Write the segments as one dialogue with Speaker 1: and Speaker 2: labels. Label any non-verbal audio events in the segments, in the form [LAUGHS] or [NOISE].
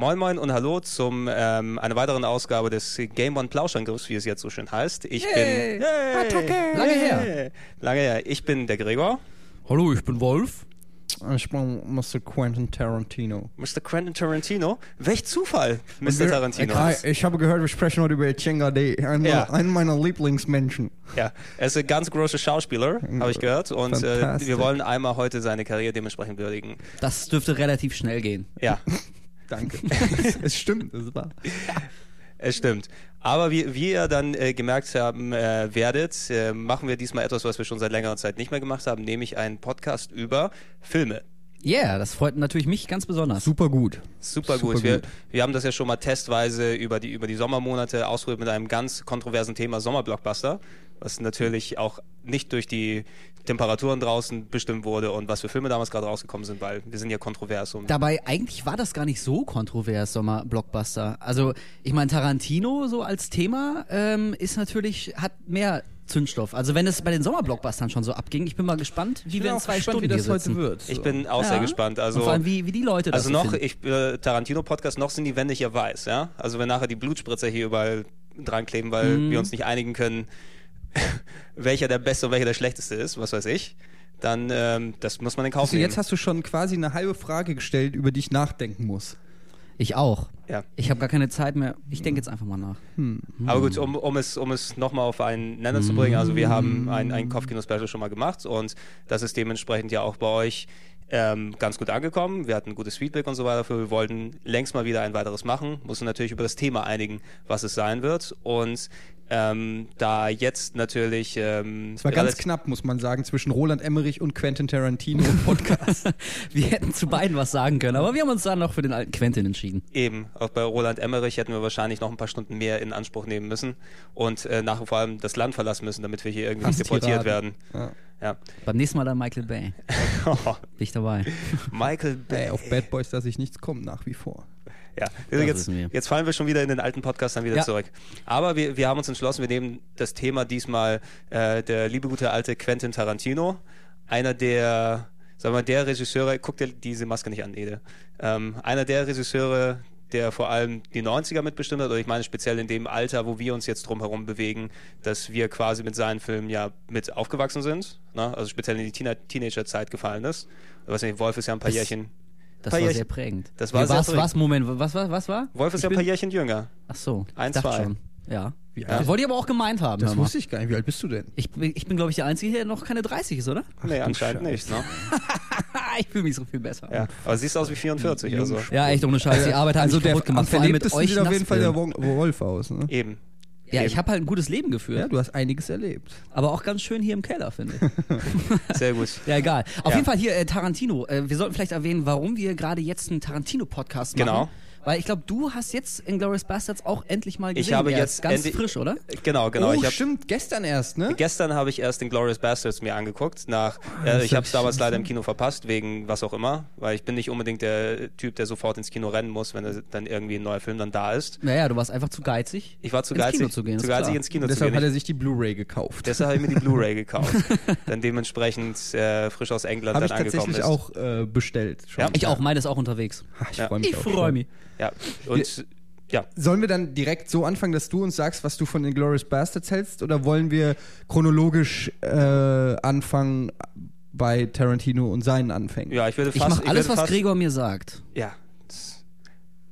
Speaker 1: Moin Moin und Hallo zum ähm, einer weiteren Ausgabe des Game One Plauschangriffs, wie es jetzt so schön heißt. Ich
Speaker 2: Yay!
Speaker 1: bin Yay!
Speaker 2: Attacke! Lange her.
Speaker 1: Lange her. Ich bin der Gregor.
Speaker 2: Hallo, ich bin Wolf.
Speaker 3: Ich bin Mr. Quentin Tarantino.
Speaker 1: Mr. Quentin Tarantino. Welch Zufall, Mr.
Speaker 3: Wir-
Speaker 1: Tarantino.
Speaker 3: Ah, Ich habe gehört, wir sprechen heute über Chenga Day, einen,
Speaker 1: Ja.
Speaker 3: einen meiner Lieblingsmenschen.
Speaker 1: Ja, er ist ein ganz großer Schauspieler, habe ich gehört. Und äh, wir wollen einmal heute seine Karriere dementsprechend würdigen.
Speaker 2: Das dürfte relativ schnell gehen.
Speaker 1: Ja, [LAUGHS]
Speaker 3: Danke. [LAUGHS] es stimmt, es war.
Speaker 1: es stimmt. Aber wie, wie ihr dann äh, gemerkt haben äh, werdet, äh, machen wir diesmal etwas, was wir schon seit längerer Zeit nicht mehr gemacht haben, nämlich einen Podcast über Filme.
Speaker 2: Yeah, das freut natürlich mich ganz besonders.
Speaker 3: Super gut.
Speaker 1: Super,
Speaker 3: Super
Speaker 1: gut. Wir,
Speaker 3: gut.
Speaker 1: wir haben das ja schon mal testweise über die, über die Sommermonate ausprobiert mit einem ganz kontroversen Thema Sommerblockbuster, was natürlich auch nicht durch die Temperaturen draußen bestimmt wurde und was für Filme damals gerade rausgekommen sind, weil wir sind ja kontrovers. Und
Speaker 2: Dabei, eigentlich war das gar nicht so kontrovers, Sommer-Blockbuster. Also, ich meine, Tarantino so als Thema ähm, ist natürlich, hat mehr Zündstoff. Also, wenn es bei den Sommerblockbustern schon so abging, ich bin mal gespannt, wie wir in zwei Stunden
Speaker 3: wie das
Speaker 2: hier
Speaker 3: heute wird.
Speaker 1: ich bin auch
Speaker 2: Ja.
Speaker 1: sehr gespannt. Also,
Speaker 2: Und vor allem, wie, wie die Leute das
Speaker 1: also
Speaker 2: so
Speaker 1: noch,
Speaker 2: finden.
Speaker 1: ich äh, Tarantino-Podcast, noch sind die Wände hier weiß, ja? Also wenn nachher die Blutspritzer hier überall dran kleben, weil
Speaker 2: Mhm.
Speaker 1: wir uns nicht einigen können, [LAUGHS] welcher der beste und welcher der schlechteste ist, was weiß ich, dann ähm, das muss man in Kauf
Speaker 3: Also
Speaker 1: nehmen.
Speaker 3: jetzt hast du schon quasi eine halbe Frage gestellt, über die ich nachdenken muss.
Speaker 2: Ich auch.
Speaker 1: ja.
Speaker 2: Ich habe gar keine Zeit mehr. Ich denke jetzt einfach mal nach.
Speaker 1: Aber gut, um, um es, um es nochmal auf einen Nenner zu bringen, also wir haben ein, ein Kopfkino-Special schon mal gemacht und das ist dementsprechend ja auch bei euch ähm, ganz gut angekommen. Wir hatten gutes Feedback und so weiter. Dafür. Wir wollten längst mal wieder ein weiteres machen, mussten natürlich über das Thema einigen, was es sein wird und ähm, da jetzt natürlich ähm,
Speaker 3: Es war ganz knapp, muss man sagen, zwischen Roland Emmerich und Quentin Tarantino im Podcast. [LAUGHS]
Speaker 2: Wir hätten zu beiden was sagen können, aber wir haben uns dann noch für den alten Quentin entschieden.
Speaker 1: Eben, auch bei Roland Emmerich hätten wir wahrscheinlich noch ein paar Stunden mehr in Anspruch nehmen müssen und äh, nach vor allem das Land verlassen müssen, damit wir hier irgendwie nicht deportiert werden.
Speaker 3: Ja.
Speaker 1: Ja.
Speaker 2: Beim nächsten Mal dann Michael Bay. [LAUGHS] Bin ich dabei.
Speaker 1: Michael Bay.
Speaker 3: Auf Bad Boys lasse ich nichts kommen, nach wie vor.
Speaker 1: Ja, also jetzt, jetzt fallen wir schon wieder in den alten Podcast dann wieder
Speaker 2: Ja.
Speaker 1: zurück. Aber wir, wir haben uns entschlossen, wir nehmen das Thema diesmal äh, der liebe gute alte Quentin Tarantino, einer der, sagen wir mal, der Regisseure, guck dir diese Maske nicht an, Ede, ähm, einer der Regisseure, der vor allem die 90er mitbestimmt hat, oder ich meine speziell in dem Alter, wo wir uns jetzt drum herum bewegen, dass wir quasi mit seinen Filmen ja mit aufgewachsen sind, ne? also speziell in die Teen Teenagerzeit gefallen ist. Weiß nicht, Wolf ist ja ein paar
Speaker 2: Das-
Speaker 1: Jährchen.
Speaker 2: Das war
Speaker 1: Jährchen-
Speaker 2: sehr prägend.
Speaker 1: Das war sehr
Speaker 2: was,
Speaker 1: prägend.
Speaker 2: was, Moment, was war, was war?
Speaker 1: Wolf ist
Speaker 2: Ich
Speaker 1: ja ein paar Jährchen jünger.
Speaker 2: Ach so,
Speaker 1: Ein,
Speaker 2: ich dachte
Speaker 1: zwei.
Speaker 2: schon. Ja. Ja. Wollte ich aber auch gemeint haben.
Speaker 3: Das wusste ich gar nicht. Wie alt bist du denn?
Speaker 2: Ich, bin- ich bin, glaube ich, der Einzige, der noch keine 30 ist, oder?
Speaker 1: nee,
Speaker 3: du
Speaker 1: anscheinend
Speaker 3: Scheiße.
Speaker 1: nicht. Ne? [LAUGHS]
Speaker 2: ich fühle mich so viel besser.
Speaker 1: Ja, aber siehst aus wie 44, also
Speaker 2: Ja, echt ohne Scheiß. Die Arbeit hat
Speaker 3: also
Speaker 2: mich
Speaker 3: der
Speaker 2: kaputt
Speaker 3: am
Speaker 2: gemacht. Vor allem mit
Speaker 3: verlebtesten
Speaker 2: euch
Speaker 3: sieht auf jeden Fall der Wolf aus. Ne?
Speaker 1: eben.
Speaker 2: Ja, ich habe halt ein gutes Leben geführt.
Speaker 3: Ja, du hast einiges erlebt.
Speaker 2: Aber auch ganz schön hier im Keller, finde ich. [LAUGHS]
Speaker 1: Sehr gut.
Speaker 2: Ja, egal. Auf
Speaker 1: Ja.
Speaker 2: jeden Fall hier äh, Tarantino. Äh, wir sollten vielleicht erwähnen, warum wir gerade jetzt einen Tarantino-Podcast machen.
Speaker 1: Genau.
Speaker 2: Weil ich glaube, du hast jetzt Inglourious Bastards auch endlich mal gesehen.
Speaker 1: Ich habe jetzt
Speaker 2: ist ganz frisch, oder?
Speaker 1: Genau, genau.
Speaker 3: oh,
Speaker 1: ich hab,
Speaker 3: stimmt, gestern erst, ne?
Speaker 1: Gestern habe ich erst den Glorious Bastards mir angeguckt. Nach, äh, ich
Speaker 3: hab
Speaker 1: habe es damals leider im Kino verpasst, wegen was auch immer. Weil ich bin nicht unbedingt der Typ, der sofort ins Kino rennen muss, wenn er dann irgendwie ein neuer Film dann da ist.
Speaker 2: Naja, du warst einfach zu geizig.
Speaker 1: Ich war zu
Speaker 2: ins
Speaker 1: geizig,
Speaker 2: Kino zu gehen,
Speaker 1: zu geizig ins Kino
Speaker 3: Und
Speaker 1: zu
Speaker 3: deshalb
Speaker 1: gehen.
Speaker 3: hat er
Speaker 1: Ich,
Speaker 3: sich die Blu-ray gekauft.
Speaker 1: deshalb habe ich mir die Blu-ray [LAUGHS] gekauft. dann dementsprechend äh, frisch aus England
Speaker 3: Habe
Speaker 1: dann
Speaker 3: ich
Speaker 1: angekommen
Speaker 3: tatsächlich
Speaker 1: ist.
Speaker 3: auch äh, bestellt. Schon.
Speaker 1: Ja.
Speaker 2: Ich auch, meine ist auch unterwegs.
Speaker 3: Ah, Ich
Speaker 1: Ja.
Speaker 3: freue mich
Speaker 2: Ich
Speaker 3: auch
Speaker 2: freue
Speaker 3: schon.
Speaker 2: mich.
Speaker 1: Ja, und ja,
Speaker 3: Sollen wir dann direkt so anfangen, dass du uns sagst, was du von den Glorious Bastards hältst? Oder wollen wir chronologisch äh, anfangen bei Tarantino und seinen Anfängen?
Speaker 1: ja, ich würde
Speaker 2: Ich
Speaker 1: fast.
Speaker 2: mache alles,
Speaker 1: würde
Speaker 2: was
Speaker 1: fast,
Speaker 2: Gregor mir sagt.
Speaker 1: Ja.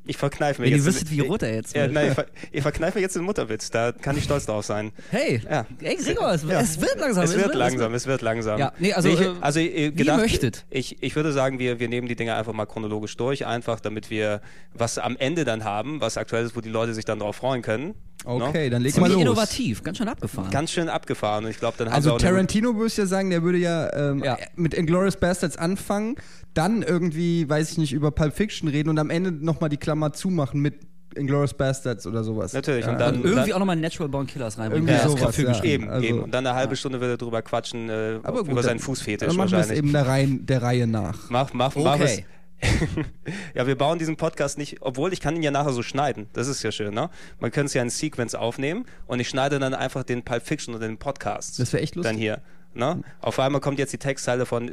Speaker 1: Ich verkneife mir
Speaker 2: Wenn ihr
Speaker 1: jetzt.
Speaker 2: wüsstet, wie rot er jetzt
Speaker 1: Ja, nein, ich, ver ich verkneife mir jetzt den Mutterwitz. Da kann ich stolz drauf sein.
Speaker 2: Hey,
Speaker 1: Ja.
Speaker 2: hey Gregor, es,
Speaker 1: Ja.
Speaker 2: es wird langsam.
Speaker 1: Es wird langsam, es wird langsam.
Speaker 2: Ja, nee, also,
Speaker 1: ich,
Speaker 2: äh,
Speaker 1: also äh,
Speaker 2: ihr
Speaker 1: gedacht,
Speaker 2: möchtet.
Speaker 1: Ich, ich würde sagen, wir, wir nehmen die Dinge einfach mal chronologisch durch, einfach damit wir was am Ende dann haben, was aktuell ist, wo die Leute sich dann drauf freuen können.
Speaker 3: Okay,
Speaker 1: Ne?
Speaker 3: dann leg mal
Speaker 2: Ziemlich
Speaker 3: los.
Speaker 2: innovativ, ganz schön abgefahren.
Speaker 1: Ganz schön abgefahren und ich glaube, dann haben wir
Speaker 3: Also Tarantino würde ich ja sagen, der würde ja, ähm,
Speaker 2: Ja.
Speaker 3: mit Inglourious Bastards anfangen, dann irgendwie, weiß ich nicht, über Pulp Fiction reden und am Ende nochmal die Klammer zumachen mit Inglourious Bastards oder sowas.
Speaker 1: Natürlich,
Speaker 3: Ja,
Speaker 1: und dann-
Speaker 2: Und irgendwie auch nochmal Natural Born Killers reinbringen.
Speaker 3: Irgendwie
Speaker 2: das
Speaker 3: sowas, ja.
Speaker 2: geschrieben.
Speaker 1: Eben,
Speaker 3: Also-
Speaker 1: eben. Und dann eine halbe Stunde will er drüber quatschen, äh,
Speaker 3: Aber gut,
Speaker 1: über seinen
Speaker 3: dann-
Speaker 1: Fußfetisch
Speaker 3: Dann machen wir es
Speaker 1: wahrscheinlich.
Speaker 3: eben der Reihe, der Reihe nach.
Speaker 1: Mach, mach, mach es.
Speaker 2: Okay. [LAUGHS]
Speaker 1: ja, wir bauen diesen Podcast nicht, obwohl ich kann ihn ja nachher so schneiden. Das ist ja schön, ne? Man könnte es ja in Sequence aufnehmen und ich schneide dann einfach den Pulp Fiction oder den Podcast.
Speaker 3: Das wäre echt lustig.
Speaker 1: Dann hier, ne? Auf einmal kommt jetzt die Textzeile von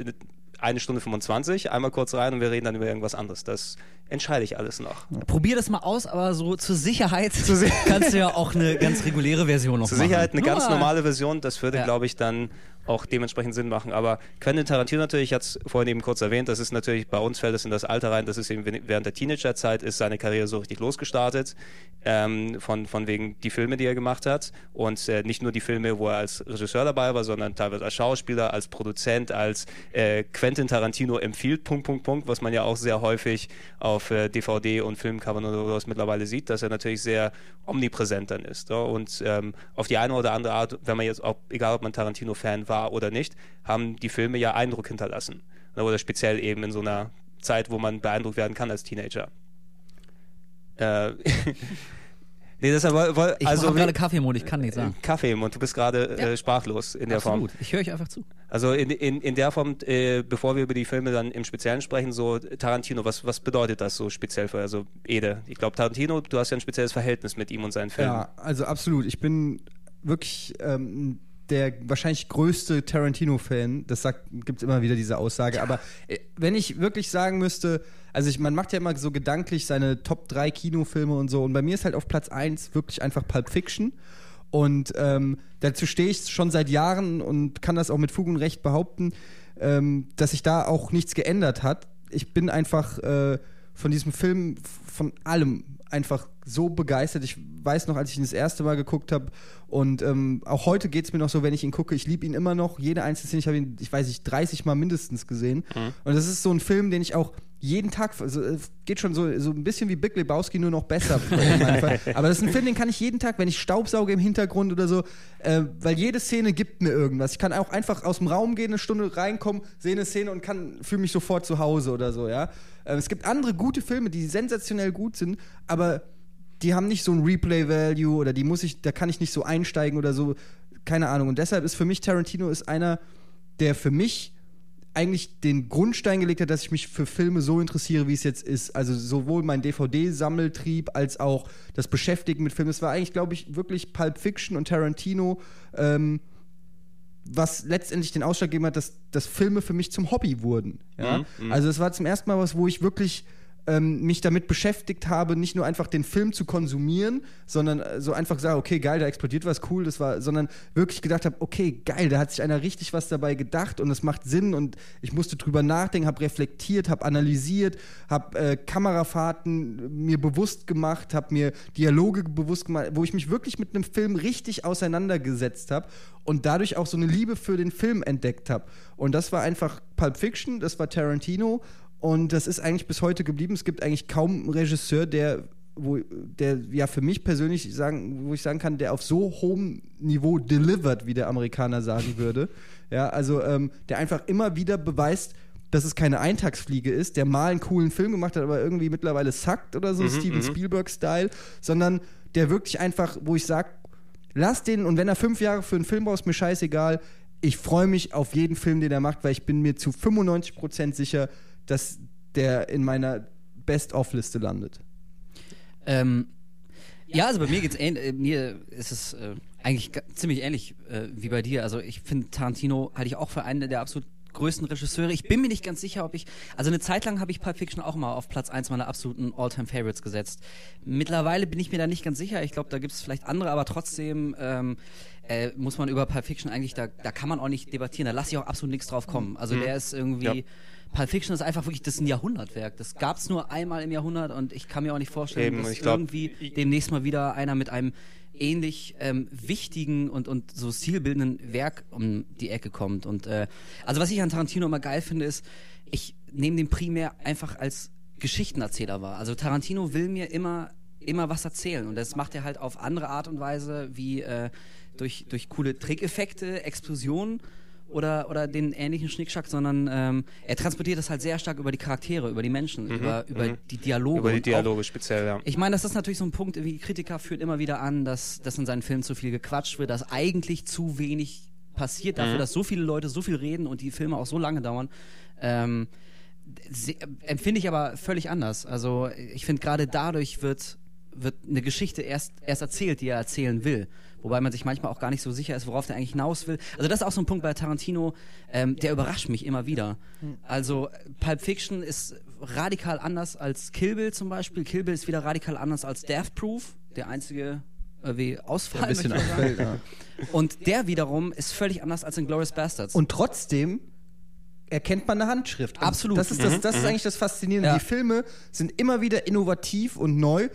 Speaker 1: eine Stunde 25, einmal kurz rein und wir reden dann über irgendwas anderes. Das entscheide ich alles noch.
Speaker 2: Probier das mal aus, aber so zur Sicherheit [LAUGHS] kannst du ja auch eine ganz reguläre Version noch
Speaker 1: Zur
Speaker 2: machen.
Speaker 1: Sicherheit eine ganz
Speaker 2: mal-
Speaker 1: normale Version, das würde,
Speaker 2: Ja.
Speaker 1: glaube ich, dann auch dementsprechend Sinn machen. Aber Quentin Tarantino natürlich, ich hatte es vorhin eben kurz erwähnt, das ist natürlich, bei uns fällt es in das Alter rein, das ist eben während der Teenagerzeit ist seine Karriere so richtig losgestartet, ähm, von, von wegen die Filme, die er gemacht hat und äh, nicht nur die Filme, wo er als Regisseur dabei war, sondern teilweise als Schauspieler, als Produzent, als äh, Quentin Tarantino empfiehlt, Punkt, Punkt, Punkt, was man ja auch sehr häufig auf äh, DVD und Filmcovern oder sowas mittlerweile sieht, dass er natürlich sehr omnipräsent dann ist. Ja? Und ähm, auf die eine oder andere Art, wenn man jetzt auch, egal ob man Tarantino-Fan war oder nicht, haben die Filme ja Eindruck hinterlassen. Oder speziell eben in so einer Zeit, wo man beeindruckt werden kann als Teenager. Äh, [LAUGHS] nee, deshalb, woll- woll-
Speaker 2: Ich
Speaker 1: also
Speaker 2: habe gerade Kaffeemond, ich kann nichts sagen.
Speaker 1: Kaffee im Mund, du bist gerade
Speaker 2: Ja.
Speaker 1: äh, sprachlos in der Form.
Speaker 2: Absolut. Ich höre euch einfach zu.
Speaker 1: Also in, in, in der Form, äh, bevor wir über die Filme dann im Speziellen sprechen, so Tarantino, was, was bedeutet das so speziell für, also Ede? Ich glaube, Tarantino, du hast ja ein spezielles Verhältnis mit ihm und seinen Filmen.
Speaker 3: Ja, also absolut. Ich bin wirklich ähm, der wahrscheinlich größte Tarantino-Fan. Das gibt es immer wieder diese Aussage. Aber äh, wenn ich wirklich sagen müsste, also ich, man macht ja immer so gedanklich seine Top 3 Kinofilme und so. Und bei mir ist halt auf Platz 1 wirklich einfach Pulp Fiction. Und ähm, dazu stehe ich schon seit Jahren und kann das auch mit Fug und Recht behaupten, ähm, dass sich da auch nichts geändert hat. Ich bin einfach äh, von diesem Film, von allem einfach so begeistert. Ich weiß noch, als ich ihn das erste Mal geguckt habe und ähm, auch heute geht es mir noch so, wenn ich ihn gucke, ich liebe ihn immer noch. Jede einzelne Szene, ich habe ihn, ich weiß nicht, 30 Mal mindestens gesehen. Und das ist so ein Film, den ich auch jeden Tag, also es geht schon so, so ein bisschen wie Big Lebowski, nur noch besser. [LAUGHS] Aber das ist ein Film, den kann ich jeden Tag, wenn ich Staubsauge im Hintergrund oder so, äh, weil jede Szene gibt mir irgendwas. Ich kann auch einfach aus dem Raum gehen, eine Stunde reinkommen, sehe eine Szene und kann fühle mich sofort zu Hause oder so, ja. Äh, es gibt andere gute Filme, die sensationell gut sind, aber die haben nicht so ein Replay-Value oder die muss ich, da kann ich nicht so einsteigen oder so. Keine Ahnung. Und deshalb ist für mich Tarantino ist einer, der für mich eigentlich den Grundstein gelegt hat, dass ich mich für Filme so interessiere, wie es jetzt ist. Also sowohl mein DVD-Sammeltrieb als auch das Beschäftigen mit Filmen. Es war eigentlich, glaube ich, wirklich Pulp Fiction und Tarantino, ähm, was letztendlich den Ausschlag gegeben hat, dass, dass Filme für mich zum Hobby wurden. Ja? Also es war zum ersten Mal was, wo ich wirklich ähm, mich damit beschäftigt habe, nicht nur einfach den Film zu konsumieren, sondern äh, so einfach sagen, okay, geil, da explodiert was, cool, das war, sondern wirklich gedacht habe, okay, geil, da hat sich einer richtig was dabei gedacht und es macht Sinn und ich musste drüber nachdenken, habe reflektiert, habe analysiert, habe äh, Kamerafahrten mir bewusst gemacht, habe mir Dialoge bewusst gemacht, wo ich mich wirklich mit einem Film richtig auseinandergesetzt habe und dadurch auch so eine Liebe für den Film entdeckt habe. Und das war einfach Pulp Fiction, das war Tarantino und das ist eigentlich bis heute geblieben. Es gibt eigentlich kaum einen Regisseur, der, wo, der ja für mich persönlich sagen, wo ich sagen kann, der auf so hohem Niveau delivered, wie der Amerikaner sagen würde. Ja, also ähm, der einfach immer wieder beweist, dass es keine Eintagsfliege ist, der mal einen coolen Film gemacht hat, aber irgendwie mittlerweile sackt oder so, Steven Spielberg-Style, sondern der wirklich einfach, wo ich sage, lass den, und wenn er fünf Jahre für einen Film braucht, ist mir scheißegal. Ich freue mich auf jeden Film, den er macht, weil ich bin mir zu 95% sicher, dass der in meiner Best-of-Liste landet.
Speaker 2: Ähm, ja, also bei mir geht's ähn äh, mir ist es äh, eigentlich ziemlich ähnlich äh, wie bei dir. Also ich finde Tarantino halte ich auch für einen der absolut größten Regisseure. Ich bin mir nicht ganz sicher, ob ich also eine Zeit lang habe ich Pulp Fiction auch mal auf Platz eins meiner absoluten All-Time Favorites gesetzt. Mittlerweile bin ich mir da nicht ganz sicher. Ich glaube, da gibt es vielleicht andere, aber trotzdem ähm, äh, muss man über Pulp Fiction eigentlich da da kann man auch nicht debattieren. Da lasse ich auch absolut nichts drauf kommen. Also der ist irgendwie
Speaker 1: Ja.
Speaker 2: Pulp Fiction ist einfach wirklich, das ist ein Jahrhundertwerk. Das gab es nur einmal im Jahrhundert und ich kann mir auch nicht vorstellen,
Speaker 1: Eben,
Speaker 2: dass
Speaker 1: glaub-
Speaker 2: irgendwie demnächst mal wieder einer mit einem ähnlich ähm, wichtigen und, und so stilbildenden Werk um die Ecke kommt. Und äh, also was ich an Tarantino immer geil finde, ist, ich nehme den primär einfach als Geschichtenerzähler wahr. Also Tarantino will mir immer immer was erzählen und das macht er halt auf andere Art und Weise wie äh, durch durch coole Trickeffekte, Explosionen oder, oder den ähnlichen Schnickschack, sondern ähm, er transportiert das halt sehr stark über die Charaktere, über die Menschen, über, über die Dialoge.
Speaker 1: Über die
Speaker 2: und auch-
Speaker 1: Dialoge speziell, ja.
Speaker 2: ich meine, das ist natürlich so ein Punkt, wie Kritiker führen immer wieder an, dass, dass in seinen Filmen zu viel gequatscht wird, dass eigentlich zu wenig passiert dafür, dass so viele Leute so viel reden und die Filme auch so lange dauern. Ähm, se- empfinde ich aber völlig anders. Also ich finde gerade dadurch wird, wird eine Geschichte erst, erst erzählt, die er erzählen will. Wobei man sich manchmal auch gar nicht so sicher ist, worauf der eigentlich hinaus will. Also das ist auch so ein Punkt bei Tarantino, ähm, der überrascht mich immer wieder. Also Pulp Fiction ist radikal anders als Kill Bill zum Beispiel. Kill Bill ist wieder radikal anders als Death Proof, der einzige äh, wie Ausfall.
Speaker 3: Ein bisschen abfällt, ja.
Speaker 2: Und der wiederum ist völlig anders als in Glorious Bastards.
Speaker 3: Und trotzdem erkennt man eine Handschrift. Und
Speaker 2: Absolut.
Speaker 3: Das ist, das, das ist eigentlich das Faszinierende.
Speaker 2: Ja.
Speaker 3: Die Filme sind immer wieder innovativ und neu.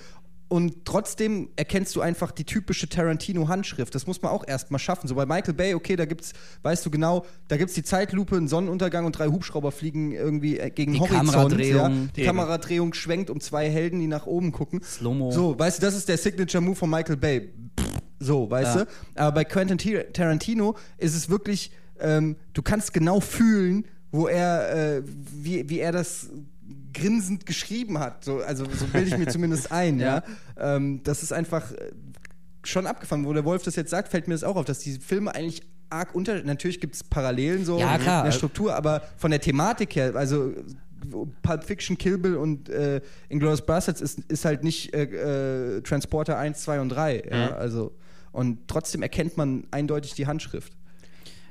Speaker 3: Und trotzdem erkennst du einfach die typische Tarantino-Handschrift. Das muss man auch erstmal schaffen. So bei Michael Bay, okay, da gibt's, weißt du genau, da gibt's die Zeitlupe, einen Sonnenuntergang und drei Hubschrauber fliegen irgendwie äh, gegen
Speaker 2: Die
Speaker 3: Horizont.
Speaker 2: Kameradrehung.
Speaker 3: Ja? Die
Speaker 1: Eben.
Speaker 3: Kameradrehung schwenkt um zwei Helden, die nach oben gucken.
Speaker 2: Slow-Mo.
Speaker 3: So, weißt du, das ist der Signature-Move von Michael Bay. So, weißt
Speaker 2: Ja.
Speaker 3: du? Aber bei Quentin Tar- Tarantino ist es wirklich, ähm, du kannst genau fühlen, wo er, äh, wie, wie er das grinsend geschrieben hat. So, also so bilde ich mir [LAUGHS] zumindest ein, ja. Ähm, das ist einfach äh, schon abgefangen. Wo der Wolf das jetzt sagt, fällt mir das auch auf, dass die Filme eigentlich arg unter. Natürlich gibt es Parallelen so
Speaker 2: Ja, klar.
Speaker 3: in der Struktur, aber von der Thematik her, also Pulp Fiction, Kill Bill und äh, Inglourious Bastards ist, ist halt nicht äh, äh, Transporter 1, 2 und 3. Ja, also, und trotzdem erkennt man eindeutig die Handschrift.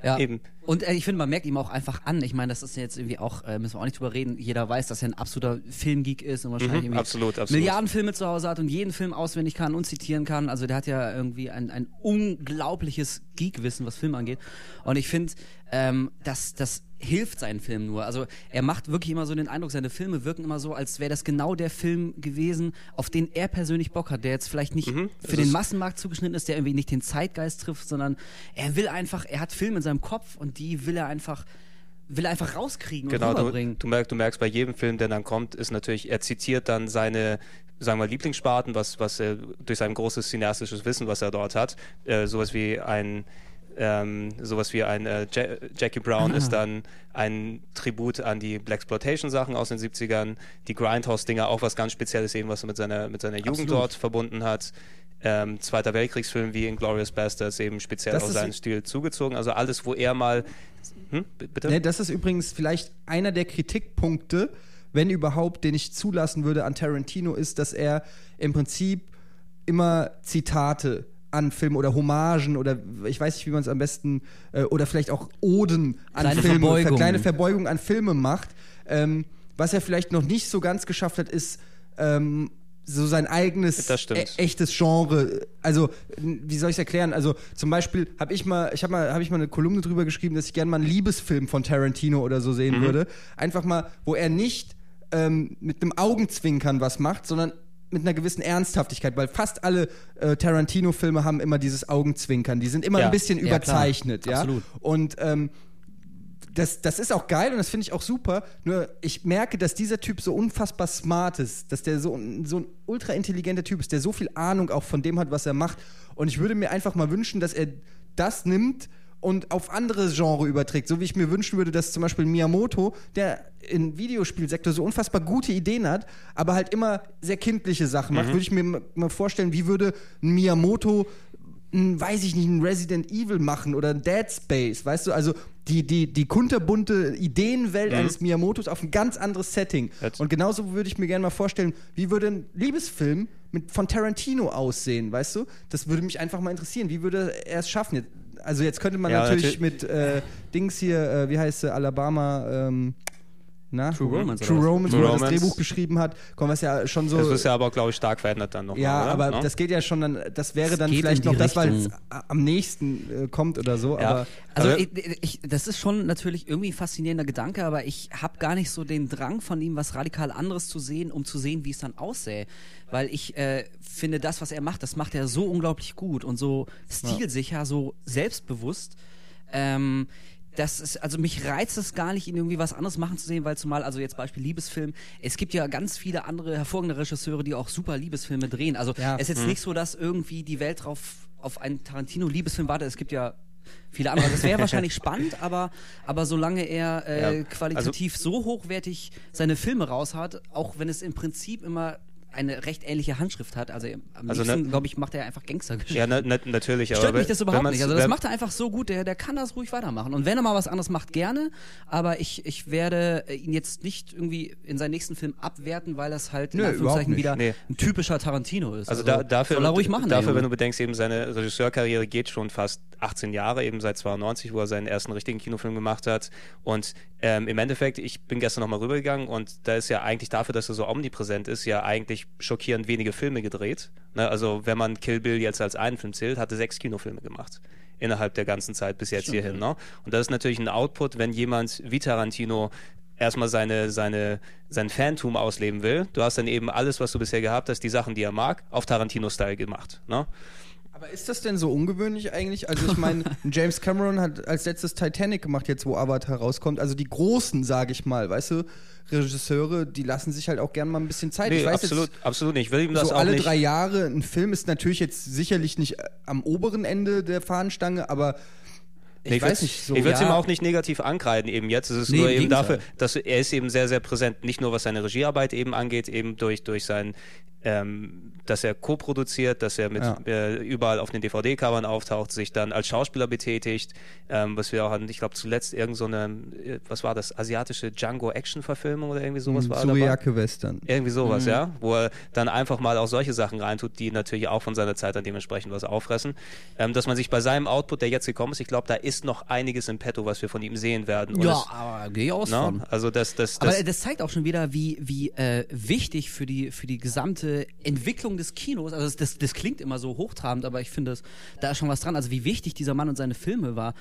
Speaker 2: Ja.
Speaker 1: Eben.
Speaker 2: Und äh, ich finde, man merkt ihm auch einfach an. Ich meine, das ist jetzt irgendwie auch, äh, müssen wir auch nicht drüber reden. Jeder weiß, dass er ein absoluter Filmgeek ist und wahrscheinlich irgendwie
Speaker 1: absolut, absolut.
Speaker 2: Milliarden Filme zu Hause hat und jeden Film auswendig kann und zitieren kann. Also der hat ja irgendwie ein, ein unglaubliches Geekwissen, was Film angeht. Und ich finde, ähm, das, das hilft seinen Filmen nur. Also er macht wirklich immer so den Eindruck, seine Filme wirken immer so, als wäre das genau der Film gewesen, auf den er persönlich Bock hat, der jetzt vielleicht nicht für den Massenmarkt zugeschnitten ist, der irgendwie nicht den Zeitgeist trifft, sondern er will einfach, er hat Filme in seinem Kopf und die will er einfach, will er einfach rauskriegen
Speaker 1: Genau,
Speaker 2: und
Speaker 1: du,
Speaker 2: rüberbringen.
Speaker 1: du, merkst, du merkst bei jedem Film, der dann kommt, ist natürlich, er zitiert dann seine, sagen wir, Lieblingssparten, was, was er durch sein großes cineastisches Wissen, was er dort hat, äh, sowas wie ein ähm, sowas wie ein äh, ja Jackie Brown ist dann ein Tribut an die Blaxploitation-Sachen aus den 70ern, die Grindhouse-Dinger auch was ganz Spezielles eben, was er mit seiner, mit seiner Jugend
Speaker 2: Absolut.
Speaker 1: dort verbunden hat. Ähm, Zweiter Weltkriegsfilm wie Inglourious Bastards eben speziell
Speaker 3: Das
Speaker 1: auf seinen Stil zugezogen. Also alles, wo er mal hm, bitte?
Speaker 3: Ne, das ist übrigens vielleicht einer der Kritikpunkte, wenn überhaupt, den ich zulassen würde an Tarantino, ist, dass er im Prinzip immer Zitate an Filme oder Hommagen oder ich weiß nicht, wie man es am besten äh, oder vielleicht auch Oden an
Speaker 2: Kleine
Speaker 3: Filme,
Speaker 2: Verbeugungen.
Speaker 3: kleine Verbeugungen an Filme macht. Ähm, was er vielleicht noch nicht so ganz geschafft hat, ist ähm, so sein eigenes e echtes Genre. Also wie soll ich es erklären? Also zum Beispiel habe ich mal, ich habe mal, habe ich mal eine Kolumne drüber geschrieben, dass ich gerne mal einen Liebesfilm von Tarantino oder so sehen würde. Einfach mal, wo er nicht ähm, mit einem Augenzwinkern was macht, sondern mit einer gewissen Ernsthaftigkeit, weil fast alle äh, Tarantino-Filme haben immer dieses Augenzwinkern. Die sind immer
Speaker 1: Ja.
Speaker 3: ein bisschen
Speaker 2: Ja, klar.
Speaker 3: überzeichnet, ja.
Speaker 2: Absolut.
Speaker 3: Und ähm, das, das ist auch geil und das finde ich auch super. Nur ich merke, dass dieser Typ so unfassbar smart ist, dass der so, ein- so ein ultra intelligenter Typ ist, der so viel Ahnung auch von dem hat, was er macht. Und ich würde mir einfach mal wünschen, dass er das nimmt und auf andere Genre überträgt. So wie ich mir wünschen würde, dass zum Beispiel Miyamoto, der im Videospielsektor so unfassbar gute Ideen hat, aber halt immer sehr kindliche Sachen macht, würde ich mir mal vorstellen, wie würde ein Miyamoto ein, weiß ich nicht, ein Resident Evil machen oder ein Dead Space, weißt du? Also die, die, die kunterbunte Ideenwelt eines Miyamotos auf ein ganz anderes Setting.
Speaker 1: Jetzt-
Speaker 3: Und genauso würde ich mir gerne mal vorstellen, wie würde ein Liebesfilm mit, von Tarantino aussehen, weißt du? Das würde mich einfach mal interessieren. Wie würde er es schaffen? Also jetzt könnte man
Speaker 1: Ja,
Speaker 3: natürlich
Speaker 1: natürlich-
Speaker 3: mit äh, Dings hier, äh, wie heißt sie, Alabama, ähm, na?
Speaker 2: True Romance
Speaker 3: True? Romance,
Speaker 1: True
Speaker 3: wo er das. Drehbuch geschrieben hat, kommen was ja schon so.
Speaker 1: Das ist ja aber, glaube ich, stark verändert dann noch.
Speaker 3: Ja,
Speaker 1: mal, oder?
Speaker 3: aber
Speaker 1: No?
Speaker 3: das geht ja schon dann, das wäre
Speaker 2: Es
Speaker 3: dann vielleicht noch
Speaker 2: die
Speaker 3: das, weil es
Speaker 2: Richtung.
Speaker 3: am nächsten äh, kommt oder so,
Speaker 1: Ja.
Speaker 3: aber
Speaker 2: Also
Speaker 1: Aber-
Speaker 2: ich, ich, das ist schon natürlich irgendwie ein faszinierender Gedanke, aber ich habe gar nicht so den Drang von ihm, was radikal anderes zu sehen, um zu sehen, wie es dann aussähe. Weil ich äh, finde, das, was er macht, das macht er so unglaublich gut und so stilsicher, so selbstbewusst. Ähm, das ist, also mich reizt es gar nicht, ihn irgendwie was anderes machen zu sehen, weil zumal, also jetzt Beispiel Liebesfilm, es gibt ja ganz viele andere hervorragende Regisseure, die auch super Liebesfilme drehen. Also
Speaker 3: Ja.
Speaker 2: es ist jetzt nicht so, dass irgendwie die Welt drauf auf einen Tarantino-Liebesfilm wartet. Es gibt ja viele andere. Das wäre [LAUGHS] wahrscheinlich spannend, aber, aber solange er äh,
Speaker 1: Ja,
Speaker 2: qualitativ so hochwertig seine Filme raushat, auch wenn es im Prinzip immer eine recht ähnliche Handschrift hat, also am
Speaker 1: Also
Speaker 2: liebsten, glaube ich, macht er einfach Gangstergeschichten.
Speaker 1: Ja, na, na, natürlich.
Speaker 2: Stört
Speaker 1: aber
Speaker 2: mich das überhaupt nicht. Also das macht er einfach so gut, der, der kann das ruhig weitermachen. Und wenn er mal was anderes macht, gerne. Aber ich, ich werde äh, ihn jetzt nicht irgendwie in seinen nächsten Film abwerten, weil das halt in
Speaker 3: Nö,
Speaker 2: Anführungszeichen wieder
Speaker 1: nicht.
Speaker 2: ein typischer Tarantino ist.
Speaker 1: Also, da, dafür,
Speaker 2: soll er ruhig machen.
Speaker 1: dafür wenn du bedenkst, eben seine Regisseurkarriere geht schon fast 18 Jahre, eben seit 92, wo er seinen ersten richtigen Kinofilm gemacht hat. Und ähm, im Endeffekt, ich bin gestern nochmal rübergegangen und da ist ja eigentlich dafür, dass er so omnipräsent ist, ja eigentlich schockierend wenige Filme gedreht. Ne? Also wenn man Kill Bill jetzt als einen Film zählt, hat er sechs Kinofilme gemacht. Innerhalb der ganzen Zeit bis jetzt
Speaker 2: Stimmt,
Speaker 1: hierhin. Ne? Und das ist natürlich ein Output, wenn jemand wie Tarantino erstmal seine, seine, sein Fantum ausleben will. Du hast dann eben alles, was du bisher gehabt hast, die Sachen, die er mag, auf Tarantino-Style gemacht. Ne?
Speaker 3: Aber ist das denn so ungewöhnlich eigentlich? Also ich meine, [LAUGHS] James Cameron hat als letztes Titanic gemacht, jetzt wo Avatar rauskommt. Also die großen, sage ich mal, weißt du, Regisseure, die lassen sich halt auch gern mal ein bisschen Zeit.
Speaker 1: Nee,
Speaker 3: ich weiß
Speaker 1: absolut, absolut nicht. Ich will ihm
Speaker 3: jetzt,
Speaker 1: das
Speaker 3: so
Speaker 1: auch
Speaker 3: alle
Speaker 1: nicht.
Speaker 3: drei Jahre ein Film ist natürlich jetzt sicherlich nicht äh, am oberen Ende der Fahnenstange, aber ich
Speaker 1: Nee,
Speaker 3: weiß
Speaker 1: würd's-
Speaker 3: nicht so.
Speaker 1: ich würde es
Speaker 3: ja,
Speaker 1: ihm auch nicht negativ ankreiden eben jetzt. Es ist
Speaker 2: Nee,
Speaker 1: nur eben dafür, dass er ist eben sehr, sehr präsent, nicht nur was seine Regiearbeit eben angeht, eben durch, durch sein ähm, dass er co-produziert, dass er mit
Speaker 3: Ja.
Speaker 1: äh, überall auf den DVD-Covern auftaucht, sich dann als Schauspieler betätigt, ähm, was wir auch hatten, ich glaube zuletzt irgend so eine, äh, was war das, asiatische Django-Action-Verfilmung oder irgendwie sowas war dabei?
Speaker 3: Suriake Western.
Speaker 1: Irgendwie sowas,
Speaker 2: Mhm.
Speaker 1: ja. Wo er dann einfach mal auch solche Sachen reintut, die natürlich auch von seiner Zeit dann dementsprechend was auffressen. Ähm, dass man sich bei seinem Output, der jetzt gekommen ist, ich glaube, da ist noch einiges im Petto, was wir von ihm sehen werden. Und
Speaker 2: Ja,
Speaker 1: es,
Speaker 2: aber gehe ich aus
Speaker 1: ne?
Speaker 2: von.
Speaker 1: Also das, das,
Speaker 2: Aber
Speaker 1: das,
Speaker 2: das zeigt auch schon wieder, wie, wie äh, wichtig für die, für die gesamte Entwicklung des Kinos, also das, das, das klingt immer so hochtrabend, aber ich finde, da ist schon was dran, also wie wichtig dieser Mann und seine Filme war.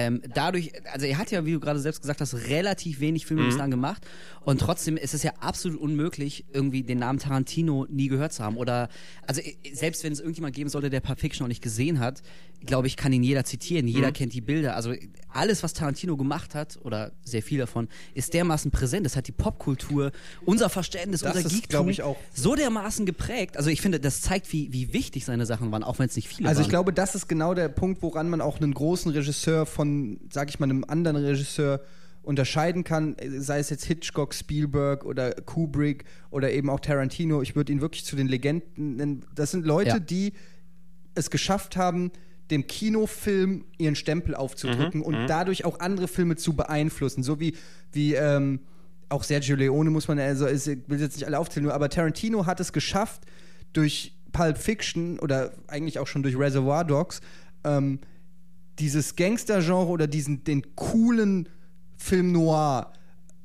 Speaker 2: Ähm, dadurch, also er hat ja, wie du gerade selbst gesagt hast, relativ wenig Filme
Speaker 1: Mhm.
Speaker 2: bislang gemacht und trotzdem ist es ja absolut unmöglich, irgendwie den Namen Tarantino nie gehört zu haben oder, also äh, selbst wenn es irgendjemand geben sollte, der Pulp Fiction noch nicht gesehen hat, glaube ich, kann ihn jeder zitieren,
Speaker 1: Mhm.
Speaker 2: jeder kennt die Bilder, also alles, was Tarantino gemacht hat oder sehr viel davon, ist dermaßen präsent, das hat die Popkultur, unser Verständnis,
Speaker 3: Das
Speaker 2: unser Geektum
Speaker 3: ich,
Speaker 2: so dermaßen geprägt, also ich finde, das zeigt, wie, wie wichtig seine Sachen waren, auch wenn es nicht viele
Speaker 3: Also ich
Speaker 2: waren.
Speaker 3: glaube, das ist genau der Punkt, woran man auch einen großen Regisseur von, sag ich mal, einem anderen Regisseur unterscheiden kann, sei es jetzt Hitchcock, Spielberg oder Kubrick oder eben auch Tarantino. Ich würde ihn wirklich zu den Legenden nennen. Das sind Leute,
Speaker 2: Ja.
Speaker 3: die es geschafft haben, dem Kinofilm ihren Stempel aufzudrücken und dadurch auch andere Filme zu beeinflussen. So wie, wie ähm, auch Sergio Leone muss man, also ist, ich will jetzt nicht alle aufzählen, nur, aber Tarantino hat es geschafft, durch Pulp Fiction oder eigentlich auch schon durch Reservoir Dogs, ähm, dieses Gangster-Genre oder diesen, den coolen Film Noir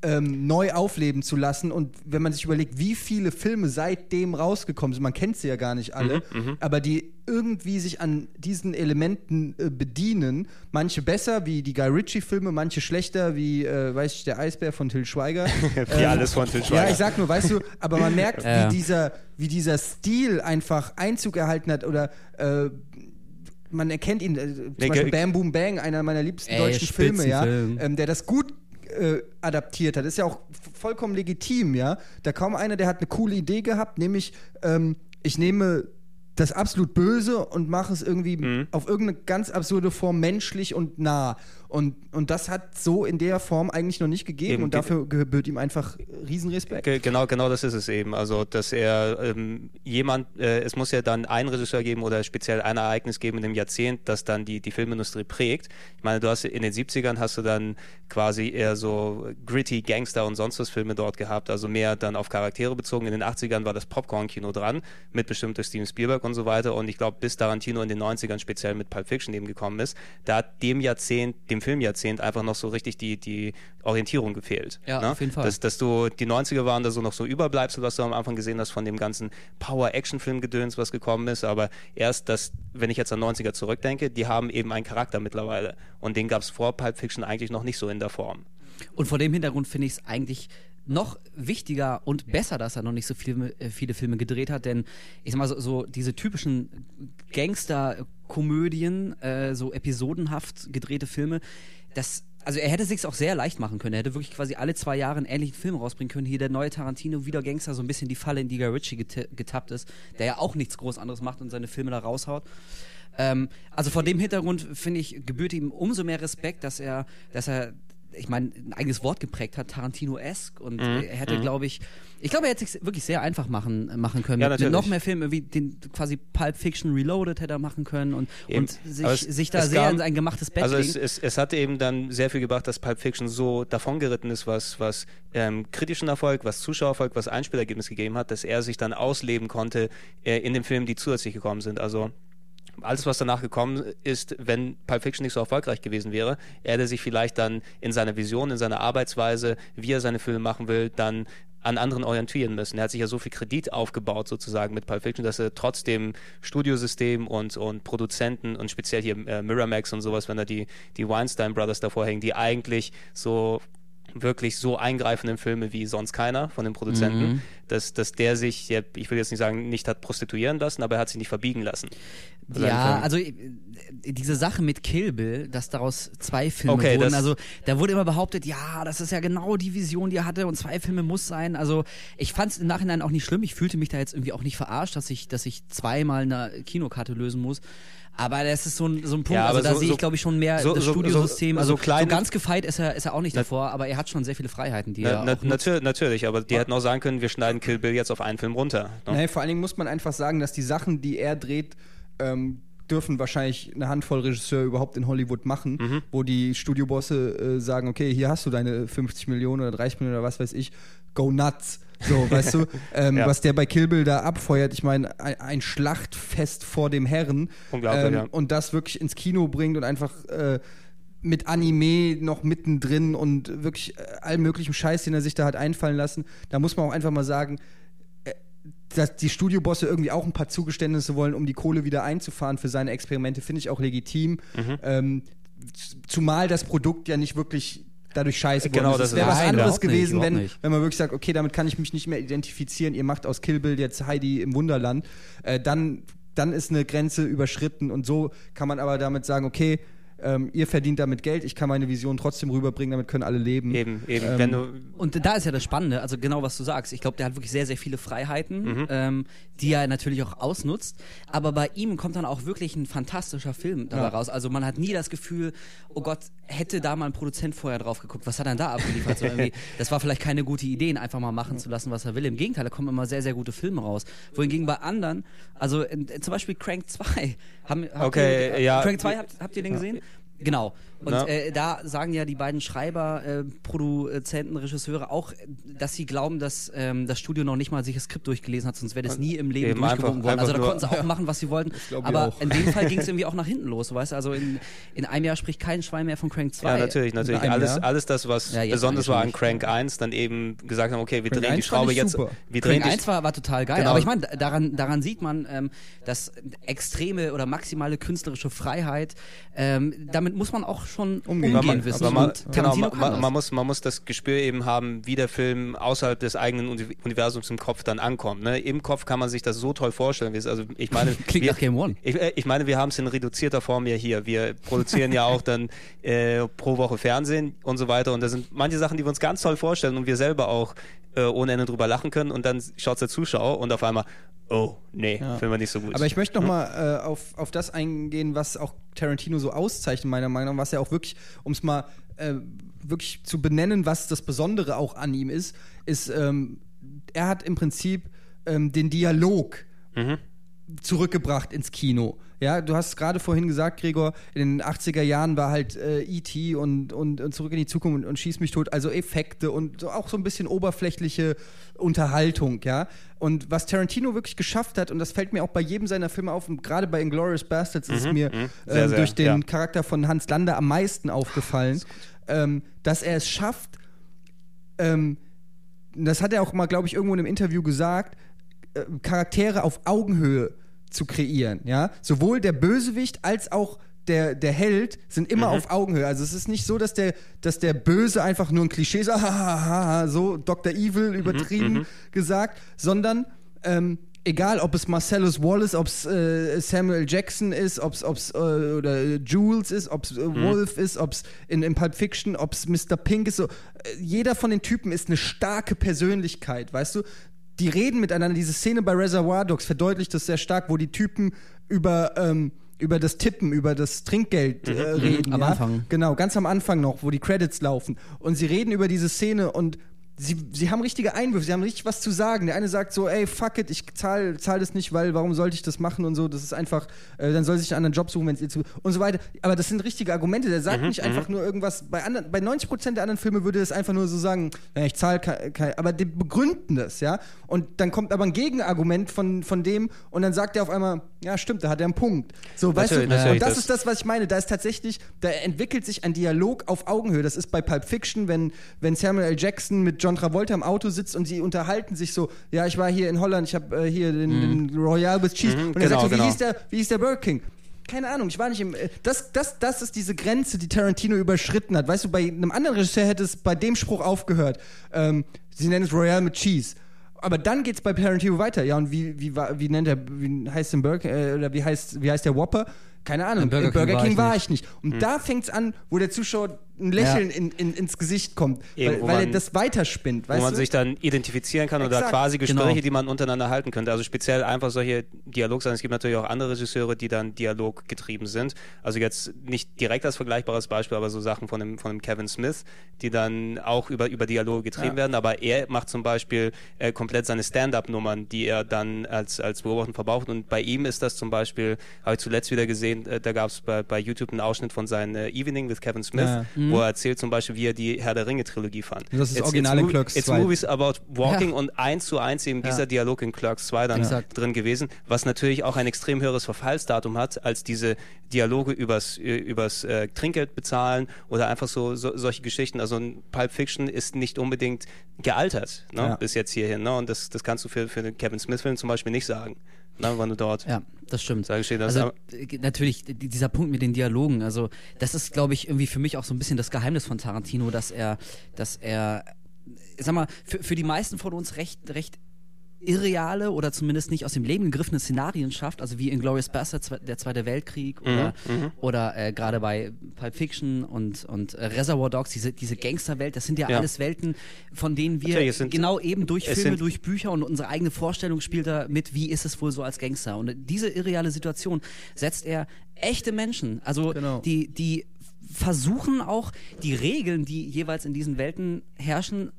Speaker 3: ähm, neu aufleben zu lassen. Und wenn man sich überlegt, wie viele Filme seitdem rausgekommen sind, man kennt sie ja gar nicht alle, aber die irgendwie sich an diesen Elementen äh, bedienen. Manche besser, wie die Guy Ritchie-Filme, manche schlechter, wie, äh, weiß ich, der Eisbär von Till Schweiger. [LAUGHS]
Speaker 1: wie alles von Til
Speaker 3: Ja,
Speaker 1: Schweiger.
Speaker 3: ich sag nur, weißt du, aber man merkt, [LAUGHS]
Speaker 2: Ja.
Speaker 3: wie, dieser, wie dieser Stil einfach Einzug erhalten hat oder äh, man erkennt ihn, äh, zum
Speaker 1: Nee,
Speaker 3: Beispiel Bam Boom Bang, einer meiner liebsten
Speaker 2: Ey,
Speaker 3: deutschen Filme, ja, ähm, der das gut äh, adaptiert hat. Ist ja auch vollkommen legitim, ja. Da kaum einer, der hat eine coole Idee gehabt, nämlich ähm, ich nehme das absolut Böse und mache es irgendwie
Speaker 1: Mhm.
Speaker 3: auf irgendeine ganz absurde Form menschlich und nah. Und, und das hat so in der Form eigentlich noch nicht gegeben
Speaker 1: Eben,
Speaker 3: und dafür gebührt ihm einfach Riesenrespekt.
Speaker 1: Ge- Genau, genau das ist es eben. Also, dass er ähm, jemand, äh, es muss ja dann einen Regisseur geben oder speziell ein Ereignis geben in dem Jahrzehnt, das dann die, die Filmindustrie prägt. Ich meine, du hast in den 70ern hast du dann quasi eher so gritty Gangster und sonst was Filme dort gehabt, also mehr dann auf Charaktere bezogen. In den 80ern war das Popcorn-Kino dran, mit bestimmt durch Steven Spielberg und so weiter. Und ich glaube, bis Tarantino in den 90ern speziell mit Pulp Fiction eben gekommen ist, da hat dem Jahrzehnt, dem Filmjahrzehnt einfach noch so richtig die, die Orientierung gefehlt.
Speaker 2: Ja,
Speaker 1: ne?
Speaker 2: auf jeden Fall.
Speaker 1: Das, dass du, die 90er waren da so noch so Überbleibsel, was du am Anfang gesehen hast von dem ganzen Power-Action-Film-Gedöns, was gekommen ist, aber erst das, wenn ich jetzt an 90er zurückdenke, die haben eben einen Charakter mittlerweile und den gab es vor Pulp Fiction eigentlich noch nicht so in der Form.
Speaker 2: Und vor dem Hintergrund finde ich es eigentlich noch wichtiger und besser, dass er noch nicht so viele, äh, viele Filme gedreht hat, denn ich sag mal so, so diese typischen Gangster-Komödien, äh, so episodenhaft gedrehte Filme, das also er hätte sich's auch sehr leicht machen können. Er hätte wirklich quasi alle zwei Jahre einen ähnlichen Film rausbringen können. Hier der neue Tarantino, wieder Gangster, so ein bisschen die Falle, in die Guy Ritchie geta- getappt ist, der ja auch nichts groß anderes macht und seine Filme da raushaut. Ähm, also vor dem Hintergrund finde ich, gebührt ihm umso mehr Respekt, dass er, dass er ich meine, ein eigenes Wort geprägt hat, Tarantino-esque. Und
Speaker 1: Mhm.
Speaker 2: er hätte, glaube ich, ich glaube, er hätte sich wirklich sehr einfach machen, machen können.
Speaker 1: Ja,
Speaker 2: mit, mit
Speaker 1: natürlich.
Speaker 2: noch mehr Filmen, wie den quasi Pulp Fiction Reloaded hätte er machen können und,
Speaker 1: Eben.
Speaker 2: und sich,
Speaker 1: es-
Speaker 2: sich da sehr
Speaker 1: kam-
Speaker 2: in sein gemachtes Bett
Speaker 1: Also es, es, es hatte eben dann sehr viel gebracht, dass Pulp Fiction so davongeritten ist, was, was ähm, kritischen Erfolg, was Zuschauererfolg, was Einspielergebnis gegeben hat, dass er sich dann ausleben konnte äh, in den Filmen, die zusätzlich gekommen sind. Also alles, was danach gekommen ist, wenn Pulp Fiction nicht so erfolgreich gewesen wäre, er hätte sich vielleicht dann in seiner Vision, in seiner Arbeitsweise, wie er seine Filme machen will, dann an anderen orientieren müssen. Er hat sich ja so viel Kredit aufgebaut sozusagen mit Pulp Fiction, dass er trotzdem Studiosystem und, und Produzenten und speziell hier äh, Miramax und sowas, wenn da die, die Weinstein Brothers davor hängen, die eigentlich so wirklich so eingreifenden Filme wie sonst keiner von den Produzenten,
Speaker 2: Mhm.
Speaker 1: dass, dass der sich, ja, ich will jetzt nicht sagen, nicht hat prostituieren lassen, aber er hat sich nicht verbiegen lassen.
Speaker 2: Ja, also äh, diese Sache mit Kill Bill, dass daraus zwei Filme
Speaker 1: Okay,
Speaker 2: wurden, also da wurde immer behauptet, ja, das ist ja genau die Vision, die er hatte und zwei Filme muss sein. Also ich fand es im Nachhinein auch nicht schlimm, ich fühlte mich da jetzt irgendwie auch nicht verarscht, dass ich, dass ich zweimal eine Kinokarte lösen muss. Aber das ist so ein, so ein Punkt,
Speaker 1: Ja,
Speaker 2: also da
Speaker 1: so-
Speaker 2: sehe ich, glaube ich, schon mehr
Speaker 1: so-
Speaker 2: das Studiosystem.
Speaker 1: so-
Speaker 2: also
Speaker 1: so kleine-
Speaker 2: so ganz gefeit ist er, ist er auch nicht davor, aber er hat schon sehr viele Freiheiten, die
Speaker 1: Na,
Speaker 2: er
Speaker 1: na,
Speaker 2: auch nutzt.
Speaker 1: natür natürlich, aber die hätten auch sagen können, wir schneiden Kill Bill jetzt auf einen Film runter. Ne?
Speaker 3: Nee, vor allen Dingen muss man einfach sagen, dass die Sachen, die er dreht, ähm, dürfen wahrscheinlich eine Handvoll Regisseure überhaupt in Hollywood machen,
Speaker 1: Mhm.
Speaker 3: wo die Studiobosse äh, sagen, okay, hier hast du deine 50 Millionen oder 30 Millionen oder was weiß ich, go nuts. So, weißt du, [LAUGHS] ähm,
Speaker 1: Ja.
Speaker 3: was der bei Kill Bill da abfeuert, ich meine, ein, ein Schlachtfest vor dem Herren
Speaker 1: Unglaublich,
Speaker 3: ähm,
Speaker 1: ja.
Speaker 3: und das wirklich ins Kino bringt und einfach äh, mit Anime noch mittendrin und wirklich äh, allem möglichen Scheiß, den er sich da hat einfallen lassen, da muss man auch einfach mal sagen, dass die Studiobosse irgendwie auch ein paar Zugeständnisse wollen, um die Kohle wieder einzufahren für seine Experimente, finde ich auch legitim.
Speaker 1: Mhm.
Speaker 3: Ähm, zumal das Produkt ja nicht wirklich dadurch scheiße
Speaker 1: Genau,
Speaker 3: geworden
Speaker 1: das
Speaker 3: ist.
Speaker 1: Ist-
Speaker 3: wäre was anderes
Speaker 2: nicht,
Speaker 3: gewesen, wenn, wenn man wirklich sagt, okay, damit kann ich mich nicht mehr identifizieren, ihr macht aus Kill Bill jetzt Heidi im Wunderland. Äh, dann, dann ist eine Grenze überschritten und so kann man aber damit sagen, okay, ähm, ihr verdient damit Geld, ich kann meine Vision trotzdem rüberbringen, damit können alle leben.
Speaker 1: Eben, eben.
Speaker 3: Ähm,
Speaker 1: wenn du,
Speaker 2: Und da ist ja das Spannende, also genau was du sagst. Ich glaube, der hat wirklich sehr, sehr viele Freiheiten, ähm, die er natürlich auch ausnutzt. Aber bei ihm kommt dann auch wirklich ein fantastischer Film dabei
Speaker 3: Ja.
Speaker 2: raus. Also man hat nie das Gefühl, oh Gott, hätte da mal ein Produzent vorher drauf geguckt, was hat er denn da abgeliefert? So [LAUGHS] irgendwie, das war vielleicht keine gute Idee, ihn einfach mal machen zu lassen, was er will. Im Gegenteil, da kommen immer sehr, sehr gute Filme raus. Wohingegen bei anderen, also in, in, zum Beispiel Crank 2, haben, habt
Speaker 1: Okay,
Speaker 2: ihr,
Speaker 1: ja.
Speaker 2: Crank 2, habt, habt ihr den gesehen? Genau. Und äh, da sagen ja die beiden Schreiber, äh, Produzenten, Regisseure auch, dass sie glauben, dass ähm, das Studio noch nicht mal sich das Skript durchgelesen hat, sonst wäre das nie im Leben
Speaker 1: Eben,
Speaker 2: durchgewunken
Speaker 1: einfach-
Speaker 2: worden. Also da
Speaker 1: einfach
Speaker 2: konnten sie auch machen, was sie wollten. Aber in dem Fall [LAUGHS] ging es irgendwie auch nach hinten los, weißt du? Also in, in einem Jahr spricht kein Schwein mehr von Crank 2.
Speaker 1: ja, natürlich, natürlich. Alles,
Speaker 3: Jahr?
Speaker 1: alles das, was
Speaker 2: Ja,
Speaker 1: besonders war an Crank 1, dann eben gesagt haben, okay, wir
Speaker 3: Crank
Speaker 1: drehen die
Speaker 3: 1 fand
Speaker 1: Schraube jetzt,
Speaker 3: super.
Speaker 1: wir drehen
Speaker 2: Crank
Speaker 1: die
Speaker 2: 1 war, war total geil.
Speaker 1: Genau.
Speaker 2: Aber ich meine, daran, daran sieht man, ähm, dass extreme oder maximale künstlerische Freiheit, ähm, damit muss man auch schon umgehen,
Speaker 3: Umgehen.
Speaker 1: man,
Speaker 2: wissen.
Speaker 1: aber man, genau, man, man, muss, man muss das Gespür eben haben, wie der Film außerhalb des eigenen Uni- Universums im Kopf dann ankommt. Ne? Im Kopf kann man sich das so toll vorstellen. Also ich meine, [LAUGHS]
Speaker 2: Klingt
Speaker 1: wir,
Speaker 2: nach Game One.
Speaker 1: Ich, äh, ich meine, wir haben es in reduzierter Form ja hier. Wir produzieren ja auch dann äh, pro Woche Fernsehen und so weiter. Und da sind manche Sachen, die wir uns ganz toll vorstellen und wir selber auch äh, ohne Ende drüber lachen können. Und dann schaut der Zuschauer und auf einmal, oh, nee, finden wir nicht so gut.
Speaker 3: Aber ich möchte noch mal äh, auf, auf das eingehen, was auch Tarantino so auszeichnet, meiner Meinung nach, was er auch wirklich, um es mal äh, wirklich zu benennen, was das Besondere auch an ihm ist, ist, ähm, er hat im Prinzip ähm, den Dialog zurückgebracht ins Kino. Ja, du hast gerade vorhin gesagt, Gregor, in den 80er Jahren war halt äh, E.T. Und, und, und Zurück in die Zukunft und, und Schieß mich tot, also Effekte und so auch so ein bisschen oberflächliche Unterhaltung, ja. Und was Tarantino wirklich geschafft hat, und das fällt mir auch bei jedem seiner Filme auf, und gerade bei Inglourious Bastards ist es mir
Speaker 1: Sehr,
Speaker 3: ähm,
Speaker 1: sehr,
Speaker 3: durch den
Speaker 1: ja.
Speaker 3: Charakter von Hans Lander am meisten aufgefallen, ähm, dass er es schafft, ähm, das hat er auch mal, glaube ich, irgendwo in einem Interview gesagt, äh, Charaktere auf Augenhöhe zu kreieren. Ja? Sowohl der Bösewicht als auch der, der Held sind immer auf Augenhöhe. Also es ist nicht so, dass der, dass der Böse einfach nur ein Klischee ist, [LAUGHS] "Ahahaha", so Dr. Evil übertrieben gesagt, sondern ähm, egal, ob es Marcellus Wallace, ob es äh, Samuel Jackson ist, ob es äh, oder Jules ist, ob es äh, Wolf ist, ob es in, in Pulp Fiction, ob es Mr. Pink ist, so äh, jeder von den Typen ist eine starke Persönlichkeit, weißt du? Die reden miteinander. Diese Szene bei Reservoir Dogs verdeutlicht das sehr stark, wo die Typen über ähm, über das Tippen, über das Trinkgeld äh, reden.
Speaker 2: Am
Speaker 3: ja?
Speaker 2: Anfang.
Speaker 3: Genau, ganz am Anfang noch, wo die Credits laufen. Und sie reden über diese Szene und sie, sie haben richtige Einwürfe, sie haben richtig was zu sagen. Der eine sagt so, ey, fuck it, ich zahl, zahl das nicht, weil warum sollte ich das machen und so. Das ist einfach, äh, dann soll sich einen anderen Job suchen, wenn es ihr zu. und so weiter. Aber das sind richtige Argumente. Der sagt nicht einfach nur irgendwas. Bei, anderen, bei 90% der anderen Filme würde es einfach nur so sagen, ja, ich zahle kein, aber die begründen das, ja. Und dann kommt aber ein Gegenargument von, von dem und dann sagt er auf einmal, ja, stimmt, da hat er einen Punkt. So, weißt du, das
Speaker 1: das-
Speaker 3: ist das, was ich meine. Da ist tatsächlich, da entwickelt sich ein Dialog auf Augenhöhe. Das ist bei Pulp Fiction, wenn, wenn Samuel L. Jackson mit John Travolta im Auto sitzt und sie unterhalten sich so, ja, ich war hier in Holland, ich habe äh, hier den, den Royal with Cheese. und er
Speaker 1: genau,
Speaker 3: sagt so, wie,
Speaker 1: genau.
Speaker 3: hieß der, wie hieß der Burger King? Keine Ahnung, ich war nicht im. äh, Das, das, das ist diese Grenze, die Tarantino überschritten hat. Weißt du, bei einem anderen Regisseur hätte es bei dem Spruch aufgehört. Ähm, sie nennen es Royal mit Cheese. Aber dann geht's bei Tarantino weiter. Ja, und wie, wie, wie nennt er, wie heißt der Burger, äh, oder wie heißt, wie heißt der Whopper? Keine Ahnung.
Speaker 2: Im Burger
Speaker 3: Burger
Speaker 2: King
Speaker 3: King
Speaker 2: war
Speaker 3: war
Speaker 2: ich
Speaker 3: ich nicht. Und da fängt's an, wo der Zuschauer ein Lächeln
Speaker 2: Ja.
Speaker 3: in, in, ins Gesicht kommt.
Speaker 1: Eben,
Speaker 3: weil
Speaker 1: wo
Speaker 3: weil er
Speaker 1: man-
Speaker 3: das weiterspinnt.
Speaker 1: wo
Speaker 3: Weißt
Speaker 1: man
Speaker 3: du?
Speaker 1: sich dann identifizieren kann oder
Speaker 3: Exakt.
Speaker 1: quasi Gespräche,
Speaker 2: Genau.
Speaker 1: die man untereinander halten könnte. Also speziell einfach solche Dialogsachen. Es gibt natürlich auch andere Regisseure, die dann dialoggetrieben sind. Also jetzt nicht direkt als vergleichbares Beispiel, aber so Sachen von dem, von dem Kevin Smith, die dann auch über, über Dialoge getrieben
Speaker 3: Ja.
Speaker 1: werden. Aber er macht zum Beispiel äh, komplett seine Stand-up-Nummern, die er dann als, als Beobachter verbraucht. Und bei ihm ist das zum Beispiel, habe ich zuletzt wieder gesehen, äh, da gab es bei, bei YouTube einen Ausschnitt von seinem äh, Evening with Kevin Smith,
Speaker 3: Ja.
Speaker 1: Wo er erzählt zum Beispiel, wie er die Herr der Ringe-Trilogie fand.
Speaker 3: Das ist
Speaker 1: It's-
Speaker 3: original
Speaker 1: it's
Speaker 3: in Clerks
Speaker 1: It's
Speaker 3: 2.
Speaker 1: movies about walking
Speaker 2: Ja.
Speaker 1: und eins zu eins eben dieser
Speaker 3: Ja.
Speaker 1: Dialog in Clerks 2 dann
Speaker 2: Exakt.
Speaker 1: drin gewesen, was natürlich auch ein extrem höheres Verfallsdatum hat, als diese Dialoge übers, übers äh, Trinkgeld bezahlen oder einfach so, so solche Geschichten. Also ein Pulp Fiction ist nicht unbedingt gealtert, ne,
Speaker 3: Ja.
Speaker 1: bis jetzt hierhin. Ne? Und das, das kannst du für, für den Kevin Smith-Film zum Beispiel nicht sagen, ne, wenn du dort
Speaker 2: Ja, das stimmt.
Speaker 1: Ich dir das,
Speaker 2: also äh, natürlich die- dieser Punkt mit den Dialogen, also das ist, glaube ich, irgendwie für mich auch so ein bisschen das Geheimnis von Tarantino, dass er, dass er, äh, sag mal, für, für die meisten von uns recht, recht irreale oder zumindest nicht aus dem Leben gegriffene Szenarien schafft, also wie in Glorious Bastard, zwe- der Zweite Weltkrieg oder, oder äh, gerade bei Pulp Fiction und, und äh, Reservoir Dogs, diese, diese Gangsterwelt, das sind ja,
Speaker 1: Ja.
Speaker 2: alles Welten, von denen wir
Speaker 1: sind-
Speaker 2: genau eben durch Filme,
Speaker 1: sind-
Speaker 2: durch Bücher und unsere eigene Vorstellung spielt er mit, wie ist es wohl so als Gangster. Und diese irreale Situation setzt er echte Menschen, also
Speaker 3: Genau.
Speaker 2: die, die versuchen auch die Regeln, die jeweils in diesen Welten herrschen,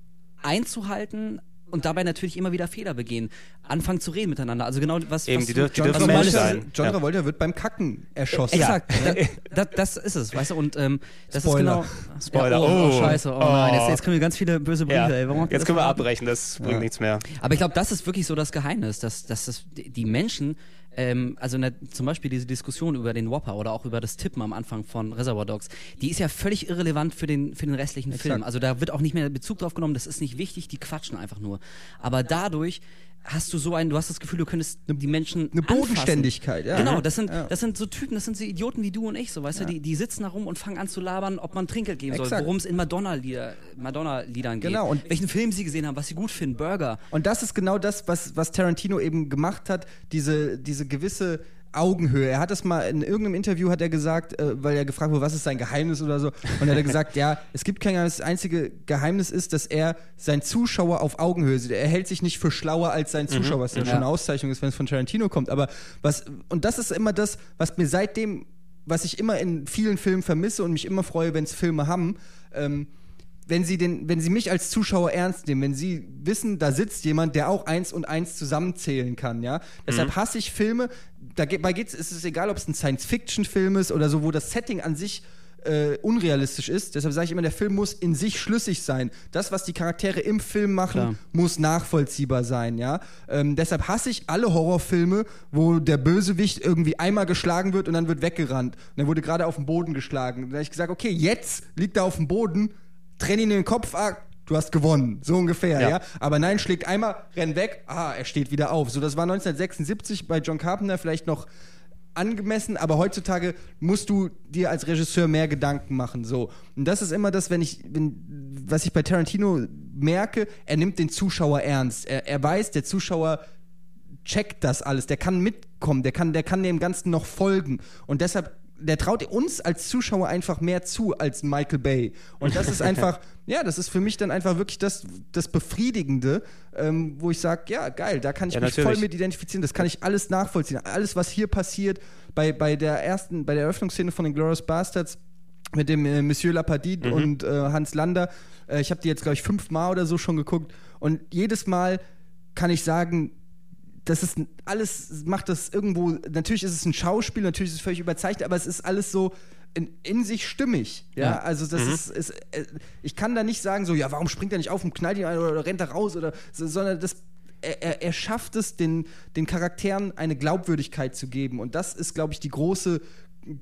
Speaker 2: einzuhalten und dabei natürlich immer wieder Fehler begehen. Anfangen zu reden miteinander. Also genau was,
Speaker 1: Eben,
Speaker 2: was
Speaker 1: die
Speaker 2: du-
Speaker 1: dür- die
Speaker 3: John
Speaker 1: dürfen Mensch sein.
Speaker 3: John
Speaker 1: Ja.
Speaker 3: Travolta wird beim Kacken erschossen.
Speaker 2: Exakt, da, da, das ist es, weißt du, und ähm, das
Speaker 3: Spoiler.
Speaker 2: ist genau.
Speaker 1: Spoiler.
Speaker 2: Ja, oh, oh,
Speaker 1: Oh.
Speaker 2: scheiße, oh nein, jetzt,
Speaker 1: Oh.
Speaker 2: jetzt kriegen wir ganz viele böse Briefe,
Speaker 1: ja.
Speaker 2: ey.
Speaker 1: Jetzt
Speaker 2: das
Speaker 1: können wir abbrechen, das bringt
Speaker 3: Ja.
Speaker 1: nichts mehr.
Speaker 2: Aber ich glaube, das ist wirklich so das Geheimnis, dass, dass das, die Menschen, ähm, also ne, zum Beispiel diese Diskussion über den Whopper oder auch über das Tippen am Anfang von Reservoir Dogs, die ist ja völlig irrelevant für den, für den restlichen Film. Also da wird auch nicht mehr Bezug drauf genommen, das ist nicht wichtig, die quatschen einfach nur. Aber dadurch hast du so ein, du hast das Gefühl, du könntest die Menschen
Speaker 3: eine
Speaker 2: anfassen.
Speaker 3: Bodenständigkeit, ja.
Speaker 2: Genau, das sind,
Speaker 3: Ja.
Speaker 2: das sind so Typen, das sind so Idioten wie du und ich, so weißt du, die, die sitzen da rum und fangen an zu labern, ob man Trinkgeld geben soll,
Speaker 3: Exakt.
Speaker 2: worum es in Madonna-Lieder, Madonna-Liedern geht,
Speaker 3: Genau, und-
Speaker 2: welchen Film sie gesehen haben, was sie gut finden, Burger.
Speaker 3: Und das ist genau das, was, was Tarantino eben gemacht hat, diese, diese gewisse Augenhöhe. Er hat es mal in irgendeinem Interview hat er gesagt, äh, weil er gefragt wurde, was ist sein Geheimnis oder so, und er hat er gesagt, ja, es gibt kein Geheimnis. Das einzige Geheimnis ist, dass er seinen Zuschauer auf Augenhöhe sieht. Er hält sich nicht für schlauer als sein Zuschauer, was ja schon eine Auszeichnung ist, wenn es von Tarantino kommt. Aber was und das ist immer das, was mir seitdem, was ich immer in vielen Filmen vermisse und mich immer freue, wenn es Filme haben. Ähm, wenn sie, den, wenn sie mich als Zuschauer ernst nehmen, wenn sie wissen, da sitzt jemand, der auch eins und eins zusammenzählen kann, ja. Deshalb hasse ich Filme, dabei geht's, ist es egal, ob es ein Science-Fiction-Film ist oder so, wo das Setting an sich äh, unrealistisch ist. Deshalb sage ich immer, der Film muss in sich schlüssig sein. Das, was die Charaktere im Film machen,
Speaker 2: Klar.
Speaker 3: muss nachvollziehbar sein, ja. Ähm, deshalb hasse ich alle Horrorfilme, wo der Bösewicht irgendwie einmal geschlagen wird und dann wird weggerannt. Und er wurde gerade auf den Boden geschlagen. Und dann habe ich gesagt, okay, jetzt liegt er auf dem Boden, trenn ihn den Kopf ab, du hast gewonnen. So ungefähr, ja.
Speaker 1: Ja.
Speaker 3: Aber nein, schlägt einmal, renn weg, ah, er steht wieder auf. So, das war 1976 bei John Carpenter vielleicht noch angemessen, aber heutzutage musst du dir als Regisseur mehr Gedanken machen. So. Und das ist immer das, wenn ich, wenn, was ich bei Tarantino merke, er nimmt den Zuschauer ernst. Er, er weiß, der Zuschauer checkt das alles, der kann mitkommen, der kann, der kann dem Ganzen noch folgen. Und deshalb der traut uns als Zuschauer einfach mehr zu als Michael Bay. Und das ist [LAUGHS] einfach, ja, das ist für mich dann einfach wirklich das, das Befriedigende, ähm, wo ich sage, ja, geil, da kann ich
Speaker 1: Ja,
Speaker 3: mich
Speaker 1: natürlich.
Speaker 3: voll mit identifizieren, das kann ich alles nachvollziehen. Alles, was hier passiert, bei, bei der ersten, bei der Eröffnungsszene von den Glorious Bastards mit dem äh, Monsieur Lapardite und äh, Hans Lander, äh, ich habe die jetzt, glaube ich, fünfmal oder so schon geguckt und jedes Mal kann ich sagen, das ist alles, macht das irgendwo, natürlich ist es ein Schauspiel, natürlich ist es völlig überzeichnet, aber es ist alles so in, in sich stimmig. Ja,
Speaker 2: Ja.
Speaker 3: also das ist, ist äh, ich kann da nicht sagen, so, ja, warum springt er nicht auf und knallt ihn ein oder rennt er raus oder, so, sondern das. Er, er, er schafft es, den, den Charakteren eine Glaubwürdigkeit zu geben. Und das ist, glaube ich, die große,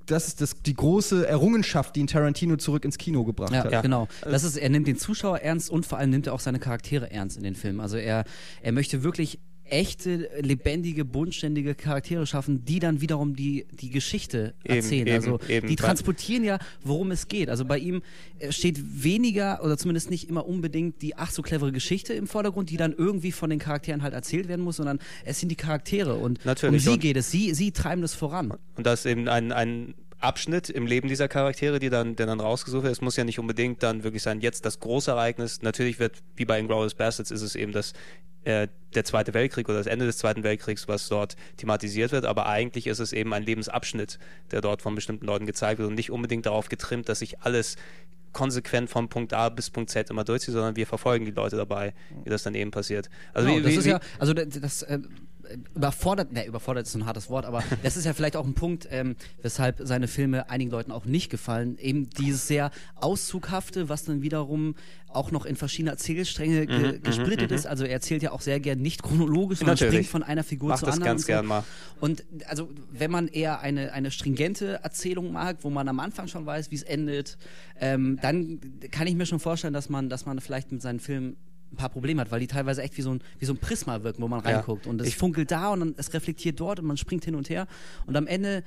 Speaker 3: das ist das, die große Errungenschaft, die ihn Tarantino zurück ins Kino gebracht
Speaker 2: Ja,
Speaker 3: hat.
Speaker 1: Ja.
Speaker 2: genau. Das ist, er nimmt den Zuschauer ernst und vor allem nimmt er auch seine Charaktere ernst in den Film. Also er, er möchte wirklich echte, lebendige, bodenständige Charaktere schaffen, die dann wiederum die, die Geschichte erzählen.
Speaker 1: eben,
Speaker 2: also
Speaker 1: eben.
Speaker 2: die transportieren ja, worum es geht. Also bei ihm äh, steht weniger oder zumindest nicht immer unbedingt die ach so clevere Geschichte im Vordergrund, die dann irgendwie von den Charakteren halt erzählt werden muss, sondern es sind die Charaktere und
Speaker 1: Natürlich,
Speaker 2: um sie geht es. Sie, sie treiben das voran.
Speaker 1: Und das ist eben ein, ein Abschnitt im Leben dieser Charaktere, die dann, der dann rausgesucht wird. Es muss ja nicht unbedingt dann wirklich sein, jetzt das große Ereignis. Natürlich wird, wie bei Inglourious Bastards, ist es eben das, äh, der Zweite Weltkrieg oder das Ende des Zweiten Weltkriegs, was dort thematisiert wird. Aber eigentlich ist es eben ein Lebensabschnitt, der dort von bestimmten Leuten gezeigt wird und nicht unbedingt darauf getrimmt, dass sich alles konsequent von Punkt A bis Punkt Z immer durchzieht, sondern wir verfolgen die Leute dabei, wie das dann eben passiert. Also
Speaker 2: Genau,
Speaker 1: wie,
Speaker 2: das
Speaker 1: wie,
Speaker 2: ist
Speaker 1: wie,
Speaker 2: ja, also das, das äh, überfordert, ne, überfordert ist so ein hartes Wort, aber [LAUGHS] das ist ja vielleicht auch ein Punkt, ähm, weshalb seine Filme einigen Leuten auch nicht gefallen. Eben dieses sehr Auszughafte, was dann wiederum auch noch in verschiedene Erzählstränge ge gesplittet ist. Also er erzählt ja auch sehr gern nicht chronologisch, sondern springt von einer Figur
Speaker 1: Macht
Speaker 2: zur
Speaker 1: das
Speaker 2: anderen.
Speaker 1: ganz
Speaker 2: und so.
Speaker 1: gern mal.
Speaker 2: Und also, wenn man eher eine, eine stringente Erzählung mag, wo man am Anfang schon weiß, wie es endet, ähm, dann kann ich mir schon vorstellen, dass man, dass man vielleicht mit seinen Filmen ein paar Probleme hat, weil die teilweise echt wie so ein, wie so ein Prisma wirken, wo man
Speaker 1: Ja.
Speaker 2: reinguckt. Und es
Speaker 1: Ich-
Speaker 2: funkelt da und dann, es reflektiert dort und man springt hin und her. Und am Ende,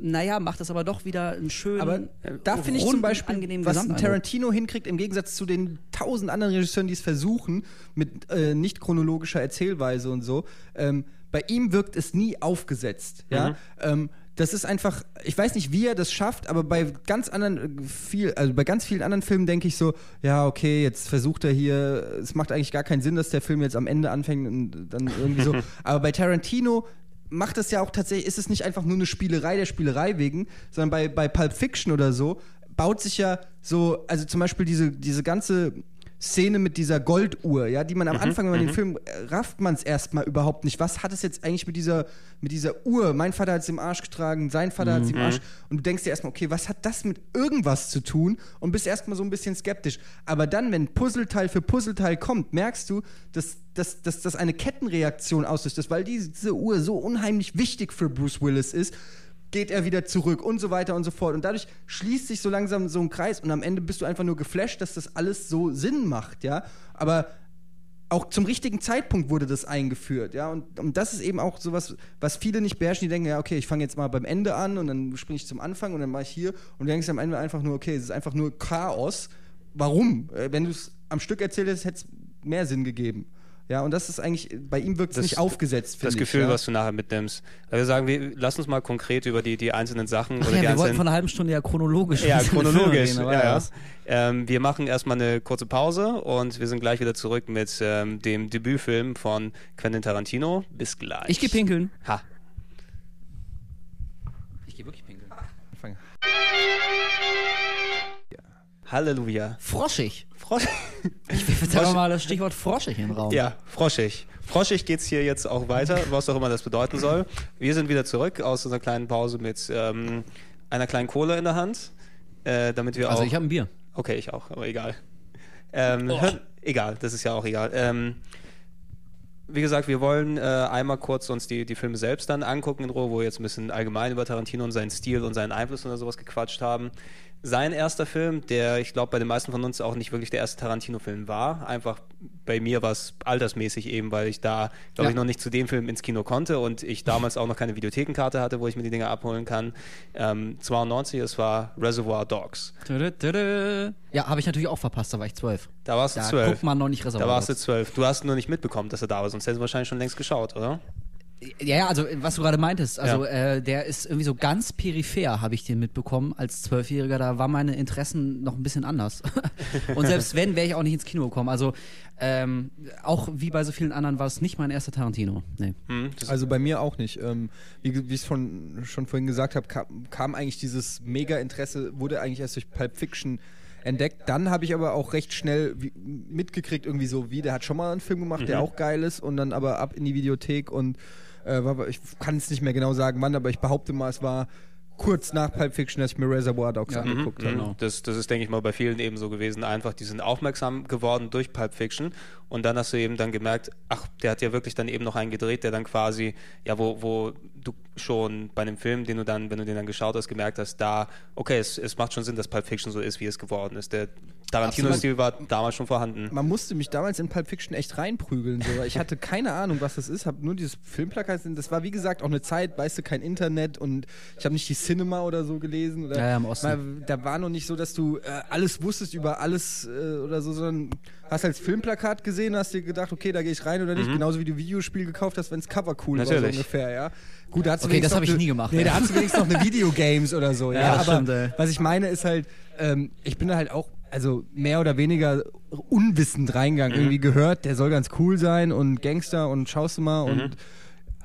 Speaker 2: naja, macht das aber doch wieder einen schönen,
Speaker 3: Aber da finde ich zum Beispiel,
Speaker 2: angenehmen
Speaker 3: was. Tarantino hinkriegt, im Gegensatz zu den tausend anderen Regisseuren, die es versuchen, mit äh, nicht chronologischer Erzählweise und so, ähm, bei ihm wirkt es nie aufgesetzt. Ja? Ähm, das ist einfach, ich weiß nicht, wie er das schafft, aber bei ganz anderen, äh, viel, also bei ganz vielen anderen Filmen denke ich so, ja, okay, jetzt versucht er hier, es macht eigentlich gar keinen Sinn, dass der Film jetzt am Ende anfängt und dann irgendwie so. [LAUGHS] aber bei Tarantino macht es ja auch tatsächlich, ist es nicht einfach nur eine Spielerei der Spielerei wegen, sondern bei, bei Pulp Fiction oder so baut sich ja so, also zum Beispiel diese, diese ganze Szene mit dieser Golduhr, ja, die man am Anfang, wenn man den Film äh, rafft man es erstmal überhaupt nicht. Was hat es jetzt eigentlich mit dieser, mit dieser Uhr? Mein Vater hat es im Arsch getragen, sein Vater hat es im Arsch. Und du denkst dir erstmal, okay, was hat das mit irgendwas zu tun? Und bist erstmal so ein bisschen skeptisch. Aber dann, wenn Puzzleteil für Puzzleteil kommt, merkst du, dass, dass, dass das eine Kettenreaktion auslöst, dass, weil diese Uhr so unheimlich wichtig für Bruce Willis ist, geht er wieder zurück und so weiter und so fort. Und dadurch schließt sich so langsam so ein Kreis und am Ende bist du einfach nur geflasht, dass das alles so Sinn macht, ja. Aber auch zum richtigen Zeitpunkt wurde das eingeführt, ja. Und, und das ist eben auch sowas, was viele nicht beherrschen, die denken, ja, okay, ich fange jetzt mal beim Ende an und dann springe ich zum Anfang und dann mache ich hier und du denkst am Ende einfach nur, okay, es ist einfach nur Chaos. Warum? Äh, Wenn du es am Stück erzählt hättest, hätte es mehr Sinn gegeben. Ja, und das ist eigentlich, bei ihm wirkt es nicht aufgesetzt,
Speaker 1: das
Speaker 3: finde ich.
Speaker 1: Gefühl,
Speaker 3: ja.
Speaker 1: was du nachher mitnimmst. Also wir sagen, wir, lass uns mal konkret über die, die einzelnen Sachen
Speaker 2: Ach
Speaker 1: oder
Speaker 2: ja,
Speaker 1: die
Speaker 2: wir wollten
Speaker 1: einzelnen
Speaker 2: vor einer halben Stunde ja chronologisch.
Speaker 1: Ja, chronologisch.
Speaker 2: gehen, aber
Speaker 1: ja, ja. Ähm, wir machen erstmal eine kurze Pause und wir sind gleich wieder zurück mit ähm, dem Debütfilm von Quentin Tarantino. Bis gleich.
Speaker 2: Ich geh pinkeln.
Speaker 1: Ha.
Speaker 2: Ich geh wirklich pinkeln.
Speaker 3: Anfang.
Speaker 1: Halleluja.
Speaker 2: Froschig.
Speaker 1: Frosch. [LAUGHS]
Speaker 2: Ich werfe mal das Stichwort froschig in den Raum.
Speaker 1: ja, froschig. Froschig geht's hier jetzt auch weiter, was auch immer das bedeuten soll. Wir sind wieder zurück aus unserer kleinen Pause mit ähm, einer kleinen Kohle in der Hand, äh, damit wir
Speaker 2: Also
Speaker 1: auch.
Speaker 2: ich habe ein Bier.
Speaker 1: Okay, ich auch, aber egal. Ähm,
Speaker 2: Oh.
Speaker 1: hör- Egal, das ist ja auch egal. Ähm, wie gesagt, wir wollen äh, einmal kurz uns die, die Filme selbst dann angucken in Ruhe, wo wir jetzt ein bisschen allgemein über Tarantino und seinen Stil und seinen Einfluss oder sowas gequatscht haben. Sein erster Film, der ich glaube bei den meisten von uns auch nicht wirklich der erste Tarantino-Film war, einfach bei mir war es altersmäßig eben, weil ich da, glaube
Speaker 2: Ja.
Speaker 1: ich, noch nicht zu dem Film ins Kino konnte und ich damals auch noch keine Videothekenkarte hatte, wo ich mir die Dinge abholen kann. Ähm, 92, es war Reservoir Dogs.
Speaker 2: Ja, habe ich natürlich auch verpasst, da war ich zwölf.
Speaker 1: Da warst du
Speaker 2: Da
Speaker 1: zwölf.
Speaker 2: guckt man noch nicht
Speaker 1: Da
Speaker 2: Reservoir
Speaker 1: warst du
Speaker 2: Dogs.
Speaker 1: zwölf. Du hast nur nicht mitbekommen, dass er da war, sonst hättest du wahrscheinlich schon längst geschaut, oder?
Speaker 2: Ja, ja, also was du gerade meintest, also
Speaker 1: Ja.
Speaker 2: äh, der ist irgendwie so ganz peripher, habe ich den mitbekommen als Zwölfjähriger. Da waren meine Interessen noch ein bisschen anders. [LAUGHS] Und selbst wenn, wäre ich auch nicht ins Kino gekommen. Also ähm, auch wie bei so vielen anderen war es nicht mein erster Tarantino. Nee.
Speaker 1: Hm,
Speaker 3: Also bei mir auch nicht. Ähm, wie wie ich es schon vorhin gesagt habe, kam, kam eigentlich dieses Mega-Interesse, wurde eigentlich erst durch Pulp Fiction entdeckt. Dann habe ich aber auch recht schnell wie, mitgekriegt, irgendwie so, wie der hat schon mal einen Film gemacht, der auch geil ist und dann aber ab in die Videothek und äh, war, ich kann es nicht mehr genau sagen, wann, aber ich behaupte mal, es war kurz nach Pulp Fiction, dass ich mir Reservoir Dogs
Speaker 2: Ja.
Speaker 3: angeguckt habe.
Speaker 2: Genau.
Speaker 1: Das, das ist, denke ich mal, bei vielen eben so gewesen. Einfach, die sind aufmerksam geworden durch Pulp Fiction und dann hast du eben dann gemerkt, ach, der hat ja wirklich dann eben noch einen gedreht, der dann quasi, ja, wo, wo du schon bei einem Film, den du dann, wenn du den dann geschaut hast, gemerkt hast, da, okay, es, es macht schon Sinn, dass Pulp Fiction so ist, wie es geworden ist. Der Tarantino-Stil war damals schon vorhanden.
Speaker 3: Man musste mich damals in Pulp Fiction echt reinprügeln. So. Ich hatte keine Ahnung, was das ist, habe nur dieses Filmplakat. Das war wie gesagt auch eine Zeit, weißt du, kein Internet und ich habe nicht die Cinema oder so gelesen. Oder
Speaker 2: Ja, ja, im Osten.
Speaker 3: Da war noch nicht so, dass du äh, alles wusstest über alles äh, oder so, sondern hast als Filmplakat gesehen, hast dir gedacht, okay, da gehe ich rein oder nicht. Genauso wie du Videospiel gekauft hast, wenn das Cover cool war, so
Speaker 1: Natürlich.
Speaker 3: ungefähr, ja. Gut, da hat's
Speaker 2: Okay, das
Speaker 3: wenigstens
Speaker 2: hab ich nie gemacht,
Speaker 3: Nee,
Speaker 2: ja.
Speaker 3: da hast du wenigstens noch eine Videogames oder so. [LAUGHS] Ja,
Speaker 2: Ja, das
Speaker 3: aber
Speaker 2: stimmt, ey.
Speaker 3: was ich meine ist halt, ähm, ich bin da halt auch, also mehr oder weniger unwissend reingegangen.
Speaker 1: Mhm.
Speaker 3: Irgendwie gehört, der soll ganz cool sein und Gangster und schaust du mal
Speaker 1: Mhm.
Speaker 3: und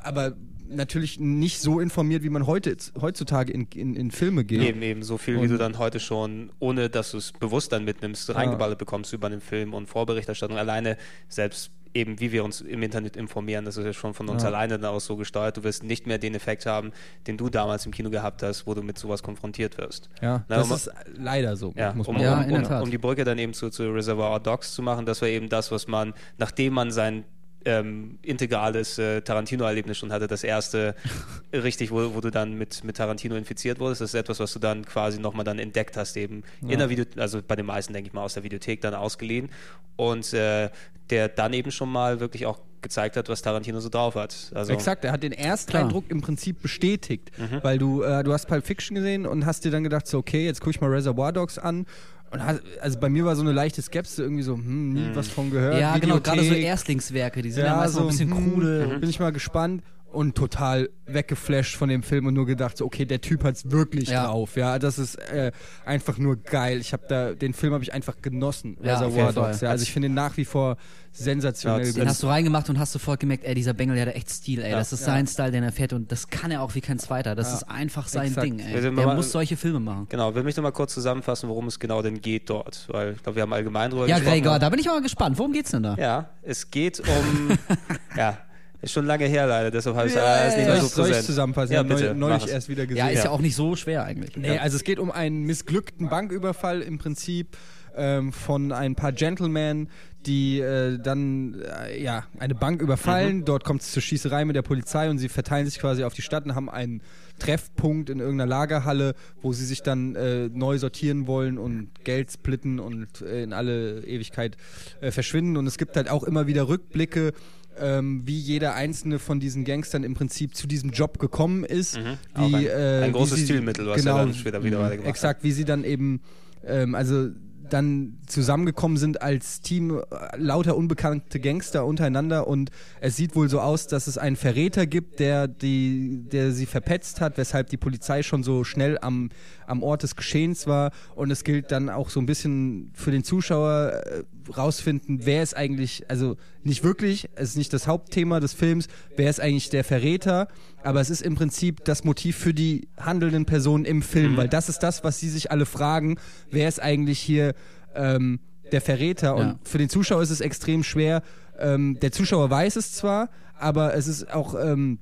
Speaker 3: aber natürlich nicht so informiert, wie man heute heutzutage in, in, in Filme geht.
Speaker 1: Eben, eben, so viel, wie
Speaker 3: Und-
Speaker 1: du dann heute schon, ohne dass du es bewusst dann mitnimmst, reingeballert bekommst über einen Film und Vorberichterstattung. Alleine, selbst eben, wie wir uns im Internet informieren, das ist ja schon von uns
Speaker 3: Ja.
Speaker 1: alleine dann aus so gesteuert. Du wirst nicht mehr den Effekt haben, den du damals im Kino gehabt hast, wo du mit sowas konfrontiert wirst.
Speaker 3: Ja,
Speaker 1: Na,
Speaker 3: das
Speaker 1: um-
Speaker 3: ist leider so,
Speaker 1: Ja,
Speaker 3: muss
Speaker 1: um,
Speaker 3: man
Speaker 2: Ja,
Speaker 1: um,
Speaker 2: in der
Speaker 1: um,
Speaker 2: Tat.
Speaker 1: um die Brücke dann eben zu, zu Reservoir Dogs zu machen, das war eben das, was man, nachdem man sein ähm, integrales äh, Tarantino-Erlebnis schon hatte, das erste [LAUGHS] richtig, wo, wo du dann mit, mit Tarantino infiziert wurdest, das ist etwas, was du dann quasi nochmal dann entdeckt hast, eben in der Video, also bei den meisten, denke ich mal, aus der Videothek dann ausgeliehen und äh, der dann eben schon mal wirklich auch gezeigt hat, was Tarantino so drauf hat. Also,
Speaker 3: Exakt, er hat den Ersteindruck im Prinzip bestätigt, weil du, äh, du hast Pulp Fiction gesehen und hast dir dann gedacht, so, okay, jetzt gucke ich mal Reservoir Dogs an. Und hast, also bei mir war so eine leichte Skepsis, irgendwie so, hm, nie was von gehört.
Speaker 2: Ja, genau,
Speaker 3: Videothek.
Speaker 2: gerade so Erstlingswerke, die sind ja, meist noch ein bisschen
Speaker 3: hm,
Speaker 2: krude.
Speaker 3: Bin ich mal gespannt und total weggeflasht von dem Film und nur gedacht, so, okay, der Typ hat's wirklich
Speaker 2: Ja.
Speaker 3: drauf. Ja, das ist äh, einfach nur geil. Ich habe da, den Film habe ich einfach genossen,
Speaker 2: Ja,
Speaker 3: Reservoir. Dogs. Ja, also ich finde ihn nach wie vor sensationell.
Speaker 1: Ja.
Speaker 2: Den hast du reingemacht und hast sofort gemerkt, ey, dieser Bengel, der hat echt Stil, ey.
Speaker 1: Ja.
Speaker 2: Das ist sein Style, den er fährt und das kann er auch wie kein zweiter. Das
Speaker 3: Ja.
Speaker 2: ist einfach sein
Speaker 3: Exakt.
Speaker 2: Ding, ey. Der
Speaker 1: mal-
Speaker 2: muss solche Filme machen.
Speaker 1: Genau, will mich noch mal kurz zusammenfassen, worum es genau denn geht dort, weil ich glaube, wir haben allgemein drüber
Speaker 2: Ja,
Speaker 1: gesprochen.
Speaker 2: Gregor, da bin ich aber gespannt. Worum geht's denn da?
Speaker 1: Ja, es geht um. [LAUGHS] ja, ist schon lange her leider, deshalb habe ich
Speaker 3: Ja,
Speaker 1: alles nicht mehr so
Speaker 3: soll ich
Speaker 1: präsent.
Speaker 3: zusammenfassen?
Speaker 1: Ja, bitte,
Speaker 3: neu, neulich erst wieder gesehen.
Speaker 2: Ja, ist ja
Speaker 1: Ja.
Speaker 2: auch nicht so schwer eigentlich.
Speaker 3: Nee, also es geht um einen missglückten Banküberfall im Prinzip ähm, von ein paar Gentlemen, die äh, dann äh, ja eine Bank überfallen.
Speaker 1: Mhm.
Speaker 3: Dort kommt es zur Schießerei mit der Polizei und sie verteilen sich quasi auf die Stadt und haben einen Treffpunkt in irgendeiner Lagerhalle, wo sie sich dann äh, neu sortieren wollen und Geld splitten und äh, in alle Ewigkeit äh, verschwinden. Und es gibt halt auch immer wieder Rückblicke. Ähm, wie jeder einzelne von diesen Gangstern im Prinzip zu diesem Job gekommen ist.
Speaker 1: Mhm.
Speaker 3: Wie,
Speaker 1: ein-
Speaker 3: äh,
Speaker 1: ein
Speaker 3: wie
Speaker 1: großes
Speaker 3: sie-
Speaker 1: Stilmittel, was er
Speaker 3: genau,
Speaker 1: dann später wieder weitergemacht hat.
Speaker 3: Exakt, wie sie dann eben, ähm, also dann zusammengekommen sind als Team äh, lauter unbekannte Gangster untereinander und es sieht wohl so aus, dass es einen Verräter gibt, der die, der sie verpetzt hat, weshalb die Polizei schon so schnell am, am Ort des Geschehens war. Und es gilt dann auch so ein bisschen für den Zuschauer äh, rausfinden, wer ist eigentlich, also nicht wirklich, es ist nicht das Hauptthema des Films, wer ist eigentlich der Verräter, aber es ist im Prinzip das Motiv für die handelnden Personen im Film, weil das ist das, was sie sich alle fragen, wer ist eigentlich hier ähm, der Verräter? Und
Speaker 2: Ja.
Speaker 3: für den Zuschauer ist es extrem schwer, ähm, der Zuschauer weiß es zwar, aber es ist auch ähm,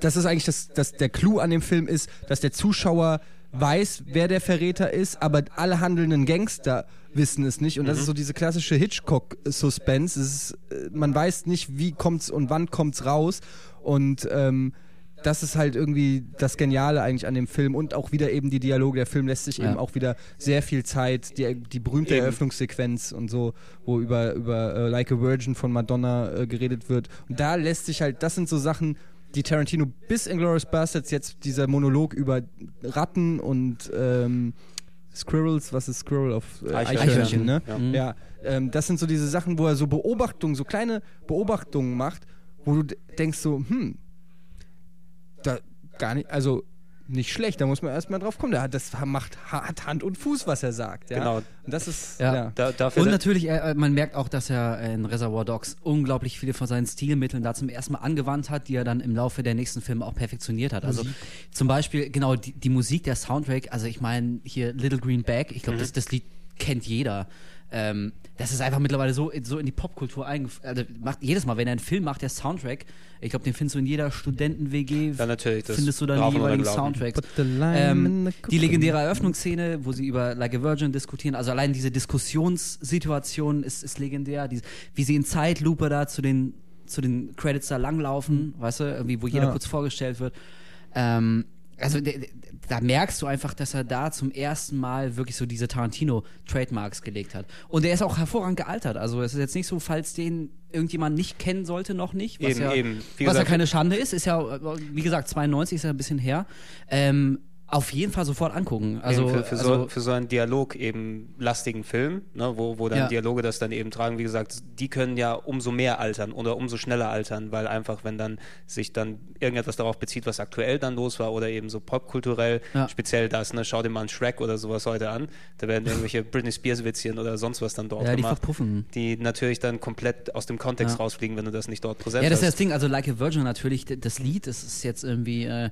Speaker 3: das ist eigentlich das, das, der Clou an dem Film ist, dass der Zuschauer weiß, wer der Verräter ist, aber alle handelnden Gangster wissen es nicht. Und das ist so diese klassische Hitchcock-Suspense. Äh, Man weiß nicht, wie kommt's und wann kommt's raus. Und ähm, das ist halt irgendwie das Geniale eigentlich an dem Film und auch wieder eben die Dialoge. Der Film lässt sich
Speaker 2: Ja.
Speaker 3: eben auch wieder sehr viel Zeit, die, die berühmte
Speaker 1: Eben.
Speaker 3: Eröffnungssequenz und so, wo über, über äh, Like a Virgin von Madonna äh, geredet wird. Und da lässt sich halt, das sind so Sachen, die Tarantino bis Inglourious Bastards jetzt dieser Monolog über Ratten und ähm, Squirrels, was ist Squirrel auf äh,
Speaker 1: Eichhörnchen.
Speaker 3: Eichhörnchen, ne?
Speaker 1: Ja.
Speaker 3: Ja, ähm, das sind so diese Sachen, wo er so Beobachtungen, so kleine Beobachtungen macht, wo du denkst so, hm, da gar nicht, also nicht schlecht, da muss man erstmal drauf kommen. Der hat, das macht, hat Hand und Fuß, was er sagt. Ja?
Speaker 1: Genau.
Speaker 3: Und das ist,
Speaker 2: Ja.
Speaker 3: ja.
Speaker 1: Da, dafür
Speaker 2: Und natürlich, äh, man merkt auch, dass er in Reservoir Dogs unglaublich viele von seinen Stilmitteln da zum ersten Mal angewandt hat, die er dann im Laufe der nächsten Filme auch perfektioniert hat. Also zum Beispiel, genau, die, die Musik, der Soundtrack, also ich meine, hier Little Green Bag, ich glaube, das, das Lied kennt jeder. Ähm, das ist einfach mittlerweile so, so in die Popkultur eingeführt. Also macht jedes Mal, wenn er einen Film macht, der Soundtrack, ich glaube, den findest du in jeder Studenten-WG,
Speaker 1: Ja, natürlich, das
Speaker 2: findest du dann
Speaker 1: rauf
Speaker 2: die jeweiligen. Soundtracks. Ähm,
Speaker 3: in the
Speaker 2: die legendäre Eröffnungsszene, wo sie über Like a Virgin diskutieren, also allein diese Diskussionssituation ist, ist legendär. Die, wie sie in Zeitlupe da zu den, zu den Credits da langlaufen, weißt du, irgendwie, wo jeder
Speaker 3: Ja.
Speaker 2: kurz vorgestellt wird. Ähm, also da merkst du einfach, dass er da zum ersten Mal wirklich so diese Tarantino-Trademarks gelegt hat. Und er ist auch hervorragend gealtert. Also es ist jetzt nicht so, falls den irgendjemand nicht kennen sollte, noch nicht. Was
Speaker 1: Eben,
Speaker 2: ja,
Speaker 1: eben.
Speaker 2: Was ja
Speaker 1: gesagt-
Speaker 2: keine Schande ist, ist ja, wie gesagt, 92 ist ja ein bisschen her. Ähm, auf jeden Fall sofort angucken. Also,
Speaker 1: für, für,
Speaker 2: also
Speaker 1: so, für so einen Dialog eben lastigen Film, ne, wo, wo dann
Speaker 2: Ja.
Speaker 1: Dialoge das dann eben tragen, wie gesagt, die können ja umso mehr altern oder umso schneller altern, weil einfach, wenn dann sich dann irgendetwas darauf bezieht, was aktuell dann los war oder eben so popkulturell,
Speaker 2: Ja.
Speaker 1: speziell das, ne, schau dir mal einen Shrek oder sowas heute an, da werden irgendwelche [LAUGHS] Britney Spears Witzchen oder sonst was dann dort
Speaker 2: Ja, die
Speaker 1: gemacht,
Speaker 2: verpuffen.
Speaker 1: die natürlich dann komplett aus dem Kontext
Speaker 2: Ja.
Speaker 1: rausfliegen, wenn du das nicht dort präsent
Speaker 2: ja, das ist
Speaker 1: hast.
Speaker 2: das Ding. Also Like a Virgin natürlich, das Lied, das ist jetzt irgendwie äh,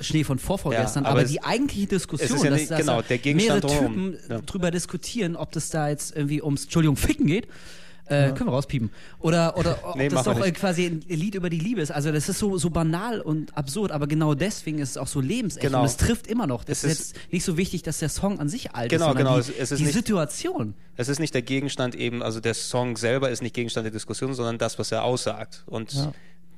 Speaker 2: Schnee von vorvorgestern,
Speaker 1: Ja,
Speaker 2: aber,
Speaker 1: aber
Speaker 2: die eigentliche Diskussion,
Speaker 1: ja
Speaker 2: dass,
Speaker 1: nicht-
Speaker 2: dass
Speaker 1: genau,
Speaker 2: da
Speaker 1: der Gegenstand
Speaker 2: mehrere. Typen
Speaker 1: Ja.
Speaker 2: drüber diskutieren, ob das da jetzt irgendwie ums, Entschuldigung, Ficken geht. Äh, Können wir rauspiepen. Oder, oder [LAUGHS] ob
Speaker 1: Nee,
Speaker 2: das doch äh, quasi ein Lied über die Liebe ist. Also das ist so, so banal und absurd, aber genau deswegen ist es auch so lebensecht
Speaker 1: Genau.
Speaker 2: und es trifft immer noch. Das
Speaker 1: Es
Speaker 2: ist
Speaker 1: ist-
Speaker 2: jetzt nicht so wichtig, dass der Song an sich alt
Speaker 1: Genau,
Speaker 2: ist, sondern
Speaker 1: genau,
Speaker 2: die,
Speaker 1: es- es ist
Speaker 2: die
Speaker 1: nicht-
Speaker 2: Situation.
Speaker 1: Es ist nicht der Gegenstand eben, also der Song selber ist nicht Gegenstand der Diskussion, sondern das, was er aussagt. Und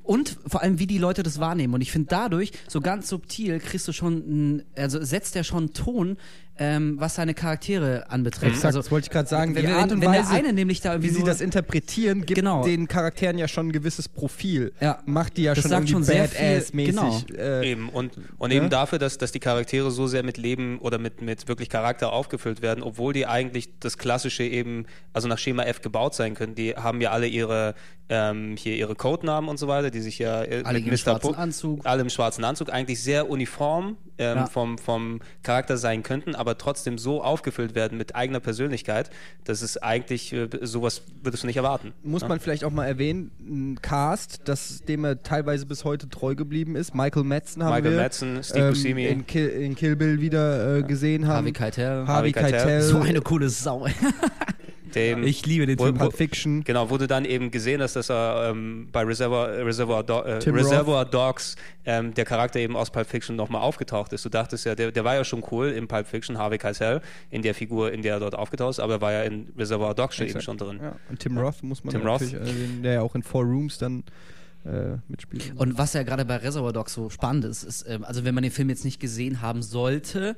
Speaker 2: Und vor allem, wie die Leute das wahrnehmen. Und ich finde, dadurch, so ganz subtil, kriegst du schon, also setzt er schon einen Ton, ähm, was seine Charaktere anbetrifft.
Speaker 3: Exakt,
Speaker 2: Also,
Speaker 3: das wollte ich gerade sagen.
Speaker 2: wenn,
Speaker 3: die Art und
Speaker 2: wenn
Speaker 3: Weise,
Speaker 2: der eine nämlich da irgendwie
Speaker 3: wie sie
Speaker 2: nur,
Speaker 3: das interpretieren, gibt
Speaker 2: Genau.
Speaker 3: den Charakteren ja schon ein gewisses Profil.
Speaker 2: Ja.
Speaker 3: Macht die ja
Speaker 2: Das
Speaker 3: schon
Speaker 2: sagt
Speaker 3: irgendwie
Speaker 2: schon sehr viel-
Speaker 3: Badass-mäßig.
Speaker 2: genau.
Speaker 3: Äh,
Speaker 1: Eben, und, und
Speaker 3: Ja.
Speaker 1: eben dafür, dass, dass die Charaktere so sehr mit Leben oder mit, mit wirklich Charakter aufgefüllt werden, obwohl die eigentlich das klassische eben, also nach Schema F gebaut sein können. Die haben ja alle ihre, ähm, hier ihre Codenamen und so weiter, die sich ja äh,
Speaker 2: Alle
Speaker 1: mit
Speaker 2: im schwarzen Anzug.
Speaker 1: alle im schwarzen Anzug, eigentlich sehr uniform ähm,
Speaker 2: Ja.
Speaker 1: vom, vom Charakter sein könnten, aber trotzdem so aufgefüllt werden mit eigener Persönlichkeit, dass es eigentlich, äh, sowas würdest du nicht erwarten.
Speaker 3: muss
Speaker 1: Ja?
Speaker 3: man vielleicht auch mal erwähnen, ein Cast, das, dem er teilweise bis heute treu geblieben ist. Michael Madsen haben
Speaker 1: Michael
Speaker 3: wir
Speaker 1: Madsen, Steve
Speaker 3: ähm,
Speaker 1: Buscemi.
Speaker 3: in, Kill, in Kill Bill wieder äh, gesehen haben.
Speaker 2: Harvey Keitel.
Speaker 3: Harvey.
Speaker 1: Keitel.
Speaker 2: so eine coole Sau. [LAUGHS]
Speaker 1: Dem-
Speaker 2: ich liebe den
Speaker 1: Wo-
Speaker 2: Film.
Speaker 3: Pulp Fiction.
Speaker 1: Genau, wurde dann eben gesehen, dass das äh, ähm, bei Reservoir, äh, Reservoir, Do äh, Reservoir Dogs ähm, der Charakter eben aus Pulp Fiction nochmal aufgetaucht ist. Du dachtest ja, der, der war ja schon cool in Pulp Fiction, Harvey Keitel, in der Figur, in der er dort aufgetaucht ist, aber er war ja in Reservoir Dogs schon eben schon drin.
Speaker 3: Ja. Und Tim Roth muss man
Speaker 1: Tim
Speaker 3: natürlich
Speaker 1: Roth.
Speaker 3: erwähnen, der ja auch in Four Rooms dann äh, mitspielt.
Speaker 2: Und was ja gerade bei Reservoir Dogs so spannend ist, ist, ähm, also wenn man den Film jetzt nicht gesehen haben sollte,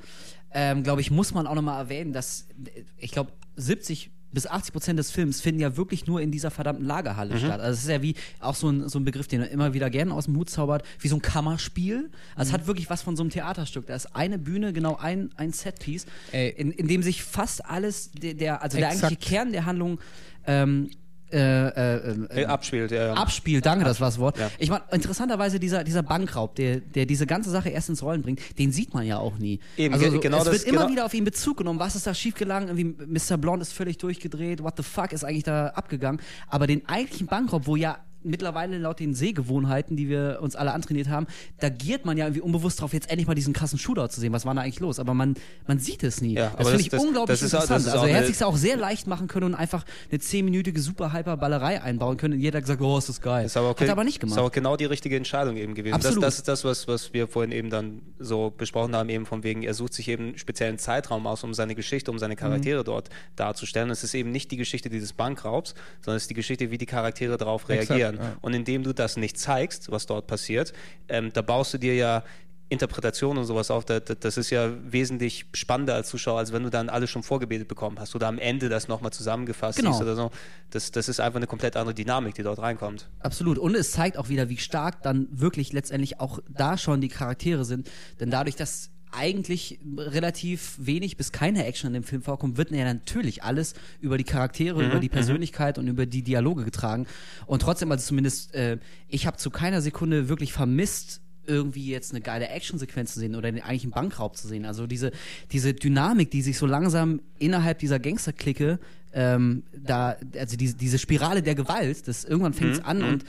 Speaker 2: ähm, glaube ich, muss man auch nochmal erwähnen, dass äh, ich glaube 70 bis 80 Prozent des Films finden ja wirklich nur in dieser verdammten Lagerhalle statt. Also es ist ja wie auch so ein, so ein Begriff, den er immer wieder gerne aus dem Hut zaubert, wie so ein Kammerspiel. Also es hat wirklich was von so einem Theaterstück. Da ist eine Bühne, genau ein, ein Setpiece, in, in dem sich fast alles, der, der also der
Speaker 3: Exakt.
Speaker 2: eigentliche Kern der Handlung ähm, äh, äh, äh,
Speaker 1: Äh, abspielt, ja. ja.
Speaker 2: abspielt, danke, das war das Wort.
Speaker 1: Ja.
Speaker 2: Ich meine, interessanterweise dieser, dieser Bankraub, der, der diese ganze Sache erst ins Rollen bringt, den sieht man ja auch nie.
Speaker 1: Eben,
Speaker 2: also so,
Speaker 1: genau
Speaker 2: es
Speaker 1: das-
Speaker 2: wird immer
Speaker 1: genau-
Speaker 2: wieder auf ihn Bezug genommen, was ist da schiefgegangen, irgendwie Mr. Blonde ist völlig durchgedreht, what the fuck ist eigentlich da abgegangen. Aber den eigentlichen Bankraub, wo ja mittlerweile laut den Sehgewohnheiten, die wir uns alle antrainiert haben, da giert man ja irgendwie unbewusst drauf, jetzt endlich mal diesen krassen Shootout zu sehen. Was war da eigentlich los? Aber man, man sieht es nie.
Speaker 1: Ja,
Speaker 2: das finde
Speaker 1: das-
Speaker 2: ich
Speaker 1: das-
Speaker 2: unglaublich
Speaker 1: das ist auch- das
Speaker 2: interessant.
Speaker 1: ist
Speaker 2: also
Speaker 1: auch
Speaker 2: er
Speaker 1: eine-
Speaker 2: sich auch sehr leicht machen können und einfach eine zehnminütige super hyper Ballerei einbauen können. Und jeder hat gesagt, oh, ist das geil.
Speaker 1: Ist aber okay,
Speaker 2: Hat er aber nicht
Speaker 1: Ist
Speaker 2: gemacht.
Speaker 1: aber genau die richtige Entscheidung eben gewesen.
Speaker 2: Absolut.
Speaker 1: Das, das ist das, was, was wir vorhin eben dann so besprochen haben, eben von wegen, er sucht sich eben einen speziellen Zeitraum aus, um seine Geschichte, um seine Charaktere
Speaker 2: Mhm.
Speaker 1: dort darzustellen. Es ist eben nicht die Geschichte dieses Bankraubs, sondern es ist die Geschichte, wie die Charaktere darauf
Speaker 3: Exakt,
Speaker 1: reagieren.
Speaker 3: ja.
Speaker 1: Und indem du das nicht zeigst, was dort passiert, ähm, da baust du dir ja Interpretation und sowas auf, da- da- das ist ja wesentlich spannender als Zuschauer, als wenn du dann alles schon vorgebetet bekommen hast oder am Ende das nochmal zusammengefasst
Speaker 2: Genau.
Speaker 1: siehst oder so. Das, das ist einfach eine komplett andere Dynamik, die dort reinkommt.
Speaker 2: Absolut. Und es zeigt auch wieder, wie stark dann wirklich letztendlich auch da schon die Charaktere sind. Denn dadurch, dass eigentlich relativ wenig bis keine Action in dem Film vorkommt, wird ja natürlich alles über die Charaktere, über die Persönlichkeit und über die Dialoge getragen. Und trotzdem, also zumindest, äh, ich habe zu keiner Sekunde wirklich vermisst, irgendwie jetzt eine geile Actionsequenz zu sehen oder den eigentlichen Bankraub zu sehen. Also diese, diese Dynamik, die sich so langsam innerhalb dieser Gangsterklicke ähm, da, also diese, diese Spirale der Gewalt, das irgendwann fängt es an und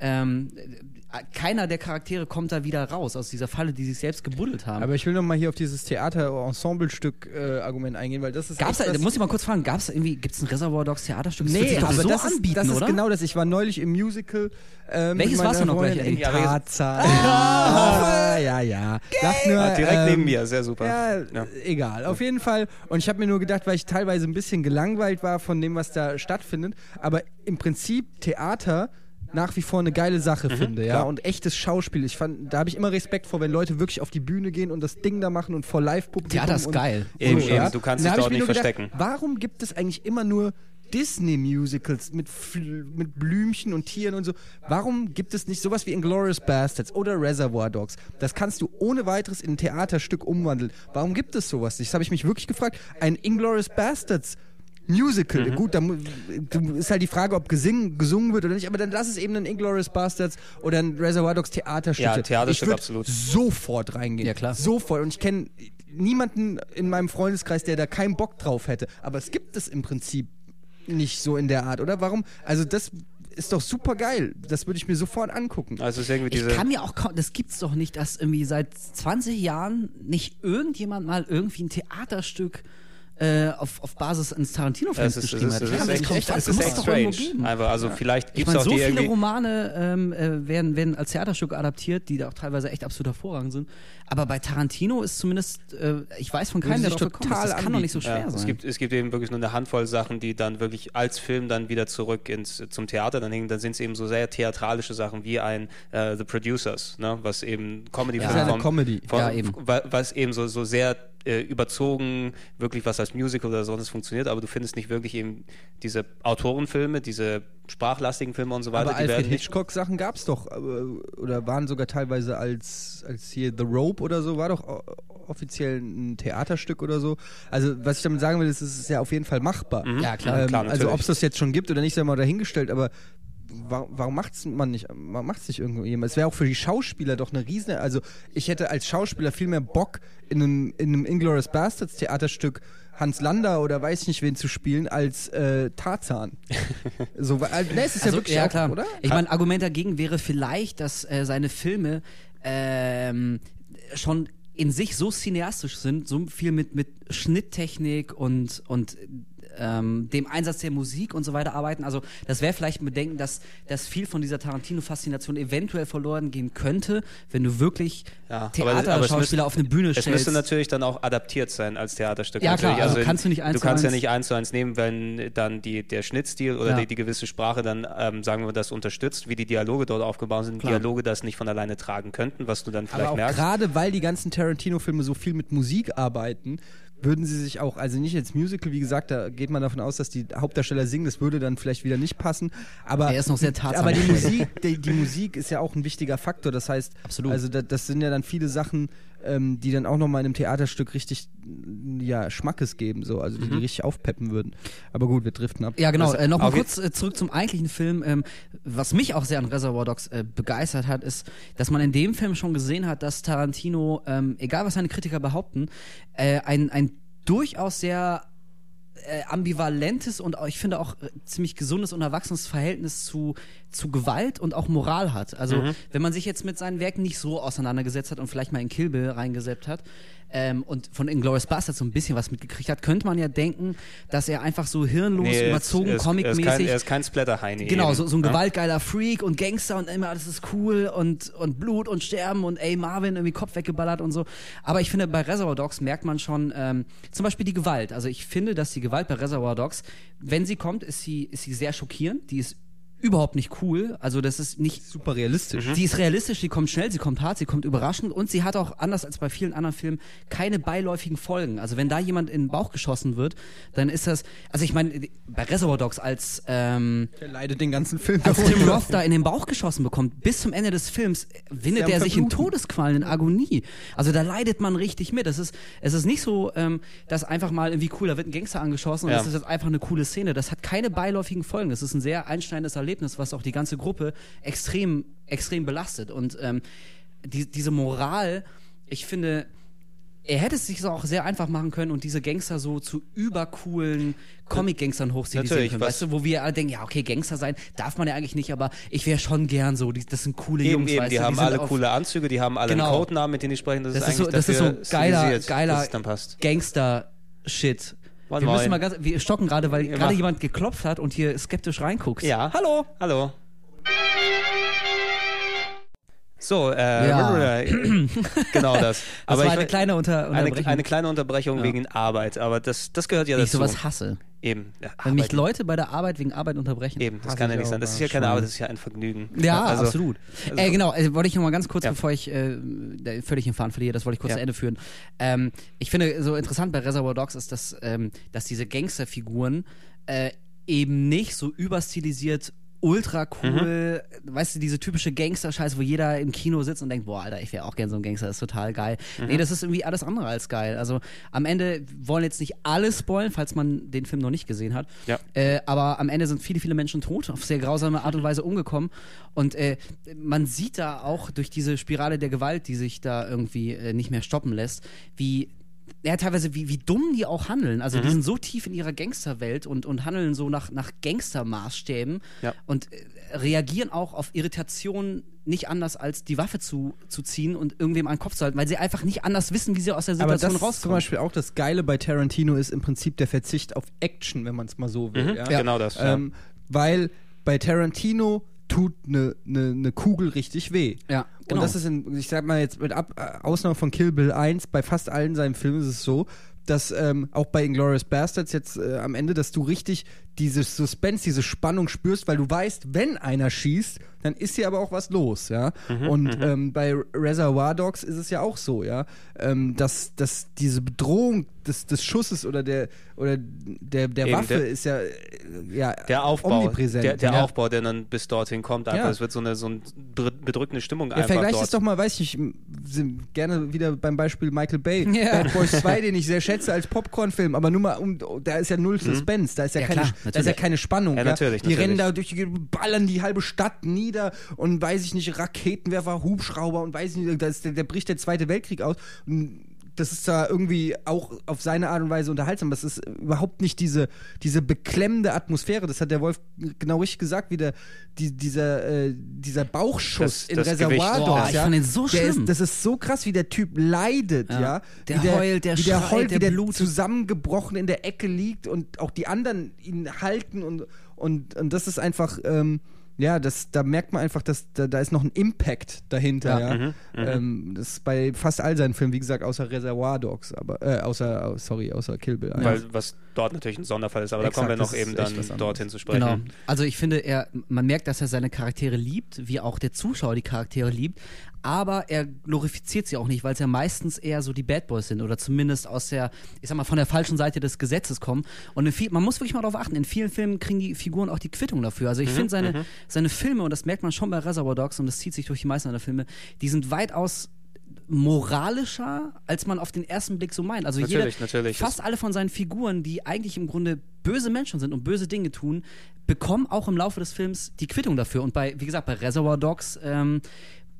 Speaker 2: ähm, keiner der Charaktere kommt da wieder raus aus dieser Falle, die sich selbst gebuddelt haben.
Speaker 3: Aber ich will noch mal hier auf dieses Theater-Ensemble-Stück-Argument eingehen, weil das ist.
Speaker 2: Gab's
Speaker 3: echt
Speaker 2: da, muss ich mal kurz fragen, gab's irgendwie, gibt's ein Reservoir Dogs Theaterstück? Das
Speaker 3: Nee,
Speaker 2: sich doch
Speaker 3: aber
Speaker 2: so
Speaker 3: das,
Speaker 2: anbieten,
Speaker 3: ist, das ist
Speaker 2: oder?
Speaker 3: genau das. Ich war neulich im Musical. Äh, mit
Speaker 2: Welches warst du noch gleich,
Speaker 3: In?
Speaker 1: Ja,
Speaker 3: Tarzan. Ah, [LAUGHS] ja, ja. Sag nur,
Speaker 1: Ah, direkt
Speaker 3: ähm,
Speaker 1: neben mir, sehr super.
Speaker 3: Ja,
Speaker 1: Ja.
Speaker 3: egal. Auf jeden Fall. Und ich habe mir nur gedacht, weil ich teilweise ein bisschen gelangweilt war von dem, was da stattfindet. Aber im Prinzip Theater nach wie vor eine geile Sache finde, ja,
Speaker 1: klar.
Speaker 3: und echtes Schauspiel. Ich fand, da habe ich immer Respekt vor, wenn Leute wirklich auf die Bühne gehen und das Ding da machen und vor Live-Publikum.
Speaker 2: Theater ist
Speaker 3: und,
Speaker 2: geil.
Speaker 1: Eben,
Speaker 3: so,
Speaker 1: eben.
Speaker 3: ja.
Speaker 1: Du kannst
Speaker 3: Und
Speaker 1: dich dort nicht
Speaker 3: nur gedacht,
Speaker 1: verstecken.
Speaker 3: Warum gibt es eigentlich immer nur Disney-Musicals mit, mit Blümchen und Tieren und so? Warum gibt es nicht sowas wie Inglourious Bastards oder Reservoir Dogs? Das kannst du ohne weiteres in ein Theaterstück umwandeln. Warum gibt es sowas nicht? Das habe ich mich wirklich gefragt. Ein Inglourious Bastards Musical,
Speaker 1: Mhm.
Speaker 3: gut, da ist halt die Frage, ob gesingen, gesungen wird oder nicht, aber dann lass es eben ein Inglourious Bastards oder ein Reservoir Dogs Theaterstück.
Speaker 1: Ja. Theaterstück
Speaker 3: ich
Speaker 1: absolut.
Speaker 3: sofort reingehen.
Speaker 2: Ja, klar.
Speaker 3: Sofort. Und ich kenne niemanden in meinem Freundeskreis, der da keinen Bock drauf hätte. Aber es gibt es im Prinzip nicht so in der Art, oder? Warum? Also das ist doch super geil. Das würde ich mir sofort angucken.
Speaker 1: Also es ist irgendwie
Speaker 2: Ich
Speaker 1: diese.
Speaker 2: kann mir auch kaum, das gibt's doch nicht, dass irgendwie seit 20 Jahren nicht irgendjemand mal irgendwie ein Theaterstück äh, auf, auf Basis eines Tarantino-Films
Speaker 1: Es ist, es
Speaker 2: geschrieben
Speaker 1: ist,
Speaker 2: hat.
Speaker 1: es
Speaker 2: Ich
Speaker 1: ist
Speaker 2: kann mir
Speaker 1: echt,
Speaker 2: das
Speaker 1: es
Speaker 2: Das
Speaker 1: ist
Speaker 2: muss
Speaker 1: echt strange.
Speaker 2: geben.
Speaker 1: Aber also vielleicht
Speaker 2: Ich
Speaker 1: gibt es
Speaker 2: meine,
Speaker 1: auch
Speaker 2: so
Speaker 1: die
Speaker 2: viele. Romane ähm, äh, werden, werden als Theaterstück adaptiert, die da auch teilweise echt absolut hervorragend sind. Aber bei Tarantino ist zumindest, äh, ich weiß von keinem, der drauf gekommen ist.
Speaker 3: total
Speaker 2: Das kann doch nicht so schwer
Speaker 1: Ja,
Speaker 2: sein.
Speaker 1: es, gibt, es gibt eben wirklich nur eine Handvoll Sachen, die dann wirklich als Film dann wieder zurück ins, zum Theater dann hängen. Dann sind es eben so sehr theatralische Sachen wie ein äh, The Producers, ne? was eben comedy
Speaker 3: ist eine Comedy.
Speaker 2: Ja, eben.
Speaker 1: wa- Was eben so, so sehr äh, überzogen, wirklich was als Musical oder sonst funktioniert, aber du findest nicht wirklich eben diese Autorenfilme, diese sprachlastigen Filme und so weiter.
Speaker 3: Aber
Speaker 1: die
Speaker 3: Alfred
Speaker 1: werden nicht
Speaker 3: Hitchcock Sachen gab es doch, äh, oder waren sogar teilweise als, als hier The Rope oder so, war doch o- offiziell ein Theaterstück oder so. Also was ich damit sagen will, ist, es ist ja auf jeden Fall machbar.
Speaker 2: Ja, klar.
Speaker 3: Ähm,
Speaker 1: klar,
Speaker 3: also ob es das jetzt schon gibt oder nicht, sei mal dahingestellt, aber wa- warum macht's man nicht? Warum macht's nicht irgendwo jemand? Es wäre auch für die Schauspieler doch eine riesen. Also ich hätte als Schauspieler viel mehr Bock in einem in einem Inglourious Bastards Theaterstück Hans Lander oder weiß ich nicht wen zu spielen als äh, Tarzan. [LAUGHS] so, weil, ne, es ist ja
Speaker 2: Also,
Speaker 3: wirklich
Speaker 2: ja,
Speaker 3: auch,
Speaker 2: klar.
Speaker 3: oder?
Speaker 2: Ich meine, Argument dagegen wäre vielleicht, dass äh, seine Filme ähm, schon in sich so cineastisch sind, so viel mit, mit Schnitttechnik und, und ähm, dem Einsatz der Musik und so weiter arbeiten. Also das wäre vielleicht ein Bedenken, dass, dass viel von dieser Tarantino-Faszination eventuell verloren gehen könnte, wenn du wirklich
Speaker 1: Ja, es
Speaker 2: Theaterschauspieler auf eine Bühne
Speaker 1: Es
Speaker 2: stellst.
Speaker 1: müsste natürlich dann auch adaptiert sein als Theaterstück.
Speaker 2: Ja, klar,
Speaker 1: natürlich.
Speaker 2: also kannst du nicht eins
Speaker 1: Du kannst ja
Speaker 2: eins-
Speaker 1: nicht eins zu eins nehmen, wenn dann die, der Schnittstil oder
Speaker 2: Ja.
Speaker 1: die, die gewisse Sprache dann, ähm, sagen wir, das unterstützt, wie die Dialoge dort aufgebaut sind.
Speaker 2: Klar.
Speaker 1: Dialoge das nicht von alleine tragen könnten, was du dann vielleicht
Speaker 3: Aber auch
Speaker 1: merkst.
Speaker 3: gerade weil die ganzen Tarantino-Filme so viel mit Musik arbeiten, würden sie sich auch, also nicht als Musical, wie gesagt, da geht man davon aus, dass die Hauptdarsteller singen, das würde dann vielleicht wieder nicht passen. Aber,
Speaker 2: Er ist noch sehr
Speaker 3: aber die Musik, die, die Musik ist ja auch ein wichtiger Faktor. Das heißt,
Speaker 2: Absolut.
Speaker 3: also da, das sind ja dann viele Sachen, ähm, die dann auch nochmal in einem Theaterstück richtig ja, Schmackes geben, so, also die, die richtig aufpeppen würden. Aber gut, wir driften ab.
Speaker 2: Ja, genau.
Speaker 1: Also,
Speaker 2: äh, Nochmal kurz äh, zurück zum eigentlichen Film. Ähm, was mich auch sehr an Reservoir Dogs äh, begeistert hat, ist, dass man in dem Film schon gesehen hat, dass Tarantino, ähm, egal was seine Kritiker behaupten, äh, ein, ein durchaus sehr äh, ambivalentes und ich finde auch äh, ziemlich gesundes und erwachsenes Verhältnis zu, zu Gewalt und auch Moral hat. Also wenn man sich jetzt mit seinen Werken nicht so auseinandergesetzt hat und vielleicht mal in Kill Bill reingeseppt hat ähm, und von Inglourious Basterds so ein bisschen was mitgekriegt hat, könnte man ja denken, dass er einfach so hirnlos,
Speaker 1: Nee, er ist-
Speaker 2: überzogen,
Speaker 1: er ist, kein,
Speaker 2: comicmäßig
Speaker 1: er ist kein Splatter-Heini.
Speaker 2: Genau, so, so ein
Speaker 1: ne?
Speaker 2: gewaltgeiler Freak und Gangster und immer alles ist cool und, und Blut und Sterben und ey, Marvin irgendwie Kopf weggeballert und so. Aber ich finde, bei Reservoir Dogs merkt man schon ähm, zum Beispiel die Gewalt. Also ich finde, dass die Gewalt bei Reservoir Dogs, wenn sie kommt, ist sie, ist sie sehr schockierend. Die ist überhaupt nicht cool. Also das ist nicht
Speaker 3: Super realistisch.
Speaker 2: Sie ist realistisch, sie kommt schnell, sie kommt hart, sie kommt überraschend und sie hat auch, anders als bei vielen anderen Filmen, keine beiläufigen Folgen. Also wenn da jemand in den Bauch geschossen wird, dann ist das, also ich meine, bei Reservoir Dogs, als, ähm,
Speaker 3: Der leidet den ganzen Film.
Speaker 2: als Tim. Roth da in den Bauch geschossen bekommt, bis zum Ende des Films, windet er sich in. Todesqualen, in Agonie. Also da leidet man richtig mit. Das ist, es ist nicht so, ähm, dass einfach mal irgendwie cool, da wird ein Gangster angeschossen und
Speaker 1: Ja.
Speaker 2: das ist jetzt einfach eine coole Szene. Das hat keine beiläufigen Folgen. Das ist ein sehr einschneidendes Erlebnis, was auch die ganze Gruppe extrem, extrem belastet. Und ähm, die, diese Moral, ich finde, er hätte es sich so auch sehr einfach machen können und diese Gangster so zu übercoolen Comic-Gangstern hochstilisieren
Speaker 1: Natürlich,
Speaker 2: können. Weißt du, wo wir alle denken, ja, okay, Gangster sein darf man ja eigentlich nicht, aber ich wäre schon gern so. Die, das sind coole
Speaker 1: Eben,
Speaker 2: Jungs,
Speaker 1: eben,
Speaker 2: weißt
Speaker 1: die
Speaker 2: du,
Speaker 1: haben
Speaker 2: sind
Speaker 1: alle coole Anzüge, die haben alle
Speaker 2: Genau.
Speaker 1: einen Codenamen, mit denen die sprechen. Das,
Speaker 2: Das
Speaker 1: ist
Speaker 2: ist so, das ist so geiler, geiler. Gangster-Shit.
Speaker 1: Moin,
Speaker 2: Wir müssen mal ganz, wir stocken gerade, weil gerade jemand geklopft hat und hier skeptisch reinguckt.
Speaker 1: Ja.
Speaker 2: Hallo.
Speaker 1: Hallo. So,
Speaker 2: Ja.
Speaker 1: äh, [CLEARS THROAT] genau das.
Speaker 2: Das
Speaker 1: Aber
Speaker 2: war
Speaker 1: ich
Speaker 2: eine kleine Unter
Speaker 1: eine,
Speaker 2: Unterbrechung.
Speaker 1: eine kleine Unterbrechung
Speaker 2: Ja.
Speaker 1: wegen Arbeit, aber das, das gehört ja
Speaker 2: wie ich
Speaker 1: dazu.
Speaker 2: sowas hasse.
Speaker 1: Eben. Ja,
Speaker 2: Wenn mich. Leute bei der Arbeit wegen Arbeit unterbrechen.
Speaker 1: Eben, das
Speaker 3: Hasse
Speaker 1: kann ja
Speaker 3: ich
Speaker 1: nicht sein. Das ist ja
Speaker 3: ja,
Speaker 1: keine. Arbeit, das ist ja ein Vergnügen.
Speaker 2: Ja,
Speaker 1: also,
Speaker 2: absolut.
Speaker 1: also-
Speaker 2: äh, genau, äh, wollte ich noch mal ganz kurz,
Speaker 1: Ja.
Speaker 2: bevor ich äh, völlig den Faden verliere, das wollte ich kurz
Speaker 1: Ja.
Speaker 2: zu Ende führen. Ähm, ich finde, so interessant bei Reservoir Dogs ist, dass, ähm, dass diese Gangsterfiguren äh, eben nicht so überstilisiert ultra cool,
Speaker 1: Mhm.
Speaker 2: weißt du, diese typische Gangster-Scheiße, wo jeder im Kino sitzt und denkt, boah, Alter, ich wäre auch gern so ein Gangster, das ist total geil.
Speaker 1: Mhm.
Speaker 2: Nee, das ist irgendwie alles andere als geil. Also am Ende wollen jetzt nicht alle spoilen, falls man den Film noch nicht gesehen hat.
Speaker 1: Ja.
Speaker 2: Äh, aber am Ende sind viele, viele Menschen tot, auf sehr grausame Art und Weise umgekommen. Und äh, man sieht da auch durch diese Spirale der Gewalt, die sich da irgendwie äh, nicht mehr stoppen lässt, wie ja, teilweise, wie, wie dumm die auch handeln. Also,
Speaker 1: Mhm.
Speaker 2: die sind so tief in ihrer Gangsterwelt und, und handeln so nach, nach Gangstermaßstäben
Speaker 1: Ja.
Speaker 2: und äh, reagieren auch auf Irritationen nicht anders als die Waffe zu, zu ziehen und irgendwem an den Kopf zu halten, weil sie einfach nicht anders wissen, wie sie aus der
Speaker 3: Aber
Speaker 2: Situation
Speaker 3: das ist zum
Speaker 2: rauskommen.
Speaker 3: Beispiel auch das Geile bei Tarantino ist im Prinzip der Verzicht auf Action, wenn man es mal so will.
Speaker 1: Mhm,
Speaker 3: ja?
Speaker 1: Genau das. ja.
Speaker 3: Ähm, weil bei Tarantino tut eine ne, ne Kugel richtig weh.
Speaker 2: Ja, genau.
Speaker 3: Und das ist, in, ich sag mal jetzt mit Ab äh, Ausnahme von Kill Bill 1, bei fast allen seinen Filmen ist es so, dass ähm, auch bei Inglourious Bastards jetzt äh, am Ende, dass du richtig dieses Suspense, diese Spannung spürst, weil du weißt, wenn einer schießt, dann ist hier aber auch was los, ja.
Speaker 1: Mhm,
Speaker 3: Und ähm, bei Reservoir Dogs ist es ja auch so, ja, ähm, dass, dass diese Bedrohung des, des Schusses oder der oder der, der
Speaker 1: Eben,
Speaker 3: Waffe
Speaker 1: der-
Speaker 3: ist ja, ja
Speaker 1: der Aufbau,
Speaker 3: omnipräsent.
Speaker 1: der, der
Speaker 3: ja.
Speaker 1: Aufbau, der dann bis dorthin kommt, einfach,
Speaker 3: Ja.
Speaker 1: es wird so eine, so eine bedrückende Stimmung
Speaker 3: Ja,
Speaker 1: einfach
Speaker 3: vergleich
Speaker 1: dort.
Speaker 3: es doch mal, weiß ich gerne wieder beim Beispiel Michael Bay.
Speaker 2: Ja.
Speaker 3: Bad Boys 2, [LAUGHS] den ich sehr schätze als Popcorn-Film, aber nur mal, um, da ist ja null Suspense, da ist ja,
Speaker 2: Ja,
Speaker 3: keine,
Speaker 2: klar,
Speaker 3: da ist ja keine Spannung.
Speaker 1: Ja, natürlich,
Speaker 3: Die
Speaker 1: natürlich.
Speaker 3: rennen da durch, die ballern die halbe Stadt nieder und weiß ich nicht, Raketenwerfer, Hubschrauber und weiß ich nicht, da, ist, der, da bricht der Zweite Weltkrieg aus. Und das ist zwar irgendwie auch auf seine Art und Weise unterhaltsam, aber es ist überhaupt nicht diese, diese beklemmende Atmosphäre. Das hat der Wolf genau richtig gesagt, wie der, die, dieser, äh, dieser Bauchschuss
Speaker 1: Das-
Speaker 3: in
Speaker 1: das
Speaker 3: Reservoir
Speaker 1: Gewicht.
Speaker 2: Boah,
Speaker 3: Dogs.
Speaker 2: ich
Speaker 3: ja,
Speaker 2: fand den so
Speaker 3: der
Speaker 2: schlimm.
Speaker 3: Ist, das ist so krass, wie der Typ leidet, ja.
Speaker 2: Ja. Der
Speaker 3: wie
Speaker 2: heult, der
Speaker 3: wie der
Speaker 2: schreit,
Speaker 3: heult,
Speaker 2: der
Speaker 3: wie der
Speaker 2: blutet.
Speaker 3: zusammengebrochen in der Ecke liegt und auch die anderen ihn halten und, und, und das ist einfach, ähm, ja, das, da merkt man einfach, dass da, da ist noch ein Impact dahinter,
Speaker 2: Ja.
Speaker 3: ja.
Speaker 1: Mhm,
Speaker 3: Ähm, das ist bei fast all seinen Filmen, wie gesagt, außer Reservoir Dogs, aber äh, außer, au- sorry, außer Kill Bill.
Speaker 1: Weil, was dort natürlich ein Sonderfall ist, aber da kommen wir
Speaker 3: Exakt,
Speaker 1: noch eben dann dorthin zu sprechen.
Speaker 2: Genau. Also ich finde, er, man merkt, dass er seine Charaktere liebt, wie auch der Zuschauer die Charaktere liebt, aber er glorifiziert sie auch nicht, weil es ja meistens eher so die Bad Boys sind oder zumindest aus der, ich sag mal, von der falschen Seite des Gesetzes kommen. Und viel, man muss wirklich mal darauf achten, in vielen Filmen kriegen die Figuren auch die Quittung dafür. Also ich finde seine, seine Filme, und das merkt man schon bei Reservoir Dogs und das zieht sich durch die meisten seiner Filme, die sind weitaus moralischer, als man auf den ersten Blick so meint. Also
Speaker 1: Natürlich,
Speaker 2: jeder,
Speaker 1: natürlich.
Speaker 2: fast alle von seinen Figuren, die eigentlich im Grunde böse Menschen sind und böse Dinge tun, bekommen auch im Laufe des Films die Quittung dafür. Und bei, wie gesagt, bei Reservoir Dogs, ähm,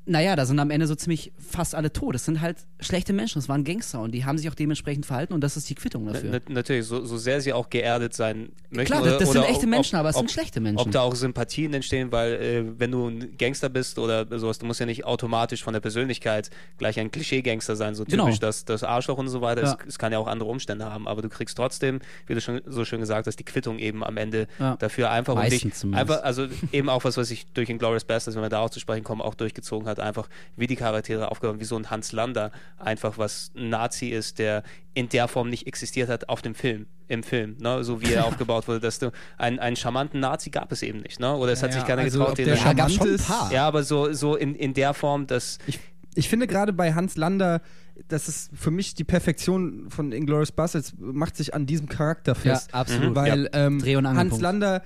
Speaker 2: naja, da sind am Ende so ziemlich fast alle tot. Das sind halt schlechte Menschen, das waren Gangster und die haben sich auch dementsprechend verhalten und das ist die Quittung dafür.
Speaker 1: Na, natürlich, so, so sehr sie auch geerdet sein möchten.
Speaker 2: Klar,
Speaker 1: oder,
Speaker 2: das sind echte
Speaker 1: ob-
Speaker 2: Menschen, aber es
Speaker 1: ob,
Speaker 2: sind schlechte Menschen.
Speaker 1: Ob da auch Sympathien entstehen, weil äh, wenn du ein Gangster bist oder sowas, du musst ja nicht automatisch von der Persönlichkeit gleich ein Klischee-Gangster sein, so
Speaker 2: Genau.
Speaker 1: typisch das, das Arschloch und so weiter.
Speaker 2: Ja.
Speaker 1: Es, es kann ja auch andere Umstände haben, aber du kriegst trotzdem, wie du schon so schön gesagt hast, die Quittung eben am Ende
Speaker 2: Ja.
Speaker 1: dafür einfach um
Speaker 2: Meistens
Speaker 1: dich,
Speaker 2: zumindest.
Speaker 1: einfach, also eben auch was, was ich durch Inglourious Basterds, wenn wir da auch zu sprechen kommen, auch durchgezogen hat, einfach wie die Charaktere aufgebaut, wie so ein Hans Lander einfach was ein Nazi ist, der in der Form nicht existiert hat auf dem Film, im Film, ne? so wie er [LAUGHS] aufgebaut wurde, dass du einen, einen charmanten Nazi gab es eben nicht, ne? oder es hat
Speaker 3: Ja,
Speaker 1: sich keiner
Speaker 3: also
Speaker 1: getraut, den
Speaker 3: der
Speaker 2: Ja,
Speaker 3: charmant ist-
Speaker 2: paar.
Speaker 1: ja, aber so, so in, in der Form, dass
Speaker 3: Ich, ich finde gerade bei Hans Lander, das ist für mich die Perfektion von Inglourious Basterds, macht sich an diesem Charakter fest.
Speaker 2: Ja, absolut.
Speaker 3: Weil ähm,
Speaker 2: Dreh- und
Speaker 3: Hans. Lander,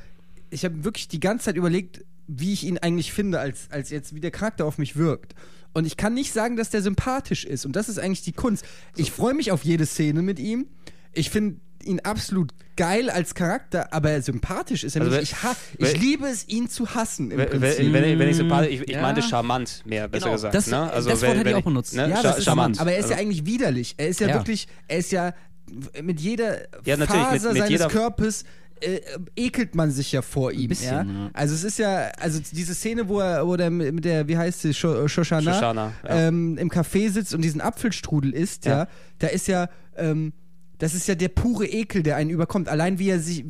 Speaker 3: ich habe wirklich die ganze Zeit überlegt, wie ich ihn eigentlich finde, als, als jetzt, wie der Charakter auf mich wirkt. Und ich kann nicht sagen, dass der sympathisch ist. Und das ist eigentlich die Kunst. Ich freue mich auf jede Szene mit ihm. Ich finde ihn absolut geil als Charakter, aber sympathisch ist er
Speaker 1: Also
Speaker 3: nicht. Ich, ich liebe es, ihn zu hassen. Im
Speaker 1: wenn,
Speaker 3: Prinzip.
Speaker 1: wenn, wenn, ich- wenn ich sympathisch, ich, ich
Speaker 2: Ja.
Speaker 1: meinte charmant mehr, besser
Speaker 2: Genau,
Speaker 1: gesagt.
Speaker 2: das-
Speaker 1: ne? also
Speaker 2: das Wort hätte ich auch benutzt.
Speaker 1: Ne?
Speaker 3: Ja, ist
Speaker 1: charmant.
Speaker 3: aber er ist ja
Speaker 1: Also-
Speaker 3: eigentlich widerlich. Er ist ja,
Speaker 2: Ja.
Speaker 3: wirklich, er ist ja mit jeder
Speaker 1: Ja, natürlich, mit-
Speaker 3: Faser
Speaker 1: mit
Speaker 3: seines
Speaker 1: jeder-
Speaker 3: Körpers äh, ekelt man sich ja vor ihm.
Speaker 2: bisschen,
Speaker 3: ja?
Speaker 2: ja.
Speaker 3: Also es ist ja, also diese Szene, wo er, wo der mit der, wie heißt sie, Sho- Shoshana,
Speaker 1: Shoshana, ja.
Speaker 3: ähm, im Café sitzt und diesen Apfelstrudel isst, ja, da ist ja, ähm, das ist ja der pure Ekel, der einen überkommt. Allein wie er sich,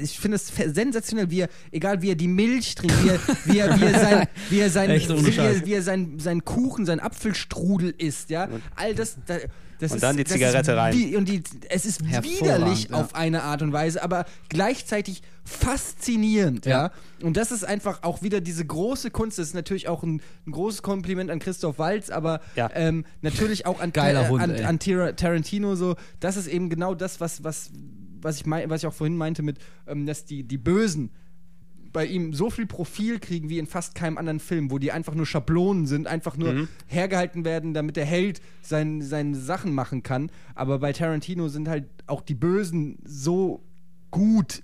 Speaker 3: ich finde es sensationell, wie er, egal wie er die Milch trinkt, wie er, wie er, wie er sein, [LAUGHS] wie er sein, wie er, wie er sein, sein Kuchen, sein Apfelstrudel isst, ja. All das, da, das
Speaker 1: Und
Speaker 3: ist,
Speaker 1: dann die Zigarette rein.
Speaker 3: Wie, und die, es ist widerlich
Speaker 2: ja.
Speaker 3: auf eine Art und Weise, aber gleichzeitig faszinierend, ja.
Speaker 2: Ja.
Speaker 3: Und das ist einfach auch wieder diese große Kunst. Das ist natürlich auch ein, ein großes Kompliment an Christoph Waltz, aber
Speaker 1: Ja.
Speaker 3: ähm, natürlich auch an, [LAUGHS]
Speaker 2: Geiler Hund,
Speaker 3: an, an Tarantino so. Das ist eben genau das, was, was, was, ich, mein, was ich auch vorhin meinte mit, ähm, dass die, die Bösen bei ihm so viel Profil kriegen wie in fast keinem anderen Film, wo die einfach nur Schablonen sind, einfach nur
Speaker 1: Mhm.
Speaker 3: hergehalten werden, damit der Held sein, seine Sachen machen kann. Aber bei Tarantino sind halt auch die Bösen so gut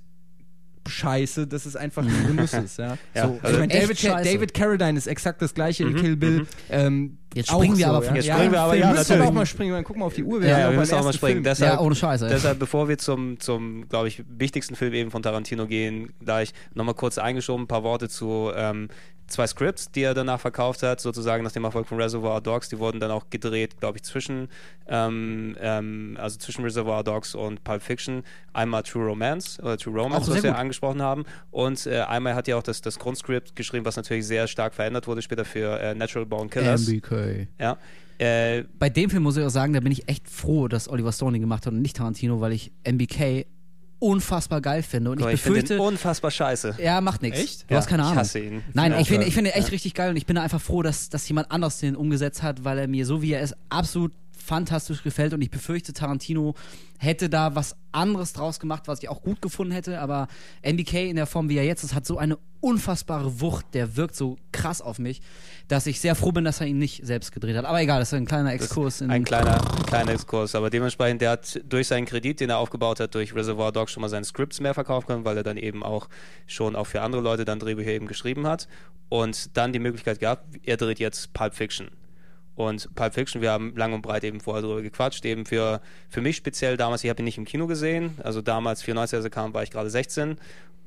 Speaker 3: scheiße, dass es einfach ein Genuss ist. Ja.
Speaker 1: Ja,
Speaker 3: so,
Speaker 1: also
Speaker 3: ich meine, David, Ca-
Speaker 2: scheiße.
Speaker 3: David Carradine ist exakt das gleiche in Kill Bill. Ähm,
Speaker 2: Jetzt springen wir
Speaker 3: so,
Speaker 2: aber
Speaker 3: ja.
Speaker 2: von-
Speaker 1: Jetzt springen wir aber, ja,
Speaker 3: müssen
Speaker 1: natürlich.
Speaker 3: auch mal springen. Guck mal auf die Uhr.
Speaker 1: Ja,
Speaker 3: sind
Speaker 1: ja,
Speaker 3: noch
Speaker 1: wir müssen auch mal springen.
Speaker 3: Film.
Speaker 1: Deshalb,
Speaker 2: Ja, ohne Scheiße.
Speaker 1: Deshalb, bevor wir zum, zum glaube ich, wichtigsten Film eben von Tarantino gehen, gleich nochmal kurz eingeschoben, ein paar Worte zu ähm, zwei Scripts, die er danach verkauft hat, sozusagen nach dem Erfolg von Reservoir Dogs. Die wurden dann auch gedreht, glaube ich, zwischen, ähm, ähm, also zwischen Reservoir Dogs und Pulp Fiction. Einmal True Romance oder True Romance, was wir
Speaker 2: gut.
Speaker 1: angesprochen haben. Und äh, einmal hat er auch das, das Grundskript geschrieben, was natürlich sehr stark verändert wurde später für äh, Natural Born Killers.
Speaker 2: MBK.
Speaker 1: Ja. Äh,
Speaker 2: Bei dem Film muss ich auch sagen, da bin ich echt froh, dass Oliver Stone ihn gemacht hat und nicht Tarantino, weil ich MBK unfassbar geil finde. Und ich
Speaker 1: ich
Speaker 2: befürchte.
Speaker 1: den unfassbar scheiße.
Speaker 2: Ja, macht nichts.
Speaker 3: Echt?
Speaker 2: Du hast
Speaker 1: Ja,
Speaker 2: keine
Speaker 1: ich
Speaker 2: Ahnung.
Speaker 1: hasse ihn.
Speaker 2: Nein,
Speaker 1: Ja,
Speaker 2: ich finde ich finde echt richtig geil und ich bin da einfach froh, dass, dass jemand anders den umgesetzt hat, weil er mir so wie er ist absolut fantastisch gefällt und ich befürchte, Tarantino hätte da was anderes draus gemacht, was ich auch gut gefunden hätte, aber MBK in der Form, wie er jetzt ist, hat so eine unfassbare Wucht, der wirkt so krass auf mich, dass ich sehr froh bin, dass er ihn nicht selbst gedreht hat. Aber egal, das ist ein kleiner Exkurs. in
Speaker 1: Ein kleiner, kleiner Exkurs, aber dementsprechend, der hat durch seinen Kredit, den er aufgebaut hat, durch Reservoir Dogs schon mal seine Scripts mehr verkaufen können, weil er dann eben auch schon auch für andere Leute dann Drehbücher eben geschrieben hat und dann die Möglichkeit gehabt, er dreht jetzt Pulp Fiction. Und Pulp Fiction, wir haben lang und breit eben vorher drüber gequatscht, eben für, für mich speziell damals, ich habe ihn nicht im Kino gesehen, also damals 94, als er kam, war ich gerade 16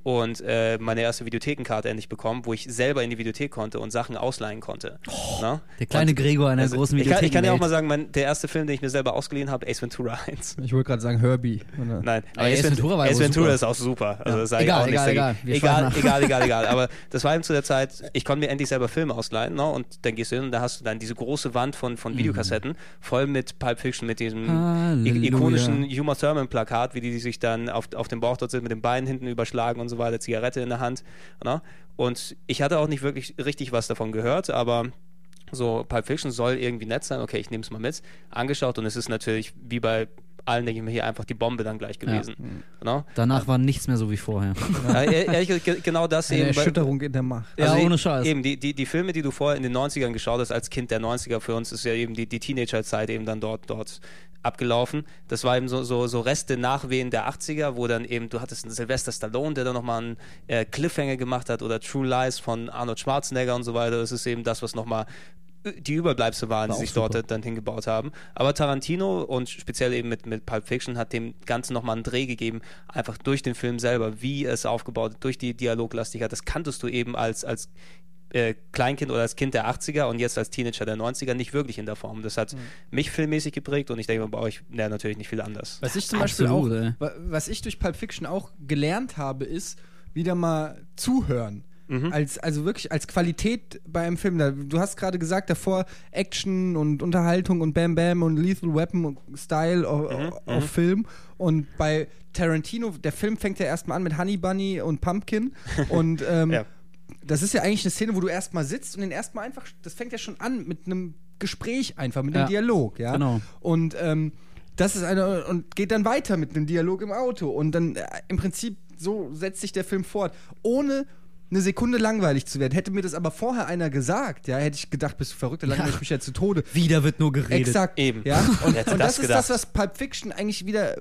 Speaker 1: und äh, meine erste Videothekenkarte endlich bekommen, wo ich selber in die Videothek konnte und Sachen ausleihen konnte. Ne?
Speaker 2: Der kleine
Speaker 1: Und-
Speaker 2: Gregor einer
Speaker 1: also,
Speaker 2: großen Videothek.
Speaker 1: ich kann ja auch mal sagen, mein, der erste Film, den ich mir selber ausgeliehen habe, Ace Ventura 1.
Speaker 3: Ich wollte gerade sagen Herbie. Oder?
Speaker 1: Nein,
Speaker 2: Aber Ace Ventura war ja
Speaker 1: Ace Ventura
Speaker 2: super.
Speaker 1: ist auch super. Also das sage ich
Speaker 2: Egal,
Speaker 1: auch nichts
Speaker 2: egal,
Speaker 1: dagegen.
Speaker 2: egal.
Speaker 1: Egal, egal, egal, [LAUGHS] egal. Aber das war eben zu der Zeit, ich konnte mir endlich selber Filme ausleihen, ne? Und dann gehst du hin und da hast du dann diese große Wand von, von Videokassetten, voll mit Pulp Fiction, mit diesem
Speaker 2: Halleluja.
Speaker 1: ikonischen Huma Thurman Plakat, wie die, die sich dann auf, auf dem Bauch dort sind, mit den Beinen hinten überschlagen und so weiter, Zigarette in der Hand. Ne? Und ich hatte auch nicht wirklich richtig was davon gehört, aber so Pulp Fiction soll irgendwie nett sein, okay, ich nehme es mal mit, angeschaut und es ist natürlich, wie bei allen, denke ich mir, hier einfach die Bombe dann gleich gewesen. Ne?
Speaker 2: Danach war nichts mehr so wie vorher.
Speaker 1: Ja, ehr- ehrlich gesagt, ge- genau das
Speaker 3: Eine
Speaker 1: eben. bei-
Speaker 3: Erschütterung in der Macht.
Speaker 2: Ja,
Speaker 1: die-
Speaker 2: ohne Scheiß.
Speaker 1: Eben, die, die, die Filme, die du vorher in den 90ern geschaut hast, als Kind der 90er für uns, ist ja eben die, die Teenagerzeit eben dann dort, dort abgelaufen. Das war eben so, so, so Reste, Nachwehen der 80er, wo dann eben, du hattest einen Sylvester Stallone, der dann nochmal einen äh, Cliffhanger gemacht hat oder True Lies von Arnold Schwarzenegger und so weiter. Das ist eben das, was nochmal die Überbleibsel waren,
Speaker 2: War
Speaker 1: die sich dort
Speaker 2: super.
Speaker 1: dann hingebaut haben. Aber Tarantino und speziell eben mit, mit Pulp Fiction hat dem Ganzen nochmal einen Dreh gegeben, einfach durch den Film selber, wie es aufgebaut durch die Dialoglastigkeit. Das kanntest du eben als, als äh, Kleinkind oder als Kind der 80er und jetzt als Teenager der 90er nicht wirklich in der Form. Das hat mich filmmäßig geprägt und ich denke bei euch ja, natürlich nicht viel anders.
Speaker 3: Was ich zum
Speaker 2: Absolut,
Speaker 3: Beispiel auch, wa- was ich durch Pulp Fiction auch gelernt habe, ist wieder mal zuhören. Als, also wirklich als Qualität bei einem Film. Da- Du hast gerade gesagt, davor Action und Unterhaltung und Bam Bam und Lethal Weapon und Style auf, auf Film. Und bei Tarantino, der Film fängt ja erstmal an mit Honey Bunny und Pumpkin. [LAUGHS] Und ähm,
Speaker 1: Ja.
Speaker 3: Das ist ja eigentlich eine Szene, wo du erstmal sitzt und den erstmal einfach, das fängt ja schon an mit einem Gespräch einfach, mit einem
Speaker 2: Ja.
Speaker 3: Dialog, ja.
Speaker 2: Genau.
Speaker 3: Und ähm, das ist eine und geht dann weiter mit einem Dialog im Auto und dann äh, im Prinzip so setzt sich der Film fort, ohne eine Sekunde langweilig zu werden. Hätte mir das aber vorher einer gesagt, ja, hätte ich gedacht, bist du verrückt, da langweile ich mich ja zu Tode.
Speaker 2: Wieder wird nur geredet.
Speaker 3: Exakt.
Speaker 1: Eben.
Speaker 3: Ja? Und, und
Speaker 1: das
Speaker 3: das, ist
Speaker 1: gedacht?
Speaker 3: das, was Pulp Fiction eigentlich wieder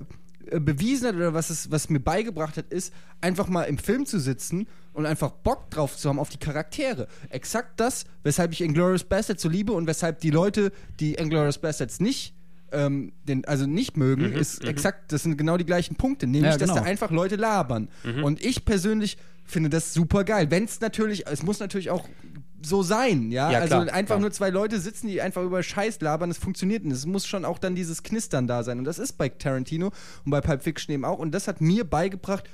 Speaker 3: äh, bewiesen hat oder was es was mir beigebracht hat, ist einfach mal im Film zu sitzen und einfach Bock drauf zu haben auf die Charaktere. Exakt das, weshalb ich Inglourious Bastards so liebe und weshalb die Leute, die Inglourious Bastards nicht ähm, den, also nicht mögen, ist exakt, das sind genau die gleichen Punkte, nämlich,
Speaker 2: Ja, genau.
Speaker 3: dass da einfach Leute labern. Und ich persönlich finde das super geil. Wenn es natürlich, es muss natürlich auch so sein, ja.
Speaker 1: Ja,
Speaker 3: also
Speaker 1: klar,
Speaker 3: einfach
Speaker 1: klar.
Speaker 3: nur zwei Leute sitzen, die einfach über Scheiß labern, das funktioniert nicht. Es muss schon auch dann dieses Knistern da sein. Und das ist bei Tarantino und bei Pulp Fiction eben auch. Und das hat mir beigebracht,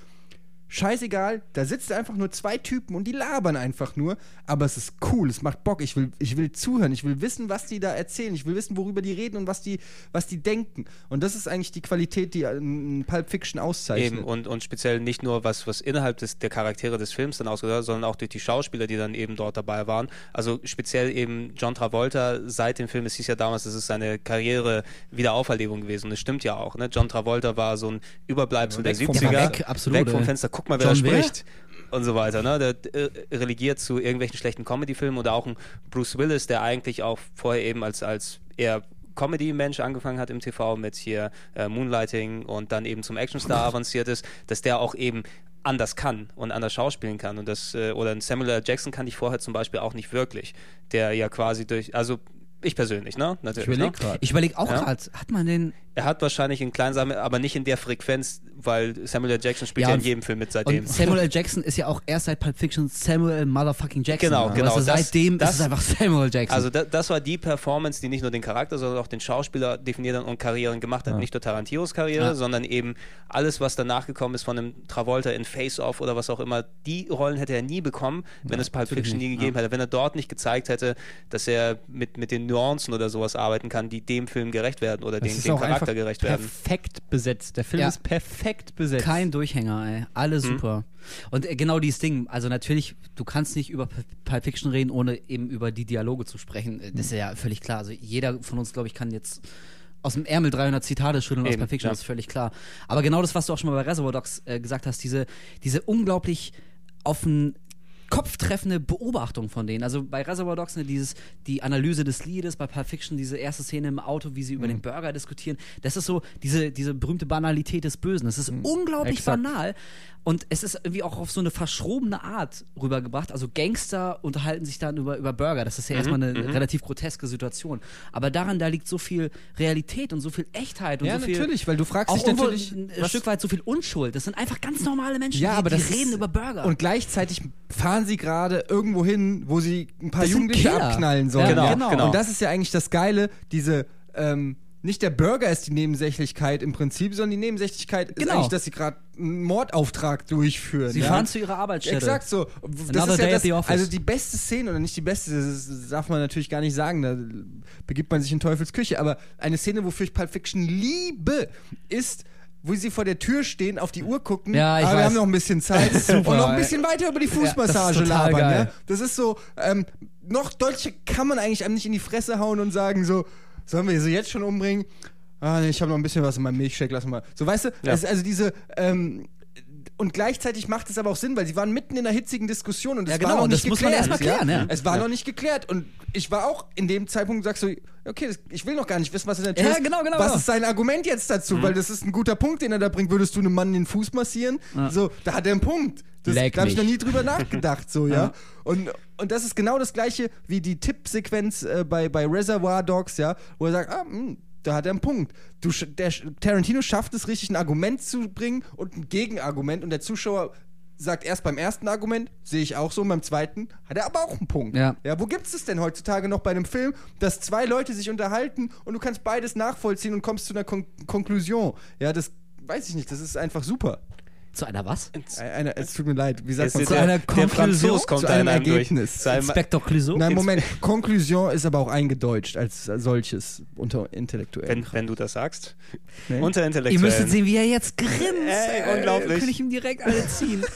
Speaker 3: scheißegal, da sitzen einfach nur zwei Typen und die labern einfach nur, aber es ist cool, es macht Bock, ich will, ich will zuhören, ich will wissen, was die da erzählen, ich will wissen, worüber die reden und was die, was die denken. Und das ist eigentlich die Qualität, die ein Pulp Fiction auszeichnet.
Speaker 1: Eben, und, und speziell nicht nur was, was innerhalb des, der Charaktere des Films dann ausgesagt hat, sondern auch durch die Schauspieler, die dann eben dort dabei waren. Also speziell eben John Travolta seit dem Film, es hieß ja damals, es ist seine Karriere Wiederauferlebung gewesen. Und es stimmt ja auch. Ne? John Travolta war so ein Überbleibsel der
Speaker 3: weg vom
Speaker 1: 70er.
Speaker 2: Der war weg, absolut,
Speaker 1: Weg vom. Fenster, guck mal, wer
Speaker 2: John
Speaker 1: da
Speaker 2: wer?
Speaker 1: spricht. Und so weiter. Ne? Der äh, relegiert zu irgendwelchen schlechten Comedy-Filmen oder auch ein Bruce Willis, der eigentlich auch vorher eben als, als eher Comedy-Mensch angefangen hat im TV mit hier äh, Moonlighting und dann eben zum Actionstar [LAUGHS] avanciert ist, dass der auch eben anders kann und anders schauspielen kann. Und das, äh, oder ein Samuel L. Jackson kannte ich vorher zum Beispiel auch nicht wirklich, der ja quasi durch, also ich persönlich, ne? Natürlich,
Speaker 3: Ich überleg
Speaker 1: ne?
Speaker 2: Ich überlege auch
Speaker 1: Ja.
Speaker 2: gerade, hat man den.
Speaker 1: Er hat wahrscheinlich in Kleinsamen, aber nicht in der Frequenz, weil Samuel L. Jackson spielt
Speaker 2: Ja,
Speaker 1: ja, in jedem Film mit seitdem.
Speaker 2: Und Samuel L. [LAUGHS] Jackson ist ja auch erst seit Pulp Fiction Samuel Motherfucking Jackson.
Speaker 1: Genau,
Speaker 2: ne?
Speaker 1: genau, das-
Speaker 2: seitdem
Speaker 1: das-
Speaker 2: ist es einfach Samuel Jackson.
Speaker 1: Also da, das war die Performance, die nicht nur den Charakter, sondern auch den Schauspieler definiert und Karrieren gemacht hat. Nicht nur Tarantinos Karriere,
Speaker 2: Ja.
Speaker 1: sondern eben alles, was danach gekommen ist von einem Travolta in Face Off oder was auch immer. Die Rollen hätte er nie bekommen, wenn es Pulp Fiction nie gegeben hätte. Wenn er dort nicht gezeigt hätte, dass er mit, mit den Nuancen oder sowas arbeiten kann, die dem Film gerecht werden oder
Speaker 3: Das
Speaker 1: den, dem
Speaker 3: auch
Speaker 1: Charakter gerecht werden.
Speaker 3: perfekt besetzt. Der Film
Speaker 2: Ja.
Speaker 3: ist perfekt besetzt.
Speaker 2: Kein Durchhänger, ey. Alle super. Und äh, genau dieses Ding, also natürlich, du kannst nicht über Pulp Fiction reden, ohne eben über die Dialoge zu sprechen. Äh, Das ist ja völlig klar. Also jeder von uns, glaube ich, kann jetzt aus dem Ärmel 300 Zitate schütteln aus Pulp Fiction,
Speaker 1: ja.
Speaker 2: das ist völlig klar. Aber genau das, was du auch schon mal bei Reservoir Dogs äh, gesagt hast, diese, diese unglaublich auf den Kopf treffende Beobachtung von denen. Also bei Reservoir Dogs ne, dieses, die Analyse des Liedes, bei Pulp Fiction diese erste Szene im Auto, wie sie
Speaker 3: Mhm.
Speaker 2: über den Burger diskutieren. Das ist so diese, diese berühmte Banalität des Bösen. Das ist unglaublich
Speaker 3: Mhm. Exakt.
Speaker 2: banal und es ist irgendwie auch auf so eine verschrobene Art rübergebracht. Also Gangster unterhalten sich dann über, über Burger. Das ist
Speaker 3: Mhm,
Speaker 2: ja erstmal eine relativ groteske Situation. Aber daran, da liegt so viel Realität und so viel Echtheit und
Speaker 3: Ja,
Speaker 2: so viel.
Speaker 3: natürlich, weil du fragst dich natürlich,
Speaker 2: ein
Speaker 3: was-
Speaker 2: Stück weit so viel Unschuld. Das sind einfach ganz normale Menschen,
Speaker 3: Ja,
Speaker 2: die,
Speaker 3: aber
Speaker 2: die reden
Speaker 3: ist,
Speaker 2: über Burger.
Speaker 3: Und gleichzeitig fahren sie gerade irgendwo hin, wo sie ein paar
Speaker 2: Das
Speaker 3: Jugendliche abknallen sollen.
Speaker 2: Ja,
Speaker 1: Genau,
Speaker 2: genau.
Speaker 3: Und das ist ja eigentlich das Geile, diese ähm, nicht der Burger ist die Nebensächlichkeit im Prinzip, sondern die Nebensächlichkeit ist
Speaker 2: Genau.
Speaker 3: eigentlich, dass sie gerade einen Mordauftrag durchführen.
Speaker 2: Sie
Speaker 3: ja?
Speaker 2: fahren zu ihrer Arbeitsstätte.
Speaker 3: Exakt so. Das
Speaker 2: Another
Speaker 3: ist ja das. Also die beste Szene, oder nicht die beste, das darf man natürlich gar nicht sagen, da begibt man sich in Teufels Küche, aber eine Szene, wofür ich Pulp Fiction liebe, ist, wo sie vor der Tür stehen, auf die Uhr gucken,
Speaker 2: Ja, ich
Speaker 3: aber wir
Speaker 2: weiß.
Speaker 3: haben noch ein bisschen Zeit [LAUGHS] und noch ein bisschen weiter über die
Speaker 2: das
Speaker 3: Fußmassage
Speaker 2: total
Speaker 3: labern.
Speaker 2: geil.
Speaker 3: Ja? Das ist so, ähm, noch deutlicher kann man eigentlich einem nicht in die Fresse hauen und sagen so, sollen wir sie jetzt schon umbringen? Ah, nee, ich habe noch ein bisschen was in meinem Milchshake, lass mal. So, weißt du,
Speaker 1: Ja.
Speaker 3: also diese, ähm, und gleichzeitig macht es aber auch Sinn, weil sie waren mitten in einer hitzigen Diskussion und es
Speaker 2: Ja, genau,
Speaker 3: war noch
Speaker 2: und
Speaker 3: nicht
Speaker 2: das muss man
Speaker 3: geklärt.
Speaker 2: erst mal klären, ja.
Speaker 3: Es war noch nicht geklärt und ich war auch in dem Zeitpunkt, sagst du, okay, das, ich will noch gar nicht wissen, was in der Tür
Speaker 2: Ja,
Speaker 3: ist.
Speaker 2: genau, genau,
Speaker 3: Was
Speaker 2: genau.
Speaker 3: ist sein Argument jetzt dazu?
Speaker 2: Mhm.
Speaker 3: Weil das ist ein guter Punkt, den er da bringt. Würdest du einem Mann den Fuß massieren? So, da hat er einen Punkt. Das,
Speaker 2: Leck
Speaker 3: da habe ich noch nie drüber [LAUGHS] nachgedacht, so, ja. Und, und das ist genau das gleiche wie die Tippsequenz äh, bei, bei Reservoir Dogs, ja, wo er sagt, ah, mh, da hat er einen Punkt. Du, der, Tarantino schafft es richtig, ein Argument zu bringen und ein Gegenargument und der Zuschauer sagt erst beim ersten Argument, sehe ich auch so, und beim zweiten hat er aber auch einen Punkt.
Speaker 2: Ja.
Speaker 3: ja wo gibt es das denn heutzutage noch bei einem Film, dass zwei Leute sich unterhalten und du kannst beides nachvollziehen und kommst zu einer Kon Konklusion? Ja, das weiß ich nicht, das ist einfach super.
Speaker 2: Zu einer was?
Speaker 3: Eine, es tut mir leid, wie sagt man
Speaker 2: zu
Speaker 1: der,
Speaker 2: einer Konklusion?
Speaker 3: Zu einem. Ergebnis.
Speaker 1: Zu einem-
Speaker 2: Inspektor Clouseau?
Speaker 3: Nein, Moment, Konklusion ist aber auch eingedeutscht als solches unter intellektuell.
Speaker 1: wenn, wenn du das sagst.
Speaker 3: Nee?
Speaker 1: Unter
Speaker 2: Ihr
Speaker 1: Intellektuellen.
Speaker 2: müsstet sehen, wie er jetzt grinst.
Speaker 1: Ey, unglaublich.
Speaker 2: Könnte ich ihm direkt alle ziehen. [LAUGHS]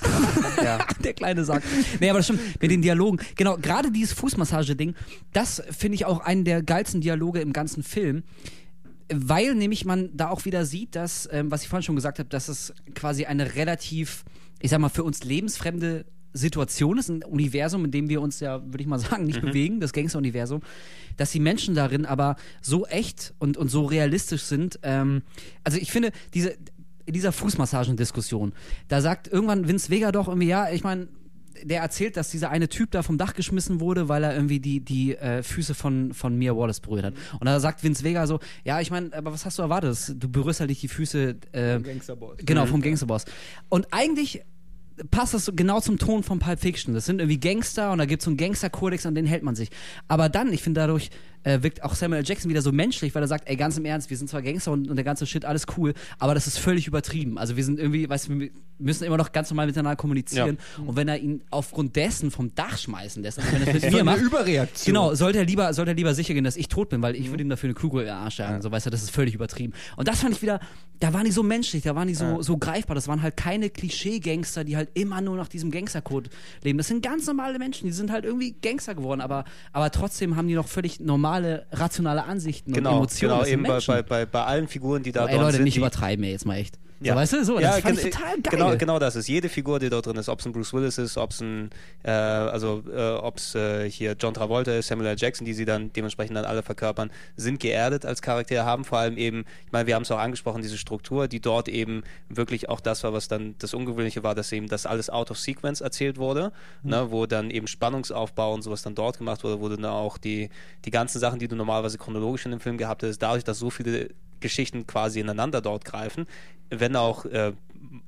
Speaker 1: Ja. [LAUGHS]
Speaker 2: Der kleine Sack. Nee, aber das stimmt, mit den Dialogen. Genau, gerade dieses Fußmassage-Ding, das finde ich auch einen der geilsten Dialoge im ganzen Film. Weil nämlich man da auch wieder sieht, dass, ähm, was ich vorhin schon gesagt habe, dass es quasi eine relativ, ich sag mal, für uns lebensfremde Situation ist, ein Universum, in dem wir uns ja, würde ich mal sagen, nicht bewegen, das Gangster-Universum, dass die Menschen darin aber so echt und, und so realistisch sind. Ähm, also ich finde, diese, in dieser Fußmassagendiskussion, da sagt irgendwann Vince Vega doch irgendwie, ja, ich meine, der erzählt, dass dieser eine Typ da vom Dach geschmissen wurde, weil er irgendwie die, die äh, Füße von, von Mia Wallace berührt hat. Und da sagt Vince Vega so, ja, ich meine, aber was hast du erwartet? Du berührst halt nicht die Füße äh,
Speaker 3: Gangsterboss.
Speaker 2: Genau, vom Gangsterboss. Und eigentlich passt das so genau zum Ton von Pulp Fiction. Das sind irgendwie Gangster und da gibt es so einen Gangsterkodex an den hält man sich. Aber dann, ich finde, dadurch äh, wirkt auch Samuel. Jackson wieder so menschlich, weil er sagt, ey, ganz im Ernst, wir sind zwar Gangster und, und der ganze Shit, alles cool, aber das ist völlig übertrieben. Also wir sind irgendwie, weißt du, wir müssen immer noch ganz normal miteinander kommunizieren. Und wenn er ihn aufgrund dessen vom Dach schmeißen lässt, also wenn er das [LAUGHS] mit mir macht,
Speaker 3: Überreaktion.
Speaker 2: Genau, sollte er lieber, sollte er lieber sicher gehen, dass ich tot bin, weil ich würde ihm dafür eine Kugel in den Arsch jagen. So, weißt du, das ist völlig übertrieben. Und das fand ich wieder, da waren die so menschlich, da waren die so, so greifbar. Das waren halt keine Klischee-Gangster, die halt immer nur nach diesem Gangstercode leben. Das sind ganz normale Menschen, die sind halt irgendwie Gangster geworden, aber, aber trotzdem haben die noch völlig normale, rationale Ansichten und
Speaker 1: Genau,
Speaker 2: Emotionen.
Speaker 1: genau eben bei, bei, bei, bei allen Figuren, die da
Speaker 2: Oh, ey Leute,
Speaker 1: sind.
Speaker 2: nicht übertreiben, ey, jetzt mal echt.
Speaker 1: Ja.
Speaker 2: So, weißt du, so,
Speaker 1: ja,
Speaker 2: das fand ich total geil.
Speaker 1: Genau, genau das ist. Jede Figur, die dort drin ist, ob es ein Bruce Willis ist, ob es ein, äh, also äh, ob es äh, hier John Travolta ist, Samuel L. Jackson, die sie dann dementsprechend dann alle verkörpern, sind geerdet als Charaktere, haben vor allem eben, ich meine, wir haben es auch angesprochen, diese Struktur, die dort eben wirklich auch das war, was dann das Ungewöhnliche war, dass eben das alles out of sequence erzählt wurde,
Speaker 2: Mhm.
Speaker 1: ne, wo dann eben Spannungsaufbau und sowas dann dort gemacht wurde, wo dann auch die, die ganzen Sachen, die du normalerweise chronologisch in dem Film gehabt hättest, dadurch, dass so viele Geschichten quasi ineinander dort greifen, wenn auch äh,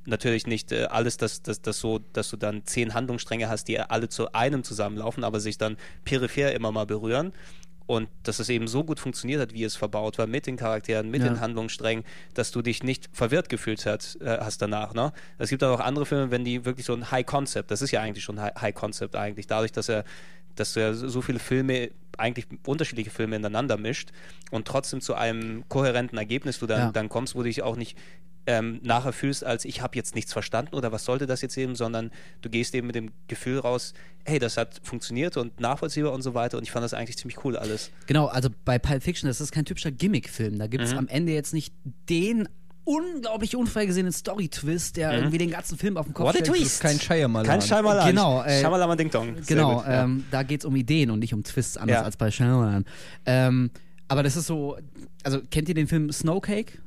Speaker 1: natürlich nicht äh, alles, dass das, das so, dass du dann zehn Handlungsstränge hast, die alle zu einem zusammenlaufen, aber sich dann peripher immer mal berühren. Und dass es eben so gut funktioniert hat, wie es verbaut war, mit den Charakteren, mit
Speaker 2: Ja.
Speaker 1: den Handlungssträngen, dass du dich nicht verwirrt gefühlt hat, äh, hast danach. Ne? Es gibt auch andere Filme, wenn die wirklich so ein High Concept, das ist ja eigentlich schon High, High Concept eigentlich, dadurch, dass er, dass er so viele Filme, eigentlich unterschiedliche Filme ineinander mischt und trotzdem zu einem kohärenten Ergebnis du dann,
Speaker 2: Ja.
Speaker 1: dann kommst, wo du dich auch nicht ähm, nachher fühlst, als ich habe jetzt nichts verstanden oder was sollte das jetzt eben, sondern du gehst eben mit dem Gefühl raus, hey, das hat funktioniert und nachvollziehbar und so weiter und ich fand das eigentlich ziemlich cool alles.
Speaker 2: Genau, also bei Pulp Fiction, das ist kein typischer Gimmick-Film. Da
Speaker 1: Mhm.
Speaker 2: gibt es am Ende jetzt nicht den unglaublich unvorhergesehenen Story-Twist, der irgendwie den ganzen Film auf den Kopf
Speaker 1: Mhm. What a
Speaker 2: stellt.
Speaker 3: Das ist kein Shyamalan.
Speaker 1: Kein Shyamalan.
Speaker 2: Genau, äh,
Speaker 1: Shyamalan Ding Dong.
Speaker 2: Genau,
Speaker 1: gut, ja.
Speaker 2: ähm, da geht es um Ideen und nicht um Twists, anders
Speaker 1: Ja.
Speaker 2: als bei Shyamalan. Ähm, aber das ist so, also kennt ihr den Film Snowcake?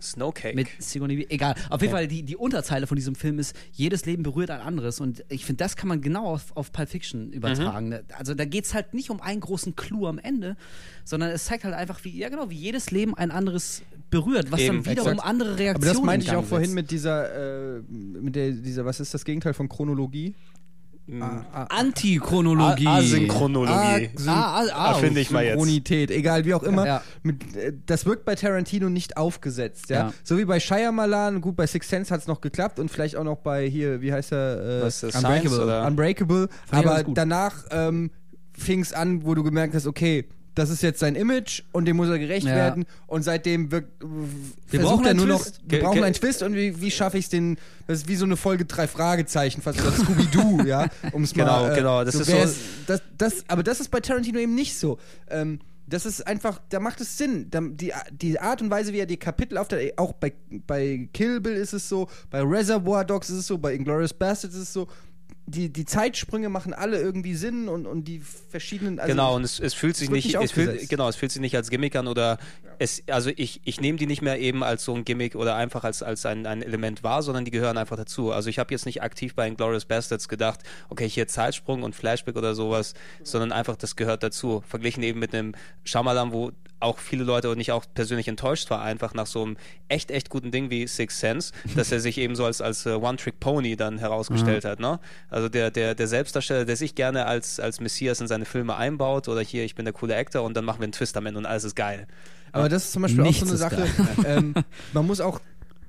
Speaker 1: Snowcake.
Speaker 2: Mit Sigourney Weaver. Egal. Auf jeden Fall, die, die Unterzeile von diesem Film ist, jedes Leben berührt ein anderes. Und ich finde, das kann man genau auf, auf Pulp Fiction übertragen.
Speaker 1: Mhm.
Speaker 2: Also da geht es halt nicht um einen großen Clou am Ende, sondern es zeigt halt einfach, wie, ja genau, wie jedes Leben ein anderes berührt, was
Speaker 1: Eben,
Speaker 2: dann wiederum
Speaker 3: exakt.
Speaker 2: andere
Speaker 3: Aber
Speaker 2: Reaktionen
Speaker 3: das meinte ich auch vorhin mit dieser, äh, mit der, dieser, was ist das Gegenteil von Chronologie?
Speaker 2: Antichronologie.
Speaker 1: A- Asynchronologie.
Speaker 3: Asyn-
Speaker 2: Ah, ah, ah,
Speaker 1: Erfinde ich mal jetzt.
Speaker 3: Synchronität, egal wie auch immer.
Speaker 2: Ja.
Speaker 3: Mit, äh, das wirkt bei Tarantino nicht aufgesetzt, ja.
Speaker 2: Ja.
Speaker 3: So wie bei Shyamalan, gut, bei Six Sense hat es noch geklappt und vielleicht auch noch bei hier, wie heißt er? Äh,
Speaker 1: Was ist das,
Speaker 2: Unbreakable.
Speaker 1: Science?
Speaker 3: Unbreakable. Aber danach ähm, fing es an, wo du gemerkt hast, okay, das ist jetzt sein Image und dem muss er gerecht
Speaker 2: Ja.
Speaker 3: werden. Und seitdem wirkt,
Speaker 2: Wir
Speaker 3: versucht
Speaker 2: brauchen
Speaker 3: er nur
Speaker 2: Twist.
Speaker 3: noch, wir brauchen einen Twist und wie, wie schaffe ich es den, das ist wie so eine Folge drei Fragezeichen, fast oder Scooby-Doo, [LAUGHS] ja, um es
Speaker 1: Genau,
Speaker 3: mal, äh,
Speaker 1: genau, das ist so-
Speaker 3: das, das, aber das ist bei Tarantino eben nicht so. Ähm, das ist einfach, da macht es Sinn. Da, die, die Art und Weise, wie er die Kapitel aufteilt, auch bei, bei Kill Bill ist es so, bei Reservoir Dogs ist es so, bei Inglourious Bastards ist es so. Die, die Zeitsprünge machen alle irgendwie Sinn und, und die verschiedenen. Also
Speaker 1: genau, und es, es fühlt sich nicht,
Speaker 3: nicht
Speaker 1: es fühlt, genau, es fühlt sich nicht als Gimmick an oder es, also ich, ich nehme die nicht mehr eben als so ein Gimmick oder einfach als, als ein, ein Element wahr, sondern die gehören einfach dazu. Also ich habe jetzt nicht aktiv bei Inglourious Bastards gedacht, okay, hier Zeitsprung und Flashback oder sowas, sondern einfach das gehört dazu. Verglichen eben mit einem Shyamalan, wo auch viele Leute und ich auch persönlich enttäuscht war, einfach nach so einem echt, echt guten Ding wie Six Sense, [LAUGHS] dass er sich eben so als, als äh, One-Trick-Pony dann herausgestellt hat. Ne? Also der, der, der Selbstdarsteller, der sich gerne als, als Messias in seine Filme einbaut oder hier, ich bin der coole Actor und dann machen wir einen Twist am Ende und alles ist geil.
Speaker 3: Aber das ist zum Beispiel
Speaker 2: Nichts
Speaker 3: auch so eine Sache. ähm, man muss auch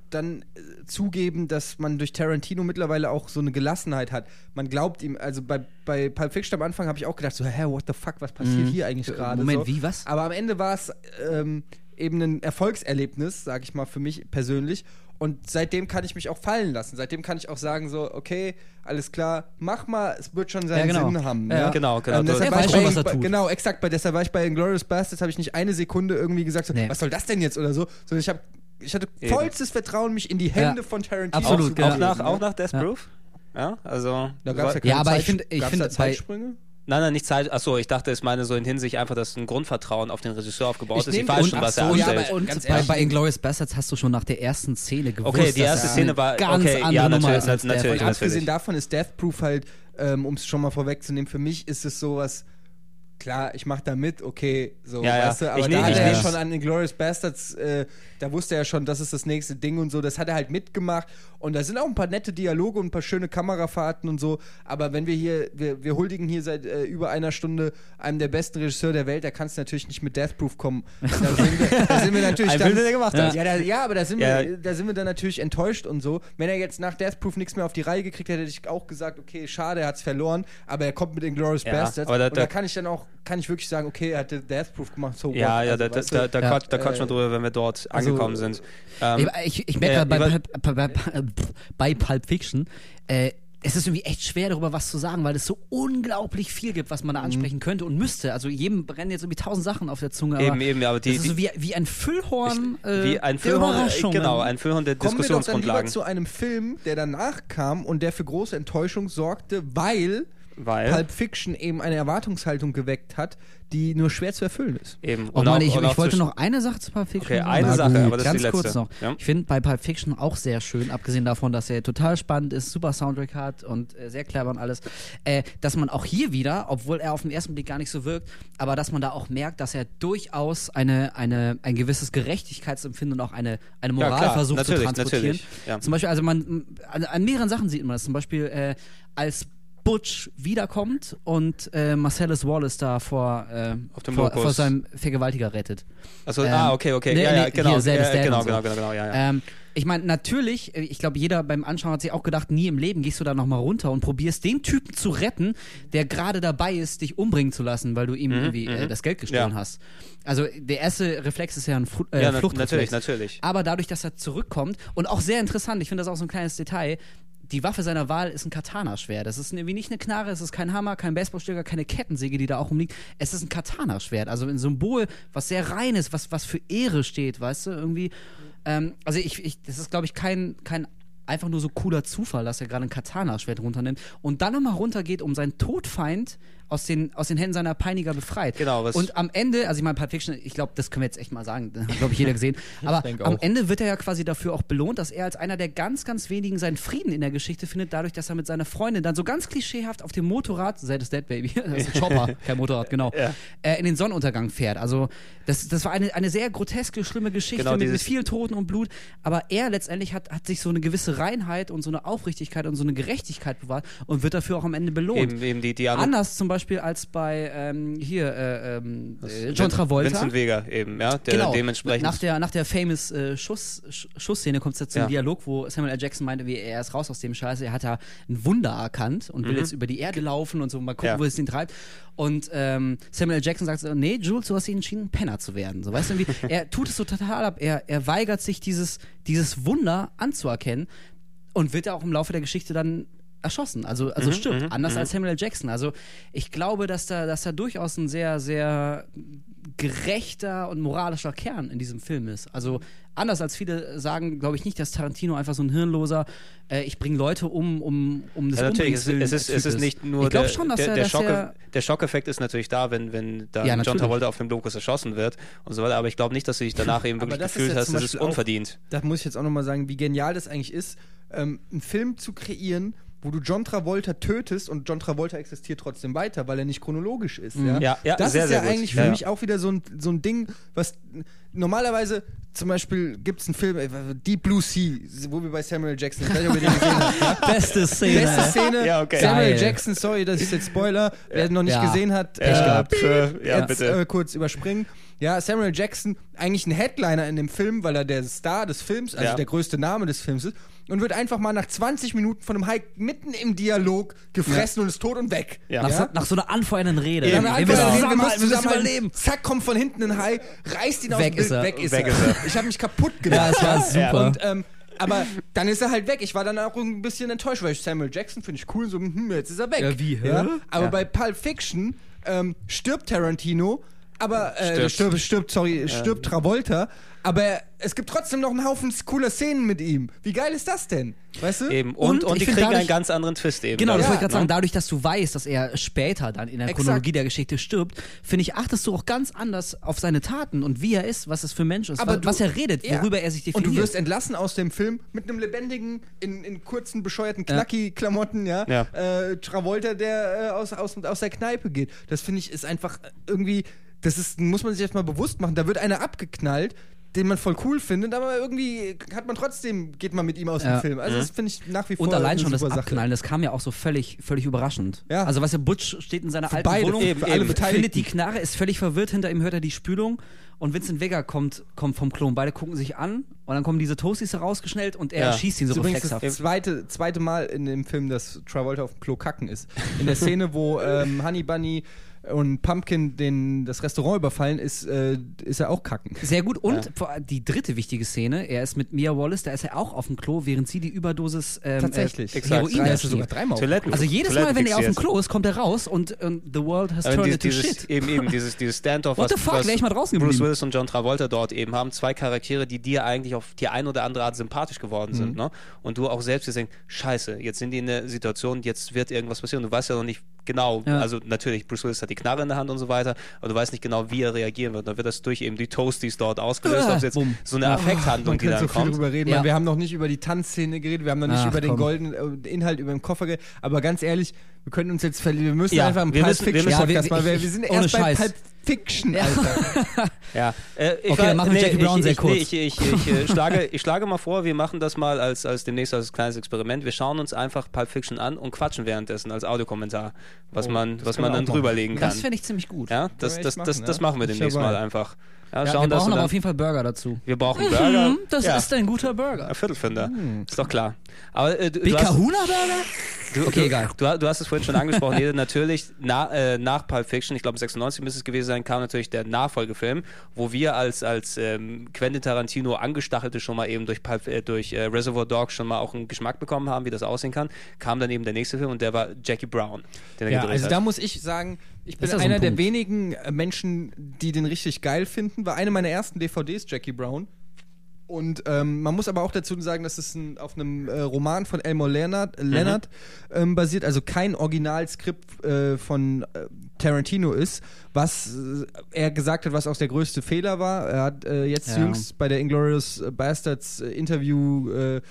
Speaker 3: dann äh, zugeben, dass man durch Tarantino mittlerweile auch so eine Gelassenheit hat. Man glaubt ihm, also bei, bei Pulp Fiction am Anfang habe ich auch gedacht, so, hä, what the fuck, was passiert hier eigentlich gerade?
Speaker 2: Mhm. Moment,
Speaker 3: so.
Speaker 2: wie, was?
Speaker 3: Aber am Ende war es ähm, eben ein Erfolgserlebnis, sage ich mal, für mich persönlich. Und seitdem kann ich mich auch fallen lassen. Seitdem kann ich auch sagen, so, okay, alles klar, mach mal, es wird schon seinen
Speaker 2: Ja, genau.
Speaker 3: Sinn haben.
Speaker 2: Ja,
Speaker 3: ne?
Speaker 1: genau, genau.
Speaker 3: Ähm, deshalb
Speaker 2: Er
Speaker 3: war
Speaker 2: weiß
Speaker 3: ich
Speaker 2: schon,
Speaker 3: bei-
Speaker 2: was er tut.
Speaker 3: Genau, exakt. Bei, deshalb war ich bei Inglourious Bastards, habe ich nicht eine Sekunde irgendwie gesagt, so,
Speaker 2: Nee.
Speaker 3: was soll das denn jetzt oder so, sondern ich habe ich hatte
Speaker 1: Eben.
Speaker 3: vollstes Vertrauen, mich in die Hände von Tarantino
Speaker 2: Absolut,
Speaker 3: zu
Speaker 2: genau.
Speaker 1: Auch nach, auch nach Death
Speaker 2: Ja.
Speaker 1: Proof? Ja, also.
Speaker 3: Da gab's ja,
Speaker 2: Ja,
Speaker 3: keine
Speaker 2: aber ich
Speaker 3: Zeit-
Speaker 2: ich
Speaker 3: gab's
Speaker 2: find
Speaker 3: da
Speaker 2: bei-
Speaker 3: Zeitsprünge?
Speaker 1: Nein, nein, nicht Zeit. Achso, ich dachte, es meine so in Hinsicht einfach, dass ein Grundvertrauen auf den Regisseur aufgebaut
Speaker 3: Ich
Speaker 1: ist. Ich weiß schon, was
Speaker 3: so,
Speaker 1: er
Speaker 3: ja,
Speaker 1: anstellt.
Speaker 3: aber-
Speaker 2: Und
Speaker 3: Ganz
Speaker 2: bei, bei Inglourious Bastards hast du schon nach der ersten Szene gewusst,
Speaker 1: Okay, die erste Szene war-
Speaker 2: ganz
Speaker 1: okay,
Speaker 2: andere
Speaker 1: ja,
Speaker 2: Nummer
Speaker 1: natürlich,
Speaker 2: als
Speaker 1: natürlich,
Speaker 3: Und abgesehen
Speaker 1: natürlich.
Speaker 3: davon ist Death Proof halt, ähm, um es schon mal vorwegzunehmen, für mich ist es sowas, klar, ich mache da mit, okay, so,
Speaker 1: Ja, ja.
Speaker 3: weißt du, aber
Speaker 1: Ich
Speaker 3: da
Speaker 1: nehm-
Speaker 3: hat er ja
Speaker 1: nehm-
Speaker 3: schon an Inglourious Bastards, äh, da wusste er ja schon, das ist das nächste Ding und so, das hat er halt mitgemacht und da sind auch ein paar nette Dialoge und ein paar schöne Kamerafahrten und so, aber wenn wir hier, wir, wir huldigen hier seit äh, über einer Stunde einem der besten Regisseure der Welt, da kannst du natürlich nicht mit Death Proof kommen. [LAUGHS] Da sind wir, da sind wir natürlich dann,
Speaker 1: Film, den gemacht hat.
Speaker 3: Ja, da, ja aber da sind,
Speaker 1: Ja.
Speaker 3: wir, da sind wir dann natürlich enttäuscht und so. Wenn er jetzt nach Death Proof nichts mehr auf die Reihe gekriegt hätte, hätte ich auch gesagt, okay, schade, er hat es verloren, aber er kommt mit Inglourious
Speaker 1: Ja,
Speaker 3: Bastards.
Speaker 1: aber da-
Speaker 3: und da
Speaker 1: da-
Speaker 3: kann ich dann auch, kann ich wirklich sagen, okay, er hatte Death Proof gemacht, so
Speaker 1: Ja,
Speaker 3: what?
Speaker 1: ja,
Speaker 3: Also,
Speaker 1: da,
Speaker 3: weißt
Speaker 1: da,
Speaker 3: du?
Speaker 1: da,
Speaker 2: Ja.
Speaker 1: quatsch, da quatschen wir
Speaker 3: Äh,
Speaker 1: drüber, wenn wir dort
Speaker 3: also,
Speaker 1: angekommen sind. Ähm,
Speaker 2: Ich, ich, ich merke gerade bei, bei, bei, bei, bei Pulp Fiction, äh, es ist irgendwie echt schwer, darüber was zu sagen, weil es so unglaublich viel gibt, was man
Speaker 1: Mhm.
Speaker 2: da ansprechen könnte und müsste. Also jedem brennen jetzt irgendwie tausend Sachen auf der Zunge. Aber
Speaker 1: Eben, eben, aber die-
Speaker 2: das ist so wie, wie ein Füllhorn äh,
Speaker 1: wie ein
Speaker 2: der
Speaker 1: Füllhorn, äh,
Speaker 2: Überraschungen.
Speaker 1: genau, ein Füllhorn der
Speaker 3: Kommen wir doch dann lieber
Speaker 1: Diskussionsgrundlagen.
Speaker 3: zu einem Film, der danach kam und der für große Enttäuschung sorgte, weil
Speaker 1: Weil,
Speaker 3: Pulp Fiction eben eine Erwartungshaltung geweckt hat, die nur schwer zu erfüllen ist.
Speaker 1: eben.
Speaker 2: Oh Mann, ich,
Speaker 1: und
Speaker 2: ich wollte noch eine Sache zu Pulp Fiction
Speaker 1: Okay,
Speaker 2: sagen.
Speaker 1: eine
Speaker 2: Na
Speaker 1: Sache, aber das ist
Speaker 2: ganz
Speaker 1: die letzte.
Speaker 2: kurz noch.
Speaker 1: Ja.
Speaker 2: Ich finde bei Pulp Fiction auch sehr schön, abgesehen davon, dass er total spannend ist, super Soundtrack hat und äh, sehr clever und alles, äh, dass man auch hier wieder, obwohl er auf den ersten Blick gar nicht so wirkt, aber dass man da auch merkt, dass er durchaus eine, eine, ein gewisses Gerechtigkeitsempfinden und auch eine, eine
Speaker 1: Ja,
Speaker 2: Moral
Speaker 1: klar,
Speaker 2: versucht zu transportieren.
Speaker 1: natürlich, ja.
Speaker 2: Zum Beispiel, also man, an, an mehreren Sachen sieht man das. Zum Beispiel, äh, als Butch wiederkommt und äh, Marcellus Wallace da vor, äh, vor, vor seinem Vergewaltiger rettet.
Speaker 1: Also,
Speaker 2: Ähm,
Speaker 1: ah, okay, okay.
Speaker 2: nee,
Speaker 1: ja, ja,
Speaker 2: nee,
Speaker 1: genau.
Speaker 2: hier,
Speaker 1: ja, genau,
Speaker 2: so.
Speaker 1: genau, genau, genau, ja, ja.
Speaker 2: Ähm, ich meine, natürlich, äh, ich glaube, jeder beim Anschauen hat sich auch gedacht, nie im Leben gehst du da nochmal runter und probierst den Typen zu retten, der gerade dabei ist, dich umbringen zu lassen, weil du ihm irgendwie äh, das Geld gestohlen
Speaker 1: Mhm, Ja.
Speaker 2: hast. Also der erste Reflex ist ja ein Fu äh,
Speaker 1: ja,
Speaker 2: Fluchtreflex.
Speaker 1: natürlich, natürlich.
Speaker 2: Aber dadurch, dass er zurückkommt und auch sehr interessant, ich finde das auch so ein kleines Detail, die Waffe seiner Wahl ist ein Katana-Schwert. Das ist irgendwie nicht eine Knarre, es ist kein Hammer, kein Baseballstücker, keine Kettensäge, die da auch rumliegt. Es ist ein Katana-Schwert, also ein Symbol, was sehr rein ist, was, was für Ehre steht, weißt du, irgendwie. Ähm, also ich, ich, das ist, glaube ich, kein, kein einfach nur so cooler Zufall, dass er gerade ein Katana-Schwert runternimmt und dann nochmal runtergeht, um seinen Todfeind aus den, aus den Händen seiner Peiniger befreit.
Speaker 1: Genau, was-
Speaker 2: Und am Ende, also ich meine, Pulp Fiction, ich glaube, das können wir jetzt echt mal sagen, das hat, glaube ich, jeder gesehen. [LAUGHS] Aber am. Ende wird er ja quasi dafür auch belohnt, dass er als einer der ganz, ganz wenigen seinen Frieden in der Geschichte findet, dadurch, dass er mit seiner Freundin dann so ganz klischeehaft auf dem Motorrad, Zed is Dead Baby, [LAUGHS] das ist ein Chopper, [LAUGHS] kein Motorrad, genau,
Speaker 1: Ja.
Speaker 2: äh, in den Sonnenuntergang fährt. Also das, das war eine, eine sehr groteske, schlimme Geschichte
Speaker 1: Genau,
Speaker 2: mit, mit
Speaker 1: dieses-
Speaker 2: viel Toten und Blut. Aber er letztendlich hat, hat sich so eine gewisse Reinheit und so eine Aufrichtigkeit und so eine Gerechtigkeit bewahrt und wird dafür auch am Ende belohnt.
Speaker 1: Eben, eben die, die.
Speaker 2: Anders zum Beispiel als bei ähm, hier äh, ähm, äh, John Travolta.
Speaker 1: Vincent Vega eben, ja, der
Speaker 2: genau.
Speaker 1: dementsprechend.
Speaker 2: Nach der, nach der famous äh, Schuss, Sch Schussszene kommt es ja zum
Speaker 1: Ja.
Speaker 2: Dialog, wo Samuel L. Jackson meinte, wie er ist raus aus dem Scheiße, er hat da ein Wunder erkannt und will jetzt über die Erde laufen und so, mal gucken,
Speaker 1: Mhm. Ja.
Speaker 2: wo es ihn treibt. Und ähm, Samuel L. Jackson sagt so, nee, Jules, du hast dich entschieden, Penner zu werden. So, weißt du, irgendwie, er tut es so total ab, er, er weigert sich, dieses, dieses Wunder anzuerkennen und wird ja auch im Laufe der Geschichte dann erschossen, also,
Speaker 1: Mhm,
Speaker 2: also stirbt, anders als Samuel L. Jackson. Also ich glaube, dass da, dass da durchaus ein sehr, sehr gerechter und moralischer Kern in diesem Film ist. Also anders als viele sagen, glaube ich nicht, dass Tarantino einfach so ein hirnloser, äh, ich bringe Leute um, um, um des
Speaker 1: Ja, natürlich, es, es, ist,
Speaker 2: willen
Speaker 1: es ist
Speaker 2: Typ
Speaker 1: nicht nur
Speaker 2: Ich
Speaker 1: der,
Speaker 2: schon, dass
Speaker 1: der,
Speaker 2: er,
Speaker 1: der,
Speaker 2: dass
Speaker 1: Schock,
Speaker 2: er
Speaker 1: der Schockeffekt ist natürlich da, wenn, wenn dann
Speaker 2: Ja,
Speaker 1: John
Speaker 2: natürlich.
Speaker 1: Travolta auf dem Locus erschossen wird und so weiter, aber ich glaube nicht, dass du dich danach eben wirklich
Speaker 3: das
Speaker 1: gefühlt hast, das ist
Speaker 3: auch-
Speaker 1: unverdient.
Speaker 3: Da muss ich jetzt auch nochmal sagen, wie genial das eigentlich ist, ähm, einen Film zu kreieren, wo du John Travolta tötest und John Travolta existiert trotzdem weiter, weil er nicht chronologisch ist. Ja,
Speaker 1: Ja, ja,
Speaker 3: das
Speaker 1: sehr,
Speaker 3: ist
Speaker 1: sehr
Speaker 3: ja
Speaker 1: gut.
Speaker 3: eigentlich für
Speaker 1: Ja.
Speaker 3: mich auch wieder so ein, so ein Ding, was normalerweise zum Beispiel gibt es einen Film, äh, Deep Blue Sea, wo wir bei Samuel Jackson, ich weiß nicht, ob ihr den gesehen habt. [LAUGHS]
Speaker 2: Beste Szene.
Speaker 3: Beste Szene,
Speaker 1: Ja, okay.
Speaker 3: Samuel
Speaker 2: Geil.
Speaker 3: Jackson, sorry, das ist jetzt Spoiler, wer ihn noch nicht
Speaker 2: Ja.
Speaker 3: gesehen hat,
Speaker 1: Pech
Speaker 3: äh,
Speaker 1: gehabt. Äh, ja,
Speaker 3: jetzt
Speaker 1: bitte.
Speaker 3: Äh, kurz überspringen. Ja, Samuel Jackson, eigentlich ein Headliner in dem Film, weil er der Star des Films, also
Speaker 1: Ja.
Speaker 3: der größte Name des Films ist, und wird einfach mal nach 20 Minuten von einem Hai mitten im Dialog gefressen und ist tot und weg.
Speaker 1: Ja.
Speaker 2: Nach, so, nach so einer anfeuernden Rede.
Speaker 3: Dann
Speaker 2: Wir
Speaker 3: einfach
Speaker 2: müssen
Speaker 3: müssen
Speaker 2: wir müssen
Speaker 3: zusammenhalten.
Speaker 2: überleben.
Speaker 3: Zack, kommt von hinten ein Hai, reißt ihn aus
Speaker 2: Weg
Speaker 3: dem Bild,
Speaker 2: ist er.
Speaker 3: weg ist
Speaker 1: Weg
Speaker 3: er.
Speaker 1: ist er.
Speaker 3: Ich habe mich kaputt gedacht.
Speaker 2: Ja, es war super.
Speaker 3: Und, ähm, aber dann ist er halt weg. Ich war dann auch ein bisschen enttäuscht, weil ich Samuel Jackson finde ich cool, so, hm, jetzt ist er weg.
Speaker 2: Ja, wie, hä?
Speaker 3: Aber
Speaker 2: Ja.
Speaker 3: bei Pulp Fiction ähm, stirbt Tarantino, aber äh,
Speaker 1: Stirbt.
Speaker 3: stirbt, stirbt, sorry, stirbt Travolta, aber es gibt trotzdem noch einen Haufen cooler Szenen mit ihm. Wie geil ist das denn? Weißt du?
Speaker 1: Eben. Und,
Speaker 2: Und
Speaker 1: und,
Speaker 2: ich
Speaker 1: die kriegen
Speaker 2: dadurch-
Speaker 1: einen ganz anderen Twist eben.
Speaker 2: Genau, das
Speaker 3: Ja,
Speaker 2: wollte ich gerade
Speaker 1: ne?
Speaker 2: sagen. Dadurch, dass du weißt, dass er später dann in der
Speaker 3: Exakt.
Speaker 2: Chronologie der Geschichte stirbt, finde ich, achtest du auch ganz anders auf seine Taten und wie er ist, was es für ein Mensch ist,
Speaker 3: Aber
Speaker 2: wa-
Speaker 3: du-
Speaker 2: was er redet,
Speaker 3: Ja.
Speaker 2: worüber er sich definiert.
Speaker 3: Und du wirst entlassen aus dem Film mit einem lebendigen, in, in kurzen, bescheuerten Knacki-Klamotten, ja.
Speaker 1: Ja.
Speaker 3: Äh, Travolta, der äh, aus, aus, aus der Kneipe geht. Das finde ich ist einfach irgendwie, das ist, muss man sich erstmal bewusst machen. Da wird einer abgeknallt, den man voll cool findet, aber irgendwie hat man trotzdem, geht man mit ihm aus
Speaker 2: Ja.
Speaker 3: dem Film. Also das finde ich nach wie vor
Speaker 2: und allein schon das. Abknallen, das kam ja auch so völlig, völlig überraschend.
Speaker 3: Ja.
Speaker 2: Also was der Butch steht in seiner alten
Speaker 3: beide,
Speaker 2: Wohnung,
Speaker 3: eben, für alle Beteiligten.
Speaker 2: findet die Knarre, ist völlig verwirrt, hinter ihm hört er die Spülung und Vincent Vega kommt, kommt vom Klon. Beide gucken sich an und dann kommen diese Toasties herausgeschnellt und er
Speaker 1: Ja.
Speaker 2: schießt ihn
Speaker 3: Das
Speaker 2: so
Speaker 3: ist übrigens
Speaker 2: reflexhaft.
Speaker 3: das zweite, zweite Mal in dem Film, dass Travolta auf dem Klo kacken ist. In der Szene, wo [LAUGHS] ähm, Honey Bunny und Pumpkin den, das Restaurant überfallen, ist, äh, ist er auch kacken.
Speaker 2: Sehr gut. Und vor- die dritte wichtige Szene, er ist mit Mia Wallace, da ist er auch auf dem Klo, während sie die Überdosis ähm,
Speaker 3: Tatsächlich.
Speaker 2: Äh. Heroin
Speaker 3: Drei, ist er sogar dreimal.
Speaker 1: Toiletten.
Speaker 2: Also jedes
Speaker 1: Toiletten
Speaker 2: Mal, wenn er auf dem. Klo ist, kommt er raus und, und the world has turned into shit.
Speaker 1: eben, eben dieses, dieses Standoff,
Speaker 2: What
Speaker 1: was,
Speaker 2: the fuck,
Speaker 1: was
Speaker 2: ich mal draußen
Speaker 1: Bruce
Speaker 2: geblieben.
Speaker 1: Willis und John Travolta dort eben haben, zwei Charaktere, die dir eigentlich auf die ein oder andere Art sympathisch geworden
Speaker 2: Mhm.
Speaker 1: sind. Ne? Und du auch selbst dir denkst, scheiße, jetzt sind die in einer Situation, jetzt wird irgendwas passieren. Du weißt ja noch nicht genau,
Speaker 2: Ja.
Speaker 1: also natürlich, Bruce Willis hat die Knarre in der Hand und so weiter, aber du weißt nicht genau, wie er reagieren wird. Dann wird das durch eben die Toasties dort ausgelöst,
Speaker 2: Ah,
Speaker 1: ob es jetzt
Speaker 2: bumm.
Speaker 1: so eine Affekthandlung,
Speaker 3: Man
Speaker 1: die
Speaker 3: kann
Speaker 1: dann
Speaker 3: so
Speaker 1: kommt.
Speaker 3: drüber reden.
Speaker 2: Ja.
Speaker 3: Wir haben noch nicht über die Tanzszene geredet, wir haben noch nicht
Speaker 2: Ach,
Speaker 3: über den
Speaker 2: komm.
Speaker 3: goldenen äh, Inhalt über den Koffer geredet. Aber ganz ehrlich, wir können uns jetzt verlieren. Wir müssen
Speaker 1: Ja,
Speaker 3: einfach
Speaker 1: wir
Speaker 3: Pulp
Speaker 1: müssen- wir
Speaker 3: Fiction Podcast
Speaker 2: Ja, wir-.
Speaker 3: Wir,
Speaker 2: ich-
Speaker 3: wir sind erst bei
Speaker 2: Scheiß.
Speaker 3: Pulp Fiction, Alter. [LAUGHS]
Speaker 1: Ja, äh, ich
Speaker 2: Okay, dann machen wir Jackie
Speaker 1: ich,
Speaker 2: Brown
Speaker 1: ich,
Speaker 2: sehr
Speaker 1: ich,
Speaker 2: kurz.
Speaker 1: Nee, ich, ich, ich, äh, [LAUGHS] schlage, ich schlage mal vor, wir machen das mal als, als demnächst als kleines Experiment. Wir schauen uns einfach Pulp Fiction an und quatschen währenddessen als Audiokommentar, was
Speaker 3: Oh,
Speaker 1: man,
Speaker 3: das
Speaker 1: was man
Speaker 3: wir
Speaker 1: dann drüberlegen kann.
Speaker 2: Das finde ich ziemlich gut.
Speaker 1: ja, das,
Speaker 3: wir
Speaker 1: das, das,
Speaker 3: machen,
Speaker 1: das
Speaker 3: ja.
Speaker 1: machen wir demnächst mal einfach. Ja,
Speaker 2: Ja,
Speaker 1: schauen,
Speaker 2: wir brauchen aber auf jeden Fall Burger dazu.
Speaker 1: wir brauchen Burger.
Speaker 2: Mhm, das
Speaker 1: ja,
Speaker 2: ist ein guter Burger.
Speaker 1: ein Viertelfinder. Ist doch klar. Aber äh, du, du, hast,
Speaker 2: Huna Burger?
Speaker 1: du,
Speaker 2: Okay,
Speaker 1: du,
Speaker 2: egal.
Speaker 1: Du, hast es vorhin schon angesprochen, Ede, natürlich na, äh, nach Pulp Fiction, ich glaube 96 müsste es gewesen sein, kam natürlich der Nachfolgefilm, wo wir als, als ähm, Quentin Tarantino Angestachelte schon mal eben durch, Pulp, äh, durch äh, Reservoir Dogs schon mal auch einen Geschmack bekommen haben, wie das aussehen kann, kam dann eben der nächste Film und der war Jackie Brown,
Speaker 3: Ja, also
Speaker 1: hat.
Speaker 3: da muss ich sagen, ich bin
Speaker 2: so ein
Speaker 3: einer der wenigen äh, Menschen, die den richtig geil finden. War eine meiner ersten DVDs, Jackie Brown. Und ähm, man muss aber auch dazu sagen, dass es ein, auf einem äh, Roman von Elmore Leonard,
Speaker 1: Mhm.
Speaker 3: Leonard ähm, basiert, also kein Originalskript äh, von äh, Tarantino ist, was äh, er gesagt hat, was auch der größte Fehler war. Er hat äh, jetzt
Speaker 2: Ja.
Speaker 3: jüngst bei der Inglourious Bastards äh, Interview äh,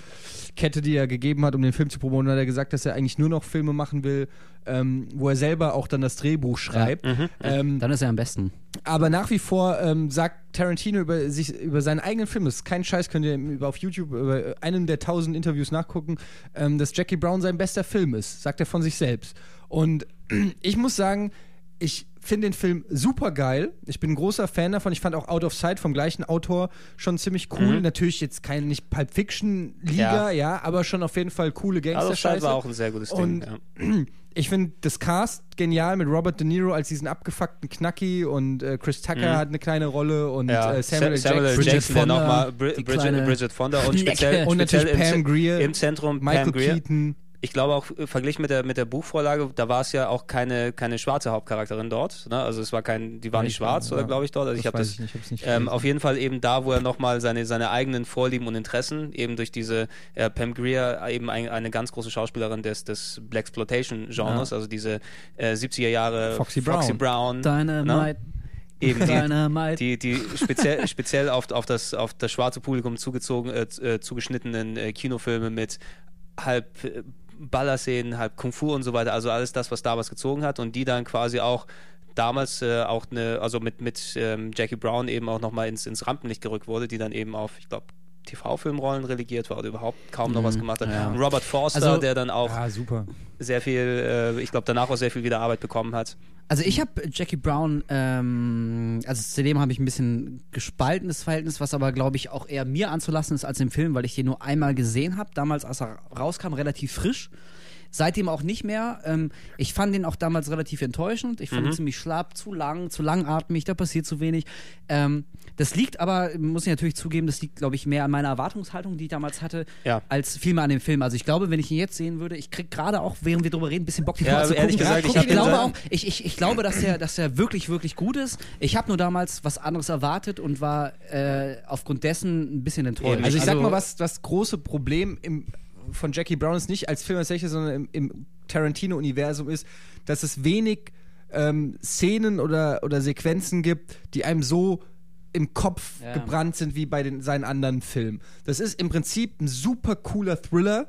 Speaker 3: Kette, die er gegeben hat, um den Film zu promoten, hat er gesagt, dass er eigentlich nur noch Filme machen will, ähm, wo er selber auch dann das Drehbuch schreibt.
Speaker 1: Mhm.
Speaker 3: Ähm,
Speaker 2: Dann ist er am besten.
Speaker 3: aber nach wie vor ähm, sagt Tarantino über sich über seinen eigenen Film, das ist kein Scheiß, könnt ihr über, auf YouTube über einem der tausend Interviews nachgucken, ähm, dass Jackie Brown sein bester Film ist, sagt er von sich selbst. Und [CLEARS THROAT] ich muss sagen, ich finde den Film super geil. Ich bin ein großer Fan davon. Ich fand auch Out of Sight vom gleichen Autor schon ziemlich cool.
Speaker 1: Mhm.
Speaker 3: Natürlich jetzt kein nicht Pulp Fiction Liga, ja.
Speaker 1: Ja.
Speaker 3: aber schon auf jeden Fall coole
Speaker 1: also
Speaker 3: Gangster-Scheiße.
Speaker 1: war auch ein sehr gutes
Speaker 3: Und
Speaker 1: Ding. Ja. [CLEARS THROAT]
Speaker 3: ich finde das Cast genial mit Robert De Niro als diesen abgefuckten Knacki und äh, Chris Tucker
Speaker 1: Mhm.
Speaker 3: hat eine kleine Rolle und
Speaker 1: Ja,
Speaker 3: äh, Samuel, L.
Speaker 1: Samuel.
Speaker 3: Jackson.
Speaker 2: Bridget
Speaker 1: Jackson,
Speaker 2: Fonda,
Speaker 1: nochmal Bri
Speaker 2: die
Speaker 1: Bridget,
Speaker 2: kleine
Speaker 1: Bridget Fonda und [LAUGHS] speziell,
Speaker 3: Und
Speaker 1: speziell
Speaker 3: natürlich
Speaker 1: im,
Speaker 3: Pam Grier,
Speaker 1: im Zentrum
Speaker 3: Michael
Speaker 1: Pam Grier. Ich glaube auch äh, verglichen mit der mit der Buchvorlage, da war es ja auch keine keine schwarze Hauptcharakterin dort. Ne? Also es war kein, die war nicht
Speaker 3: Ich-
Speaker 1: schwarz
Speaker 3: ja,
Speaker 1: oder glaube ich dort. Also ich habe das
Speaker 3: ich nicht, nicht
Speaker 1: ähm, auf jeden Fall eben da, wo er nochmal seine, seine eigenen Vorlieben und Interessen eben durch diese äh, Pam Grier eben ein, eine ganz große Schauspielerin des, des Black Exploitation Genres, also diese äh, 70er Jahre
Speaker 3: Foxy
Speaker 1: Brown,
Speaker 3: Brown.
Speaker 2: Dynamite.
Speaker 1: eben die, die, die speziell, speziell auf, auf, das, auf das schwarze Publikum zugezogen, äh, äh, zugeschnittenen äh, Kinofilme mit halb äh, Ballerszenen, halb Kung Fu und so weiter, also alles das, was damals gezogen hat und die dann quasi auch damals äh, auch eine, also mit, mit ähm, Jackie Brown eben auch nochmal ins, ins Rampenlicht gerückt wurde, die dann eben auf, ich glaube, TV-Filmrollen relegiert war oder überhaupt kaum noch was gemacht hat.
Speaker 2: ja.
Speaker 1: Robert Forster,
Speaker 2: Also-
Speaker 1: der dann auch
Speaker 3: super.
Speaker 1: sehr viel, äh, ich glaube, danach auch sehr viel wieder Arbeit bekommen hat.
Speaker 2: Also ich habe Jackie Brown, ähm, also zu dem habe ich ein bisschen gespaltenes Verhältnis, was aber glaube ich auch eher mir anzulassen ist als im Film, weil ich den nur einmal gesehen habe, damals als er rauskam, relativ frisch. Seitdem auch nicht mehr. Ähm, ich fand den auch damals relativ enttäuschend. Ich fand ihn ziemlich schlapp, zu lang, zu langatmig, da passiert zu wenig. Ähm, das liegt aber, muss ich natürlich zugeben, das liegt, glaube ich, mehr an meiner Erwartungshaltung, die ich damals hatte,
Speaker 1: Ja.
Speaker 2: als vielmehr an dem Film. Also ich glaube, wenn ich ihn jetzt sehen würde, ich krieg gerade auch, während wir drüber reden, ein bisschen Bock, den
Speaker 1: Ja,
Speaker 2: zu
Speaker 1: ehrlich
Speaker 2: gucken.
Speaker 1: gesagt, ich
Speaker 2: ich,
Speaker 1: den
Speaker 2: glaube auch, ich, ich, ich glaube, dass er, dass er wirklich, wirklich gut ist. Ich habe nur damals was anderes erwartet und war äh, aufgrund dessen ein bisschen enttäuscht.
Speaker 3: Also ich sag mal, was das große Problem im, von Jackie Brown ist nicht als Film als solches, sondern im, im Tarantino-Universum ist, dass es wenig ähm, Szenen oder, oder Sequenzen gibt, die einem so im Kopf
Speaker 2: Ja.
Speaker 3: gebrannt sind wie bei den, seinen anderen Filmen. Das ist im Prinzip ein super cooler Thriller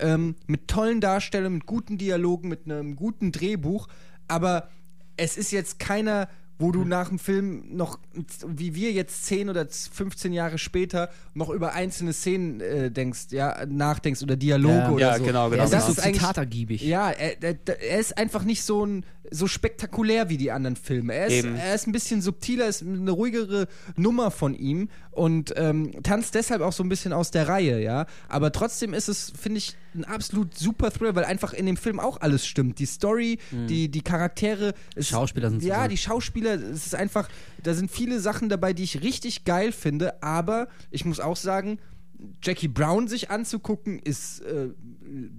Speaker 3: ähm, mit tollen Darstellungen, mit guten Dialogen, mit einem guten Drehbuch, aber es ist jetzt keiner, wo du nach dem Film noch, wie wir jetzt 10 oder 15 Jahre später, noch über einzelne Szenen äh, denkst, ja, nachdenkst oder Dialoge
Speaker 2: Ja.
Speaker 3: oder
Speaker 1: Ja,
Speaker 3: so.
Speaker 1: genau, genau,
Speaker 2: er
Speaker 3: Das
Speaker 2: so
Speaker 3: ist eigentlich-
Speaker 2: zitatergiebig.
Speaker 3: Ja, er, er, er ist einfach nicht so ein so spektakulär wie die anderen Filme. Er ist, er ist ein bisschen subtiler, ist eine ruhigere Nummer von ihm und ähm, tanzt deshalb auch so ein bisschen aus der Reihe, ja. Aber trotzdem ist es, finde ich, ein absolut super Thriller, weil einfach in dem Film auch alles stimmt. Die Story, die, die Charaktere. Es,
Speaker 2: Schauspieler sind
Speaker 3: Ja,
Speaker 2: super.
Speaker 3: die Schauspieler, es ist einfach, da sind viele Sachen dabei, die ich richtig geil finde, aber ich muss auch sagen, Jackie Brown sich anzugucken, ist äh,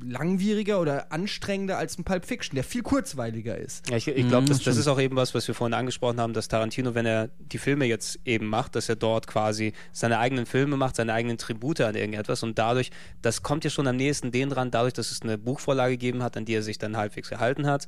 Speaker 3: langwieriger oder anstrengender als ein Pulp Fiction, der viel kurzweiliger ist.
Speaker 1: Ja, ich ich glaube, das, das
Speaker 2: stimmt.
Speaker 1: ist auch eben was, was wir vorhin angesprochen haben, dass Tarantino, wenn er die Filme jetzt eben macht, dass er dort quasi seine eigenen Filme macht, seine eigenen Tribute an irgendetwas und dadurch, das kommt ja schon am nächsten den dran, dadurch, dass es eine Buchvorlage gegeben hat, an die er sich dann halbwegs gehalten hat,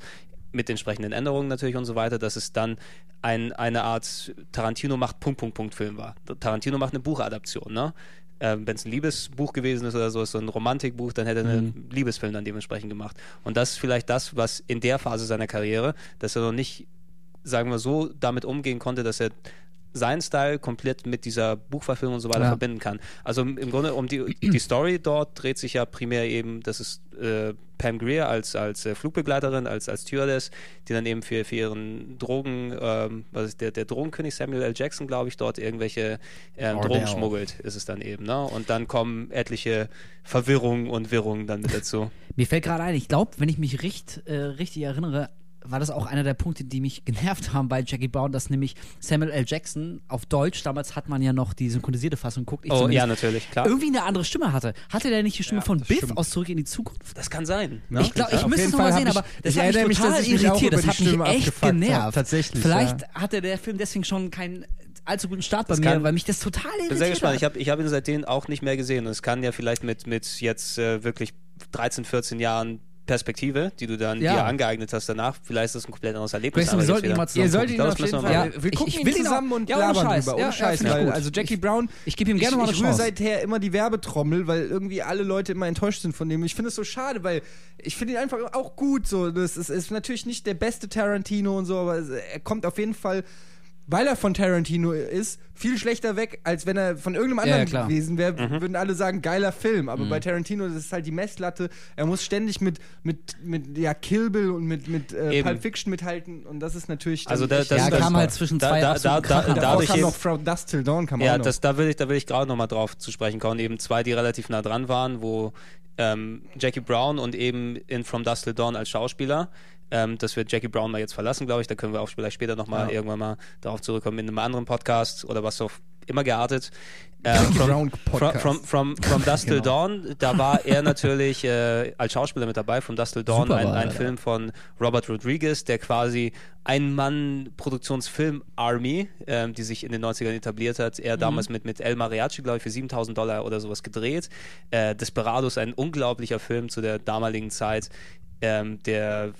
Speaker 1: mit entsprechenden Änderungen natürlich und so weiter, dass es dann ein, eine Art Tarantino macht Punkt, Punkt, Punkt Film war. Tarantino macht eine Buchadaption, ne? Ähm, Wenn es ein Liebesbuch gewesen ist oder so, so ein Romantikbuch, dann hätte er einen Liebesfilm dann dementsprechend gemacht. Und das ist vielleicht das, was in der Phase seiner Karriere, dass er noch nicht, sagen wir so, damit umgehen konnte, dass er seinen Style komplett mit dieser Buchverfilmung und so weiter
Speaker 2: Ja.
Speaker 1: verbinden kann. Also im Grunde um die, die Story dort dreht sich ja primär eben, das ist äh, Pam Greer als, als äh, Flugbegleiterin, als, als Stewardess, die dann eben für, für ihren Drogen, ähm, was ist der, der Drogenkönig Samuel L. Jackson, glaube ich, dort irgendwelche ähm,
Speaker 2: Ordell.
Speaker 1: Drogen schmuggelt, ist es dann eben. Ne? Und dann kommen etliche Verwirrungen und Wirrungen dann mit dazu.
Speaker 2: Mir fällt gerade ein, ich glaube, wenn ich mich richt, äh, richtig erinnere, war das auch einer der Punkte, die mich genervt haben bei Jackie Brown, dass nämlich Samuel L. Jackson auf Deutsch, damals hat man ja noch die synchronisierte Fassung geguckt, ich
Speaker 1: Oh, ja, natürlich, klar.
Speaker 2: irgendwie eine andere Stimme hatte. Hatte der nicht die Stimme
Speaker 3: Ja,
Speaker 2: von Biff
Speaker 3: stimmt.
Speaker 2: aus Zurück in die Zukunft?
Speaker 1: Das kann sein.
Speaker 3: Ja.
Speaker 2: Ich glaube, ich
Speaker 3: Auf
Speaker 2: müsste es nochmal sehen,
Speaker 3: hab
Speaker 2: aber
Speaker 3: ich-
Speaker 2: das
Speaker 3: ich
Speaker 2: hat mich total
Speaker 3: dass ich mich
Speaker 2: irritiert. Das hat mich
Speaker 3: Stimme
Speaker 2: echt genervt.
Speaker 3: tatsächlich,
Speaker 2: Vielleicht
Speaker 3: ja.
Speaker 2: hatte der Film deswegen schon keinen allzu guten Start bei
Speaker 1: Das
Speaker 2: mir,
Speaker 1: kann-
Speaker 2: weil mich das total irritiert
Speaker 1: bin sehr gespannt. Ich
Speaker 2: hat.
Speaker 1: habe ich hab ihn seitdem auch nicht mehr gesehen. Und es kann ja vielleicht mit, mit jetzt äh, wirklich 13, 14 Jahren Perspektive, die du dann
Speaker 2: Ja.
Speaker 1: dir angeeignet hast danach, vielleicht ist das ein komplett anderes Erlebnis.
Speaker 2: Grayson, wir sollten ihn mal zusammen
Speaker 3: Ihr
Speaker 1: Ich
Speaker 3: ihn
Speaker 1: glaub,
Speaker 3: auf jeden
Speaker 1: wir
Speaker 3: Fall.
Speaker 2: machen.
Speaker 3: wir
Speaker 2: Ich-
Speaker 3: gucken
Speaker 2: ich
Speaker 3: ihn
Speaker 2: will ihn auch-
Speaker 3: zusammen und
Speaker 2: Ja, ohne
Speaker 3: labern
Speaker 2: Scheiß.
Speaker 3: drüber.
Speaker 2: Ja,
Speaker 3: Ohne
Speaker 2: ja,
Speaker 3: Scheiß,
Speaker 2: ich
Speaker 3: weil
Speaker 2: gut.
Speaker 3: also Jackie Brown.
Speaker 2: Ich gebe ihm gerne
Speaker 3: ich,
Speaker 2: mal eine
Speaker 3: ich rühre seither immer die Werbetrommel, weil irgendwie alle Leute immer enttäuscht sind von dem. Ich finde es so schade, weil ich finde ihn einfach auch gut. So, das ist, ist natürlich nicht der beste Tarantino und so, aber er kommt auf jeden Fall. Weil er von Tarantino ist, viel schlechter weg, als wenn er von irgendeinem anderen
Speaker 2: ja,
Speaker 3: gewesen wäre,
Speaker 1: Mhm.
Speaker 3: würden alle sagen, geiler Film. Aber bei Tarantino das ist halt die Messlatte. Er muss ständig mit, mit, mit ja, Kill Bill und mit, mit äh. Pulp Fiction mithalten. Und das ist natürlich.
Speaker 1: Also da- das-
Speaker 2: Ja,
Speaker 1: das-
Speaker 2: kam halt zwischen
Speaker 1: da-
Speaker 2: zwei
Speaker 1: da- da- da-.
Speaker 3: Davor
Speaker 1: dadurch
Speaker 3: kam noch From Dust Till Dawn, kam
Speaker 1: Ja, das, da will ich, da will ich gerade nochmal drauf zu sprechen kommen. Eben zwei, die relativ nah dran waren, wo ähm, Jackie Brown und eben in From Dust Till Dawn als Schauspieler. Ähm, dass wir Jackie Brown mal jetzt verlassen, glaube ich. Da können wir auch vielleicht später nochmal
Speaker 3: Ja.
Speaker 1: irgendwann mal darauf zurückkommen in einem anderen Podcast oder was auch immer geartet. Ähm, From,
Speaker 3: Podcast.
Speaker 1: from, from, from [LAUGHS] Dust Till Dawn, da war er natürlich äh, als Schauspieler mit dabei. From Dust Till Dawn,
Speaker 2: Super
Speaker 1: ein, ein. Film von Robert Rodriguez, der quasi ein Mann Produktionsfilm Army, ähm, die sich in den 90ern etabliert hat. Er damals mit, mit El Mariachi, glaube ich, für 7000 Dollar oder sowas gedreht. Äh, Desperados, ein unglaublicher Film zu der damaligen Zeit, ähm, der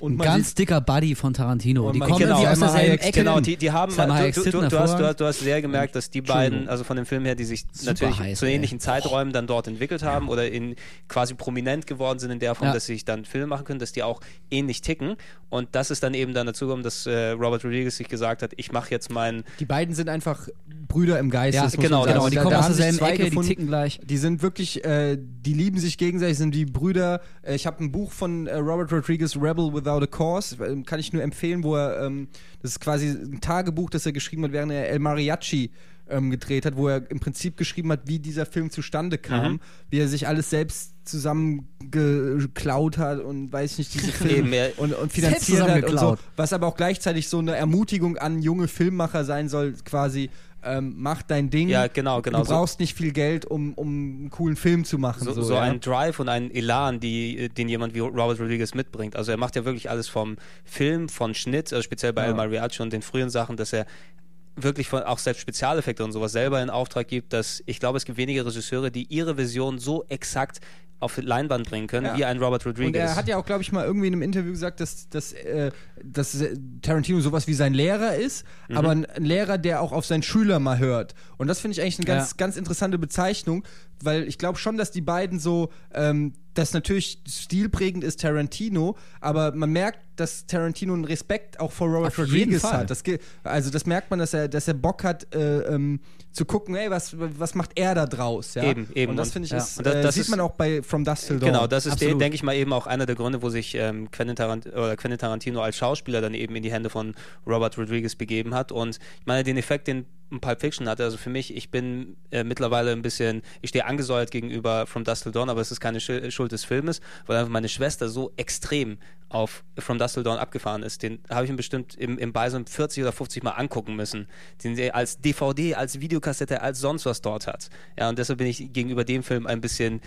Speaker 3: Und
Speaker 2: Ein ganz
Speaker 3: sieht-
Speaker 2: dicker Buddy von Tarantino.
Speaker 3: Und
Speaker 2: Die kommen
Speaker 3: kennt
Speaker 2: irgendwie
Speaker 3: auch
Speaker 2: aus derselben Ecke.
Speaker 1: Genau, die, die haben, du, du, du, hast, du, hast, du hast sehr gemerkt, dass die beiden, also von dem Film her, die sich natürlich
Speaker 2: heiß,
Speaker 1: zu
Speaker 2: ey.
Speaker 1: ähnlichen Zeiträumen dann dort entwickelt haben oder in quasi prominent geworden sind in der Form,
Speaker 2: Ja.
Speaker 1: dass sie sich dann Filme machen können, dass die auch ähnlich ticken. Und das ist dann eben dann dazu gekommen, dass äh, Robert Rodriguez sich gesagt hat, ich mache jetzt meinen
Speaker 3: Die beiden sind einfach Brüder im Geiste.
Speaker 2: Ja,
Speaker 1: genau, genau.
Speaker 2: Die
Speaker 3: Da-
Speaker 2: kommen
Speaker 3: da
Speaker 2: aus derselben Ecke, die
Speaker 3: gefunden.
Speaker 2: ticken gleich.
Speaker 3: Die sind wirklich, äh, die lieben sich gegenseitig, sind wie Brüder. Äh, ich habe ein Buch von äh, Robert Rodriguez, Rebel Without a Cause, ähm, kann ich nur empfehlen, wo er, ähm, das ist quasi ein Tagebuch, das er geschrieben hat, während er El Mariachi ähm, gedreht hat, wo er im Prinzip geschrieben hat, wie dieser Film zustande kam,
Speaker 1: Mhm.
Speaker 3: wie er sich alles selbst zusammengeklaut hat und weiß nicht, diese [LAUGHS] Filme und, und finanziert hat und so, was aber auch gleichzeitig so eine Ermutigung an junge Filmmacher sein soll, quasi ähm, mach dein Ding.
Speaker 1: Ja, genau, genau
Speaker 3: Du
Speaker 1: so.
Speaker 3: brauchst nicht viel Geld, um, um einen coolen Film zu machen.
Speaker 1: so,
Speaker 3: So,
Speaker 1: so
Speaker 3: ja.
Speaker 1: ein Drive und ein Elan, die, den jemand wie Robert Rodriguez mitbringt. Also er macht ja wirklich alles vom Film, von Schnitt, also speziell bei
Speaker 3: Ja.
Speaker 1: El Mariachi und den frühen Sachen, dass er wirklich von, auch selbst Spezialeffekte und sowas selber in Auftrag gibt, dass ich glaube, es gibt wenige Regisseure, die ihre Vision so exakt auf die Leinwand bringen können,
Speaker 3: Ja.
Speaker 1: wie ein Robert
Speaker 3: Und
Speaker 1: Rodriguez.
Speaker 3: er hat ja auch, glaube ich, mal irgendwie in einem Interview gesagt, dass, dass, äh, dass äh, Tarantino sowas wie sein Lehrer ist,
Speaker 1: Mhm.
Speaker 3: aber ein, Lehrer, der auch auf seinen Schüler mal hört. Und das finde ich eigentlich eine ganz,
Speaker 2: Ja.
Speaker 3: ganz interessante Bezeichnung, weil ich glaube schon, dass die beiden so, ähm, das natürlich stilprägend ist Tarantino, aber man merkt, dass Tarantino einen Respekt auch vor Robert Rodriguez hat. Das, also das merkt man, dass er, dass er Bock hat, äh, ähm, zu gucken, ey, was, was macht er da draus? Ja?
Speaker 1: Eben, eben.
Speaker 3: Und das
Speaker 1: Und-
Speaker 3: finde ich,
Speaker 2: ja.
Speaker 3: ist,
Speaker 1: Und das-
Speaker 3: äh,
Speaker 1: das
Speaker 3: sieht man auch bei From Dust Till Dawn.
Speaker 1: Genau, das ist, denke ich mal, eben auch einer der Gründe, wo sich ähm, Quentin, Tarant Quentin Tarantino als Schauspieler dann eben in die Hände von Robert Rodriguez begeben hat. Und ich meine, den Effekt, den Pulp Fiction hatte, also für mich, ich bin äh, mittlerweile ein bisschen, ich stehe angesäuert gegenüber From Dust Till Dawn, aber es ist keine Schul- Schuld des Filmes, weil einfach meine Schwester so extrem auf From Dust Till Dawn abgefahren ist. Den habe ich ihm bestimmt im, im Beisein 40 oder 50 Mal angucken müssen, den sie als DVD, als Videokassette, als sonst was dort hat. Ja, und deshalb bin ich gegenüber dem Film ein bisschen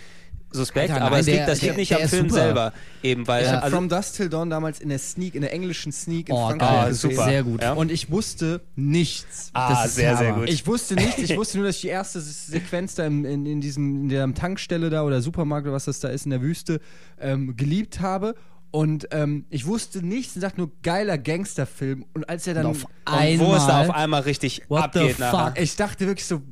Speaker 1: suspekt,
Speaker 2: Alter,
Speaker 1: aber
Speaker 2: nein,
Speaker 1: es liegt, das liegt nicht
Speaker 2: der
Speaker 1: am Film
Speaker 2: super.
Speaker 1: selber. Eben, weil
Speaker 3: Ich habe
Speaker 1: also,
Speaker 3: From Dust Till Dawn damals in der Sneak, in der englischen Sneak in
Speaker 2: Oh,
Speaker 3: Frankreich gesehen.
Speaker 1: super.
Speaker 2: Sehr gut.
Speaker 1: Ja.
Speaker 3: Und ich wusste nichts.
Speaker 1: ah,
Speaker 2: das ist
Speaker 1: sehr, sehr gut.
Speaker 3: Ich wusste nichts, ich wusste nur, dass ich die erste Sequenz da in, in, in diesem, in der Tankstelle da oder Supermarkt oder was das da ist in der Wüste ähm, geliebt habe. Und ähm, ich wusste nichts und sagte nur geiler Gangsterfilm. Und als er dann.
Speaker 2: Und auf
Speaker 1: und wo es da
Speaker 2: einmal-
Speaker 1: auf einmal richtig abgeht nachher.
Speaker 3: ich dachte wirklich so,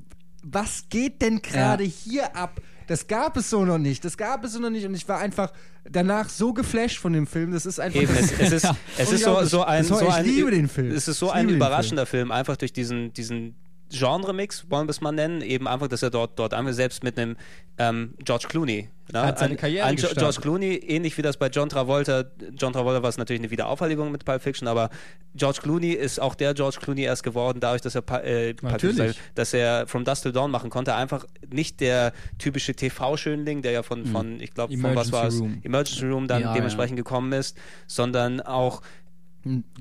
Speaker 3: was geht denn gerade
Speaker 2: Ja.
Speaker 3: hier ab? Das gab es so noch nicht. Das gab es so noch nicht. Und ich war einfach danach so geflasht von dem Film. Das ist einfach.
Speaker 1: Eben, es, es [LAUGHS] ist, es ist so, so ein, so
Speaker 3: ich
Speaker 1: ein,
Speaker 3: liebe den Film.
Speaker 1: Es ist so
Speaker 3: Ich
Speaker 1: ein überraschender Film. einfach durch diesen, diesen Genre-Mix, wollen wir es mal nennen, eben einfach, dass er dort, dort einfach selbst mit einem ähm, George Clooney, ne?
Speaker 3: Hat seine
Speaker 1: ein,
Speaker 3: Karriere
Speaker 1: ein
Speaker 3: gestartet.
Speaker 1: George Clooney, ähnlich wie das bei John Travolta, John Travolta war es natürlich eine Wiederaufheiligung mit Pulp Fiction, aber George Clooney ist auch der George Clooney erst geworden, dadurch, dass er, äh, Fiction,
Speaker 3: Natürlich.
Speaker 1: dass er From Dust Till Dawn machen konnte, einfach nicht der typische TV-Schönling, der ja von, von ich glaube, von was war es. Emergency Room dann
Speaker 2: Ja,
Speaker 1: dementsprechend gekommen ist, sondern auch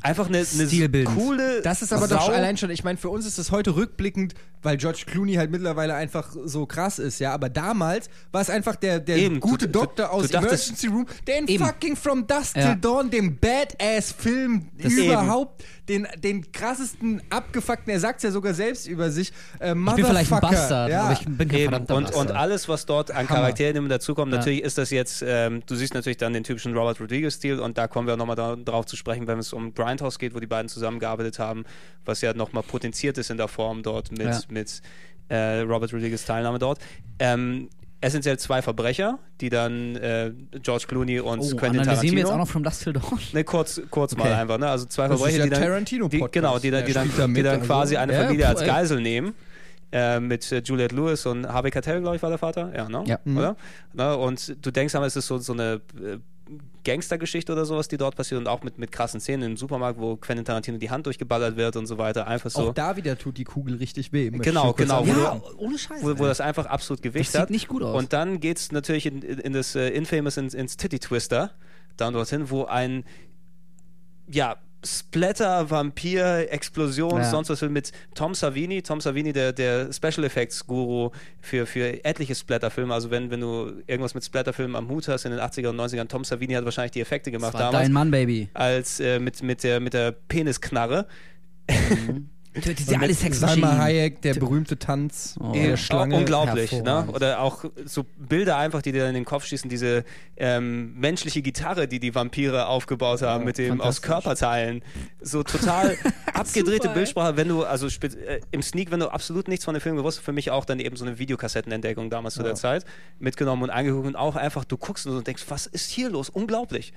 Speaker 1: einfach eine, eine coole
Speaker 3: Das ist aber
Speaker 1: Sau.
Speaker 3: doch allein schon, ich meine, für uns ist das heute rückblickend, weil George Clooney halt mittlerweile einfach so krass ist, ja. Aber damals war es einfach der, der
Speaker 1: Eben,
Speaker 3: gute
Speaker 1: du- du-
Speaker 3: Doktor
Speaker 1: du
Speaker 3: aus
Speaker 1: dachtest-
Speaker 3: Emergency Room, der in
Speaker 2: Eben.
Speaker 3: fucking From Dusk
Speaker 2: Ja.
Speaker 3: Till Dawn, dem Badass-Film
Speaker 1: Das
Speaker 3: überhaupt, den, den krassesten, abgefuckten, er sagt ja sogar selbst über sich, äh,
Speaker 2: Ich bin vielleicht ein. Bastard,
Speaker 3: ja.
Speaker 2: aber ich bin kein
Speaker 1: Und,
Speaker 2: Bastard.
Speaker 1: und alles, was dort an. Charakteren immer dazukommt,
Speaker 2: Ja.
Speaker 1: natürlich ist das jetzt, ähm, du siehst natürlich dann den typischen Robert Rodriguez-Stil und da kommen wir nochmal da, drauf zu sprechen, wenn es um Grindhouse geht, wo die beiden zusammengearbeitet haben, was ja nochmal potenziert ist in der Form dort mit,
Speaker 2: Ja.
Speaker 1: Mit äh, Robert Rodriguez Teilnahme dort. Ähm, essentiell zwei Verbrecher, die dann äh, George Clooney und
Speaker 2: oh,
Speaker 1: Quentin Tarantino.
Speaker 2: wir jetzt auch noch From Dust Till Dawn? [LAUGHS]
Speaker 1: Ne, kurz, kurz mal
Speaker 2: Okay.
Speaker 1: einfach, ne? Also zwei
Speaker 3: Das
Speaker 1: Verbrecher,
Speaker 3: ja
Speaker 1: die dann,
Speaker 3: Tarantino-Podcast.
Speaker 1: die, genau, die, dann-
Speaker 3: Der
Speaker 1: die dann,
Speaker 3: spielt da
Speaker 1: die dann
Speaker 3: also.
Speaker 1: quasi eine
Speaker 3: Ja,
Speaker 1: Familie als
Speaker 3: ey.
Speaker 1: Geisel nehmen. Äh, mit äh, Juliette Lewis und Harvey Keitel, glaube ich, war der Vater. Ja, ne?
Speaker 2: Ja.
Speaker 3: Mhm.
Speaker 1: Oder? Ne? Und du denkst aber, es ist so, so eine äh, Gangstergeschichte oder sowas, die dort passiert und auch mit, mit krassen Szenen im Supermarkt, wo Quentin Tarantino die Hand durchgeballert wird und so weiter. Einfach so.
Speaker 3: Auch da wieder tut die Kugel richtig weh.
Speaker 1: Genau, genau, wo
Speaker 2: Ja, ohne Scheiß.
Speaker 1: wo, wo das einfach absolut Gewicht
Speaker 2: Das sieht
Speaker 1: hat.
Speaker 2: nicht gut aus.
Speaker 1: Und dann geht es natürlich in, in, in das äh, Infamous, ins, ins Titty Twister, dann dorthin, wo ein, ja, Splatter, Vampir, Explosion,
Speaker 2: Ja.
Speaker 1: sonst was mit Tom Savini. Tom Savini, der, der Special Effects Guru für, für etliche Splatter-Filme. Also, wenn, wenn du irgendwas mit Splatter-Filmen am Hut hast in den 80er und 90ern, Tom Savini hat wahrscheinlich die Effekte
Speaker 2: das
Speaker 1: gemacht
Speaker 2: war
Speaker 1: damals
Speaker 2: dein Mann, Baby.
Speaker 1: als äh, mit, mit der, mit der Penisknarre. [LAUGHS]
Speaker 2: Tötet sie alle Sex
Speaker 3: Salma. Hayek, der berühmte Tanz
Speaker 2: Oh.
Speaker 3: der
Speaker 1: Eh,
Speaker 3: Schlange.
Speaker 1: Unglaublich, ne? Oder auch so Bilder einfach, die dir in den Kopf schießen, diese ähm, menschliche Gitarre, die die Vampire aufgebaut haben, mit dem aus. Körperteilen. So total [LAUGHS] abgedrehte
Speaker 2: Super.
Speaker 1: Bildsprache, wenn du, also äh, im Sneak, wenn du absolut nichts von dem Film gewusst, für mich auch dann eben so eine Videokassettenentdeckung damals zu der Zeit, mitgenommen und angeguckt und auch einfach, du guckst und denkst, was ist hier los? Unglaublich.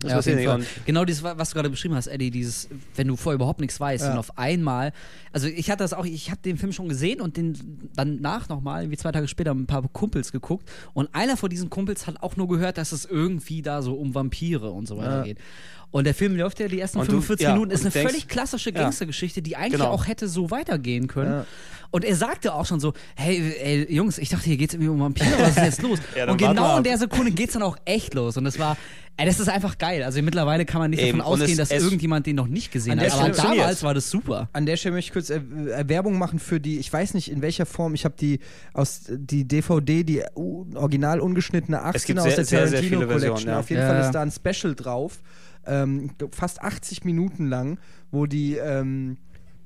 Speaker 1: Das
Speaker 2: Ja, Genau dieses, was du gerade beschrieben hast, Eddie, dieses, wenn du vorher überhaupt nichts weißt
Speaker 3: Ja.
Speaker 2: und auf einmal, also ich hatte das auch, ich habe den Film schon gesehen und den danach nochmal, wie zwei Tage später, mit ein paar Kumpels geguckt und einer von diesen Kumpels hat auch nur gehört, dass es irgendwie da so um Vampire und so weiter
Speaker 3: Ja.
Speaker 2: geht. Und der Film läuft ja die ersten
Speaker 1: Und du-
Speaker 2: 45
Speaker 1: ja,
Speaker 2: Minuten, ist eine
Speaker 1: du denkst-
Speaker 2: völlig klassische. Gangstergeschichte, die eigentlich
Speaker 1: Genau.
Speaker 2: auch hätte so weitergehen können.
Speaker 3: Ja.
Speaker 2: Und er sagte auch schon so, hey, ey, Jungs, ich dachte, hier geht's irgendwie um Vampire, was ist jetzt los? [LAUGHS]
Speaker 1: Ja,
Speaker 2: und genau in der Sekunde geht's dann auch echt los. Und das war, ey, das ist einfach geil. Also mittlerweile kann man nicht
Speaker 1: Eben.
Speaker 2: davon ausgehen,
Speaker 1: es-
Speaker 2: dass
Speaker 1: es-
Speaker 2: irgendjemand den noch nicht gesehen
Speaker 3: An
Speaker 2: hat.
Speaker 3: der
Speaker 2: Aber
Speaker 3: Stelle-
Speaker 2: damals war das super.
Speaker 3: An der Stelle möchte ich kurz äh, äh, Werbung machen für die, ich weiß nicht in welcher Form, ich habe die aus die DVD, die original ungeschnittene 18
Speaker 1: gibt
Speaker 3: aus
Speaker 1: sehr-
Speaker 3: der
Speaker 1: sehr, sehr
Speaker 3: Tarantino
Speaker 1: viele
Speaker 3: Collection.
Speaker 1: Versionen, ja.
Speaker 3: Auf jeden
Speaker 2: Ja,
Speaker 3: Fall ist da ein Special drauf, ähm, fast 80 Minuten lang, wo die ähm,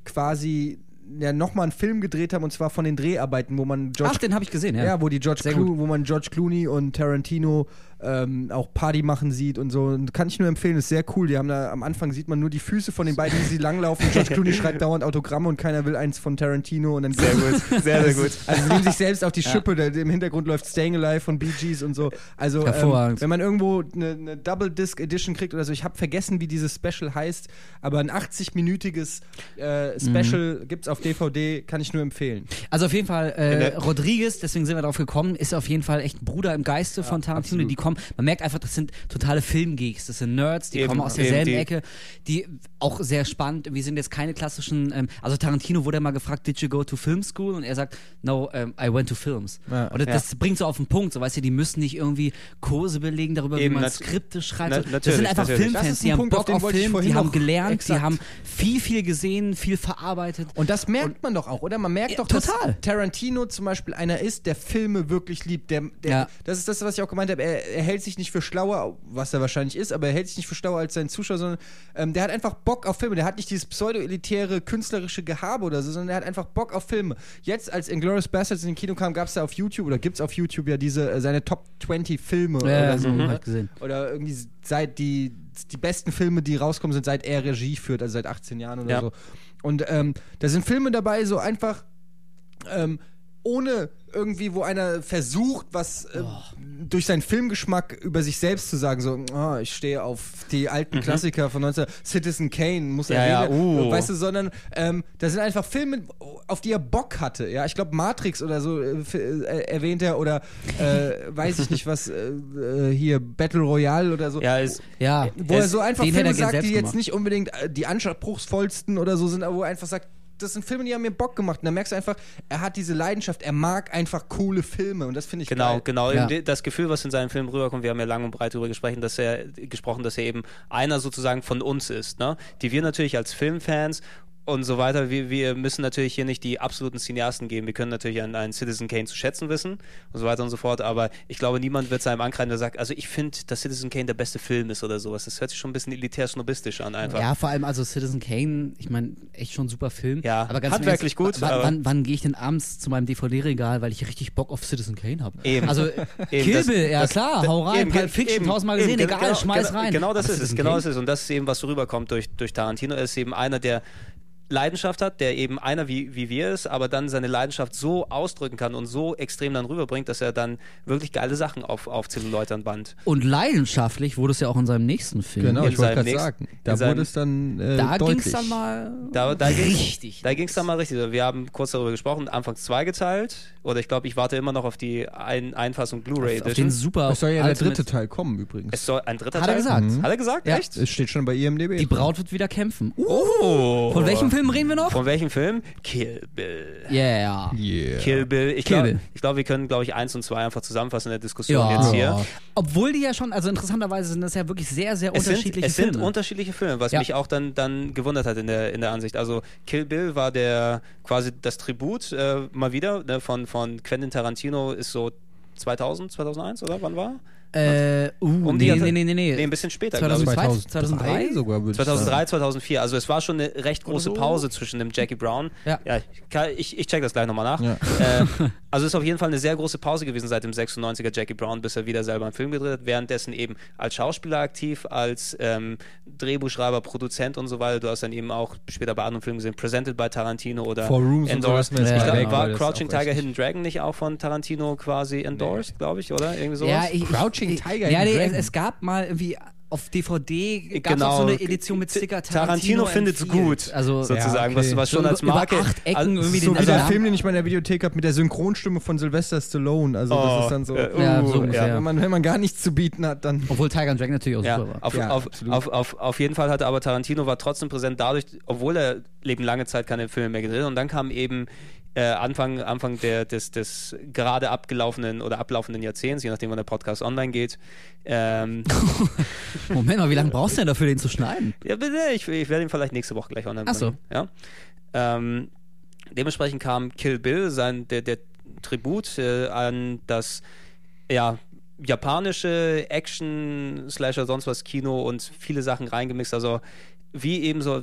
Speaker 3: quasi ja, nochmal einen Film gedreht haben und zwar von den Dreharbeiten, wo man George
Speaker 2: Ach, den habe ich gesehen, ja.
Speaker 3: Ja, wo die George
Speaker 2: Sehr
Speaker 3: Clo
Speaker 2: gut.
Speaker 3: wo man George Clooney und Tarantino ähm, auch Party machen sieht und so. Und kann ich nur empfehlen, ist sehr cool. Die haben da am Anfang sieht man nur die Füße von den beiden, wie sie langlaufen. George [LAUGHS] Clooney schreibt dauernd Autogramme und keiner will eins von Tarantino und dann
Speaker 1: sehr [LAUGHS] gut, sehr, sehr gut.
Speaker 3: Also sie nehmen sich selbst auf die Schippe, da, im Hintergrund läuft Staying Alive von Bee Gees und so. Also ähm, wenn man irgendwo eine, eine Double Disc Edition kriegt oder so, ich habe vergessen, wie dieses Special heißt, aber ein 80-minütiges äh, Special
Speaker 2: Mhm.
Speaker 3: gibt's auf DVD, kann ich nur empfehlen.
Speaker 2: Also auf jeden Fall, äh, Rodriguez, deswegen sind wir darauf gekommen, ist auf jeden Fall echt ein Bruder im Geiste von Tarantino.
Speaker 3: absolut.
Speaker 2: Die kommen, man merkt einfach, das sind totale Filmgeeks, das sind Nerds, die
Speaker 1: Eben,
Speaker 2: kommen aus derselben
Speaker 1: die-
Speaker 2: Ecke, die auch sehr spannend, wir sind jetzt keine klassischen, ähm, also Tarantino wurde mal gefragt, did you go to film school? Und er sagt, no, um, I went to films.
Speaker 3: Ja.
Speaker 2: Und das, das bringt so auf den Punkt, so weißt du, die müssen nicht irgendwie Kurse belegen darüber,
Speaker 1: Eben,
Speaker 2: wie man Skripte schreibt.
Speaker 1: na-
Speaker 2: das sind einfach
Speaker 1: natürlich.
Speaker 2: Filmfans,
Speaker 3: ein
Speaker 2: die haben
Speaker 3: Punkt, auf
Speaker 2: Bock auf
Speaker 3: ich
Speaker 2: Film, die haben gelernt,
Speaker 3: exakt.
Speaker 2: die haben viel, viel gesehen, viel verarbeitet.
Speaker 3: Und das merkt man doch auch, oder? Man merkt
Speaker 2: Ja,
Speaker 3: doch,
Speaker 2: total.
Speaker 3: dass Tarantino zum Beispiel einer ist, der Filme wirklich liebt. Der, der,
Speaker 2: Ja.
Speaker 3: Das ist das, was ich auch gemeint habe. Er, er hält sich nicht für schlauer, was er wahrscheinlich ist, aber er hält sich nicht für schlauer als sein Zuschauer, sondern ähm, der hat einfach Bock auf Filme. Der hat nicht dieses pseudo-elitäre künstlerische Gehabe oder so, sondern der hat einfach Bock auf Filme. Jetzt, als Inglourious Bastards in den Kino kam, gab es da auf YouTube oder gibt es auf YouTube ja diese äh, seine Top 20 Filme oder so.
Speaker 2: mhm,
Speaker 3: ne?
Speaker 2: gesehen.
Speaker 3: Oder irgendwie seit die, die besten Filme, die rauskommen, sind seit er Regie führt, also seit 18 Jahren oder
Speaker 1: Ja.
Speaker 3: so. Und ähm, da sind Filme dabei, so einfach ähm, ohne irgendwie, wo einer versucht, was äh,
Speaker 2: Oh.
Speaker 3: durch seinen Filmgeschmack über sich selbst zu sagen, so, oh, ich stehe auf die alten Klassiker von 19 Citizen Kane, muss er
Speaker 1: Mhm. Ja, ja,
Speaker 3: erwähnen,
Speaker 1: uh.
Speaker 3: weißt du, sondern ähm, da sind einfach Filme, auf die er Bock hatte, ja, ich glaube Matrix oder so äh, äh, erwähnt er oder äh, [LAUGHS] weiß ich nicht was, äh, äh, hier Battle Royale oder so,
Speaker 1: Ja, ist,
Speaker 2: Ja,
Speaker 3: wo er so einfach Filme sagt, die jetzt
Speaker 2: gemacht.
Speaker 3: nicht unbedingt die anspruchsvollsten oder so sind, aber wo er einfach sagt, das sind Filme, die haben mir Bock gemacht. Und da merkst du einfach, er hat diese Leidenschaft, er mag einfach coole Filme und das finde ich
Speaker 1: Genau,
Speaker 3: geil.
Speaker 1: genau.
Speaker 2: Ja.
Speaker 1: Eben die- Das Gefühl, was in seinem Film rüberkommt, wir haben ja lang und breit darüber gesprochen, dass er gesprochen, dass er eben einer sozusagen von uns ist, ne? Die wir natürlich als Filmfans und so weiter, wir, wir müssen natürlich hier nicht die absoluten Cineasten geben. Wir können natürlich einen, einen Citizen Kane zu schätzen wissen und so weiter und so fort, aber ich glaube, niemand wird seinem ankreiden, der sagt, also ich finde, dass Citizen Kane der beste Film ist oder sowas. Das hört sich schon ein bisschen elitär snobistisch an einfach.
Speaker 2: Ja, vor allem also Citizen Kane, ich meine, echt schon ein super Film.
Speaker 1: Ja,
Speaker 2: aber ganz
Speaker 1: handwerklich gut,
Speaker 2: Wann, wann, wann gehe ich denn abends zu meinem DVD-Regal, weil ich richtig Bock auf Citizen Kane habe?
Speaker 1: Eben.
Speaker 2: Also
Speaker 1: Eben,
Speaker 2: Kill
Speaker 1: das-
Speaker 2: Bill, ja
Speaker 1: das-
Speaker 2: klar,
Speaker 1: da-
Speaker 2: hau rein,
Speaker 1: eben,
Speaker 2: Pulp Fiction,
Speaker 1: eben,
Speaker 2: tausendmal gesehen,
Speaker 1: eben,
Speaker 2: egal,
Speaker 1: genau,
Speaker 2: schmeiß
Speaker 1: genau,
Speaker 2: rein.
Speaker 1: Genau das
Speaker 2: Aber
Speaker 1: ist es, genau
Speaker 2: Kane?
Speaker 1: das ist. Und das ist eben, was so rüberkommt durch, durch Tarantino. Er ist eben einer, der Leidenschaft hat, der eben einer wie, wie wir ist, aber dann seine Leidenschaft so ausdrücken kann und so extrem dann rüberbringt, dass er dann wirklich geile Sachen auf, auf Zelluloid an Band.
Speaker 2: Und leidenschaftlich wurde es ja auch in seinem nächsten Film.
Speaker 3: Genau,
Speaker 1: In
Speaker 3: ich wollte gerade sagen. Da
Speaker 1: seinem-
Speaker 3: wurde es dann äh,
Speaker 2: Da ging es dann mal
Speaker 1: Da, da ging's-
Speaker 2: richtig.
Speaker 1: Da ging es dann mal richtig. Wir haben kurz darüber gesprochen, anfangs zweigeteilt. Oder ich glaube, ich warte immer noch auf die ein Einfassung Blu-ray
Speaker 2: auf
Speaker 1: Edition.
Speaker 2: den super.
Speaker 3: Es soll ja der dritte Teil kommen übrigens.
Speaker 1: es soll ein dritter
Speaker 2: Hat er
Speaker 1: Teil.
Speaker 2: gesagt.
Speaker 1: Hat er gesagt?
Speaker 2: Ja.
Speaker 1: Echt?
Speaker 3: Es steht schon bei IMDb.
Speaker 2: Die Braut wird wieder kämpfen. Uh,
Speaker 1: Oh.
Speaker 2: von welchem Film reden wir noch?
Speaker 1: Von welchem Film? Kill Bill.
Speaker 2: Yeah.
Speaker 3: Yeah.
Speaker 1: Kill Bill. Ich glaube, glaub, wir können, glaube ich, eins und zwei einfach zusammenfassen in der Diskussion
Speaker 2: Ja.
Speaker 1: jetzt hier.
Speaker 3: Ja.
Speaker 2: Obwohl die ja schon, also interessanterweise sind das ja wirklich sehr, sehr
Speaker 1: Es sind,
Speaker 2: unterschiedliche
Speaker 1: es sind
Speaker 2: Filme.
Speaker 1: unterschiedliche Filme, was
Speaker 2: Ja.
Speaker 1: mich auch dann, dann gewundert hat in der, in der Ansicht. Also Kill Bill war der quasi das Tribut äh, mal wieder ne, von, von Quentin Tarantino ist so 2000, 2001 oder wann war?
Speaker 2: Äh, uh,
Speaker 1: Um
Speaker 2: nee,
Speaker 1: die-
Speaker 2: nee, nee, nee, nee.
Speaker 1: Nee, ein bisschen später, glaube ich.
Speaker 2: 2002, 2003?
Speaker 3: sogar, würde ich sagen.
Speaker 1: 2003, 2004. Also es war schon eine recht große
Speaker 3: so.
Speaker 1: Pause zwischen dem Jackie Brown.
Speaker 2: Ja.
Speaker 1: ich, kann- ich, ich check das gleich nochmal nach.
Speaker 3: Ja.
Speaker 1: Äh, [LAUGHS] also es ist auf jeden Fall eine sehr große Pause gewesen seit dem 96er Jackie Brown, bis er wieder selber einen Film gedreht hat. Währenddessen eben als Schauspieler aktiv, als ähm, Drehbuchschreiber, Produzent und so weiter. Du hast dann eben auch später bei anderen Filmen gesehen, Presented by Tarantino oder
Speaker 3: For Rooms und
Speaker 1: endorsed.
Speaker 2: Ja,
Speaker 1: ich glaube,
Speaker 2: genau,
Speaker 1: war Crouching Tiger, Hidden Dragon nicht auch von Tarantino quasi endorsed, glaube ich, oder? Irgendwie sowas?
Speaker 2: Ja, ich,
Speaker 3: Crouching
Speaker 2: ich,
Speaker 3: Tiger
Speaker 2: Ja, nee, es, es gab mal irgendwie auf DVD gab es
Speaker 1: Genau.
Speaker 2: auch so eine Edition mit Sticker
Speaker 1: Tarantino
Speaker 2: Tarantino,
Speaker 1: findet's
Speaker 2: empfiehlt.
Speaker 1: gut,
Speaker 2: Also
Speaker 1: sozusagen,
Speaker 3: Ja, okay.
Speaker 1: was, was schon
Speaker 2: So
Speaker 1: als
Speaker 2: über
Speaker 1: Marke.
Speaker 2: acht Ecken
Speaker 1: also-
Speaker 2: irgendwie
Speaker 3: So
Speaker 2: den
Speaker 3: wie
Speaker 2: also
Speaker 3: der
Speaker 2: Namen-
Speaker 3: Film, den ich mal in der Videothek habe, mit der Synchronstimme von Sylvester Stallone. Also
Speaker 1: Oh,
Speaker 3: das ist dann so,
Speaker 1: äh,
Speaker 2: Ja,
Speaker 1: uh,
Speaker 2: so ungefähr.
Speaker 3: wenn, man, wenn man gar nichts zu bieten hat, dann...
Speaker 2: Obwohl Tiger and Dragon natürlich auch
Speaker 1: Ja,
Speaker 2: super war.
Speaker 1: auf,
Speaker 3: Ja,
Speaker 1: auf, auf, auf, auf jeden Fall hatte aber Tarantino war trotzdem präsent dadurch, obwohl er eben lange Zeit keine Filme mehr gedreht hat. Und dann kam eben äh, Anfang, Anfang der, des, des gerade abgelaufenen oder ablaufenden Jahrzehnts, je nachdem wann der Podcast online geht. Ähm, [LAUGHS]
Speaker 2: Moment mal, wie lange brauchst du denn dafür, den zu schneiden?
Speaker 1: ja, bitte, ich, ich werde ihn vielleicht nächste Woche gleich online
Speaker 2: Ach so.
Speaker 1: bringen. Ja? Ähm, dementsprechend kam Kill Bill, sein, der, der Tribut äh, an das ja, japanische Action, Slasher, sonst was Kino und viele Sachen reingemixt. Also wie eben so.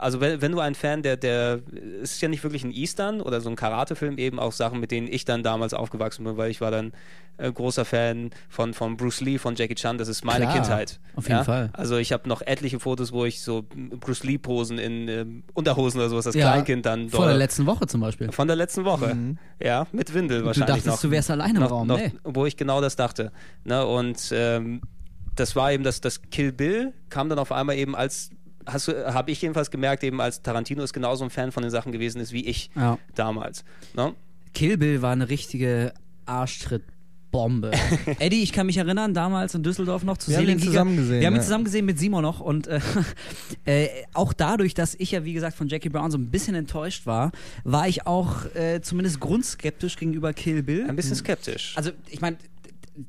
Speaker 1: Also wenn, wenn du ein Fan der, der, es ist ja nicht wirklich ein Eastern oder so ein Karate-Film, eben auch Sachen, mit denen ich dann damals aufgewachsen bin, weil ich war dann äh, großer Fan von, von Bruce Lee, von Jackie Chan, das ist meine
Speaker 2: Klar,
Speaker 1: Kindheit.
Speaker 2: auf jeden
Speaker 1: ja?
Speaker 2: Fall.
Speaker 1: Also ich habe noch etliche Fotos, wo ich so Bruce Lee-Posen in ähm, Unterhosen oder sowas als
Speaker 2: Ja,
Speaker 1: Kleinkind dann
Speaker 2: Vor der letzten Woche zum Beispiel.
Speaker 1: von der letzten Woche. Ja, mit Windel
Speaker 2: Du
Speaker 1: wahrscheinlich
Speaker 2: dachtest,
Speaker 1: noch.
Speaker 2: du wärst alleine im
Speaker 1: noch,
Speaker 2: Raum.
Speaker 1: Noch,
Speaker 2: Nee.
Speaker 1: Wo ich genau das dachte. Ne? Und ähm, das war eben das, das Kill Bill, kam dann auf einmal eben als, du, habe ich jedenfalls gemerkt, eben als Tarantino ist genauso ein Fan von den Sachen gewesen ist wie ich
Speaker 2: Ja.
Speaker 1: damals. Ne?
Speaker 2: Kill Bill war eine richtige Arschtrittbombe. [LAUGHS] Eddie, ich kann mich erinnern, damals in Düsseldorf noch zu
Speaker 3: Wir haben ihn zusammen gesehen,
Speaker 2: Wir haben ihn
Speaker 3: ja.
Speaker 2: zusammen gesehen mit Simon noch und äh, [LAUGHS] äh, auch dadurch, dass ich ja wie gesagt von Jackie Brown so ein bisschen enttäuscht war, war ich auch äh, zumindest grundskeptisch gegenüber Kill Bill.
Speaker 1: Ein bisschen skeptisch.
Speaker 2: Also ich meine,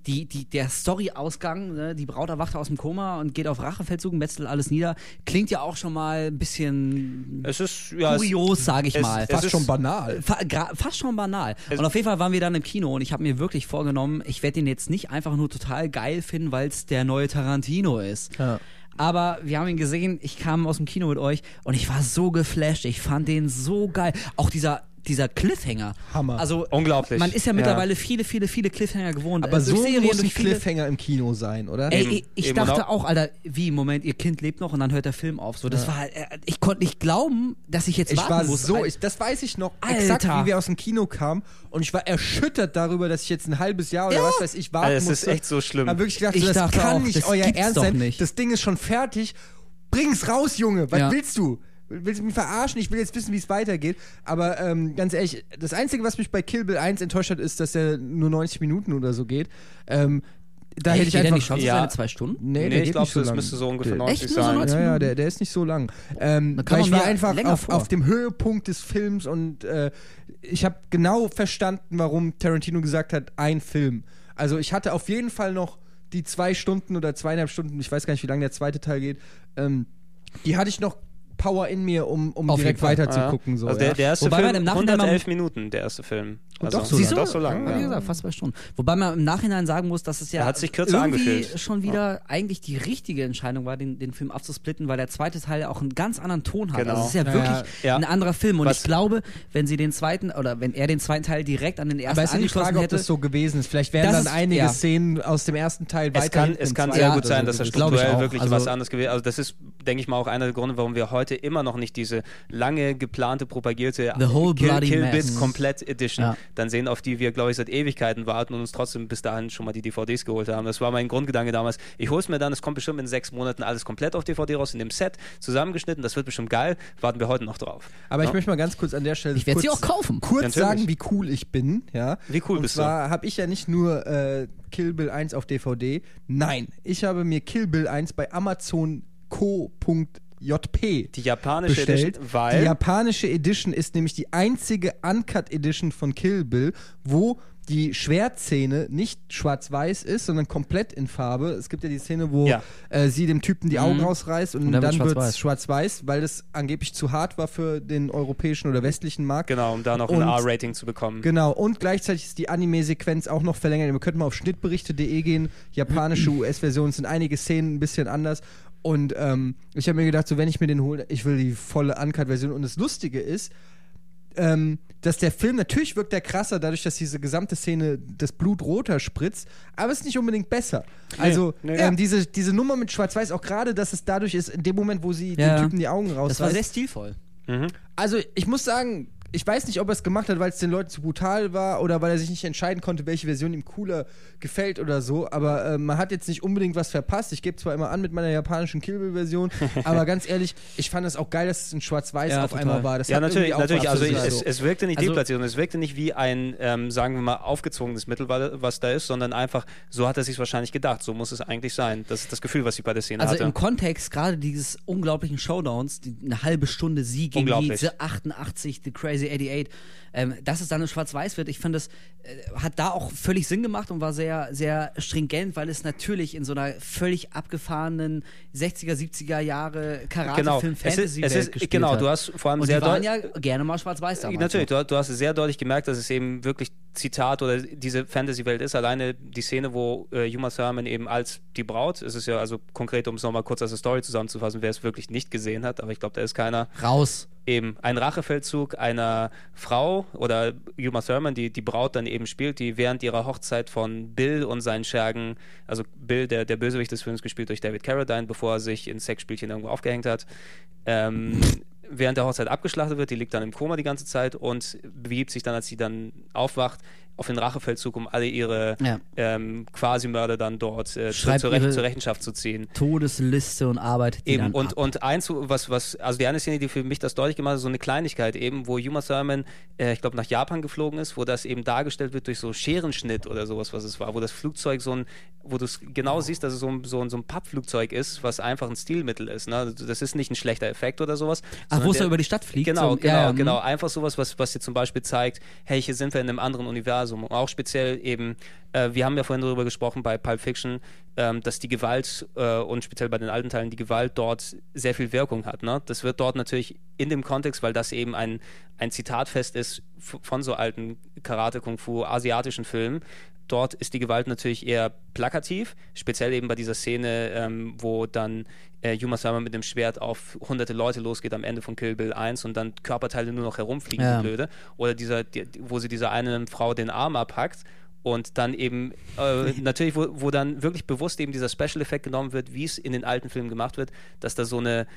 Speaker 2: die, die, der Story-Ausgang, ne, die Braut erwacht aus dem Koma und geht auf Rachefeldzug und metzelt alles nieder, klingt ja auch schon mal ein bisschen
Speaker 1: es ist ja,
Speaker 2: kurios, sage ich
Speaker 1: es-
Speaker 2: mal.
Speaker 1: es
Speaker 3: Fast
Speaker 1: ist-
Speaker 3: schon banal.
Speaker 2: Fa fast schon banal.
Speaker 1: Es-
Speaker 2: und auf jeden Fall waren wir dann im Kino und ich habe mir wirklich vorgenommen, ich werde den jetzt nicht einfach nur total geil finden, weil es der neue Tarantino ist.
Speaker 3: Ja.
Speaker 2: Aber wir haben ihn gesehen, ich kam aus dem Kino mit euch und ich war so geflasht. Ich fand den so geil. Auch dieser, dieser Cliffhanger.
Speaker 3: Hammer.
Speaker 2: Also,
Speaker 1: Unglaublich.
Speaker 2: Man ist ja
Speaker 1: Ja.
Speaker 2: mittlerweile viele, viele, viele Cliffhanger gewohnt.
Speaker 3: Aber
Speaker 2: äh,
Speaker 3: so
Speaker 2: Serien,
Speaker 3: muss ein Cliffhanger im Kino sein, oder?
Speaker 2: Ey,
Speaker 1: Eben,
Speaker 2: ich, ich
Speaker 1: eben
Speaker 2: dachte
Speaker 1: genau.
Speaker 2: auch, Alter, wie, Moment, ihr Kind lebt noch und dann hört der Film auf. So, das war, äh, ich konnte nicht glauben, dass ich jetzt
Speaker 3: Ich
Speaker 2: warten
Speaker 3: war
Speaker 2: muss.
Speaker 3: so, ich, das weiß ich noch
Speaker 2: Alter.
Speaker 3: exakt, wie wir aus dem Kino kamen und ich war erschüttert darüber, dass ich jetzt ein halbes Jahr oder
Speaker 2: Ja.
Speaker 3: was weiß ich warten
Speaker 1: Also es ist
Speaker 3: musste.
Speaker 1: echt so schlimm.
Speaker 3: Hab wirklich gedacht,
Speaker 2: Ich
Speaker 3: so, das
Speaker 2: dachte
Speaker 3: kann
Speaker 2: auch,
Speaker 3: nicht
Speaker 2: das
Speaker 3: euer Ernst sein.
Speaker 2: nicht.
Speaker 3: Das Ding ist schon fertig. Bring's raus, Junge. Was
Speaker 2: Ja.
Speaker 3: willst du? Willst du mich verarschen? Ich will jetzt wissen, wie es weitergeht. Aber ähm, ganz ehrlich, das Einzige, was mich bei Kill Bill 1 enttäuscht hat, ist, dass er nur 90 Minuten oder so geht. Ähm, da hätte ich
Speaker 2: geht der
Speaker 3: einfach.
Speaker 2: nicht schon so
Speaker 1: Ja.
Speaker 2: seine zwei Stunden?
Speaker 3: Nee,
Speaker 1: nee,
Speaker 3: der
Speaker 1: ich glaube,
Speaker 3: nicht so
Speaker 1: das
Speaker 3: lang.
Speaker 1: müsste so ungefähr
Speaker 3: Der-
Speaker 1: 90
Speaker 2: Echt nur so
Speaker 1: sein.
Speaker 2: 90?
Speaker 3: Ja, ja, der, der ist nicht so lang. Ähm,
Speaker 2: Da kann
Speaker 3: weil ich
Speaker 2: man
Speaker 3: war
Speaker 2: mir
Speaker 3: einfach auf, auf dem Höhepunkt des Films und äh, ich habe genau verstanden, warum Tarantino gesagt hat, ein Film. Also ich hatte auf jeden Fall noch die zwei Stunden oder zweieinhalb Stunden, ich weiß gar nicht, wie lange der zweite Teil geht, ähm, die hatte ich noch Power in mir, um, um
Speaker 2: Auf
Speaker 3: direkt
Speaker 2: jeden Fall.
Speaker 3: weiter zu gucken. So,
Speaker 1: also der,
Speaker 3: ja.
Speaker 1: der erste
Speaker 2: Wobei man
Speaker 1: Film,
Speaker 2: im Nachhinein mal-
Speaker 1: 111 Minuten, der erste Film. Also,
Speaker 3: doch so
Speaker 2: Siehst du?
Speaker 1: Doch so lang,
Speaker 2: ja. Wie gesagt, fast zwei Stunden. Wobei man im Nachhinein sagen muss, dass es ja
Speaker 1: Er hat sich kürzer
Speaker 2: irgendwie
Speaker 1: angefühlt.
Speaker 2: schon wieder eigentlich die richtige Entscheidung war, den, den Film abzusplitten, weil der zweite Teil ja auch einen ganz anderen Ton hat.
Speaker 1: Genau.
Speaker 2: Also es ist ja
Speaker 3: Ja,
Speaker 2: wirklich
Speaker 1: ja.
Speaker 2: ein anderer Film. Und
Speaker 1: Was-
Speaker 2: ich glaube, wenn sie den zweiten oder wenn er den zweiten Teil direkt an den ersten
Speaker 3: Aber es ist die
Speaker 2: angeschlossen
Speaker 3: Frage, ob
Speaker 2: hätte,
Speaker 3: das so gewesen ist. Vielleicht wären
Speaker 2: Das
Speaker 3: dann
Speaker 2: ist-
Speaker 3: einige
Speaker 2: ja.
Speaker 3: Szenen aus dem ersten Teil
Speaker 1: Es
Speaker 3: weiter
Speaker 1: kann,
Speaker 3: hinten
Speaker 1: es
Speaker 3: im
Speaker 1: kann
Speaker 3: zweiten
Speaker 1: sehr
Speaker 2: Ja,
Speaker 1: gut sein, dass das
Speaker 3: gewesen
Speaker 2: ich
Speaker 1: strukturell
Speaker 2: auch.
Speaker 1: wirklich
Speaker 2: Also-
Speaker 1: was anderes gewesen ist. Also das ist, denke ich mal, auch einer der Gründe, warum wir heute immer noch nicht diese lange geplante, propagierte
Speaker 2: The whole
Speaker 1: Kill, Kill. Bit Komplett Edition
Speaker 2: Ja.
Speaker 1: dann sehen, auf die wir, glaube ich, seit Ewigkeiten warten und uns trotzdem bis dahin schon mal die DVDs geholt haben. Das war mein Grundgedanke damals. Ich hole es mir dann, es kommt bestimmt in sechs Monaten alles komplett auf DVD raus, in dem Set, zusammengeschnitten, das wird bestimmt geil, warten wir heute noch drauf.
Speaker 3: Aber ich
Speaker 1: Ja.
Speaker 3: möchte mal ganz kurz an der Stelle
Speaker 2: Ich werd sie
Speaker 3: kurz-
Speaker 2: auch kaufen.
Speaker 3: kurz
Speaker 1: Natürlich.
Speaker 3: sagen, wie cool ich bin. Ja?
Speaker 1: Wie cool
Speaker 3: Und
Speaker 1: bist du?
Speaker 3: zwar habe ich ja nicht nur äh, Kill Bill 1 auf DVD. Nein, ich habe mir Kill Bill 1 bei Amazon Co. JP.
Speaker 1: Die japanische
Speaker 3: bestellt.
Speaker 1: Edition, weil
Speaker 3: Die japanische Edition ist nämlich die einzige Uncut Edition von Kill Bill, wo die Schwertszene nicht schwarz-weiß ist, sondern komplett in Farbe. Es gibt ja die Szene, wo
Speaker 1: Ja.
Speaker 3: äh, sie dem Typen die Augen rausreißt und,
Speaker 2: Und dann
Speaker 3: dann wird es schwarz-weiß, weil das angeblich zu hart war für den europäischen oder westlichen Markt.
Speaker 1: genau, um da noch
Speaker 3: Und-
Speaker 1: ein R-Rating zu bekommen.
Speaker 3: Genau, und gleichzeitig ist die Anime-Sequenz auch noch verlängert. Wir könnten mal auf schnittberichte.de gehen. Japanische [CLEARS THROAT] US-Versionen sind einige Szenen ein bisschen anders. Und ähm, ich habe mir gedacht, so wenn ich mir den hole, ich will die volle Uncut-Version. Und das Lustige ist, ähm, dass der Film natürlich wirkt der krasser, dadurch, dass diese gesamte Szene das Blut roter spritzt, aber es ist nicht unbedingt besser. Also
Speaker 1: nee.
Speaker 3: ähm, diese, diese Nummer mit Schwarz-Weiß, auch gerade, dass es dadurch ist, in dem Moment, wo sie
Speaker 2: Ja.
Speaker 3: dem Typen die Augen
Speaker 2: Das war sehr stilvoll.
Speaker 3: Also ich muss sagen, ich weiß nicht, ob er es gemacht hat, weil es den Leuten zu brutal war oder weil er sich nicht entscheiden konnte, welche Version ihm cooler gefällt oder so. Aber äh, man hat jetzt nicht unbedingt was verpasst. Ich gebe zwar immer an mit meiner japanischen Kill Bill-Version, [LAUGHS] aber ganz ehrlich, ich fand es auch geil, dass es in Schwarz-Weiß
Speaker 2: Ja,
Speaker 3: auf
Speaker 2: total.
Speaker 3: einmal war. Das
Speaker 1: Ja,
Speaker 3: hat
Speaker 1: natürlich, natürlich.
Speaker 3: was
Speaker 1: Also
Speaker 3: sich
Speaker 1: es, es wirkte nicht
Speaker 2: Also-
Speaker 1: deplatziert und es wirkte nicht wie ein, ähm, sagen wir mal, aufgezwungenes Mittel, wa- was da ist, sondern einfach, so hat er sich wahrscheinlich gedacht. So muss es eigentlich sein. Das ist das Gefühl, was ich bei der Szene
Speaker 2: Also
Speaker 1: hatte.
Speaker 2: im Kontext gerade dieses unglaublichen Showdowns, die, eine halbe Stunde sie gegen diese 88, The Crazy 88, ähm, dass es dann in Schwarz-Weiß wird, ich finde, das äh, hat da auch völlig Sinn gemacht und war sehr, sehr stringent, weil es natürlich in so einer völlig abgefahrenen 60er, 70er Jahre
Speaker 1: Genau.
Speaker 2: Karate-Film,
Speaker 1: Es ist-
Speaker 2: fantasy
Speaker 1: es ist-
Speaker 2: gespielt
Speaker 1: genau, du hast vor allem
Speaker 2: und
Speaker 1: sehr
Speaker 2: die waren ja gerne mal Schwarz-Weiß damals.
Speaker 1: Natürlich, du, du hast sehr deutlich gemerkt, dass es eben wirklich Zitat oder diese Fantasy-Welt ist. Alleine die Szene, wo äh, Uma Thurman eben als die Braut, es ist ja also konkret, um es nochmal kurz als eine Story zusammenzufassen, wer es wirklich nicht gesehen hat, aber ich glaube, da ist keiner,
Speaker 2: Raus.
Speaker 1: Eben ein Rachefeldzug einer Frau oder Uma Thurman, die die Braut dann eben spielt, die während ihrer Hochzeit von Bill und seinen Schergen, also Bill, der, der Bösewicht des Films, gespielt durch David Carradine, bevor er sich in Sexspielchen irgendwo aufgehängt hat, ähm, [LAUGHS] während der Hochzeit abgeschlachtet wird, die liegt dann im Koma die ganze Zeit und begibt sich dann, als sie dann aufwacht, auf den Rachefeldzug, um alle ihre
Speaker 2: Ja.
Speaker 1: ähm, Quasi-Mörder dann dort äh, zur, Rech zur Rechenschaft zu ziehen.
Speaker 2: Todesliste und arbeitet die
Speaker 1: Eben, und,
Speaker 2: ab.
Speaker 1: und eins, was, was, also die eine Szene, die für mich das deutlich gemacht hat, so eine Kleinigkeit eben, wo Uma Thurman, äh, ich glaube, nach Japan geflogen ist, wo das eben dargestellt wird durch so Scherenschnitt oder sowas, was es war, wo das Flugzeug so ein, wo du es genau siehst, dass es so ein, so, ein, so ein Pappflugzeug ist, was einfach ein Stilmittel ist. Ne? Also Das ist nicht ein schlechter Effekt oder sowas.
Speaker 2: Ach, wo es über die Stadt fliegt?
Speaker 1: Genau,
Speaker 2: so,
Speaker 1: genau,
Speaker 2: ja,
Speaker 1: genau.
Speaker 2: hm.
Speaker 1: Einfach sowas, was, was dir zum Beispiel zeigt, hey, hier sind wir in einem anderen Universum. Und auch speziell eben, äh, wir haben ja vorhin darüber gesprochen bei Pulp Fiction, ähm, dass die Gewalt äh, und speziell bei den alten Teilen die Gewalt dort sehr viel Wirkung hat. Ne? Das wird dort natürlich in dem Kontext, weil das eben ein, ein Zitatfest ist von so alten Karate, Kung Fu, asiatischen Filmen. Dort ist die Gewalt natürlich eher plakativ, speziell eben bei dieser Szene, ähm, wo dann äh, Uma Thurman mit dem Schwert auf hunderte Leute losgeht am Ende von Kill Bill 1 und dann Körperteile nur noch herumfliegen,
Speaker 2: Ja.
Speaker 1: die blöde. Oder dieser, die, wo sie dieser einen Frau den Arm abhackt und dann eben äh, natürlich, wo, wo dann wirklich bewusst eben dieser Special-Effekt genommen wird, wie es in den alten Filmen gemacht wird, dass da so eine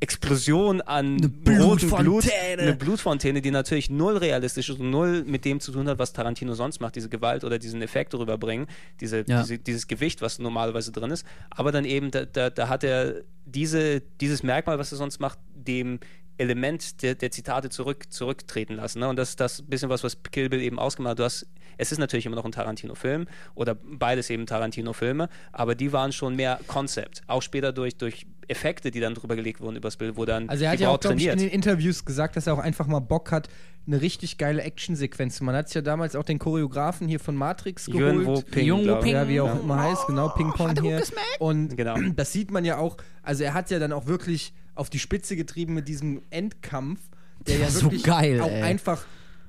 Speaker 1: Explosion an
Speaker 2: Eine
Speaker 1: rotem Blut,
Speaker 2: Blutfontäne.
Speaker 1: eine Blutfontäne, die natürlich null realistisch ist und null mit dem zu tun hat, was Tarantino sonst macht, diese Gewalt oder diesen Effekt rüberbringen, diese,
Speaker 2: Ja.
Speaker 1: diese, dieses Gewicht, was normalerweise drin ist. Aber dann eben, da, da, da hat er diese, dieses Merkmal, was er sonst macht, dem Element der, der Zitate zurück, zurücktreten lassen. Ne? Und das ist das bisschen was, was Kill Bill eben ausgemacht hat. Du hast, es ist natürlich immer noch ein Tarantino-Film oder beides eben Tarantino-Filme, aber die waren schon mehr Konzept. Auch später durch, durch Effekte, die dann drüber gelegt wurden übers Bild, wo dann
Speaker 3: Also er hat
Speaker 1: die
Speaker 3: ja auch, glaube ich, in den Interviews gesagt, dass er auch einfach mal Bock hat, eine richtig geile Actionsequenz zu machen. Man hat sich ja damals auch den Choreografen hier von Matrix
Speaker 1: Yuen Wo
Speaker 3: geholt.
Speaker 1: Ping,
Speaker 2: Yuen Wo. Ping.
Speaker 3: Ja, wie auch
Speaker 1: Ja.
Speaker 3: immer heißt, genau, Ping-Pong hier. Und
Speaker 1: Genau.
Speaker 3: das sieht man ja auch, also er hat ja dann auch wirklich auf die Spitze getrieben mit diesem Endkampf, der ja
Speaker 2: So
Speaker 3: wirklich
Speaker 2: geil,
Speaker 3: auch
Speaker 2: ey.
Speaker 3: einfach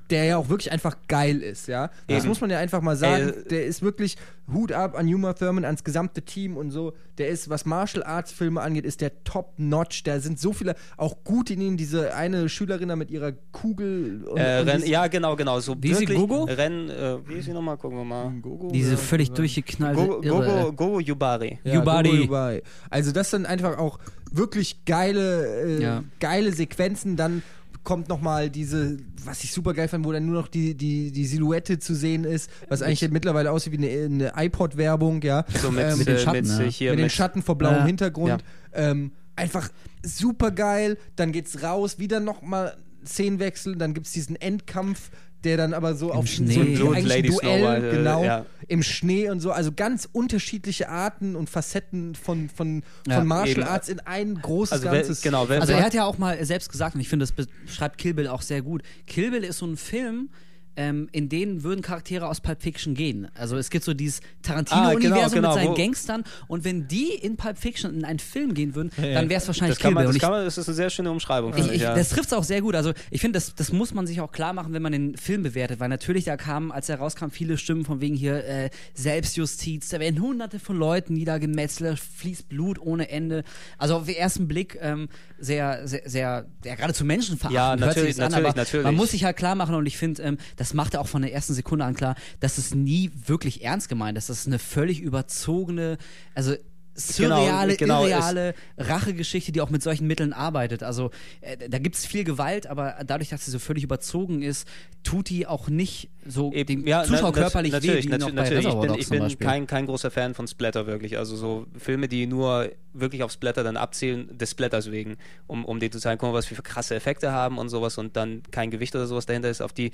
Speaker 3: der ja auch wirklich einfach geil ist, ja. Das
Speaker 1: Eben.
Speaker 3: muss man ja einfach mal sagen.
Speaker 1: Ey,
Speaker 3: der ist wirklich Hut ab an Uma Thurman, ans gesamte Team und so. Der ist, was Martial Arts Filme angeht, ist der top notch. Da sind so viele, auch gut in ihnen, diese eine Schülerin da mit ihrer Kugel und,
Speaker 1: Äh,
Speaker 3: und dieses-
Speaker 1: ja, genau, genau. So
Speaker 2: Wie ist sie,
Speaker 1: wirklich
Speaker 2: Gogo?
Speaker 1: Renn, äh, wie ist sie nochmal? Gucken wir mal.
Speaker 3: Gogo,
Speaker 2: Diese
Speaker 3: ja.
Speaker 2: völlig durchgeknallte
Speaker 1: Gogo. Gogo, Gogo Yubari.
Speaker 3: Ja,
Speaker 2: Yubari.
Speaker 3: Gogo Yubari. Also das sind einfach auch wirklich geile, äh,
Speaker 2: Ja.
Speaker 3: geile Sequenzen. Dann kommt noch mal diese, was ich super geil fand, wo dann nur noch die, die, die Silhouette zu sehen ist, was eigentlich mittlerweile aussieht wie eine, eine iPod-Werbung, ja.
Speaker 1: So mit,
Speaker 3: Ähm,
Speaker 2: Mit den
Speaker 1: äh,
Speaker 2: Schatten,
Speaker 1: mit,
Speaker 2: ja.
Speaker 1: äh,
Speaker 3: mit den Schatten vor blauem
Speaker 2: Ja.
Speaker 3: Hintergrund. Ähm, einfach super geil. Dann geht's raus, wieder noch mal Szenenwechsel, dann gibt's diesen Endkampf, der dann aber so auf
Speaker 2: Schnee.
Speaker 3: so ein,
Speaker 1: Blut, Lady Snow
Speaker 3: Duell,
Speaker 1: White, äh,
Speaker 3: genau,
Speaker 1: ja.
Speaker 3: im Schnee und so, also ganz unterschiedliche Arten und Facetten von, von,
Speaker 2: Ja,
Speaker 3: von Martial
Speaker 1: eben.
Speaker 3: Arts in ein großes
Speaker 1: Also wer-
Speaker 3: Ganzes.
Speaker 1: genau, wer-
Speaker 2: Also er hat ja auch mal selbst gesagt, und ich finde, das beschreibt Kill Bill auch sehr gut. Kill Bill ist so ein Film, ähm, in denen würden Charaktere aus Pulp Fiction gehen. Also es gibt so dieses Tarantino-Universum
Speaker 1: Ah, genau, genau,
Speaker 2: mit seinen Gangstern und wenn die in Pulp Fiction in einen Film gehen würden, dann wäre es wahrscheinlich Kill Bill.
Speaker 1: Das, kann man, das ist eine sehr schöne Umschreibung.
Speaker 2: ich, ich,
Speaker 1: ja.
Speaker 2: Das trifft es auch sehr gut. Also ich finde, das, das muss man sich auch klar machen, wenn man den Film bewertet, weil natürlich da kamen, als er rauskam, viele Stimmen von wegen hier äh, Selbstjustiz, da werden hunderte von Leuten niedergemetzelt, fließt Blut ohne Ende. Also auf den ersten Blick ähm, sehr, sehr, sehr, ja, geradezu menschenverachtend
Speaker 1: Ja, natürlich,
Speaker 2: an,
Speaker 1: natürlich,
Speaker 2: aber
Speaker 1: natürlich.
Speaker 2: man muss sich halt klar machen und ich finde, ähm, das macht er auch von der ersten Sekunde an klar, dass es nie wirklich ernst gemeint ist. Das ist eine völlig überzogene, also surreale,
Speaker 1: genau, es-
Speaker 2: irreale Rachegeschichte, die auch mit solchen Mitteln arbeitet. Also äh, da gibt es viel Gewalt, aber dadurch, dass sie so völlig überzogen ist, tut die auch nicht so
Speaker 1: Eben,
Speaker 2: dem
Speaker 1: ja,
Speaker 2: Zuschauer
Speaker 1: na-
Speaker 2: körperlich weh,
Speaker 1: natürlich,
Speaker 2: wie
Speaker 1: natu-
Speaker 2: noch bei
Speaker 1: natürlich. Ich bin, ich bin kein, kein großer Fan von Splatter wirklich. Also so Filme, die nur wirklich auf Splatter dann abzielen, des Splatters wegen, um, um dir zu zeigen, guck mal, was wir für krasse Effekte haben und sowas und dann kein Gewicht oder sowas dahinter ist, auf die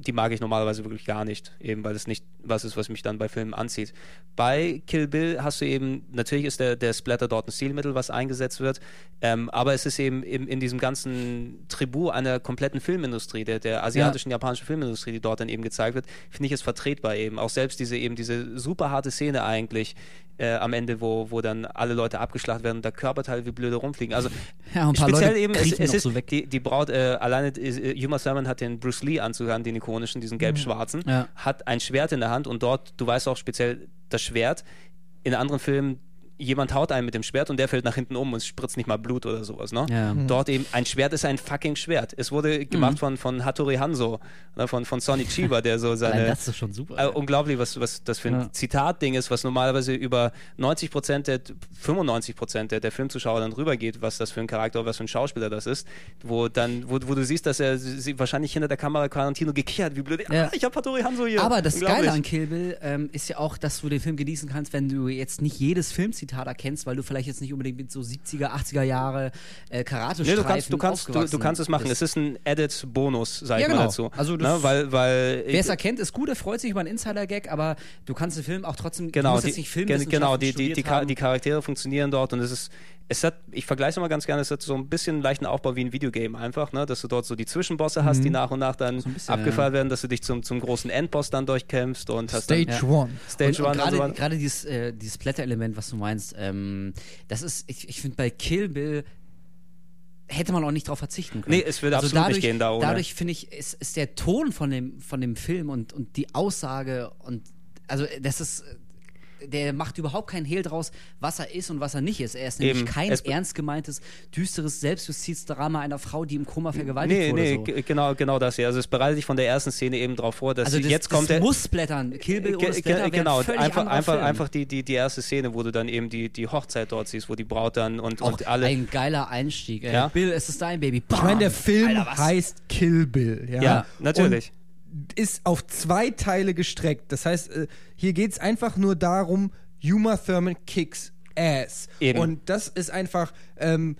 Speaker 1: die mag ich normalerweise wirklich gar nicht, eben weil es nicht was ist, was mich dann bei Filmen anzieht. Bei Kill Bill hast du eben, natürlich ist der, der Splatter dort ein Stilmittel, was eingesetzt wird, ähm, aber es ist eben in, in diesem ganzen Tribut einer kompletten Filmindustrie, der, der asiatischen, japanischen Filmindustrie, die dort dann eben gezeigt wird, finde ich es vertretbar eben. Auch selbst diese eben diese super harte Szene eigentlich, äh, am Ende, wo, wo dann alle Leute abgeschlachtet werden und da Körperteile wie blöde rumfliegen. Also [LAUGHS]
Speaker 2: Ja,
Speaker 1: speziell
Speaker 2: Leute
Speaker 1: eben, es, es ist
Speaker 2: so
Speaker 1: die, die Braut, äh, alleine äh, Yuma Thurman hat den Bruce Lee Anzug an, den ikonischen, diesen gelb-schwarzen,
Speaker 2: Ja.
Speaker 1: hat ein Schwert in der Hand und dort, du weißt auch speziell das Schwert, in anderen Filmen jemand haut einen mit dem Schwert und der fällt nach hinten um und es spritzt nicht mal Blut oder sowas. Ne?
Speaker 2: Ja. Mhm.
Speaker 1: Dort eben, ein Schwert ist ein fucking Schwert. Es wurde gemacht von, von Hattori Hanzo, ne, von, von Sonny Chiba, der so seine...
Speaker 2: das ist schon super.
Speaker 1: Äh, unglaublich, was, was das für ein
Speaker 2: Ja.
Speaker 1: Zitatding ist, was normalerweise über 90 Prozent, der, 95 Prozent der, der Filmzuschauer dann rübergeht, was das für ein Charakter, was für ein Schauspieler das ist, wo dann, wo, wo du siehst, dass er sie, wahrscheinlich hinter der Kamera Quarantino gekichert, wie blöd,
Speaker 2: Ja.
Speaker 1: ah, ich hab Hattori Hanzo hier.
Speaker 2: Aber das. Geile an Kill Bill ähm, ist ja auch, dass du den Film genießen kannst, wenn du jetzt nicht jedes Filmzitat erkennst, weil du vielleicht jetzt nicht unbedingt mit so 70er, 80er Jahre äh, karate
Speaker 1: Nee, du kannst, du kannst, du, du kannst es machen. Es ist ein Added-Bonus, sag ich
Speaker 2: Ja,
Speaker 1: mal
Speaker 2: genau.
Speaker 1: dazu.
Speaker 2: Also das-
Speaker 1: ne, weil, weil
Speaker 2: Wer es erkennt, ist gut, er freut sich über einen Insider-Gag, aber du kannst den Film auch trotzdem, du
Speaker 1: Genau,
Speaker 2: musst
Speaker 1: die,
Speaker 2: jetzt nicht Filmwissenschaften
Speaker 1: genau die, die, die,
Speaker 2: haben.
Speaker 1: die Charaktere funktionieren dort und es ist, es hat, ich vergleiche es immer ganz gerne, es hat so ein bisschen einen leichten Aufbau wie ein Videogame einfach, ne? dass du dort so die Zwischenbosse hast, die nach und nach dann
Speaker 2: Mhm. ein bisschen,
Speaker 1: abgefeiert werden, dass du dich zum, zum großen Endboss dann durchkämpfst und hast dann,
Speaker 3: Stage
Speaker 2: Ja.
Speaker 3: One.
Speaker 1: Stage
Speaker 2: und,
Speaker 1: One und so
Speaker 2: gerade, gerade dieses, äh, dieses Splatter-Element, was du meinst, ähm, das ist, ich, ich finde bei Kill Bill hätte man auch nicht drauf verzichten können.
Speaker 1: Nee, es würde absolut nicht
Speaker 2: dadurch,
Speaker 1: gehen da ohne.
Speaker 2: Dadurch finde ich, ist, ist der Ton von dem, von dem Film und, und die Aussage und also das ist der macht überhaupt keinen Hehl draus, was er ist und was er nicht ist. Er ist nämlich
Speaker 1: Eben.
Speaker 2: kein
Speaker 1: Es-
Speaker 2: ernst gemeintes, düsteres Selbstjustizdrama einer Frau, die im Koma vergewaltigt
Speaker 1: Nee,
Speaker 2: wurde.
Speaker 1: nee,
Speaker 2: so.
Speaker 1: genau, genau das hier. Also es bereitet dich von der ersten Szene eben drauf vor, dass
Speaker 2: Also das,
Speaker 1: jetzt kommt
Speaker 2: das
Speaker 1: der,
Speaker 2: muss splattern. Kill Bill ohne Splatter
Speaker 1: genau, einfach, einfach,
Speaker 2: Film.
Speaker 1: einfach die, die, die erste Szene, wo du dann eben die, die Hochzeit dort siehst, wo die Braut dann und,
Speaker 2: Auch
Speaker 1: und alle.
Speaker 2: ein geiler Einstieg. Ey.
Speaker 1: Ja.
Speaker 2: Bill, es ist dein Baby.
Speaker 3: Ich meine, der
Speaker 2: Bam.
Speaker 3: Film
Speaker 2: Alter,
Speaker 3: heißt Kill Bill. Ja,
Speaker 1: ja, natürlich.
Speaker 3: Und ist auf zwei Teile gestreckt. Das heißt, äh, hier geht es einfach nur darum, Uma Thurman kicks ass.
Speaker 1: Eben.
Speaker 3: Und das ist einfach, ähm,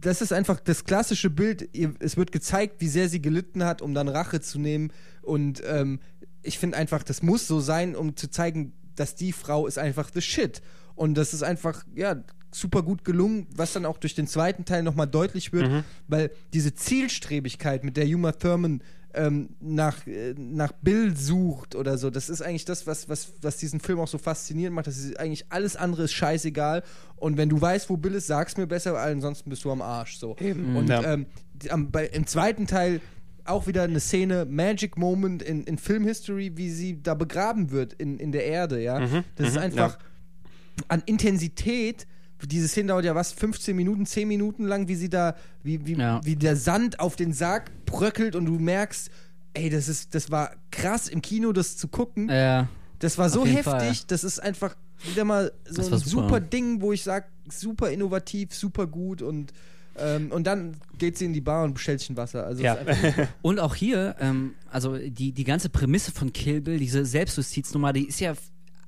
Speaker 3: das ist einfach das klassische Bild. Es wird gezeigt, wie sehr sie gelitten hat, um dann Rache zu nehmen. Und ähm, ich finde einfach, das muss so sein, um zu zeigen, dass die Frau ist einfach the shit. Und das ist einfach, ja, super gut gelungen, was dann auch durch den zweiten Teil nochmal deutlich wird,
Speaker 1: Mhm.
Speaker 3: weil diese Zielstrebigkeit, mit der Uma Thurman ähm, nach, äh, nach Bill sucht oder so, das ist eigentlich das, was, was, was diesen Film auch so faszinierend macht. Das ist eigentlich alles andere ist scheißegal. Und wenn du weißt, wo Bill ist, sag's mir besser, weil ansonsten bist du am Arsch. So. Und
Speaker 1: Ja.
Speaker 3: ähm, die, am, bei, im zweiten Teil auch wieder eine Szene, Magic Moment in, in Film History, wie sie da begraben wird in, in der Erde, ja.
Speaker 1: Mhm,
Speaker 3: das ist
Speaker 1: mhm,
Speaker 3: einfach an Intensität. Diese Szene dauert ja was, 15 Minuten, 10 Minuten lang, wie sie da, wie, wie,
Speaker 2: Ja.
Speaker 3: wie der Sand auf den Sarg bröckelt und du merkst, ey, das ist, das war krass im Kino, das zu gucken.
Speaker 2: Ja.
Speaker 3: Das war so heftig,
Speaker 2: Fall.
Speaker 3: das ist einfach wieder mal so ein super.
Speaker 2: super.
Speaker 3: Ding, wo ich sage, super innovativ, super gut und ähm, und dann geht sie in die Bar und bestellt sich ein Wasser. Also
Speaker 1: Ja. [LAUGHS]
Speaker 2: Und auch hier, ähm, also die, die ganze Prämisse von Kill Bill, diese Selbstjustiznummer, die ist ja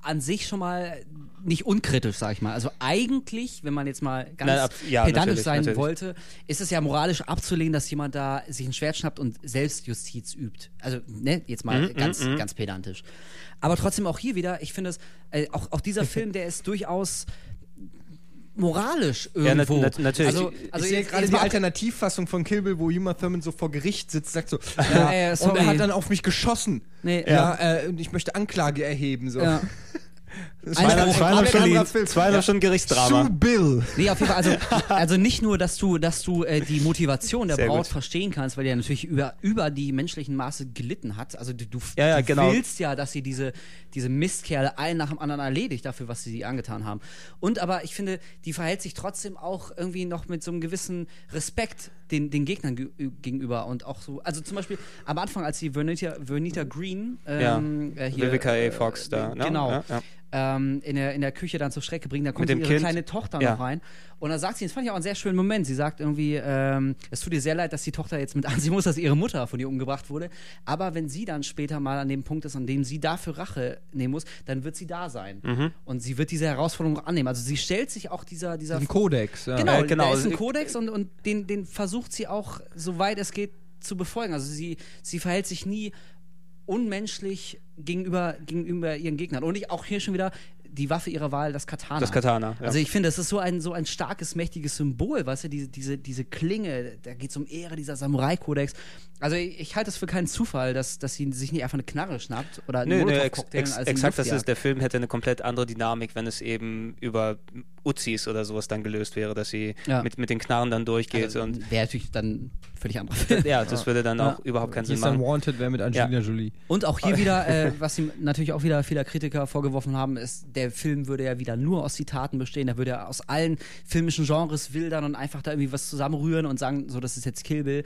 Speaker 2: an sich schon mal nicht unkritisch, sag ich mal. Also eigentlich, wenn man jetzt mal ganz
Speaker 1: Nein, ab- ja,
Speaker 2: pedantisch sein
Speaker 1: natürlich.
Speaker 2: wollte, ist es ja moralisch abzulehnen, dass jemand da sich ein Schwert schnappt und Selbstjustiz übt. Also, ne, jetzt mal
Speaker 1: Mhm,
Speaker 2: ganz, ganz pedantisch. Aber trotzdem auch hier wieder, ich finde es, äh, auch, auch dieser [LAUGHS] Film, der ist durchaus moralisch
Speaker 1: Ja,
Speaker 2: irgendwo.
Speaker 1: nat- natürlich.
Speaker 2: Also, also
Speaker 3: ich sehe
Speaker 2: jetzt,
Speaker 3: gerade die Alternativfassung von Kill Bill, wo Uma Thurman so vor Gericht sitzt, sagt so,
Speaker 2: Ja, [LAUGHS]
Speaker 3: ja,
Speaker 2: äh,
Speaker 3: und er hat dann auf mich geschossen.
Speaker 2: Nee,
Speaker 3: ja, äh, und ich möchte Anklage erheben. So.
Speaker 2: Ja. [LAUGHS]
Speaker 1: Zweieinhalb
Speaker 3: anderer
Speaker 1: Stunden, zweieinhalb Stunden Gerichtsdrama.
Speaker 3: Sue Bill.
Speaker 2: Nee, auf jeden Fall. Also, [LAUGHS] also nicht nur, dass du, dass du äh, die Motivation der
Speaker 1: Sehr
Speaker 2: Braut
Speaker 1: gut.
Speaker 2: verstehen kannst, weil die ja natürlich über, über die menschlichen Maße gelitten hat. Also du, du,
Speaker 1: Ja, ja,
Speaker 2: du
Speaker 1: genau.
Speaker 2: willst ja, dass sie diese, diese Mistkerle einen nach dem anderen erledigt dafür, was sie sie angetan haben. Und aber ich finde, die verhält sich trotzdem auch irgendwie noch mit so einem gewissen Respekt den, den Gegnern ge gegenüber und auch so, also zum Beispiel am Anfang, als die Vernita, Vernita Green ähm, äh, hier,
Speaker 1: Vivica A.
Speaker 2: äh,
Speaker 1: Fox da, ne?
Speaker 2: Genau.
Speaker 1: Ja, ja.
Speaker 2: Ähm, in, der, in der Küche dann zur Strecke bringen, da kommt ihre
Speaker 1: Kind.
Speaker 2: kleine Tochter
Speaker 1: Ja.
Speaker 2: noch rein. Und dann sagt sie, das fand ich auch einen sehr schönen Moment. Sie sagt irgendwie, ähm, es tut ihr sehr leid, dass die Tochter jetzt mit [LAUGHS] ansehen muss, dass ihre Mutter von ihr umgebracht wurde. Aber wenn sie dann später mal an dem Punkt ist, an dem sie dafür Rache nehmen muss, dann wird sie da sein.
Speaker 1: Mhm.
Speaker 2: Und sie wird diese Herausforderung annehmen. Also sie stellt sich auch dieser, dieser
Speaker 3: Ein Kodex. Ja.
Speaker 2: Genau,
Speaker 1: Äh, genau.
Speaker 2: da ist ein Kodex und, und den, den versucht sie auch, soweit es geht, zu befolgen. Also sie, sie verhält sich nie unmenschlich gegenüber, gegenüber ihren Gegnern. Und ich, auch hier schon wieder die Waffe ihrer Wahl, das Katana.
Speaker 1: Das Katana, ja.
Speaker 2: Also ich finde, das ist so ein, so ein starkes, mächtiges Symbol, weißt du, diese, diese, diese Klinge, da geht es um Ehre, dieser Samurai-Kodex. Also ich, ich halte es für keinen Zufall, dass, dass sie sich nicht einfach eine Knarre schnappt oder einen
Speaker 1: Nö, nö, ex, ex, exakt, das ist, der Film hätte eine komplett andere Dynamik, wenn es eben über Uzis oder sowas dann gelöst wäre, dass sie
Speaker 2: Ja.
Speaker 1: mit, mit den Knarren dann durchgeht
Speaker 2: also,
Speaker 1: und
Speaker 2: Wäre natürlich dann völlig anderer Film.
Speaker 1: ja, das [LAUGHS] würde dann
Speaker 2: Ja.
Speaker 1: auch überhaupt keinen Sinn
Speaker 3: ist dann
Speaker 1: machen.
Speaker 3: Wanted, wer mit Angelina Jolie.
Speaker 2: Und auch hier wieder, [LAUGHS] äh, was ihm natürlich auch wieder viele Kritiker vorgeworfen haben, ist, der Film würde ja wieder nur aus Zitaten bestehen. Der würde ja aus allen filmischen Genres wildern und einfach da irgendwie was zusammenrühren und sagen, so, das ist jetzt Kill Bill.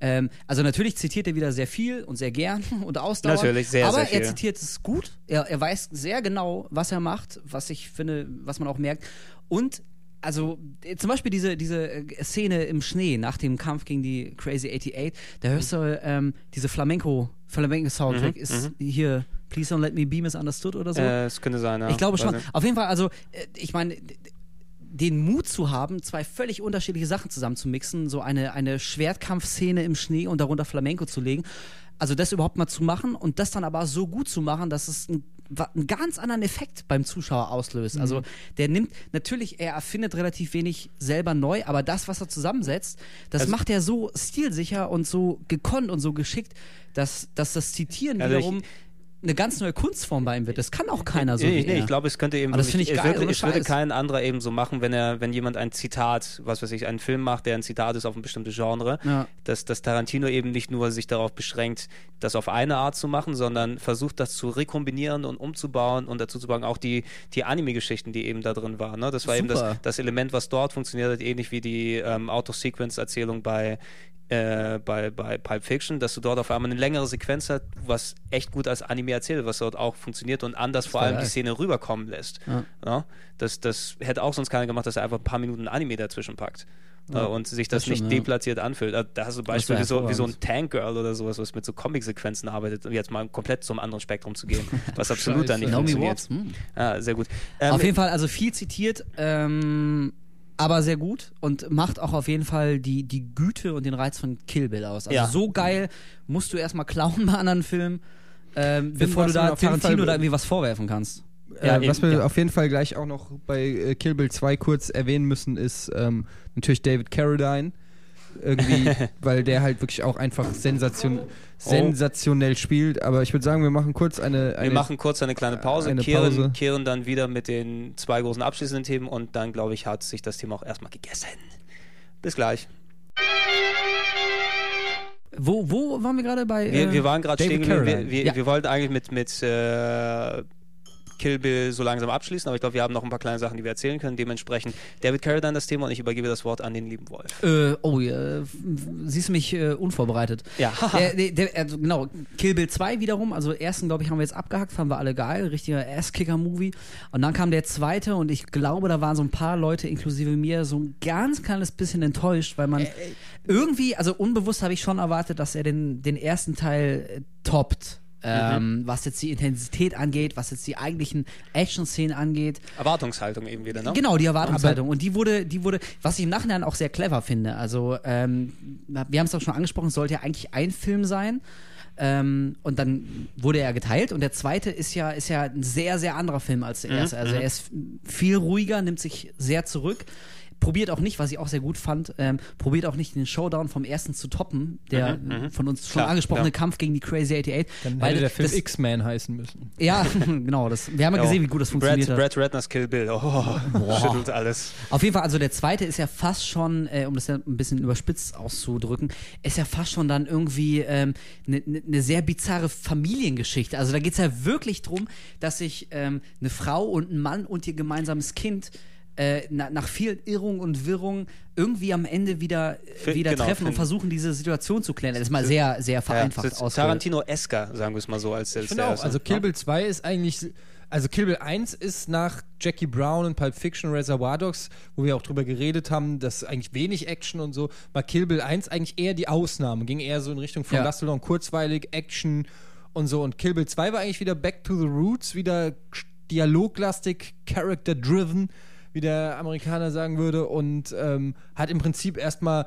Speaker 2: Ähm, also natürlich zitiert er wieder sehr viel und sehr gern [LAUGHS] und ausdauernd.
Speaker 1: Natürlich, sehr,
Speaker 2: aber
Speaker 1: sehr viel.
Speaker 2: er zitiert es gut. Er, er weiß sehr genau, was er macht, was ich finde, was man auch merkt. Und also äh, zum Beispiel diese, diese äh, Szene im Schnee nach dem Kampf gegen die Crazy 88, da hörst du ähm, diese Flamenco, Flamenco-Soundtrack,
Speaker 1: Mhm,
Speaker 2: ist hier Please Don't Let Me Be Misunderstood oder so.
Speaker 1: Äh, Es könnte sein, ja.
Speaker 2: ich glaube schon. Auf jeden Fall, also äh, ich meine, den Mut zu haben, zwei völlig unterschiedliche Sachen zusammen zu mixen, so eine, eine Schwertkampfszene im Schnee und darunter Flamenco zu legen. Also das überhaupt mal zu machen und das dann aber so gut zu machen, dass es ein, einen ganz anderen Effekt beim Zuschauer auslöst.
Speaker 1: Mhm.
Speaker 2: Also der nimmt, natürlich, er erfindet relativ wenig selber neu, aber das, was er zusammensetzt, das
Speaker 1: Also-
Speaker 2: macht er so stilsicher und so gekonnt und so geschickt, dass, dass das Zitieren
Speaker 1: Also ich-
Speaker 2: wiederum eine ganz neue Kunstform bei ihm wird. Das kann auch keiner so
Speaker 1: nee, nee, ich glaube, es könnte eben
Speaker 2: Aber das
Speaker 1: wirklich-
Speaker 2: finde ich
Speaker 1: es würde, es würde kein anderer eben so machen, wenn er, wenn jemand ein Zitat, was weiß ich, einen Film macht, der ein Zitat ist auf ein bestimmtes Genre,
Speaker 2: Ja.
Speaker 1: dass, dass Tarantino eben nicht nur sich darauf beschränkt, das auf eine Art zu machen, sondern versucht, das zu rekombinieren und umzubauen und dazu zu bauen, auch die, die Anime-Geschichten, die eben da drin waren. Ne? Das war eben das,
Speaker 2: Super.
Speaker 1: das Element, was dort funktioniert hat, ähnlich wie die ähm, Auto-Sequence-Erzählung bei äh, bei, bei Pulp Fiction, dass du dort auf einmal eine längere Sequenz hast, was echt gut als Anime erzählt, was dort auch funktioniert und anders vor allem die Szene rüberkommen lässt.
Speaker 2: Ja.
Speaker 1: Ja? Das, das hätte auch sonst keiner gemacht, dass er einfach ein paar Minuten Anime dazwischen packt.
Speaker 2: Ja,
Speaker 1: äh, und sich das,
Speaker 2: das
Speaker 1: nicht
Speaker 2: stimmt, ja.
Speaker 1: deplatziert anfühlt. Da- Da hast du wie so, wie so ein. Tank Girl oder sowas, was mit so Comic-Sequenzen arbeitet, um jetzt mal komplett zum anderen Spektrum zu gehen, [LAUGHS] was absolut dann nicht.
Speaker 2: Naomi
Speaker 1: funktioniert.
Speaker 2: Watts. Hm.
Speaker 1: Ja, sehr gut. Ähm,
Speaker 2: auf jeden Fall, also viel zitiert, ähm, aber sehr gut und macht auch auf jeden Fall die, die Güte und den Reiz von Kill Bill aus. Also
Speaker 1: Ja.
Speaker 2: so geil musst du erstmal klauen bei anderen Filmen, ähm, bevor du da Tarantino da irgendwie was vorwerfen kannst.
Speaker 1: Ja,
Speaker 3: äh, was wir
Speaker 1: ja.
Speaker 3: auf jeden Fall gleich auch noch bei äh, Kill Bill 2 kurz erwähnen müssen, ist ähm, natürlich David Carradine. Irgendwie, [LAUGHS] weil der halt wirklich auch einfach sensation sensationell spielt. Aber ich würde sagen, wir machen kurz eine. eine
Speaker 1: wir machen kurz eine kleine Pause,
Speaker 3: eine
Speaker 1: kehren,
Speaker 3: Pause.
Speaker 1: kehren dann wieder mit den zwei großen abschließenden Themen und dann, glaube ich, hat sich das Thema auch erstmal gegessen. Bis gleich.
Speaker 2: Wo, wo waren wir gerade bei?
Speaker 1: Wir,
Speaker 2: äh,
Speaker 1: wir waren gerade stehen. Wir, wir,
Speaker 2: Ja.
Speaker 1: wir wollten eigentlich mit, mit äh, Kill Bill so langsam abschließen, aber ich glaube, wir haben noch ein paar kleine Sachen, die wir erzählen können. Dementsprechend David Carradine das Thema und ich übergebe das Wort an den lieben Wolf.
Speaker 2: Äh, oh, äh, siehst du mich äh, unvorbereitet.
Speaker 1: Ja. [LAUGHS]
Speaker 2: Der, der, also genau, Kill Bill 2 wiederum, also ersten, glaube ich, haben wir jetzt abgehakt, fanden wir alle geil, richtiger Ass-Kicker-Movie. Und dann kam der zweite und ich glaube, da waren so ein paar Leute, inklusive mir, so ein ganz kleines bisschen enttäuscht, weil man irgendwie, also unbewusst habe ich schon erwartet, dass er den, den ersten Teil äh, toppt. Ähm, Was jetzt die Intensität angeht, was jetzt die eigentlichen Action-Szenen angeht.
Speaker 1: Erwartungshaltung eben wieder, ne?
Speaker 2: Genau, die Erwartungshaltung. und die wurde, die wurde, was ich im Nachhinein auch sehr clever finde. Also, ähm, wir haben es auch schon angesprochen, es sollte ja eigentlich ein Film sein. Ähm, und dann wurde er geteilt. Und der zweite ist ja, ist ja ein sehr, sehr anderer Film als der erste. Also er ist viel ruhiger, nimmt sich sehr zurück. Probiert auch nicht, was ich auch sehr gut fand, ähm, probiert auch nicht den Showdown vom ersten zu toppen, der von uns schon
Speaker 1: Klar,
Speaker 2: angesprochene
Speaker 1: klar.
Speaker 2: Kampf gegen die Crazy 88.
Speaker 3: Dann
Speaker 2: Weil
Speaker 3: hätte der Film X-Man heißen müssen.
Speaker 2: Ja, [LAUGHS] genau. Das, wir haben ja gesehen, wie gut das funktioniert
Speaker 1: Brad,
Speaker 2: hat.
Speaker 1: Brad Ratners Kill Bill. Oh, schüttelt alles.
Speaker 2: Auf jeden Fall, also der zweite ist ja fast schon, äh, um das ja ein bisschen überspitzt auszudrücken, ist ja fast schon dann irgendwie eine ähm, ne, ne sehr bizarre Familiengeschichte. Also da geht es ja wirklich drum, dass sich ähm, eine Frau und ein Mann und ihr gemeinsames Kind äh, na, nach vielen Irrungen und Wirrungen irgendwie am Ende wieder,
Speaker 1: Fi-
Speaker 2: wieder
Speaker 1: genau,
Speaker 2: treffen und versuchen, diese Situation zu klären. Das ist mal sehr, sehr
Speaker 1: Ja,
Speaker 2: vereinfacht
Speaker 1: ist
Speaker 2: ausgedrückt.
Speaker 1: Tarantino-esker, sagen wir es mal so, als der erste,
Speaker 3: also Kill? Bill 2 ist eigentlich, also Kill Bill 1 ist nach Jackie Brown und Pulp Fiction Reservoir Dogs, wo wir auch drüber geredet haben, dass eigentlich wenig Action und so, war Kill Bill 1 eigentlich eher die Ausnahme, ging eher so in Richtung von
Speaker 2: Ja.
Speaker 3: Lasst Long kurzweilig, Action und so und Kill Bill 2 war eigentlich wieder Back to the Roots, wieder dialoglastig, character-driven, wie der Amerikaner sagen würde und ähm, hat im Prinzip erstmal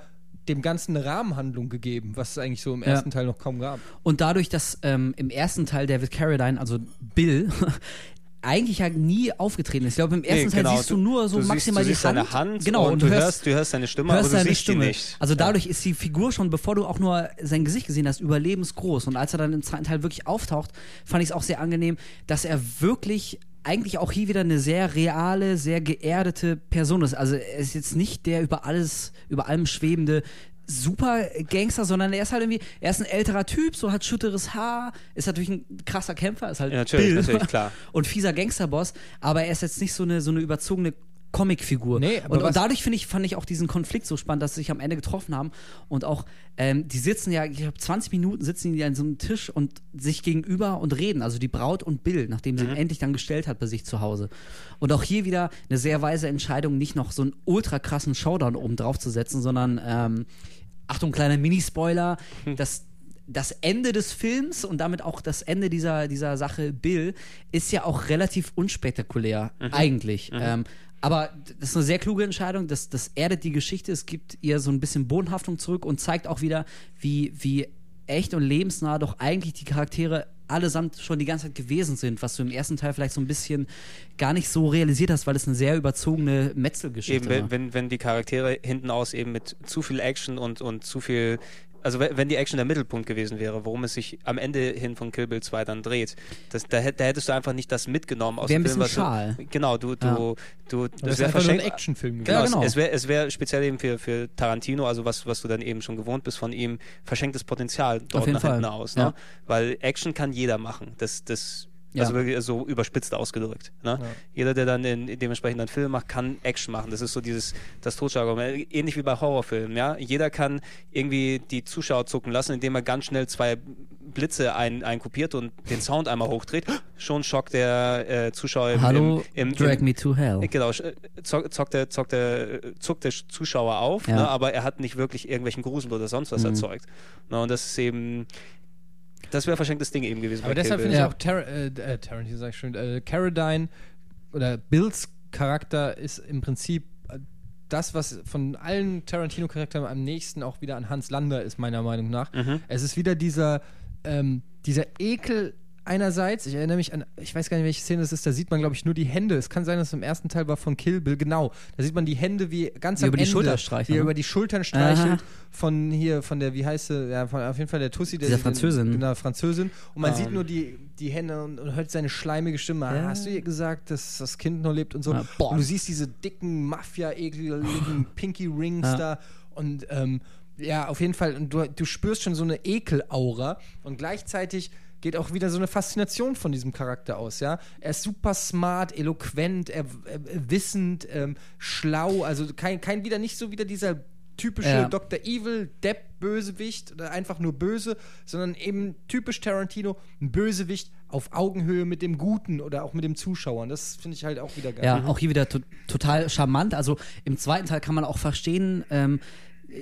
Speaker 3: dem Ganzen eine Rahmenhandlung gegeben, was es eigentlich so im
Speaker 2: Ja.
Speaker 3: ersten Teil noch kaum gab.
Speaker 2: Und dadurch, dass ähm, im ersten Teil David Carradine, also Bill, [LAUGHS] eigentlich ja nie aufgetreten ist. Ich glaube, im ersten
Speaker 1: Nee,
Speaker 2: Teil
Speaker 1: genau,
Speaker 2: siehst du nur so
Speaker 1: du
Speaker 2: maximal
Speaker 1: siehst, du
Speaker 2: die
Speaker 1: siehst
Speaker 2: Hand.
Speaker 1: seine Hand
Speaker 2: genau,
Speaker 1: und,
Speaker 2: und
Speaker 1: du,
Speaker 2: hörst,
Speaker 1: hörst, du hörst seine Stimme,
Speaker 2: hörst
Speaker 1: aber du
Speaker 2: seine
Speaker 1: siehst
Speaker 2: Stimme.
Speaker 1: sie nicht.
Speaker 2: Also dadurch ist die Figur schon, bevor du auch nur sein Gesicht gesehen hast, überlebensgroß. Und als er dann im zweiten Teil wirklich auftaucht, fand ich es auch sehr angenehm, dass er wirklich eigentlich auch hier wieder eine sehr reale, sehr geerdete Person ist. Also er ist jetzt nicht der über alles, über allem schwebende super Gangster, sondern er ist halt irgendwie, er ist ein älterer Typ, so hat schütteres Haar, ist natürlich ein krasser Kämpfer, ist halt
Speaker 1: Ja, natürlich,
Speaker 2: Bill
Speaker 1: natürlich, klar.
Speaker 2: und fieser Gangsterboss, aber er ist jetzt nicht so eine, so eine überzogene Comicfigur.
Speaker 3: Nee, aber
Speaker 2: und, und dadurch finde ich, fand ich auch diesen Konflikt so spannend, dass sie sich am Ende getroffen haben und auch, ähm, die sitzen ja, ich glaube, 20 Minuten sitzen die an so einem Tisch und sich gegenüber und reden, also die Braut und Bill, nachdem
Speaker 1: Mhm.
Speaker 2: sie ihn endlich dann gestellt hat bei sich zu Hause. Und auch hier wieder eine sehr weise Entscheidung, nicht noch so einen ultra krassen Showdown oben drauf zu setzen, sondern, ähm, Achtung, kleiner Minispoiler,
Speaker 1: Hm.
Speaker 2: das das Ende des Films und damit auch das Ende dieser, dieser Sache Bill ist ja auch relativ unspektakulär,
Speaker 1: Mhm.
Speaker 2: eigentlich. Ähm, aber das ist eine sehr kluge Entscheidung. Das, das erdet die Geschichte. Es gibt ihr so ein bisschen Bodenhaftung zurück und zeigt auch wieder, wie, wie echt und lebensnah doch eigentlich die Charaktere allesamt schon die ganze Zeit gewesen sind, was du im ersten Teil vielleicht so ein bisschen gar nicht so realisiert hast, weil es eine sehr überzogene Metzelgeschichte
Speaker 1: Eben, wenn, wenn, wenn die Charaktere hinten aus eben mit zu viel Action und, und zu viel. Also we- wenn die Action der Mittelpunkt gewesen wäre, worum es sich am Ende hin von Kill Bill 2 dann dreht, das, da, da hättest du einfach nicht das mitgenommen aus
Speaker 2: Wär
Speaker 1: dem Film.
Speaker 2: bisschen
Speaker 1: was
Speaker 2: schal.
Speaker 1: Du, genau, du, du,
Speaker 2: Ja.
Speaker 1: du,
Speaker 3: Das
Speaker 1: wäre
Speaker 3: nur ein
Speaker 1: verschenkt.
Speaker 3: Actionfilm gewesen.
Speaker 1: Genau,
Speaker 2: Ja, genau.
Speaker 1: es wäre es wär speziell eben für, für Tarantino, also was, was du dann eben schon gewohnt bist von ihm, verschenktes Potenzial dort nach
Speaker 2: Fall.
Speaker 1: hinten aus. Ne?
Speaker 2: Ja.
Speaker 1: Weil Action kann jeder machen. Das, das,
Speaker 2: Ja.
Speaker 1: Also wirklich so überspitzt ausgedrückt. Ne? Jeder, der dann in, dementsprechend einen Film macht, kann Action machen. Das ist so dieses, das Totschlagargument. Ähnlich wie bei Horrorfilmen, ja. Jeder kann irgendwie die Zuschauer zucken lassen, indem er ganz schnell zwei Blitze ein, einkopiert und den Sound einmal hochdreht. Schon schockt der äh, Zuschauer im,
Speaker 2: Hallo,
Speaker 1: im, im,
Speaker 2: Drag
Speaker 1: im,
Speaker 2: Me to Hell.
Speaker 1: Genau, sch- zock, zockt der, zockt der, äh, zuckt der Zuschauer auf,
Speaker 2: Ja.
Speaker 1: ne, aber er hat nicht wirklich irgendwelchen Grusel oder sonst was
Speaker 2: Mhm.
Speaker 1: erzeugt. Ne, und das ist eben, das wäre verschenktes Ding eben gewesen.
Speaker 3: Aber deshalb finde ich auch Tar äh, äh, Tarantino, sag ich schon, äh, Carradine oder Bills Charakter ist im Prinzip äh, das, was von allen Tarantino-Charakteren am nächsten auch wieder an Hans Lander ist, meiner Meinung nach.
Speaker 1: Mhm.
Speaker 3: Es ist wieder dieser, ähm, dieser Ekel einerseits, ich erinnere mich an, ich weiß gar nicht, welche Szene das ist, da sieht man, glaube ich, nur die Hände. Es kann sein, dass es im ersten Teil war von Kill Bill, genau. Da sieht man die Hände wie ganz
Speaker 2: Wie
Speaker 3: am
Speaker 2: über die Schulter streichelt,
Speaker 3: wie
Speaker 2: ne?
Speaker 3: über die Schultern streichelt
Speaker 2: Aha.
Speaker 3: von hier, von der, wie heißt sie, ja, von, auf jeden Fall der Tussi. Der
Speaker 2: Dieser Französin.
Speaker 3: Genau, Französin. Und man
Speaker 1: Ähm.
Speaker 3: sieht nur die, die Hände und, und hört seine schleimige Stimme. Ah,
Speaker 2: Ja.
Speaker 3: Hast du ihr gesagt, dass das Kind noch lebt und so?
Speaker 2: Ja,
Speaker 3: und du siehst diese dicken, Mafia-ekligen [LAUGHS] Pinky Rings
Speaker 2: Ja.
Speaker 3: da und ähm, ja, auf jeden Fall. Und du, du spürst schon so eine Ekelaura und gleichzeitig geht auch wieder so eine Faszination von diesem Charakter aus, ja. Er ist super smart, eloquent, er, er, wissend, ähm, schlau, also kein, kein wieder nicht so wieder dieser typische
Speaker 2: Ja.
Speaker 3: Dr. Evil, Depp, Bösewicht oder einfach nur böse, sondern eben typisch Tarantino, ein Bösewicht auf Augenhöhe mit dem Guten oder auch mit dem Zuschauer. Und das finde ich halt auch wieder geil.
Speaker 2: Ja, auch hier wieder to total charmant. Also im zweiten Teil kann man auch verstehen, ähm,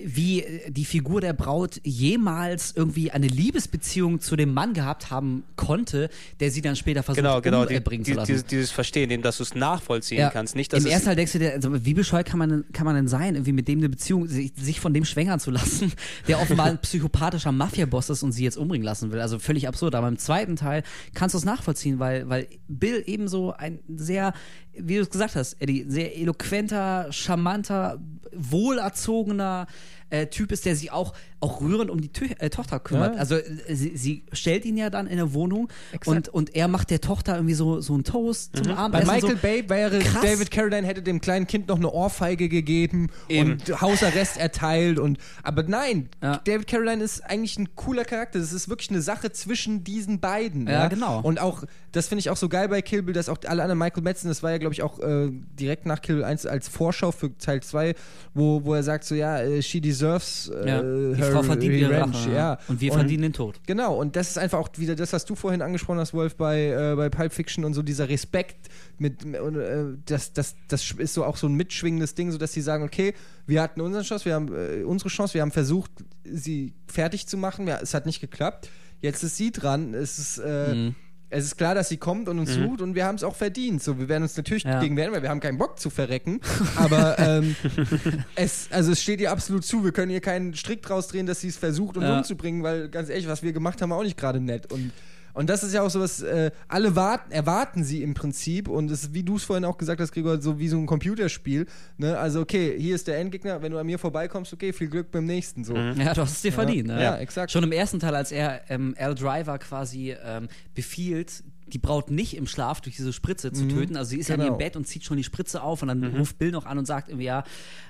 Speaker 2: wie äh, die Figur der Braut jemals irgendwie eine Liebesbeziehung zu dem Mann gehabt haben konnte, der sie dann später versucht
Speaker 1: Genau, genau,
Speaker 2: umbringen
Speaker 1: die,
Speaker 2: zu lassen.
Speaker 1: dieses, dieses Verstehen, eben, dass du es nachvollziehen kannst. Nicht, dass
Speaker 2: Im ersten Teil denkst du dir, also, wie bescheuert kann man, denn- kann man denn sein, irgendwie mit dem eine Beziehung, sich, sich von dem schwängern zu lassen, [LAUGHS] der offenbar ein psychopathischer Mafia-Boss ist und sie jetzt umbringen lassen will. Also völlig absurd. Aber im zweiten Teil kannst du es nachvollziehen, weil, weil Bill ebenso ein sehr, wie du es gesagt hast, Eddie, sehr eloquenter, charmanter, wohlerzogener äh, Typ ist, der sich auch, auch rührend um die Tö äh, Tochter kümmert.
Speaker 3: Ja.
Speaker 2: Also äh, sie, sie stellt ihn ja dann in der Wohnung
Speaker 3: Exakt.
Speaker 2: und, und er macht der Tochter irgendwie so, so einen Toast zum
Speaker 3: Bei
Speaker 2: Abendessen.
Speaker 3: Michael
Speaker 2: so.
Speaker 3: Bay wäre
Speaker 2: Krass.
Speaker 3: David Carradine hätte dem kleinen Kind noch eine Ohrfeige gegeben
Speaker 1: Eben.
Speaker 3: und Hausarrest erteilt und aber nein,
Speaker 2: Ja.
Speaker 3: David Carradine ist eigentlich ein cooler Charakter. Das ist wirklich eine Sache zwischen diesen beiden.
Speaker 2: Ja, genau.
Speaker 3: Und auch das finde ich auch so geil bei Kill Bill, dass auch alle anderen Michael Madsen, das war ja glaube ich auch äh, direkt nach Kill Bill 1 als Vorschau für Teil 2, wo, wo er sagt so ja, äh, she deserves äh,
Speaker 2: Ja, die
Speaker 3: her
Speaker 2: Frau verdient ihre Rache.
Speaker 3: ja.
Speaker 2: Und wir verdienen den Tod.
Speaker 3: Genau, und das ist einfach auch wieder das, was du vorhin angesprochen hast, Wolf, bei, äh, bei Pulp Fiction und so dieser Respekt mit, und, äh, das, das, das ist so auch so ein mitschwingendes Ding, so dass sie sagen, okay, wir hatten unsere Chance, wir haben äh, unsere Chance, wir haben versucht, sie fertig zu machen, ja, es hat nicht geklappt, jetzt ist sie dran, es ist, äh,
Speaker 2: Mhm.
Speaker 3: Es ist klar, dass sie kommt und uns sucht und wir haben es auch verdient. So, wir werden uns natürlich
Speaker 2: Ja.
Speaker 3: gegen wehren, weil wir haben keinen Bock zu verrecken. [LAUGHS] Aber ähm, [LAUGHS] es, also es steht ihr absolut zu. Wir können ihr keinen Strick draus drehen, dass sie es versucht, uns
Speaker 2: Ja.
Speaker 3: umzubringen, weil ganz ehrlich, was wir gemacht haben, war auch nicht gerade nett. Und und das ist ja auch so was, äh, alle warten, erwarten sie im Prinzip und es ist, wie du es vorhin auch gesagt hast, Gregor, so wie so ein Computerspiel. Ne? Also, okay, hier ist der Endgegner, wenn du an mir vorbeikommst, okay, viel Glück beim nächsten. So.
Speaker 2: Ja, du hast es dir verdient. Ne?
Speaker 3: Ja, exakt.
Speaker 2: Schon im ersten Teil, als er ähm, Al Driver quasi ähm, befiehlt, die Braut nicht im Schlaf durch diese Spritze zu töten. Also sie ist ja in
Speaker 3: Genau.
Speaker 2: ihrem Bett und zieht schon die Spritze auf und dann ruft Bill noch an und sagt irgendwie, ja,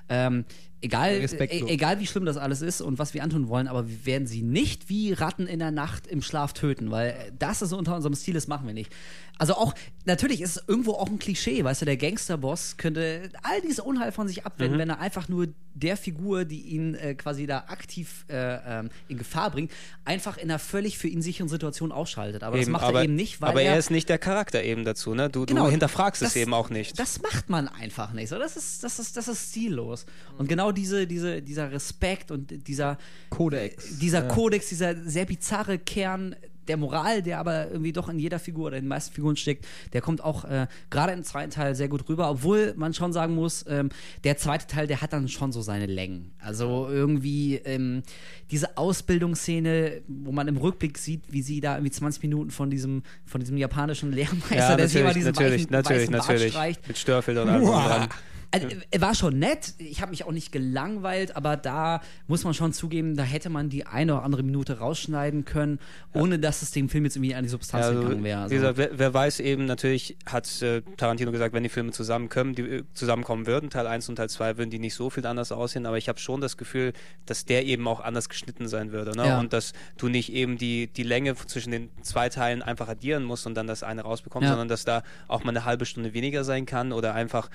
Speaker 2: ähm, egal,
Speaker 3: Respektlos.
Speaker 2: e egal wie schlimm das alles ist und was wir antun wollen, aber wir werden sie nicht wie Ratten in der Nacht im Schlaf töten, weil das ist unter unserem Stil, das machen wir nicht. Also auch, natürlich ist es irgendwo auch ein Klischee, weißt du, der Gangsterboss könnte all diese Unheil von sich abwenden, wenn er einfach nur der Figur, die ihn äh, quasi da aktiv äh, ähm, in Gefahr bringt, einfach in einer völlig für ihn sicheren Situation ausschaltet. Aber das
Speaker 1: Eben,
Speaker 2: macht
Speaker 1: aber,
Speaker 2: er eben nicht, weil
Speaker 1: aber er
Speaker 2: er
Speaker 1: ist nicht der Charakter eben dazu, ne? Du,
Speaker 2: Genau,
Speaker 1: du hinterfragst es
Speaker 2: das-
Speaker 1: eben auch nicht.
Speaker 2: Das macht man einfach nicht. So, das ist, das ist, das ist stillos. Und genau diese, diese, dieser Respekt und dieser
Speaker 3: Kodex.
Speaker 2: dieser
Speaker 3: Ja.
Speaker 2: Kodex, dieser sehr bizarre Kern der Moral, der aber irgendwie doch in jeder Figur oder in den meisten Figuren steckt, der kommt auch äh, gerade im zweiten Teil sehr gut rüber, obwohl man schon sagen muss, ähm, der zweite Teil, der hat dann schon so seine Längen. Also irgendwie ähm, diese Ausbildungsszene, wo man im Rückblick sieht, wie sie da irgendwie 20 Minuten von diesem, von diesem japanischen Lehrmeister,
Speaker 1: ja,
Speaker 2: der sich immer diesen
Speaker 1: natürlich,
Speaker 2: weichen,
Speaker 1: natürlich,
Speaker 2: weißen Bart
Speaker 1: natürlich.
Speaker 2: streicht.
Speaker 1: Mit Störfeld und allem dran.
Speaker 2: Also, er war schon nett, ich habe mich auch nicht gelangweilt, aber da muss man schon zugeben, da hätte man die eine oder andere Minute rausschneiden können, ohne dass es dem Film jetzt irgendwie an die Substanz
Speaker 1: Ja, also,
Speaker 2: gegangen wäre.
Speaker 1: wie gesagt, wer, wer weiß eben, natürlich hat äh, Tarantino gesagt, wenn die Filme zusammenkommen, die äh, zusammenkommen würden, Teil 1 und Teil 2, würden die nicht so viel anders aussehen, aber ich habe schon das Gefühl, dass der eben auch anders geschnitten sein würde. Ne?
Speaker 2: Ja.
Speaker 1: Und dass du nicht eben die, die Länge zwischen den zwei Teilen einfach addieren musst und dann das eine rausbekommst,
Speaker 2: Ja.
Speaker 1: sondern dass da auch mal eine halbe Stunde weniger sein kann oder einfach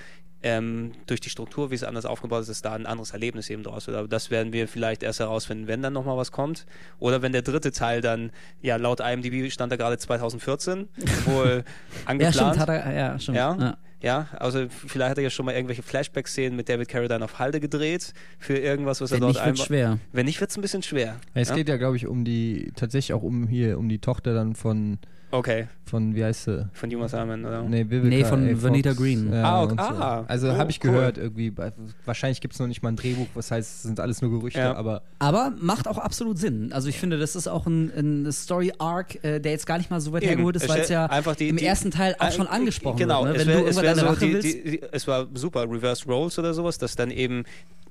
Speaker 1: ähm, durch die Struktur, wie es anders aufgebaut ist, dass da ein anderes Erlebnis eben draus wird. Aber das werden wir vielleicht erst herausfinden, wenn dann nochmal was kommt. Oder wenn der dritte Teil dann, ja, laut IMDb stand da gerade 2014, [LAUGHS] wohl
Speaker 2: ja,
Speaker 1: angeplant.
Speaker 2: stimmt, hat er, ja, stimmt.
Speaker 1: Ja?
Speaker 2: Ja.
Speaker 1: Ja, also vielleicht hat er ja schon mal irgendwelche Flashback-Szenen mit David Carradine auf Halde gedreht für irgendwas, was
Speaker 2: Wenn
Speaker 1: er dort
Speaker 2: nicht, wird
Speaker 1: einba-
Speaker 2: schwer.
Speaker 1: Wenn nicht, wird es ein bisschen schwer.
Speaker 3: Es
Speaker 1: ja?
Speaker 3: geht ja, glaube ich, um die, tatsächlich auch um hier, um die Tochter dann von,
Speaker 1: Okay,
Speaker 3: von wie heißt sie?
Speaker 1: von Yuma Simon, oder?
Speaker 3: Nee, Vivica
Speaker 2: Nee, von
Speaker 3: A. Fox.
Speaker 2: Vanita Green.
Speaker 3: Ja,
Speaker 1: Ah, okay.
Speaker 3: so.
Speaker 1: Ah,
Speaker 3: Also
Speaker 1: oh,
Speaker 3: habe ich
Speaker 1: cool.
Speaker 3: gehört irgendwie. bei- Wahrscheinlich gibt es noch nicht mal ein Drehbuch, was heißt, es sind alles nur Gerüchte,
Speaker 1: Ja.
Speaker 3: aber
Speaker 2: Aber macht auch absolut Sinn. Also ich finde, das ist auch ein, ein Story-Arc, äh, der jetzt gar nicht mal so weit
Speaker 1: Eben.
Speaker 2: hergeholt ist, weil es ja
Speaker 1: einfach die-
Speaker 2: im
Speaker 1: die-
Speaker 2: ersten Teil auch
Speaker 1: Äh,
Speaker 2: schon angesprochen
Speaker 1: genau,
Speaker 2: wird. Ne?
Speaker 1: es
Speaker 2: Wenn
Speaker 1: wär,
Speaker 2: du
Speaker 1: es
Speaker 2: irgendwann deine
Speaker 1: so
Speaker 2: Rache
Speaker 1: die,
Speaker 2: willst.
Speaker 1: es war super, Reversed Roles oder sowas, dass dann eben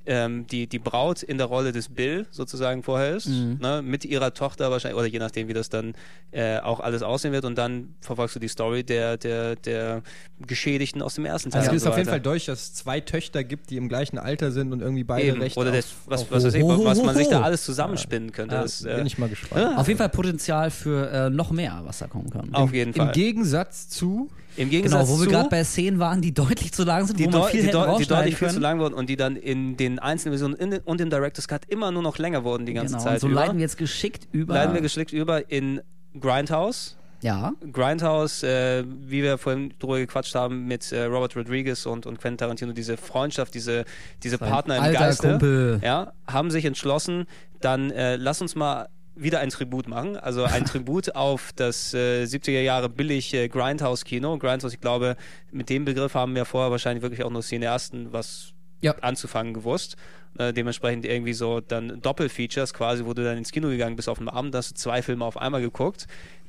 Speaker 1: ähm, die, die Braut in der Rolle des Bill sozusagen vorher ist,
Speaker 2: Mhm.
Speaker 1: ne, mit ihrer Tochter wahrscheinlich, oder je nachdem, wie das dann äh, auch alles aussehen wird und dann verfolgst du die Story der, der, der Geschädigten aus dem ersten Teil.
Speaker 3: also es ist
Speaker 1: so
Speaker 3: auf jeden Fall durch, dass es zwei Töchter gibt, die im gleichen Alter sind und irgendwie beide
Speaker 1: Eben.
Speaker 3: recht
Speaker 1: Oder
Speaker 3: auf,
Speaker 1: das, was,
Speaker 3: auf
Speaker 1: was, weiß ich, was man sich da alles zusammenspinnen könnte.
Speaker 3: Ja,
Speaker 1: das, äh,
Speaker 3: bin ich mal gespannt.
Speaker 2: Auf jeden Fall Potenzial für äh, noch mehr, was da kommen kann.
Speaker 1: auf jeden
Speaker 3: Im
Speaker 1: Fall.
Speaker 3: Gegensatz zu
Speaker 1: Im Gegensatz
Speaker 2: Genau, wo wir gerade bei Szenen waren, die deutlich zu lang sind,
Speaker 1: die,
Speaker 2: wo man viel
Speaker 1: die,
Speaker 2: hätte
Speaker 1: deu- die deutlich viel zu lang wurden und die dann in den einzelnen Versionen und im Director's Cut immer nur noch länger wurden die ganze
Speaker 2: genau,
Speaker 1: Zeit
Speaker 2: und so
Speaker 1: über.
Speaker 2: leiten wir jetzt geschickt über.
Speaker 1: leiten wir geschickt über in Grindhouse,
Speaker 2: Ja.
Speaker 1: Grindhouse, äh, wie wir vorhin drüber gequatscht haben mit äh, Robert Rodriguez und, und Quentin Tarantino, diese Freundschaft, diese, diese Partner im
Speaker 2: alter
Speaker 1: Geiste,
Speaker 2: Kumpel.
Speaker 1: ja, haben sich entschlossen, dann äh, lass uns mal wieder ein Tribut machen, also ein [LAUGHS] Tribut auf das äh, 70er Jahre billig äh, Grindhouse-Kino. Grindhouse, ich glaube, mit dem Begriff haben wir vorher wahrscheinlich wirklich auch nur Cineasten was
Speaker 2: Ja.
Speaker 1: anzufangen gewusst. Äh, dementsprechend irgendwie so dann Doppelfeatures quasi, wo du dann ins Kino gegangen bist auf dem Abend, hast du zwei Filme auf einmal geguckt.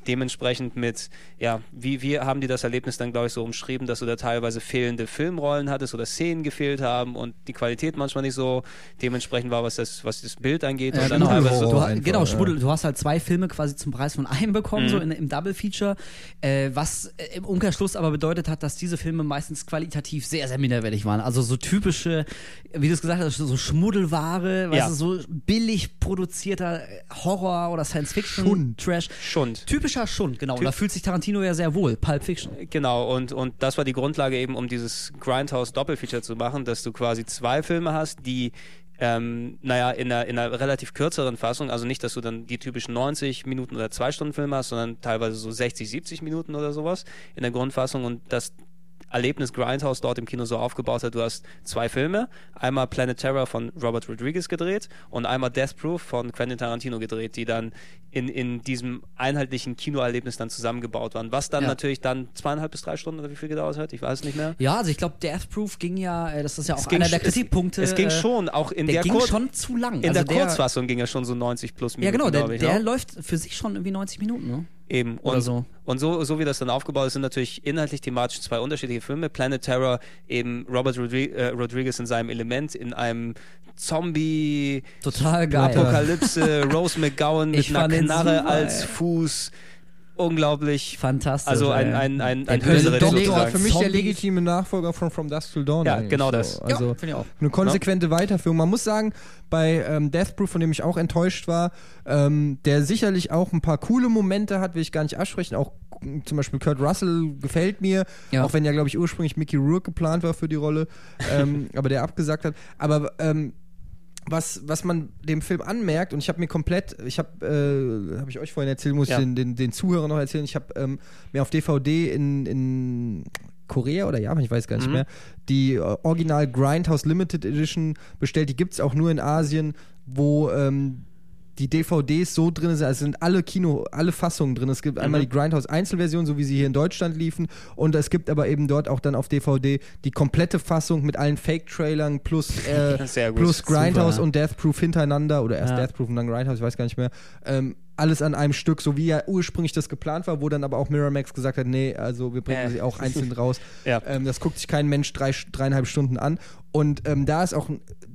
Speaker 1: Dementsprechend mit, ja, wie, wie haben die das Erlebnis dann, glaube ich, so umschrieben, dass du da teilweise fehlende Filmrollen hattest oder Szenen gefehlt haben und die Qualität manchmal nicht so dementsprechend war, was das, was das Bild angeht.
Speaker 2: Ja,
Speaker 1: und dann
Speaker 2: genau.
Speaker 3: Horror
Speaker 2: Du,
Speaker 3: einfach,
Speaker 2: genau,
Speaker 3: ja.
Speaker 2: Schmuddel, du hast halt zwei Filme quasi zum Preis von einem bekommen,
Speaker 1: Mhm.
Speaker 2: so in, im Double Feature, äh, was äh, im Umkehrschluss aber bedeutet hat, dass diese Filme meistens qualitativ sehr, sehr minderwertig waren. Also so typische, wie du es gesagt hast, so Schmuddelware,
Speaker 1: Ja.
Speaker 2: weißt du, so billig produzierter Horror oder Science Fiction,
Speaker 3: Schund.
Speaker 2: Trash.
Speaker 1: Schund.
Speaker 2: Typischer Schund, genau.
Speaker 1: Typ-
Speaker 2: da fühlt sich Tarantino ja sehr wohl. Pulp Fiction.
Speaker 1: Genau, und, und das war die Grundlage eben, um dieses Grindhouse Doppelfeature zu machen, dass du quasi zwei Filme hast, die ähm, naja, in einer, in einer relativ kürzeren Fassung, also nicht, dass du dann die typischen 90 Minuten oder 2 Stunden Filme hast, sondern teilweise so 60, 70 Minuten oder sowas in der Grundfassung und das Erlebnis Grindhouse dort im Kino so aufgebaut hat, du hast zwei Filme, einmal Planet Terror von Robert Rodriguez gedreht und einmal Death Proof von Quentin Tarantino gedreht, die dann in, in diesem einheitlichen Kinoerlebnis dann zusammengebaut waren, was dann
Speaker 2: Ja.
Speaker 1: natürlich dann zweieinhalb bis drei Stunden oder wie viel gedauert hat, ich weiß es nicht mehr.
Speaker 2: Ja, also ich glaube, Death Proof ging ja, äh, das ist ja auch einer der
Speaker 1: sch- es-
Speaker 2: Kritikpunkte.
Speaker 1: Es, ging
Speaker 2: äh,
Speaker 1: schon, auch in
Speaker 2: der,
Speaker 1: der,
Speaker 2: ging
Speaker 1: Kur-
Speaker 2: schon zu lang.
Speaker 1: in
Speaker 2: also
Speaker 1: der
Speaker 2: der,
Speaker 1: Kurzfassung ging er schon so 90 plus
Speaker 2: Ja,
Speaker 1: Minuten,
Speaker 2: genau, der,
Speaker 1: ich.
Speaker 2: der
Speaker 1: ja.
Speaker 2: läuft für sich schon irgendwie 90 Minuten, ne?
Speaker 1: Eben.
Speaker 2: Oder
Speaker 1: und
Speaker 2: so.
Speaker 1: Und so, so wie das dann aufgebaut ist, sind natürlich inhaltlich thematisch zwei unterschiedliche Filme. Planet Terror, eben Robert Rodri äh, Rodriguez in seinem Element, in einem Zombie
Speaker 2: Total geil.
Speaker 1: Apokalypse, Rose McGowan mit
Speaker 2: Ich
Speaker 1: einer Knarre
Speaker 2: super,
Speaker 1: als
Speaker 2: ey.
Speaker 1: Unglaublich.
Speaker 2: Fantastisch.
Speaker 1: Also ein, ein, ein,
Speaker 2: Der
Speaker 1: ein Bösewicht
Speaker 2: Doktor
Speaker 3: für mich der
Speaker 2: Zombies.
Speaker 3: legitime Nachfolger von From Dusk Till Dawn.
Speaker 1: Ja, genau
Speaker 3: so.
Speaker 1: das.
Speaker 3: Also
Speaker 2: ja, finde ich auch.
Speaker 3: eine konsequente Weiterführung. Man muss sagen, bei ähm, Death Proof, von dem ich auch enttäuscht war, ähm, der sicherlich auch ein paar coole Momente hat, will ich gar nicht absprechen. Auch mm, zum Beispiel Kurt Russell gefällt mir,
Speaker 2: Ja.
Speaker 3: auch wenn ja, glaube ich, ursprünglich Mickey Rourke geplant war für die Rolle, ähm, [LAUGHS] aber der abgesagt hat. Aber ähm, was, was man dem Film anmerkt, und ich habe mir komplett, ich habe, äh, habe ich euch vorhin erzählt, muss
Speaker 1: Ja.
Speaker 3: ich den, den, den Zuhörern noch erzählen, ich habe ähm, mir auf DVD in, in Korea oder Japan, ich weiß gar nicht
Speaker 1: Mhm.
Speaker 3: mehr, die äh, Original Grindhouse Limited Edition bestellt. Die gibt es auch nur in Asien, wo ähm, die DVDs so drin sind, also sind alle Kino, alle Fassungen drin. Es gibt einmal
Speaker 1: Mhm.
Speaker 3: die Grindhouse Einzelversion, so wie sie hier in Deutschland liefen, und es gibt aber eben dort auch dann auf DVD die komplette Fassung mit allen Fake-Trailern plus, [LAUGHS] äh, plus Grindhouse
Speaker 2: Super.
Speaker 3: und Death Proof hintereinander oder erst
Speaker 2: Ja.
Speaker 3: Death Proof und dann Grindhouse, ich weiß gar nicht mehr. Ähm, alles an einem Stück, so wie ja ursprünglich das geplant war, wo dann aber auch Miramax gesagt hat, nee, also wir bringen
Speaker 1: Äh.
Speaker 3: sie auch einzeln [LAUGHS] raus.
Speaker 1: Ja.
Speaker 3: Ähm, das guckt sich kein Mensch drei, dreieinhalb Stunden an. Und ähm, da ist auch,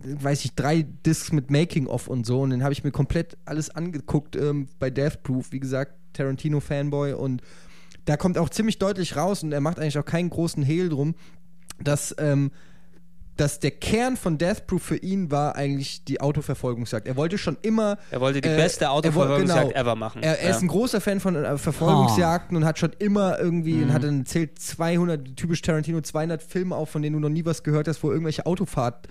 Speaker 3: weiß ich, drei Discs mit Making-of und so. Und den habe ich mir komplett alles angeguckt ähm, bei Death Proof. Wie gesagt, Tarantino-Fanboy. Und da kommt auch ziemlich deutlich raus und er macht eigentlich auch keinen großen Hehl drum, dass, ähm, dass der Kern von Death Proof für ihn war eigentlich die Autoverfolgungsjagd. Er wollte schon immer.
Speaker 1: Er wollte die
Speaker 3: äh,
Speaker 1: beste
Speaker 3: er
Speaker 1: Autoverfolgungsjagd
Speaker 3: genau.
Speaker 1: ever machen.
Speaker 3: Er, er
Speaker 1: ja.
Speaker 3: ist ein großer Fan von äh, Verfolgungsjagden und hat schon immer irgendwie,
Speaker 1: Mhm.
Speaker 3: und hat dann zählt 200, typisch Tarantino, 200 Filme auf, von denen du noch nie was gehört hast, wo irgendwelche Autofahrten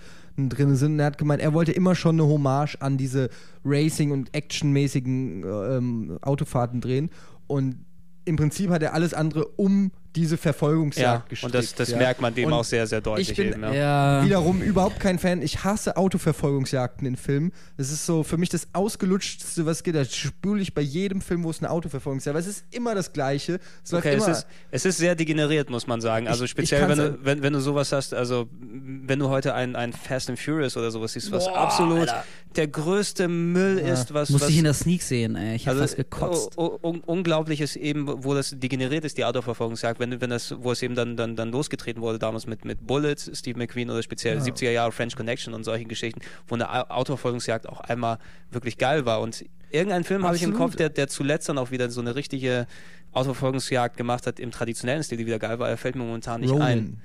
Speaker 3: drin sind. Und er hat gemeint, er wollte immer schon eine Hommage an diese Racing- und Actionmäßigen ähm, Autofahrten drehen. Und im Prinzip hat er alles andere um diese Verfolgungsjagd
Speaker 1: ja,
Speaker 3: gestrickt.
Speaker 1: und das, das
Speaker 3: ja.
Speaker 1: merkt man dem
Speaker 3: Und
Speaker 1: auch sehr, sehr deutlich
Speaker 3: ich bin-
Speaker 1: eben. Ja.
Speaker 2: Ja.
Speaker 3: Wiederum überhaupt kein Fan. Ich hasse Autoverfolgungsjagden in Filmen. Das ist so für mich das ausgelutschteste, was geht. Das spüle ich bei jedem Film, wo es eine Autoverfolgungsjagd ist. Aber es ist immer das Gleiche. Es
Speaker 1: Okay, es ist, es ist sehr degeneriert, muss man sagen. Also speziell,
Speaker 3: ich
Speaker 1: wenn du, wenn, wenn du sowas hast, also wenn du heute ein, ein Fast and Furious oder sowas siehst, was
Speaker 2: Boah,
Speaker 1: absolut
Speaker 2: Alter.
Speaker 1: Der größte Müll ist, was,
Speaker 2: Musste
Speaker 1: was
Speaker 2: ich in der Sneak sehen, ey. Ich hab
Speaker 1: also
Speaker 2: fast gekotzt.
Speaker 1: u- u- unglaublich ist eben, wo das degeneriert ist, die Autoverfolgungsjagd, wenn, wenn das, wo es eben dann, dann, dann losgetreten wurde, damals mit, mit Bullet, Steve McQueen oder speziell 70er Jahre French Connection und solchen Geschichten, wo eine Au- Autoverfolgungsjagd auch einmal wirklich geil war. Und irgendeinen Film habe ich im. Kopf, der, der zuletzt dann auch wieder so eine richtige Autoverfolgungsjagd gemacht hat im traditionellen Stil, die wieder geil war. Er fällt mir momentan nicht
Speaker 3: Ronin.
Speaker 1: ein.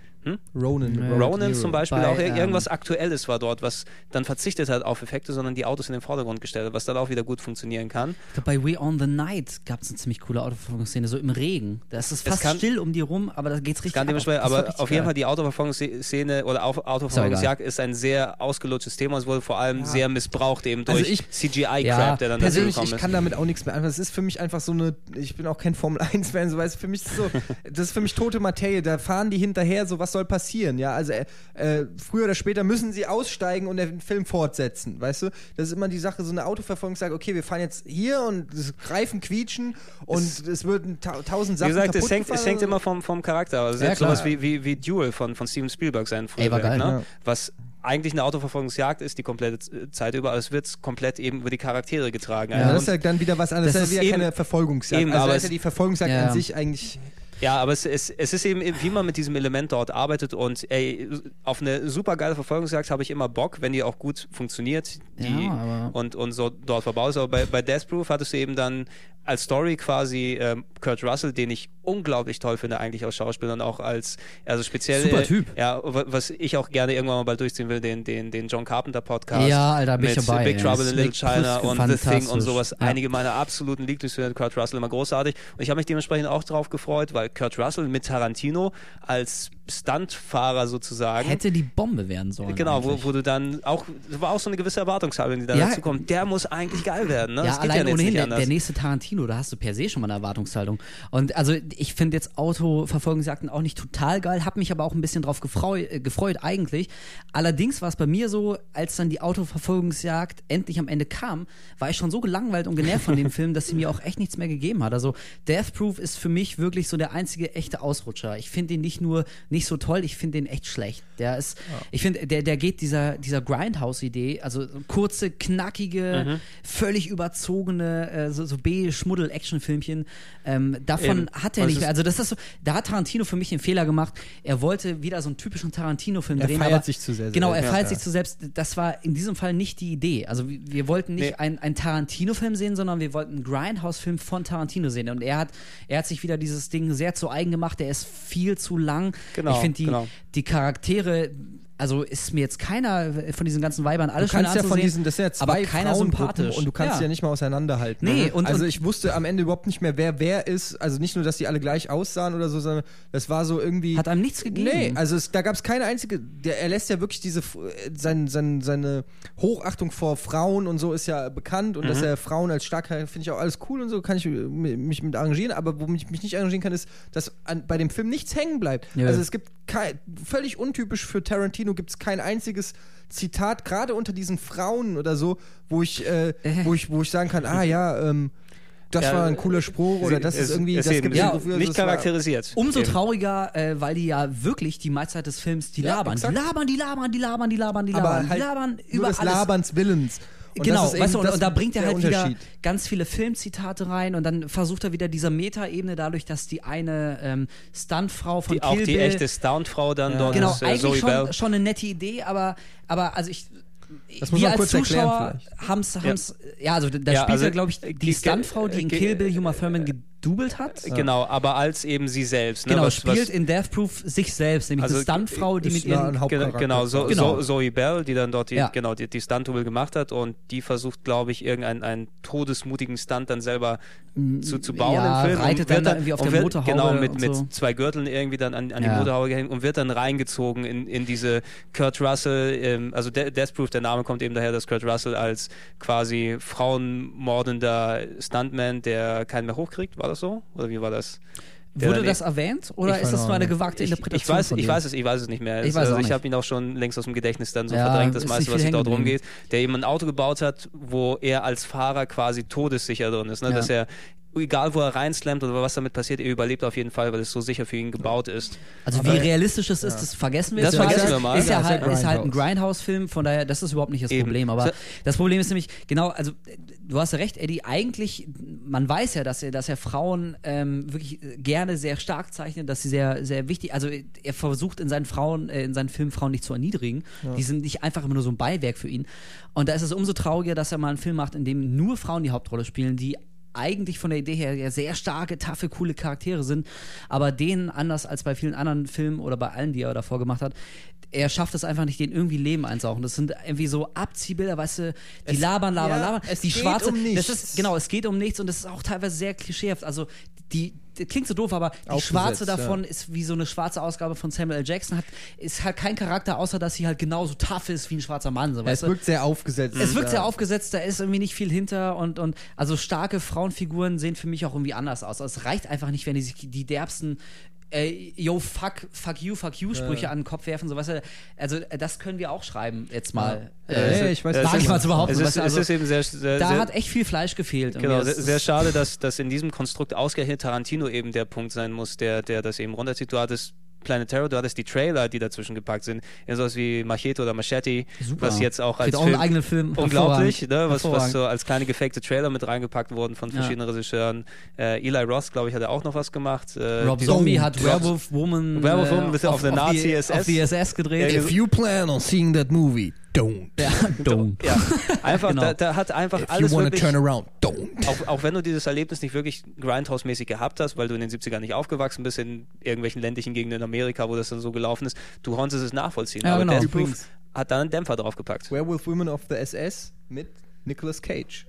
Speaker 3: Ronan.
Speaker 2: Ja.
Speaker 3: Road
Speaker 1: Ronan
Speaker 3: Hero.
Speaker 1: zum Beispiel
Speaker 2: Bei,
Speaker 1: auch
Speaker 2: ähm,
Speaker 1: irgendwas Aktuelles war dort, was dann verzichtet hat auf Effekte, sondern die Autos in den Vordergrund gestellt hat, was dann auch wieder gut funktionieren kann.
Speaker 2: Ich glaub, bei We On the Night gab es eine ziemlich coole Autoverfolgungsszene, so im Regen. Da ist es fast
Speaker 1: kann-
Speaker 2: still um die rum, aber da geht's richtig
Speaker 1: Kann
Speaker 2: ab.
Speaker 1: aber
Speaker 2: richtig
Speaker 1: auf jeden
Speaker 2: geil.
Speaker 1: Fall die Autoverfolgungsszene oder Au- Autoverfolgungsjagd ist ein sehr ausgelutschtes Thema. Es wurde vor allem sehr missbraucht eben
Speaker 3: Also
Speaker 1: durch
Speaker 3: ich-
Speaker 1: CGI-Crap,
Speaker 2: Ja,
Speaker 1: der dann dazu
Speaker 3: Persönlich,
Speaker 1: gekommen
Speaker 3: ich
Speaker 1: ist.
Speaker 3: kann damit auch nichts mehr anfangen. Das ist für mich einfach so eine, ich bin auch kein Formel-1-Fan, so, weißt, du, für mich ist so, [LAUGHS] das ist für mich tote Materie, da fahren die hinterher, so was soll passieren, ja, also äh, äh, früher oder später müssen sie aussteigen und den Film fortsetzen, weißt du, das ist immer die Sache, so eine Autoverfolgung sagt, okay, wir fahren jetzt hier und das Reifen quietschen und es, würden ta tausend
Speaker 1: Wie
Speaker 3: Sachen
Speaker 1: gesagt, es hängt, es hängt immer vom, vom Charakter. Also
Speaker 2: klar.
Speaker 1: sowas wie, wie, wie Duel von, von Steven Spielberg sein
Speaker 2: Ey, war geil,
Speaker 1: ne?
Speaker 3: ja.
Speaker 1: was eigentlich eine Autoverfolgungsjagd ist, die komplette Z- Zeit über, aber es wird komplett eben über die Charaktere getragen.
Speaker 3: Ja,
Speaker 1: Also
Speaker 3: das ist ja dann wieder was anderes.
Speaker 1: Das
Speaker 3: Das ist ja wieder
Speaker 1: eben-
Speaker 3: keine Verfolgungsjagd.
Speaker 1: eben,
Speaker 3: also
Speaker 1: aber
Speaker 3: ist ja
Speaker 1: es-
Speaker 3: die Verfolgungsjagd
Speaker 2: Ja.
Speaker 3: an sich eigentlich.
Speaker 1: Ja, aber es, es, es ist eben, wie man mit diesem Element dort arbeitet und ey, auf eine super geile Verfolgungsjagd habe ich immer Bock, wenn die auch gut funktioniert die,
Speaker 2: Ja,
Speaker 1: und, und so dort verbaut ist. Aber bei, bei Death Proof hattest du eben dann als Story quasi ähm, Kurt Russell, den ich unglaublich toll finde, eigentlich als Schauspieler und auch als, also speziell.
Speaker 2: Super
Speaker 1: äh,
Speaker 2: Typ.
Speaker 1: Ja, wa- was ich auch gerne irgendwann mal bald durchziehen will, den, den, den John Carpenter Podcast.
Speaker 2: Ja, Alter, bin ich
Speaker 1: mit
Speaker 2: dabei,
Speaker 1: Big. Trouble in Little China und The Thing und sowas.
Speaker 2: Ja.
Speaker 1: Einige meiner absoluten Lieblingsfilme, Kurt Russell immer großartig. Und ich habe mich dementsprechend auch drauf gefreut, weil Kurt Russell mit Tarantino als Stuntfahrer sozusagen.
Speaker 2: Hätte die Bombe werden sollen.
Speaker 1: Genau, wo, wo du dann auch, das war auch so eine gewisse Erwartungshaltung, die dann
Speaker 2: Ja.
Speaker 1: dazu kommt. Der muss eigentlich geil werden, ne?
Speaker 2: Ja,
Speaker 1: Das geht
Speaker 2: allein
Speaker 1: jetzt
Speaker 2: ohnehin, der, der nächste Tarantino, da hast du per se schon mal eine Erwartungshaltung. Und also ich finde jetzt Autoverfolgungsjagden auch nicht total geil, habe mich aber auch ein bisschen drauf gefreu äh, gefreut eigentlich. Allerdings war es bei mir so, als dann die Autoverfolgungsjagd endlich am Ende kam, war ich schon so gelangweilt und genervt von dem [LAUGHS] Film, dass sie mir auch echt nichts mehr gegeben hat. Also Death Proof ist für mich wirklich so der einzige echte Ausrutscher. Ich finde den nicht nur nicht so toll, ich finde den echt schlecht. Der ist, ich finde, der, der geht dieser, dieser Grindhouse-Idee, also so kurze, knackige,
Speaker 1: Mhm.
Speaker 2: völlig überzogene, äh, so, so B-Schmuddel-Action-Filmchen, ähm, davon
Speaker 1: Eben.
Speaker 2: hat er
Speaker 1: Was
Speaker 2: nicht mehr. Also das ist so, da hat Tarantino für mich den Fehler gemacht. Er wollte wieder so einen typischen Tarantino-Film
Speaker 3: Er
Speaker 2: drehen.
Speaker 3: feiert
Speaker 2: aber,
Speaker 3: sich zu sehr
Speaker 2: Genau, er
Speaker 3: selbst.
Speaker 2: feiert
Speaker 3: Ja.
Speaker 2: sich zu selbst. Das war in diesem Fall nicht die Idee. Also wir, wollten nicht
Speaker 1: Nee.
Speaker 2: einen, Tarantino-Film sehen, sondern wir wollten einen Grindhouse-Film von Tarantino sehen. Und er hat, er hat sich wieder dieses Ding sehr zu eigen gemacht. Der ist viel zu lang.
Speaker 1: Genau,
Speaker 2: ich finde die,
Speaker 1: genau.
Speaker 2: die Charaktere, also ist mir jetzt keiner von diesen ganzen Weibern
Speaker 3: Du
Speaker 2: alles schön
Speaker 3: kannst ja von diesen, das sind ja zwei
Speaker 2: aber keiner sympathisch.
Speaker 3: und du kannst ja. ja. nicht mal auseinanderhalten.
Speaker 2: Nee, und-
Speaker 3: also
Speaker 2: und-
Speaker 3: ich wusste am Ende überhaupt nicht mehr, wer wer ist. Also nicht nur, dass die alle gleich aussahen oder so, sondern das war so irgendwie.
Speaker 2: Hat einem nichts gegeben.
Speaker 3: Nee, also es, da gab es keine einzige. Der, er lässt ja wirklich diese äh, sein, sein, seine Hochachtung vor Frauen und so ist ja bekannt und
Speaker 2: Mhm.
Speaker 3: dass er Frauen als stark finde ich auch alles cool und so kann ich mich mit arrangieren. Aber womit ich mich nicht arrangieren kann, ist, dass an, bei dem Film nichts hängen bleibt.
Speaker 2: Ja.
Speaker 3: Also es gibt kein, völlig untypisch für Tarantino gibt es kein einziges Zitat gerade unter diesen Frauen oder so, wo ich äh, wo ich wo ich sagen kann, ah ja. Ähm, das
Speaker 1: Ja,
Speaker 3: war ein cooler Spruch oder das ist irgendwie, das gibt
Speaker 2: ja,
Speaker 3: wofür,
Speaker 1: nicht charakterisiert.
Speaker 2: Umso
Speaker 1: Eben.
Speaker 2: trauriger, äh, weil die ja wirklich die Meiste des Films, die
Speaker 3: Ja,
Speaker 2: labern. Die labern, die labern, die labern, die labern, die labern.
Speaker 3: aber halt
Speaker 2: die labern
Speaker 3: nur
Speaker 2: über
Speaker 3: des
Speaker 2: alles.
Speaker 3: Laberns Willens. Und
Speaker 2: genau,
Speaker 3: das ist
Speaker 2: weißt du, und, und da bringt er halt wieder ganz viele Filmzitate rein und dann versucht er wieder diese Metaebene dadurch, dass die eine ähm, Stuntfrau von
Speaker 1: Die, auch
Speaker 2: Kill
Speaker 1: die
Speaker 2: Bill,
Speaker 1: echte Stuntfrau dann dort
Speaker 2: genau,
Speaker 1: ist äh,
Speaker 2: eigentlich
Speaker 1: Zoe
Speaker 2: schon,
Speaker 1: Bell.
Speaker 2: schon eine nette Idee, aber, aber also ich
Speaker 3: Das muss
Speaker 2: wir
Speaker 3: man
Speaker 2: als
Speaker 3: kurz erklären
Speaker 2: Zuschauer
Speaker 3: vielleicht.
Speaker 2: haben's, haben's, ja. also da
Speaker 1: Ja,
Speaker 2: spielt
Speaker 1: also,
Speaker 2: ja, glaube ich,
Speaker 1: äh,
Speaker 2: die Stuntfrau, die in
Speaker 1: ge-
Speaker 2: Kill Bill Uma Thurman gedoubelt hat.
Speaker 1: Genau, aber als eben sie selbst. Ne?
Speaker 2: Genau,
Speaker 1: was,
Speaker 2: spielt
Speaker 1: was,
Speaker 2: in Death Proof sich selbst, nämlich
Speaker 1: Also,
Speaker 2: eine Stuntfrau, die mit ihren
Speaker 1: Genau,
Speaker 3: Hauptcharakter.
Speaker 1: genau, so,
Speaker 2: Genau.
Speaker 1: So, Zoe Bell, die dann dort die,
Speaker 2: Ja.
Speaker 1: genau, die, die Stunt-Double gemacht hat und die versucht, glaube ich, irgendeinen einen todesmutigen Stunt dann selber zu, zu bauen
Speaker 2: ja,
Speaker 1: im Film.
Speaker 2: reitet dann da irgendwie auf der
Speaker 1: wird,
Speaker 2: Motorhaube
Speaker 1: Genau, mit,
Speaker 2: und
Speaker 1: mit
Speaker 2: so.
Speaker 1: zwei Gürteln irgendwie dann an, an die
Speaker 2: Ja.
Speaker 1: Motorhaube gehängt und wird dann reingezogen in, in diese Kurt Russell, ähm, also De Death Proof, der Name kommt eben daher, dass Kurt Russell als quasi frauenmordender Stuntman, der keinen mehr hochkriegt, war das so? Oder wie war das? Der
Speaker 2: Wurde das erwähnt oder ist das nur eine gewagte
Speaker 1: ich,
Speaker 2: Interpretation?
Speaker 1: ich weiß, ich weiß es, ich weiß es nicht mehr.
Speaker 2: Ich
Speaker 1: also ich habe ihn auch schon längst aus dem Gedächtnis dann so
Speaker 2: Ja,
Speaker 1: verdrängt, das
Speaker 2: ist
Speaker 1: meiste, was dort rumgeht. Der eben ein Auto gebaut hat, wo er als Fahrer quasi todessicher drin ist, ne?
Speaker 2: Ja.
Speaker 1: dass er egal wo er reinslammt oder was damit passiert, er überlebt auf jeden Fall, weil es so sicher für ihn gebaut ist.
Speaker 2: Also wie realistisch das ist, das vergessen wir
Speaker 1: Das
Speaker 2: jetzt
Speaker 1: vergessen wir mal.
Speaker 2: Ist ja,
Speaker 3: Ja, ja
Speaker 2: halt, ist halt ein
Speaker 3: Grindhouse.
Speaker 2: Grindhouse-Film, von daher, das ist überhaupt nicht das
Speaker 1: Eben.
Speaker 2: Problem. Aber das Problem ist nämlich, genau, also du hast ja recht, Eddie, eigentlich, man weiß ja, dass er, dass er Frauen ähm, wirklich gerne sehr stark zeichnet, dass sie sehr, sehr wichtig, also er versucht in seinen Frauen, äh, in seinen Filmen Frauen nicht zu erniedrigen. Die sind nicht einfach immer nur so ein Beiwerk für ihn. Und da ist es umso trauriger, dass er mal einen Film macht, in dem nur Frauen die Hauptrolle spielen, die eigentlich von der Idee her ja sehr starke, taffe, coole Charaktere sind, aber denen anders als bei vielen anderen Filmen oder bei allen, die er davor gemacht hat, er schafft es einfach nicht, denen irgendwie Leben einzauchen. Das sind irgendwie so Abziehbilder, weißt du, die
Speaker 3: Es-
Speaker 2: labern, labern,
Speaker 3: ja,
Speaker 2: labern.
Speaker 3: es
Speaker 2: die
Speaker 3: geht
Speaker 2: schwarze,
Speaker 3: um
Speaker 2: das
Speaker 3: nichts.
Speaker 2: ist, genau, es geht um nichts und das ist auch teilweise sehr klischeehaft. Also die, klingt so doof, aber die schwarze
Speaker 3: ja.
Speaker 2: davon ist wie so eine schwarze Ausgabe von Samuel L. Jackson, hat, ist halt kein Charakter, außer dass sie halt genauso tough ist wie ein schwarzer Mann. So,
Speaker 3: es
Speaker 2: weißt du?
Speaker 3: wirkt sehr aufgesetzt.
Speaker 2: Es wirkt
Speaker 3: ja.
Speaker 2: sehr aufgesetzt, da ist irgendwie nicht viel hinter und, und also starke Frauenfiguren sehen für mich auch irgendwie anders aus. Also es reicht einfach nicht, wenn die sich die derbsten äh, yo, fuck, fuck you, fuck you Sprüche an den Kopf werfen, so weißt du. Also äh, das können wir auch schreiben jetzt mal.
Speaker 3: Ja,
Speaker 2: Äh,
Speaker 3: ja, ich weiß,
Speaker 1: es
Speaker 3: was
Speaker 2: ich mal
Speaker 3: meinst.
Speaker 2: zu behaupten.
Speaker 1: Es ist,
Speaker 2: also,
Speaker 1: es ist eben sehr, sehr,
Speaker 2: da
Speaker 1: sehr,
Speaker 2: hat echt viel Fleisch gefehlt.
Speaker 1: Genau, sehr, sehr schade, dass, dass in diesem Konstrukt ausgerechnet Tarantino eben der Punkt sein muss, der, der das eben runterzieht. Du hattest Planet Terror, du hattest die Trailer, die dazwischen gepackt sind, in sowas wie Machete oder Machete,
Speaker 2: Super.
Speaker 1: was jetzt auch als
Speaker 2: auch
Speaker 1: Film
Speaker 2: eigenen Film.
Speaker 1: unglaublich, ne, was, was so als kleine gefakte Trailer mit reingepackt wurden von verschiedenen Regisseuren. Äh, Eli Ross, glaube ich, hat er auch noch was gemacht. Äh,
Speaker 2: Rob Zombie hat Werewolf Woman,
Speaker 1: Werewolf
Speaker 2: äh,
Speaker 1: Woman with- auf der Nazi-SS.
Speaker 2: auf die SS gedreht.
Speaker 1: Ja,
Speaker 3: If you plan on seeing that movie, don't.
Speaker 2: Ja, [LAUGHS] don't.
Speaker 1: Ja, einfach,
Speaker 2: Genau.
Speaker 1: da, da hat einfach
Speaker 3: If you
Speaker 1: alles
Speaker 3: wanna
Speaker 1: wirklich
Speaker 3: turn around, don't.
Speaker 1: auch, auch wenn du dieses Erlebnis nicht wirklich Grindhouse-mäßig gehabt hast, weil du in den 70ern nicht aufgewachsen bist, in irgendwelchen ländlichen Gegenden in Amerika, wo das dann so gelaufen ist, du konntest es nachvollziehen.
Speaker 2: Ja,
Speaker 1: Aber
Speaker 2: genau.
Speaker 1: Death Proof hat da einen Dämpfer draufgepackt.
Speaker 3: Werewolf Women of the SS mit Nicolas Cage.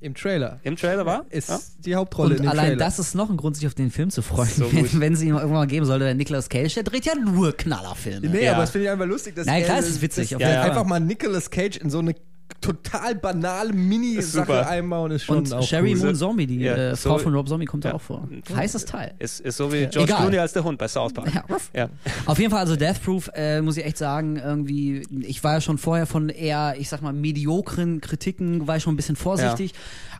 Speaker 3: Im Trailer.
Speaker 1: Im Trailer war?
Speaker 3: Ist
Speaker 1: Ja?
Speaker 3: die Hauptrolle in
Speaker 2: Und
Speaker 3: dem
Speaker 2: allein
Speaker 3: Trailer.
Speaker 2: das ist noch ein Grund, sich auf den Film zu freuen,
Speaker 1: So [LAUGHS]
Speaker 2: wenn, wenn es ihn irgendwann mal geben sollte. Der Nicolas Cage, der dreht ja nur Knallerfilme.
Speaker 3: Nee,
Speaker 1: Ja.
Speaker 3: aber das finde ich einfach lustig, dass
Speaker 2: Nein,
Speaker 3: er-
Speaker 2: klar, es ist witzig,
Speaker 3: dass
Speaker 1: Fall.
Speaker 3: einfach mal Nicolas Cage in so eine total banale Mini-Sache
Speaker 1: super.
Speaker 3: einbauen ist schon
Speaker 2: Und
Speaker 3: auch
Speaker 2: Sherry
Speaker 3: cool.
Speaker 2: Moon Zombie, die
Speaker 1: Ja,
Speaker 2: äh,
Speaker 1: so-
Speaker 2: Frau von Rob Zombie, kommt da
Speaker 1: Ja.
Speaker 2: auch vor. Heißes Teil.
Speaker 1: Ist, ist so wie George
Speaker 2: Egal.
Speaker 1: Clooney als der Hund bei South Park.
Speaker 2: Ja.
Speaker 1: Ja.
Speaker 2: Auf jeden Fall, also Death Proof, äh, muss ich echt sagen, irgendwie, ich war ja schon vorher von eher, ich sag mal, mediokren Kritiken, war ich schon ein bisschen vorsichtig.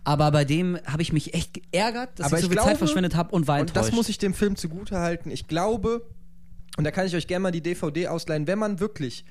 Speaker 2: Aber bei dem habe ich mich echt geärgert, dass
Speaker 3: Aber
Speaker 2: ich so viel
Speaker 3: glaube,
Speaker 2: Zeit verschwendet habe und war
Speaker 3: Und das
Speaker 2: enttäuscht.
Speaker 3: muss ich dem Film zugute halten. Ich glaube, und da kann ich euch gerne mal die DVD ausleihen, wenn man wirklich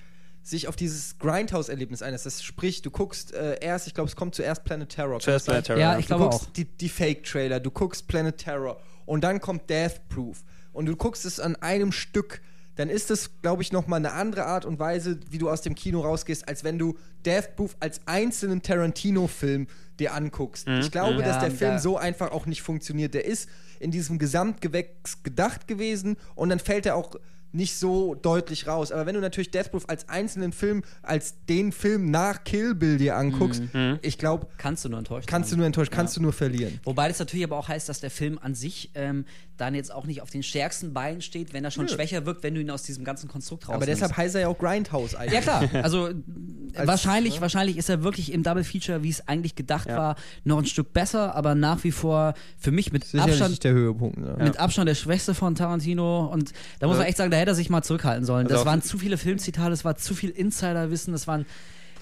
Speaker 3: sich auf dieses Grindhouse-Erlebnis einlässt. Das sprich, du guckst äh, erst, ich glaube, es kommt zuerst Planet Terror.
Speaker 1: Zuerst Planet Terror.
Speaker 2: Ja, ich
Speaker 3: du
Speaker 2: glaube
Speaker 3: guckst
Speaker 2: auch.
Speaker 3: Die, die Fake-Trailer, du guckst Planet Terror und dann kommt Death Proof und du guckst es an einem Stück, dann ist es, glaube ich, nochmal eine andere Art und Weise, wie du aus dem Kino rausgehst, als wenn du Death Proof als einzelnen Tarantino-Film dir anguckst. Ich glaube,
Speaker 2: Mhm.
Speaker 3: dass
Speaker 2: Ja,
Speaker 3: der Film
Speaker 2: da-
Speaker 3: so einfach auch nicht funktioniert. Der ist in diesem Gesamtgewächs gedacht gewesen und dann fällt er auch nicht so deutlich raus. Aber wenn du natürlich Death Proof als einzelnen Film, als den Film nach Kill Bill dir anguckst,
Speaker 1: Mhm.
Speaker 3: ich glaube,
Speaker 2: Kannst du nur enttäuscht
Speaker 3: kannst du
Speaker 2: sein.
Speaker 3: nur enttäuscht, kannst du nur verlieren.
Speaker 2: Wobei das natürlich aber auch heißt, dass der Film an sich ähm, dann jetzt auch nicht auf den stärksten Beinen steht, wenn er schon
Speaker 3: Nö.
Speaker 2: schwächer wirkt, wenn du ihn aus diesem ganzen Konstrukt rausnimmst.
Speaker 3: Aber deshalb heißt er ja auch Grindhouse eigentlich.
Speaker 2: Ja klar, [LAUGHS] also
Speaker 3: Als-
Speaker 2: wahrscheinlich,
Speaker 3: ne?
Speaker 2: wahrscheinlich ist er wirklich im Double Feature, wie es eigentlich gedacht
Speaker 1: Ja.
Speaker 2: war, noch ein Stück besser, aber nach wie vor für mich mit
Speaker 3: Sicherlich
Speaker 2: Abstand
Speaker 3: der Höhepunkt. Ne?
Speaker 2: mit Abstand der Schwächste von Tarantino und da muss man echt sagen, da hätte er sich mal zurückhalten sollen.
Speaker 1: Also
Speaker 2: Das waren zu viele Filmzitate, es war zu viel Insiderwissen, es waren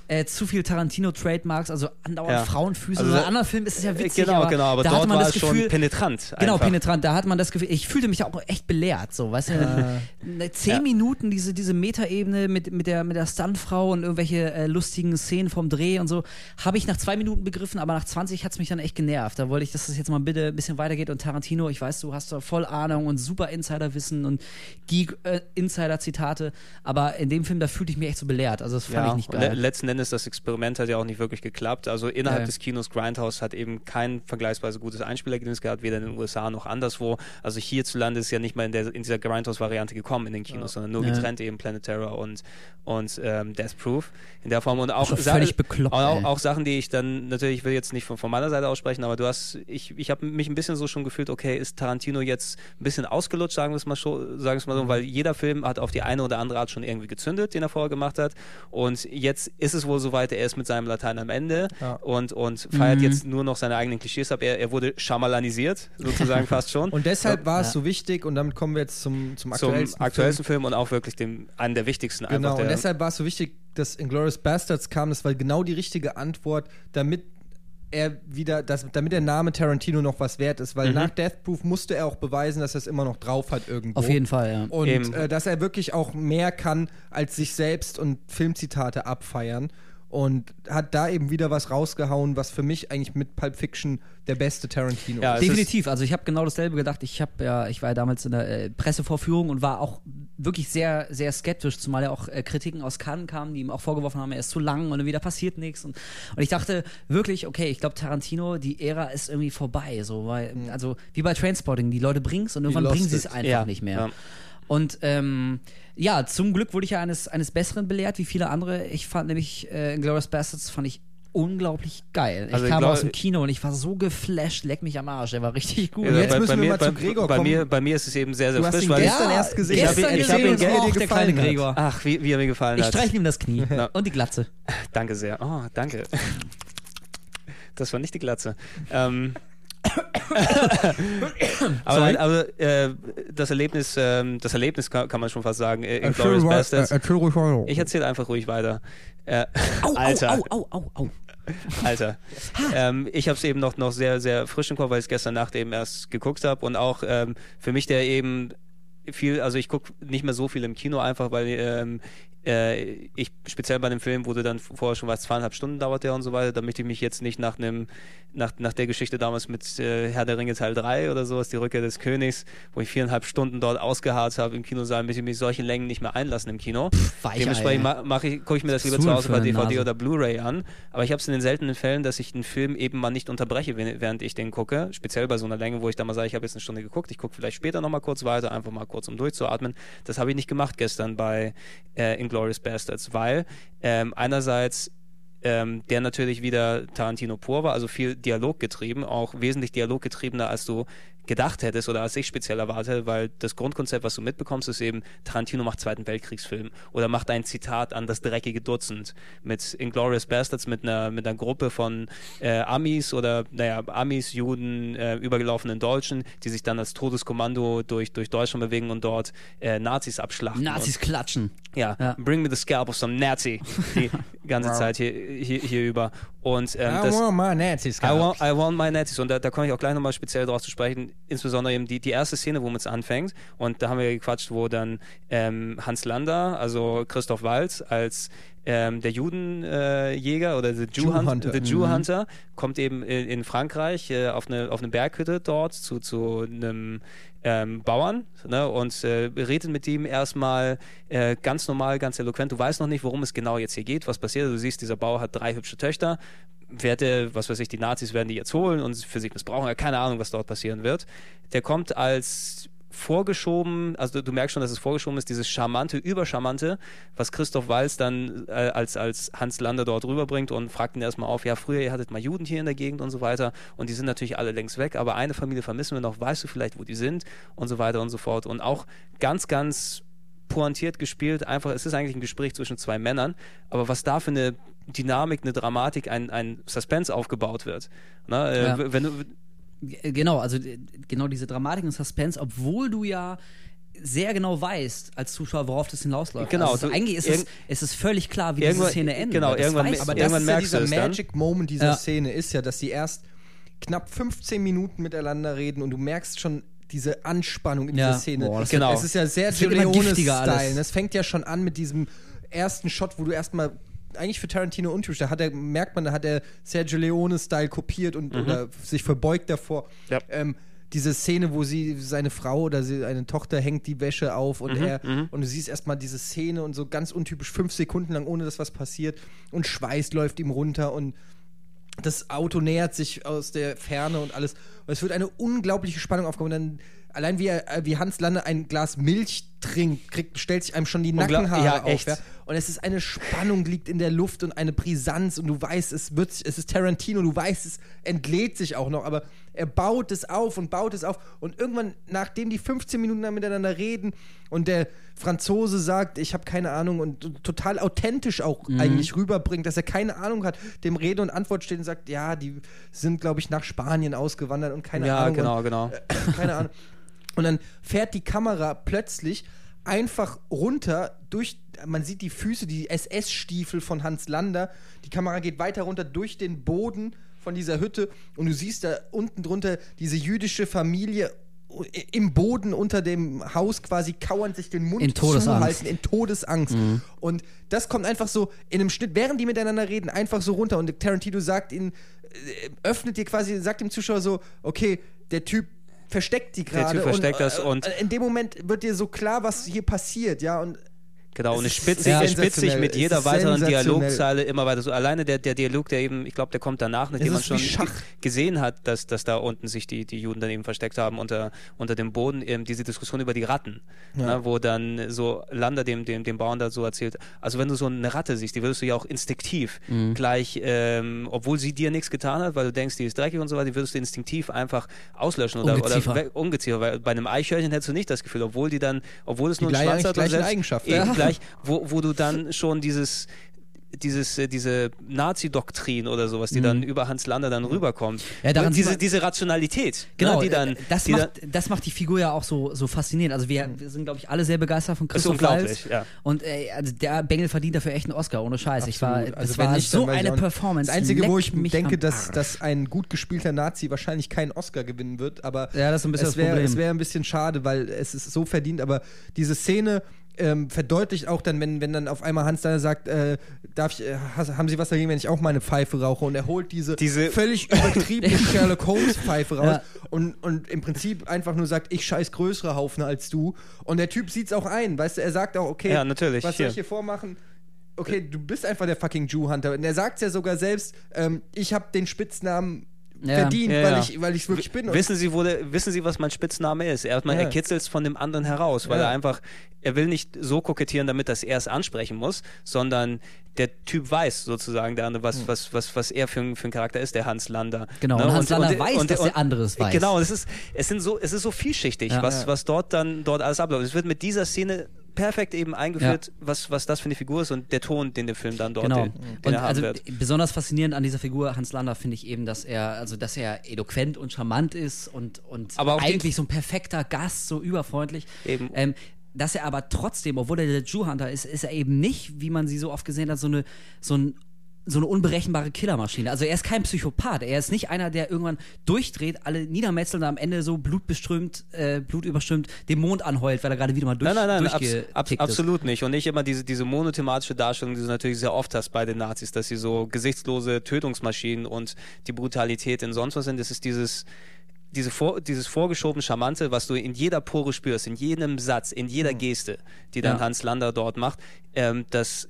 Speaker 2: äh, zu viel Tarantino-Trademarks, also andauernd
Speaker 1: Ja.
Speaker 2: Frauenfüße.
Speaker 1: Also
Speaker 2: in anderen Filmen ist es ja witzig,
Speaker 1: genau,
Speaker 2: aber,
Speaker 1: genau, aber
Speaker 2: da
Speaker 1: dort
Speaker 2: hatte man
Speaker 1: war
Speaker 2: das Gefühl,
Speaker 1: schon penetrant.
Speaker 2: Genau,
Speaker 1: einfach.
Speaker 2: penetrant. Da hat man das Gefühl, ich fühlte mich auch echt belehrt, so, weißt du, ne, zehn
Speaker 1: Ja.
Speaker 2: Minuten diese, diese Metaebene mit, mit der, mit der Stuntfrau und irgendwelche äh, lustigen Szenen vom Dreh und so, habe ich nach zwei Minuten begriffen, aber nach 20 hat es mich dann echt genervt. Da wollte ich, dass das jetzt mal bitte ein bisschen weitergeht und Tarantino, ich weiß, du hast da voll Ahnung und super Insiderwissen und Geek-Insider-Zitate, aber in dem Film, da fühlte ich mich echt so belehrt, also das fand
Speaker 1: Ja,
Speaker 2: ich nicht
Speaker 1: und le
Speaker 2: geil.
Speaker 1: letzten Endes das Experiment hat ja auch nicht wirklich geklappt. Also innerhalb
Speaker 2: Ja.
Speaker 1: des Kinos Grindhouse hat eben kein vergleichsweise gutes Einspielergebnis gehabt, weder in den USA noch anderswo. Also hierzulande ist ja nicht mal in, der, in dieser Grindhouse-Variante gekommen in den Kinos, sondern nur
Speaker 2: Ja.
Speaker 1: getrennt eben Planet Terror und, und ähm, Death Proof in der Form. Und auch,
Speaker 2: völlig bekloppt,
Speaker 1: auch, auch Sachen, die ich dann natürlich, ich will jetzt nicht von, von meiner Seite aussprechen, aber du hast, ich, ich habe mich ein bisschen so schon gefühlt, okay, ist Tarantino jetzt ein bisschen ausgelutscht, sagen wir es mal, schon, sagen wir es mal
Speaker 2: Mhm.
Speaker 1: so, weil jeder Film hat auf die eine oder andere Art schon irgendwie gezündet, den er vorher gemacht hat. Und jetzt ist es wohl soweit, er ist mit seinem Latein am Ende
Speaker 3: Ja.
Speaker 1: und, und feiert
Speaker 2: Mhm.
Speaker 1: jetzt nur noch seine eigenen Klischees ab. Er, er wurde schamalanisiert, sozusagen [LAUGHS] fast schon.
Speaker 3: Und deshalb war es
Speaker 2: Ja.
Speaker 3: so wichtig, und damit kommen wir jetzt zum, zum
Speaker 1: zum
Speaker 3: aktuellsten,
Speaker 1: aktuellsten Film. und auch wirklich dem, einen der wichtigsten
Speaker 3: Film. Genau,
Speaker 1: einfach.
Speaker 3: und
Speaker 1: Der,
Speaker 3: deshalb war es so wichtig, dass Inglourious Bastards kam. Das war genau die richtige Antwort, damit er wieder, dass, damit der Name Tarantino noch was wert ist, weil
Speaker 1: Mhm.
Speaker 3: nach Death Proof musste er auch beweisen, dass er es immer noch drauf hat irgendwo.
Speaker 2: Auf jeden Fall, ja.
Speaker 3: Und äh, dass er wirklich auch mehr kann, als sich selbst und Filmzitate abfeiern. Und hat da eben wieder was rausgehauen, was für mich eigentlich mit Pulp Fiction der beste Tarantino
Speaker 1: Ja,
Speaker 3: ist.
Speaker 2: Definitiv. Also ich habe genau dasselbe gedacht. Ich habe ja, ich war ja damals in der äh, Pressevorführung und war auch wirklich sehr, sehr skeptisch, zumal ja auch äh, Kritiken aus Cannes kamen, die ihm auch vorgeworfen haben, er ist zu lang und wieder passiert nichts. Und, und ich dachte wirklich, okay, ich glaube, Tarantino, die Ära ist irgendwie vorbei. So, weil, Also wie bei Trainspotting, die Leute bringen es und irgendwann bringen sie es
Speaker 3: it.
Speaker 2: einfach
Speaker 1: Ja,
Speaker 2: nicht mehr.
Speaker 1: ja.
Speaker 2: Und ähm, ja, zum Glück wurde ich ja eines, eines Besseren belehrt, wie viele andere. Ich fand nämlich äh, Inglourious Bastards fand ich unglaublich geil.
Speaker 1: Also
Speaker 2: ich
Speaker 1: ich
Speaker 2: kam
Speaker 1: glaub-
Speaker 2: aus dem Kino und ich war so geflasht, leck mich am Arsch, der war richtig gut.
Speaker 1: Ja,
Speaker 3: jetzt
Speaker 1: bei,
Speaker 3: müssen
Speaker 1: bei
Speaker 3: wir
Speaker 1: mir,
Speaker 3: mal
Speaker 1: bei,
Speaker 3: zu Gregor
Speaker 1: bei
Speaker 3: kommen.
Speaker 1: Mir, bei mir ist es eben sehr, sehr
Speaker 3: Du hast
Speaker 1: frisch,
Speaker 3: ihn
Speaker 1: weil
Speaker 3: gestern erst gesehen.
Speaker 1: Ich hab ihn-
Speaker 2: gestern
Speaker 1: ich hab
Speaker 2: gesehen
Speaker 1: ihn
Speaker 2: der
Speaker 3: gefallen
Speaker 2: kleine
Speaker 3: hat.
Speaker 2: Gregor.
Speaker 1: Ach, wie, wie er mir gefallen
Speaker 2: Ich
Speaker 1: hat.
Speaker 2: streiche ihm das Knie
Speaker 1: Ja.
Speaker 2: und die Glatze.
Speaker 1: Danke sehr. Oh, danke. Das war nicht die Glatze. Ähm, [COUGHS] aber aber äh, das Erlebnis, ähm, das Erlebnis kann, kann man schon fast sagen, äh, Inglourious
Speaker 3: Erzähl,
Speaker 1: Bastards.
Speaker 3: äh, erzähl ruhig weiter.
Speaker 1: Ich erzähle einfach ruhig weiter. Äh,
Speaker 2: Au, [LAUGHS]
Speaker 1: Alter.
Speaker 2: au, au, au, au.
Speaker 1: Alter. Ähm, ich habe es eben noch, noch sehr, sehr frisch im Kopf, weil ich es gestern Nacht eben erst geguckt habe. Und auch ähm, für mich, der eben viel, also ich gucke nicht mehr so viel im Kino einfach, weil ähm, äh, ich speziell bei dem Film, wo du dann vorher schon was zweieinhalb Stunden dauert der und so weiter, damit ich mich jetzt nicht nach einem, nach, nach der Geschichte damals mit äh, Herr der Ringe Teil 3 oder so, ist die Rückkehr des Königs, wo ich viereinhalb Stunden dort ausgeharrt habe im Kinosaal, möchte ich mich solche Längen nicht mehr einlassen im Kino.
Speaker 2: Weichei,
Speaker 1: Dementsprechend ma mach ich, gucke ich mir das lieber zu Hause bei DVD
Speaker 2: Nase?
Speaker 1: oder Blu-ray an. Aber ich habe es in den seltenen Fällen, dass ich einen Film eben mal nicht unterbreche, während ich den gucke. Speziell bei so einer Länge, wo ich dann mal sage, ich habe jetzt eine Stunde geguckt, ich gucke vielleicht später nochmal kurz weiter, einfach mal kurz um durchzuatmen. Das habe ich nicht gemacht gestern bei äh, Inglourious Bastards, weil ähm, einerseits ähm, der natürlich wieder Tarantino pur war, also viel Dialog getrieben, auch wesentlich dialoggetriebener, als du gedacht hättest oder als ich speziell erwartet, weil das Grundkonzept, was du mitbekommst, ist eben, Tarantino macht Zweiten Weltkriegsfilm oder macht ein Zitat an das dreckige Dutzend mit Inglourious Bastards, mit einer, mit einer Gruppe von äh, Amis oder, naja, Amis, Juden, äh, übergelaufenen Deutschen, die sich dann als Todeskommando durch, durch Deutschland bewegen und dort äh, Nazis abschlachten.
Speaker 2: Nazis klatschen.
Speaker 1: Ja,
Speaker 2: Ja.
Speaker 1: bring me the scalp of some Nazi die [LAUGHS] ganze Zeit hier, hier, hier über. Und ähm,
Speaker 3: I
Speaker 1: das,
Speaker 3: want my Nazis.
Speaker 1: I want, I want my Nazis. Und da, da komme ich auch gleich nochmal speziell drauf zu sprechen. Insbesondere eben die, die erste Szene, wo es anfängt. Und da haben wir gequatscht, wo dann ähm, Hans Lander, also Christoph Waltz, als ähm, der Judenjäger äh, oder the Jew,
Speaker 3: Jew
Speaker 1: Hunt,
Speaker 3: Hunter.
Speaker 1: the Jew
Speaker 3: Mhm.
Speaker 1: Hunter, kommt eben in, in Frankreich äh, auf, eine, auf eine Berghütte dort zu, zu einem ähm, Bauern ne, und äh, redet mit ihm erstmal äh, ganz normal, ganz eloquent. Du weißt noch nicht, worum es genau jetzt hier geht, was passiert. Du siehst, dieser Bauer hat drei hübsche Töchter. Werte, was weiß ich, die Nazis werden die jetzt holen und für sich missbrauchen. Ja, Keine Ahnung, was dort passieren wird. Der kommt als vorgeschoben, also du merkst schon, dass es vorgeschoben ist, dieses charmante, übercharmante, was Christoph Walz dann äh, als, als Hans Lander dort rüberbringt und fragt ihn erstmal auf, ja, früher ihr hattet mal Juden hier in der Gegend und so weiter und die sind natürlich alle längst weg, aber eine Familie vermissen wir noch, weißt du vielleicht, wo die sind und so weiter und so fort und auch ganz, ganz pointiert gespielt, einfach, es ist eigentlich ein Gespräch zwischen zwei Männern, aber was da für eine Dynamik, eine Dramatik, ein, ein Suspense aufgebaut wird. Ne? Äh,
Speaker 2: Ja.
Speaker 1: Wenn du,
Speaker 2: Genau, also äh, genau diese Dramatik und Suspense, obwohl du ja sehr genau weißt als Zuschauer, worauf das hinausläuft.
Speaker 1: Genau,
Speaker 2: Also eigentlich ist es, es ist völlig klar, wie diese Szene endet.
Speaker 1: genau, irgendwann-
Speaker 2: weißt
Speaker 3: Aber
Speaker 2: du.
Speaker 3: das
Speaker 1: Irgendwann
Speaker 3: ist ja
Speaker 1: merkst du
Speaker 3: dieser
Speaker 1: es dann.
Speaker 3: Magic Moment dieser
Speaker 2: Ja.
Speaker 3: Szene ist ja, dass die erst knapp 15 Minuten miteinander reden und du merkst schon diese Anspannung in
Speaker 2: Ja.
Speaker 3: dieser Szene.
Speaker 2: Boah, das
Speaker 1: wird-
Speaker 3: Es ist ja sehr. Leone-Style. Es fängt ja schon an mit diesem ersten Shot, wo du erstmal eigentlich für Tarantino untypisch, da hat er, merkt man, da hat er Sergio Leone-Style kopiert und oder sich verbeugt davor.
Speaker 1: Ja.
Speaker 3: Ähm, diese Szene, wo sie seine Frau oder sie, eine Tochter hängt die Wäsche auf und er und du siehst erstmal diese Szene und so ganz untypisch fünf Sekunden lang, ohne dass was passiert und Schweiß läuft ihm runter und das Auto nähert sich aus der Ferne und alles. Und es wird eine unglaubliche Spannung aufgebaut. Und dann, allein wie, er, äh, wie Hans Lande ein Glas Milch trinkt, kriegt, stellt sich einem schon die Nackenhaare
Speaker 1: ja,
Speaker 3: auf.
Speaker 1: echt.
Speaker 3: Ja? Und es ist eine Spannung, liegt in der Luft und eine Brisanz und du weißt, es wird, es ist Tarantino, du weißt, es entlädt sich auch noch, aber er baut es auf und baut es auf und irgendwann, nachdem die 15 Minuten miteinander reden und der Franzose sagt, ich habe keine Ahnung und total authentisch auch
Speaker 1: Mhm.
Speaker 3: eigentlich rüberbringt, dass er keine Ahnung hat, dem Rede und Antwort steht und sagt, ja, die sind, glaube ich, nach Spanien ausgewandert und keine
Speaker 1: ja,
Speaker 3: Ahnung.
Speaker 1: genau,
Speaker 3: und,
Speaker 1: genau.
Speaker 3: keine Ahnung. Und dann fährt die Kamera plötzlich einfach runter durch, man sieht die Füße, die SS-Stiefel von Hans Lander. Die Kamera geht weiter runter durch den Boden von dieser Hütte und du siehst da unten drunter diese jüdische Familie im Boden unter dem Haus quasi kauernd sich den Mund
Speaker 2: In Todesangst.
Speaker 3: zuhalten, in Todesangst. Und das kommt einfach so in einem Schnitt, während die miteinander reden, einfach so runter. Und Tarantino sagt ihnen, äh, öffnet dir quasi, sagt dem Zuschauer so, okay, der Typ versteckt die
Speaker 1: Der
Speaker 3: gerade.
Speaker 1: Typ versteckt
Speaker 3: und,
Speaker 1: das und-
Speaker 3: in dem Moment wird dir so klar, was hier passiert, ja. Und
Speaker 1: Genau, und es spitzt sich, spitzt sich mit jeder weiteren. Dialogzeile immer weiter so. Alleine der, der Dialog, der eben, ich glaube, der kommt danach, nachdem man schon gesehen hat, dass, dass da unten sich die, die Juden dann eben versteckt haben unter, unter dem Boden, eben diese Diskussion über die Ratten, ne, wo dann so Lander dem, dem, dem Bauern da so erzählt, also wenn du so eine Ratte siehst, die würdest du ja auch instinktiv
Speaker 3: Mhm.
Speaker 1: gleich, ähm, obwohl sie dir nichts getan hat, weil du denkst, die ist dreckig und so weiter, die würdest du instinktiv einfach auslöschen oder,
Speaker 2: Ungeziefer.
Speaker 1: oder we- Ungeziefer, weil bei einem Eichhörnchen hättest du nicht das Gefühl, obwohl die dann, obwohl es nur
Speaker 3: Die
Speaker 1: einen
Speaker 3: gleichen-
Speaker 1: Schwanz hat selbst-
Speaker 3: Eigenschaften.
Speaker 1: eben
Speaker 3: Ja.
Speaker 1: Gleich, wo, wo du dann schon dieses dieses, äh, diese Nazi-Doktrin oder sowas, die dann über Hans Lander dann rüberkommt.
Speaker 2: Mhm. Ja, daran
Speaker 1: diese,
Speaker 2: man-
Speaker 1: diese Rationalität,
Speaker 2: Genau,
Speaker 1: ne, die dann,
Speaker 2: äh, das,
Speaker 1: die
Speaker 2: macht,
Speaker 1: dann,
Speaker 2: das macht die Figur ja auch so, so faszinierend. Also wir, wir sind, glaube ich, alle sehr begeistert von
Speaker 1: Das ist
Speaker 2: Christoph
Speaker 1: unglaublich,
Speaker 2: Waltz.
Speaker 1: ja.
Speaker 2: Und äh, also der Bengel verdient dafür echt einen Oscar, ohne Scheiß. Ich war,
Speaker 3: Absolut. Also
Speaker 2: war
Speaker 3: dann
Speaker 2: so
Speaker 3: ich
Speaker 2: eine. Performance.
Speaker 3: Das Einzige, wo ich denke, dass, dass ein gut gespielter Nazi wahrscheinlich keinen Oscar gewinnen wird, aber
Speaker 2: Ja, das ist ein bisschen
Speaker 3: es
Speaker 2: das
Speaker 3: wäre wär ein bisschen schade, weil es ist so verdient, aber diese Szene ähm, verdeutlicht auch dann, wenn, wenn dann auf einmal Hans Steiner sagt, äh, darf ich, äh, haben Sie was dagegen, wenn ich auch meine Pfeife rauche? Und er holt diese,
Speaker 1: Diese-
Speaker 3: völlig übertriebene [LAUGHS] Sherlock Holmes Pfeife raus
Speaker 2: Ja.
Speaker 3: und, und im Prinzip einfach nur sagt, ich scheiß größere Haufen als du. Und der Typ sieht's auch ein, weißt du, er sagt auch, okay,
Speaker 1: Ja, natürlich,
Speaker 3: was soll
Speaker 1: hier.
Speaker 3: ich hier vormachen? Okay, du bist einfach der fucking Jew-Hunter. Und er sagt ja sogar selbst, ähm, ich habe den Spitznamen
Speaker 2: Ja.
Speaker 3: verdient,
Speaker 1: Ja,
Speaker 3: weil ich weil ich wirklich bin. Und-
Speaker 1: wissen Sie, wo der, wissen Sie, was mein Spitzname ist? Erstmal, er kitzelt es von dem anderen heraus, weil er einfach, er will nicht so kokettieren, damit dass er es ansprechen muss, sondern der Typ weiß sozusagen, der andere, was, was, was, was er für, ein- für ein Charakter ist, der Hans Lander.
Speaker 2: Genau, und Hans Lander weiß, dass der andere es weiß.
Speaker 1: Genau, es ist, es sind so, es ist so vielschichtig, was, was dort dann dort alles abläuft. Es wird mit dieser Szene perfekt eben eingeführt, was, was das für eine Figur ist und der Ton, den der Film dann dort
Speaker 2: Genau.
Speaker 1: den, den
Speaker 2: Und also
Speaker 1: wird.
Speaker 2: besonders faszinierend an dieser Figur Hans Lander finde ich eben, dass er, also dass er eloquent und charmant ist und, und eigentlich so ein perfekter Gast, so überfreundlich.
Speaker 1: Eben.
Speaker 2: Ähm, dass er aber trotzdem, obwohl er der Jew-Hunter ist, ist er eben nicht, wie man sie so oft gesehen hat, so eine, so ein so eine unberechenbare Killermaschine. Also er ist kein Psychopath. Er ist nicht einer, der irgendwann durchdreht, alle niedermetzelt und am Ende so blutbeströmt, äh, blutüberströmt den Mond anheult, weil er gerade wieder mal durch,
Speaker 1: Nein, nein, nein, abs abs
Speaker 2: ist.
Speaker 1: absolut nicht. Und nicht immer diese, diese monothematische Darstellung, die du natürlich sehr oft hast bei den Nazis, dass sie so gesichtslose Tötungsmaschinen und die Brutalität in sonst was sind. Das ist dieses, diese vor, dieses vorgeschobene Charmante, was du in jeder Pore spürst, in jedem Satz, in jeder Geste, die dann
Speaker 2: Mhm. Ja.
Speaker 1: Hans Lander dort macht, ähm, dass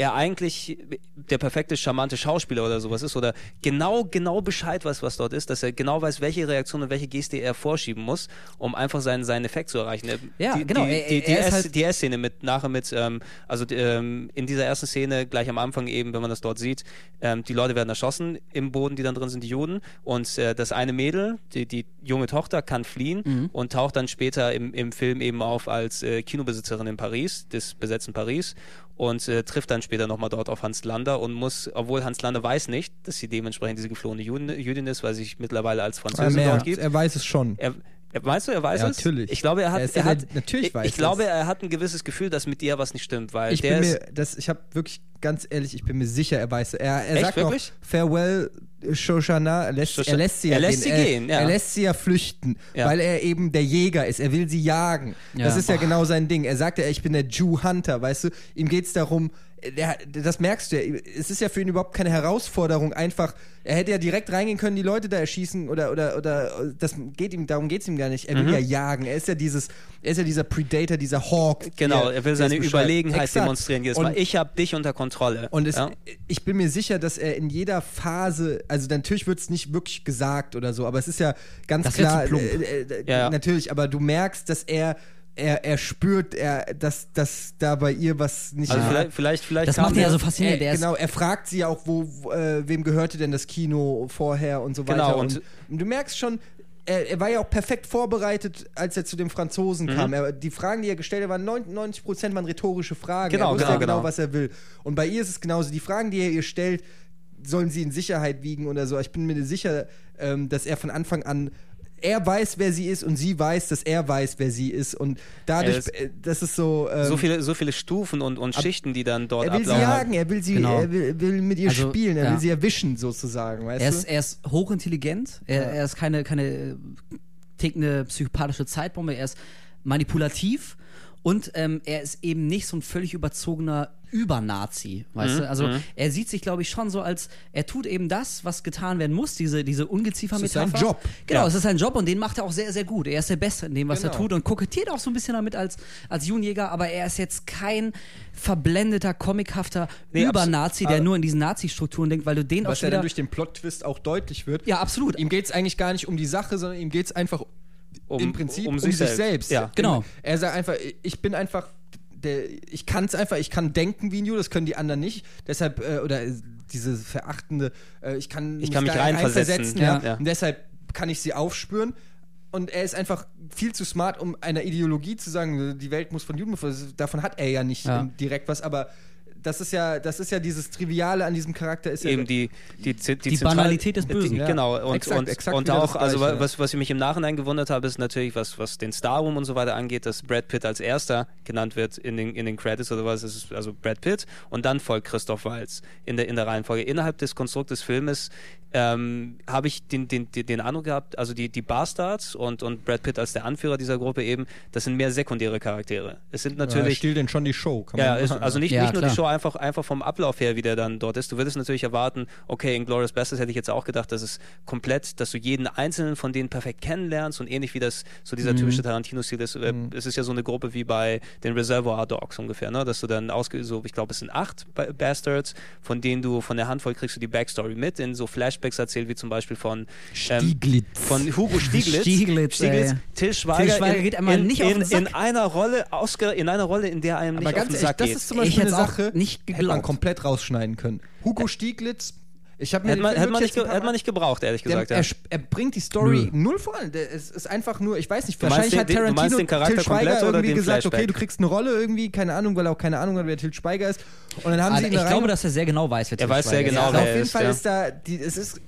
Speaker 1: er eigentlich der perfekte charmante Schauspieler oder sowas ist oder genau genau Bescheid weiß, was dort ist, dass er genau weiß, welche Reaktion und welche Geste er vorschieben muss, um einfach seinen, seinen Effekt zu erreichen. Er-
Speaker 2: Ja,
Speaker 1: die,
Speaker 2: genau,
Speaker 1: Die, die, die,
Speaker 2: halt-
Speaker 1: die S-Szene mit nachher mit, ähm, also ähm, in dieser ersten Szene gleich am Anfang eben, wenn man das dort sieht, ähm, die Leute werden erschossen im Boden, die dann drin sind, die Juden und äh, das eine Mädel, die, die junge Tochter, kann fliehen
Speaker 2: Mhm.
Speaker 1: und taucht dann später im, im Film eben auf als äh, Kinobesitzerin in Paris, des besetzten Paris und äh, trifft dann später nochmal dort auf Hans Lander und muss, obwohl Hans Lander weiß nicht, dass sie dementsprechend diese geflohene Juden, Jüdin ist, weil sie sich mittlerweile als
Speaker 3: er,
Speaker 1: Französin dort gibt.
Speaker 3: er weiß es schon.
Speaker 1: Er, er, meinst du, er weiß
Speaker 3: Ja,
Speaker 1: es?
Speaker 3: natürlich.
Speaker 1: Ich glaube, er hat,
Speaker 3: Er
Speaker 1: er hat
Speaker 3: natürlich
Speaker 1: ich,
Speaker 3: weiß
Speaker 1: ich glaube,
Speaker 3: er's.
Speaker 1: er hat ein gewisses Gefühl, dass mit dir was nicht stimmt, weil
Speaker 3: Ich
Speaker 1: der
Speaker 3: bin
Speaker 1: ist,
Speaker 3: mir, das, ich habe wirklich ganz ehrlich, ich bin mir sicher, er weiß. Er, er
Speaker 1: Echt,
Speaker 3: sagt
Speaker 1: wirklich?
Speaker 3: noch Farewell Shoshana, er lässt,
Speaker 1: Shosha-
Speaker 3: er lässt sie,
Speaker 1: er
Speaker 3: ja
Speaker 1: lässt
Speaker 3: gehen.
Speaker 1: sie
Speaker 3: er,
Speaker 1: gehen, ja.
Speaker 3: er lässt sie ja flüchten,
Speaker 1: Ja.
Speaker 3: weil er eben der Jäger ist. Er will sie jagen. Das
Speaker 2: Ja.
Speaker 3: ist ja genau sein Ding. Er sagt ja, ich bin der Jew Hunter, weißt du? Ihm geht's darum, der, das merkst du ja, es ist ja für ihn überhaupt keine Herausforderung, einfach, er hätte ja direkt reingehen können, die Leute da erschießen oder, oder, oder, das geht ihm, darum geht's ihm gar nicht. Er will ja jagen. Er ist ja dieses, er ist ja dieser Predator, dieser Hawk.
Speaker 1: Mhm. genau,
Speaker 3: der-
Speaker 1: er will seine
Speaker 3: es.
Speaker 1: Überlegenheit
Speaker 3: Exakt.
Speaker 1: demonstrieren jedes
Speaker 3: Und-
Speaker 1: Mal. Ich habe dich unter Kontrolle.
Speaker 3: und es,
Speaker 1: ja?
Speaker 3: ich bin mir sicher, dass er in jeder Phase, also natürlich wird es nicht wirklich gesagt oder so, aber es ist ja ganz
Speaker 2: Das
Speaker 3: klar, äh, äh,
Speaker 1: Ja, ja.
Speaker 3: natürlich, aber du merkst, dass er, er, er spürt, er, dass, dass da bei ihr was nicht
Speaker 1: also vielleicht, vielleicht, vielleicht
Speaker 2: Das macht ihn ja so faszinierend.
Speaker 3: er, genau, er fragt sie auch, wo, äh, wem gehörte denn das Kino vorher und so
Speaker 1: Genau,
Speaker 3: weiter.
Speaker 1: und-
Speaker 3: und du merkst schon, er, er war ja auch perfekt vorbereitet, als er zu den Franzosen
Speaker 1: Mhm.
Speaker 3: kam. Er, die Fragen, die er gestellt hat, waren 99 Prozent waren rhetorische Fragen.
Speaker 1: Genau,
Speaker 3: er wusste
Speaker 1: genau,
Speaker 3: ja genau,
Speaker 1: genau.
Speaker 3: was er will. Und bei ihr ist es genauso. Die Fragen, die er ihr stellt, sollen sie in Sicherheit wiegen oder so. Ich bin mir sicher, ähm, dass er von Anfang an er weiß, wer sie ist und sie weiß, dass er weiß, wer sie ist und dadurch,
Speaker 1: ist-
Speaker 3: äh, das ist so. Ähm,
Speaker 1: so viele, so viele Stufen und, und Schichten, die dann dort
Speaker 3: er will sie
Speaker 1: ablaufen.
Speaker 3: jagen, er will sie,
Speaker 2: Genau.
Speaker 3: er will, will mit ihr
Speaker 2: Also,
Speaker 3: spielen, er
Speaker 2: ja.
Speaker 3: will sie erwischen sozusagen, weißt
Speaker 2: er,
Speaker 3: du?
Speaker 2: ist, er ist hochintelligent, er,
Speaker 3: Ja.
Speaker 2: er ist keine, keine tickende psychopathische Zeitbombe, er ist manipulativ Und ähm, er ist eben nicht so ein völlig überzogener Übernazi, weißt
Speaker 1: Mhm,
Speaker 2: du? Also er sieht sich, glaube ich, schon so als, er tut eben das, was getan werden muss, diese, diese Ungeziefer-Metapher.
Speaker 3: Es ist sein Job.
Speaker 2: Genau,
Speaker 1: Ja.
Speaker 2: es ist sein Job und den macht er auch sehr, sehr gut. Er ist der Beste in dem, was er
Speaker 3: Genau.
Speaker 2: tut und kokettiert auch so ein bisschen damit als, als Junjäger, aber er ist jetzt kein verblendeter, comichafter
Speaker 1: Nee,
Speaker 2: Übernazi, der nur in diesen Nazi-Strukturen denkt, weil du den auch
Speaker 3: Was ja dann durch den Plot-Twist auch deutlich wird.
Speaker 2: Ja, absolut.
Speaker 3: Ihm geht es eigentlich gar nicht um die Sache, sondern ihm geht es einfach
Speaker 1: Um-
Speaker 3: im Prinzip
Speaker 1: um
Speaker 3: um,
Speaker 1: sich
Speaker 3: sich,
Speaker 1: selbst.
Speaker 3: selbst.
Speaker 1: Ja.
Speaker 2: Genau.
Speaker 3: Er sagt einfach, ich bin einfach, der, ich kann es einfach, ich kann denken wie ein Jude, das können die anderen nicht. Deshalb, äh, oder äh, diese verachtende, äh, ich kann,
Speaker 1: Ich kann mich
Speaker 3: da
Speaker 1: reinversetzen.
Speaker 3: ja.
Speaker 1: Ja.
Speaker 3: Und deshalb kann ich sie aufspüren. Und er ist einfach viel zu smart, um einer Ideologie zu sagen, die Welt muss von Juden befreit. Davon hat er ja nicht
Speaker 2: Ja.
Speaker 3: direkt was, aber das ist ja, das ist ja dieses Triviale an diesem Charakter, ist ja
Speaker 1: eben die, die, die,
Speaker 2: Die
Speaker 1: zentral-
Speaker 2: Banalität des Bösen.
Speaker 1: Die,
Speaker 3: Ja.
Speaker 1: Genau, und,
Speaker 3: Exakt,
Speaker 1: und,
Speaker 3: exakt
Speaker 1: und auch, also
Speaker 3: Gleiche, ja.
Speaker 1: was, was ich mich im Nachhinein gewundert habe, ist natürlich, was, was den Star Room und so weiter angeht, dass Brad Pitt als erster genannt wird in den, in den Credits oder was. Es ist also Brad Pitt und dann folgt Christoph Waltz in der, in der Reihenfolge. Innerhalb des Konstrukts des Filmes ähm, habe ich den, den, den, den Eindruck gehabt, also die, die Bastards und, und Brad Pitt als der Anführer dieser Gruppe eben, das sind mehr sekundäre Charaktere. Es sind
Speaker 3: Ja,
Speaker 1: natürlich
Speaker 3: stiehlt denn schon die Show. Kann
Speaker 1: ja, ist, also nicht,
Speaker 2: Ja,
Speaker 1: nicht nur die. Show, einfach, einfach vom Ablauf her, wie der dann dort ist. Du würdest natürlich erwarten, okay, in Glorious Bastards hätte ich jetzt auch gedacht, dass es komplett, dass du jeden einzelnen von denen perfekt kennenlernst und ähnlich wie das so dieser typische Tarantino-Stil ist. Äh, Es ist ja so eine Gruppe wie bei den Reservoir Dogs ungefähr, ne? dass du dann ausge so, ich glaube, es sind acht Ba- Bastards, von denen du von der Handvoll kriegst du die Backstory mit, in so Flashbacks erzählt, wie zum Beispiel von ähm,
Speaker 3: Stieglitz.
Speaker 1: von Hugo Stieglitz,
Speaker 2: Stieglitz, ey.
Speaker 1: Till Schweiger,
Speaker 2: Till Schweiger
Speaker 1: in,
Speaker 2: geht einmal
Speaker 1: in,
Speaker 2: nicht auf den Sack.
Speaker 1: in einer Rolle in einer Rolle, in der einem
Speaker 3: Aber
Speaker 1: nicht auf
Speaker 3: ganz
Speaker 1: den
Speaker 3: ehrlich,
Speaker 1: Sack
Speaker 3: das
Speaker 1: geht.
Speaker 3: ist zum Beispiel eine Sache,
Speaker 2: nicht
Speaker 3: hätte man
Speaker 2: geglaubt.
Speaker 3: komplett rausschneiden können. Hugo Stieglitz, ich habe mir
Speaker 1: Hätte man,
Speaker 3: den
Speaker 1: hätte,
Speaker 3: Film
Speaker 1: man nicht, hätte man nicht gebraucht, ehrlich
Speaker 3: der,
Speaker 1: gesagt.
Speaker 3: er,
Speaker 1: ja.
Speaker 3: sp- er bringt die Story
Speaker 2: Nö.
Speaker 3: null voran. Der, es ist einfach nur, ich weiß nicht, wahrscheinlich hat
Speaker 1: den-
Speaker 3: Tarantino
Speaker 1: den Charakter
Speaker 3: Till Schweiger irgendwie gesagt,
Speaker 1: Flashback?
Speaker 3: okay, du kriegst eine Rolle irgendwie, keine Ahnung, weil er auch keine Ahnung hat, wer Till Schweiger ist. Und dann haben
Speaker 2: Also
Speaker 3: sie ihn
Speaker 2: ich
Speaker 3: da
Speaker 2: glaube, dass er sehr genau weiß, wer
Speaker 1: Er
Speaker 2: Til
Speaker 1: weiß sehr
Speaker 2: Schweiger ist.
Speaker 1: genau,
Speaker 3: also
Speaker 1: wer
Speaker 3: auf
Speaker 1: er
Speaker 3: jeden
Speaker 1: ist,
Speaker 3: Fall
Speaker 1: ja.
Speaker 3: ist da, die, es ist,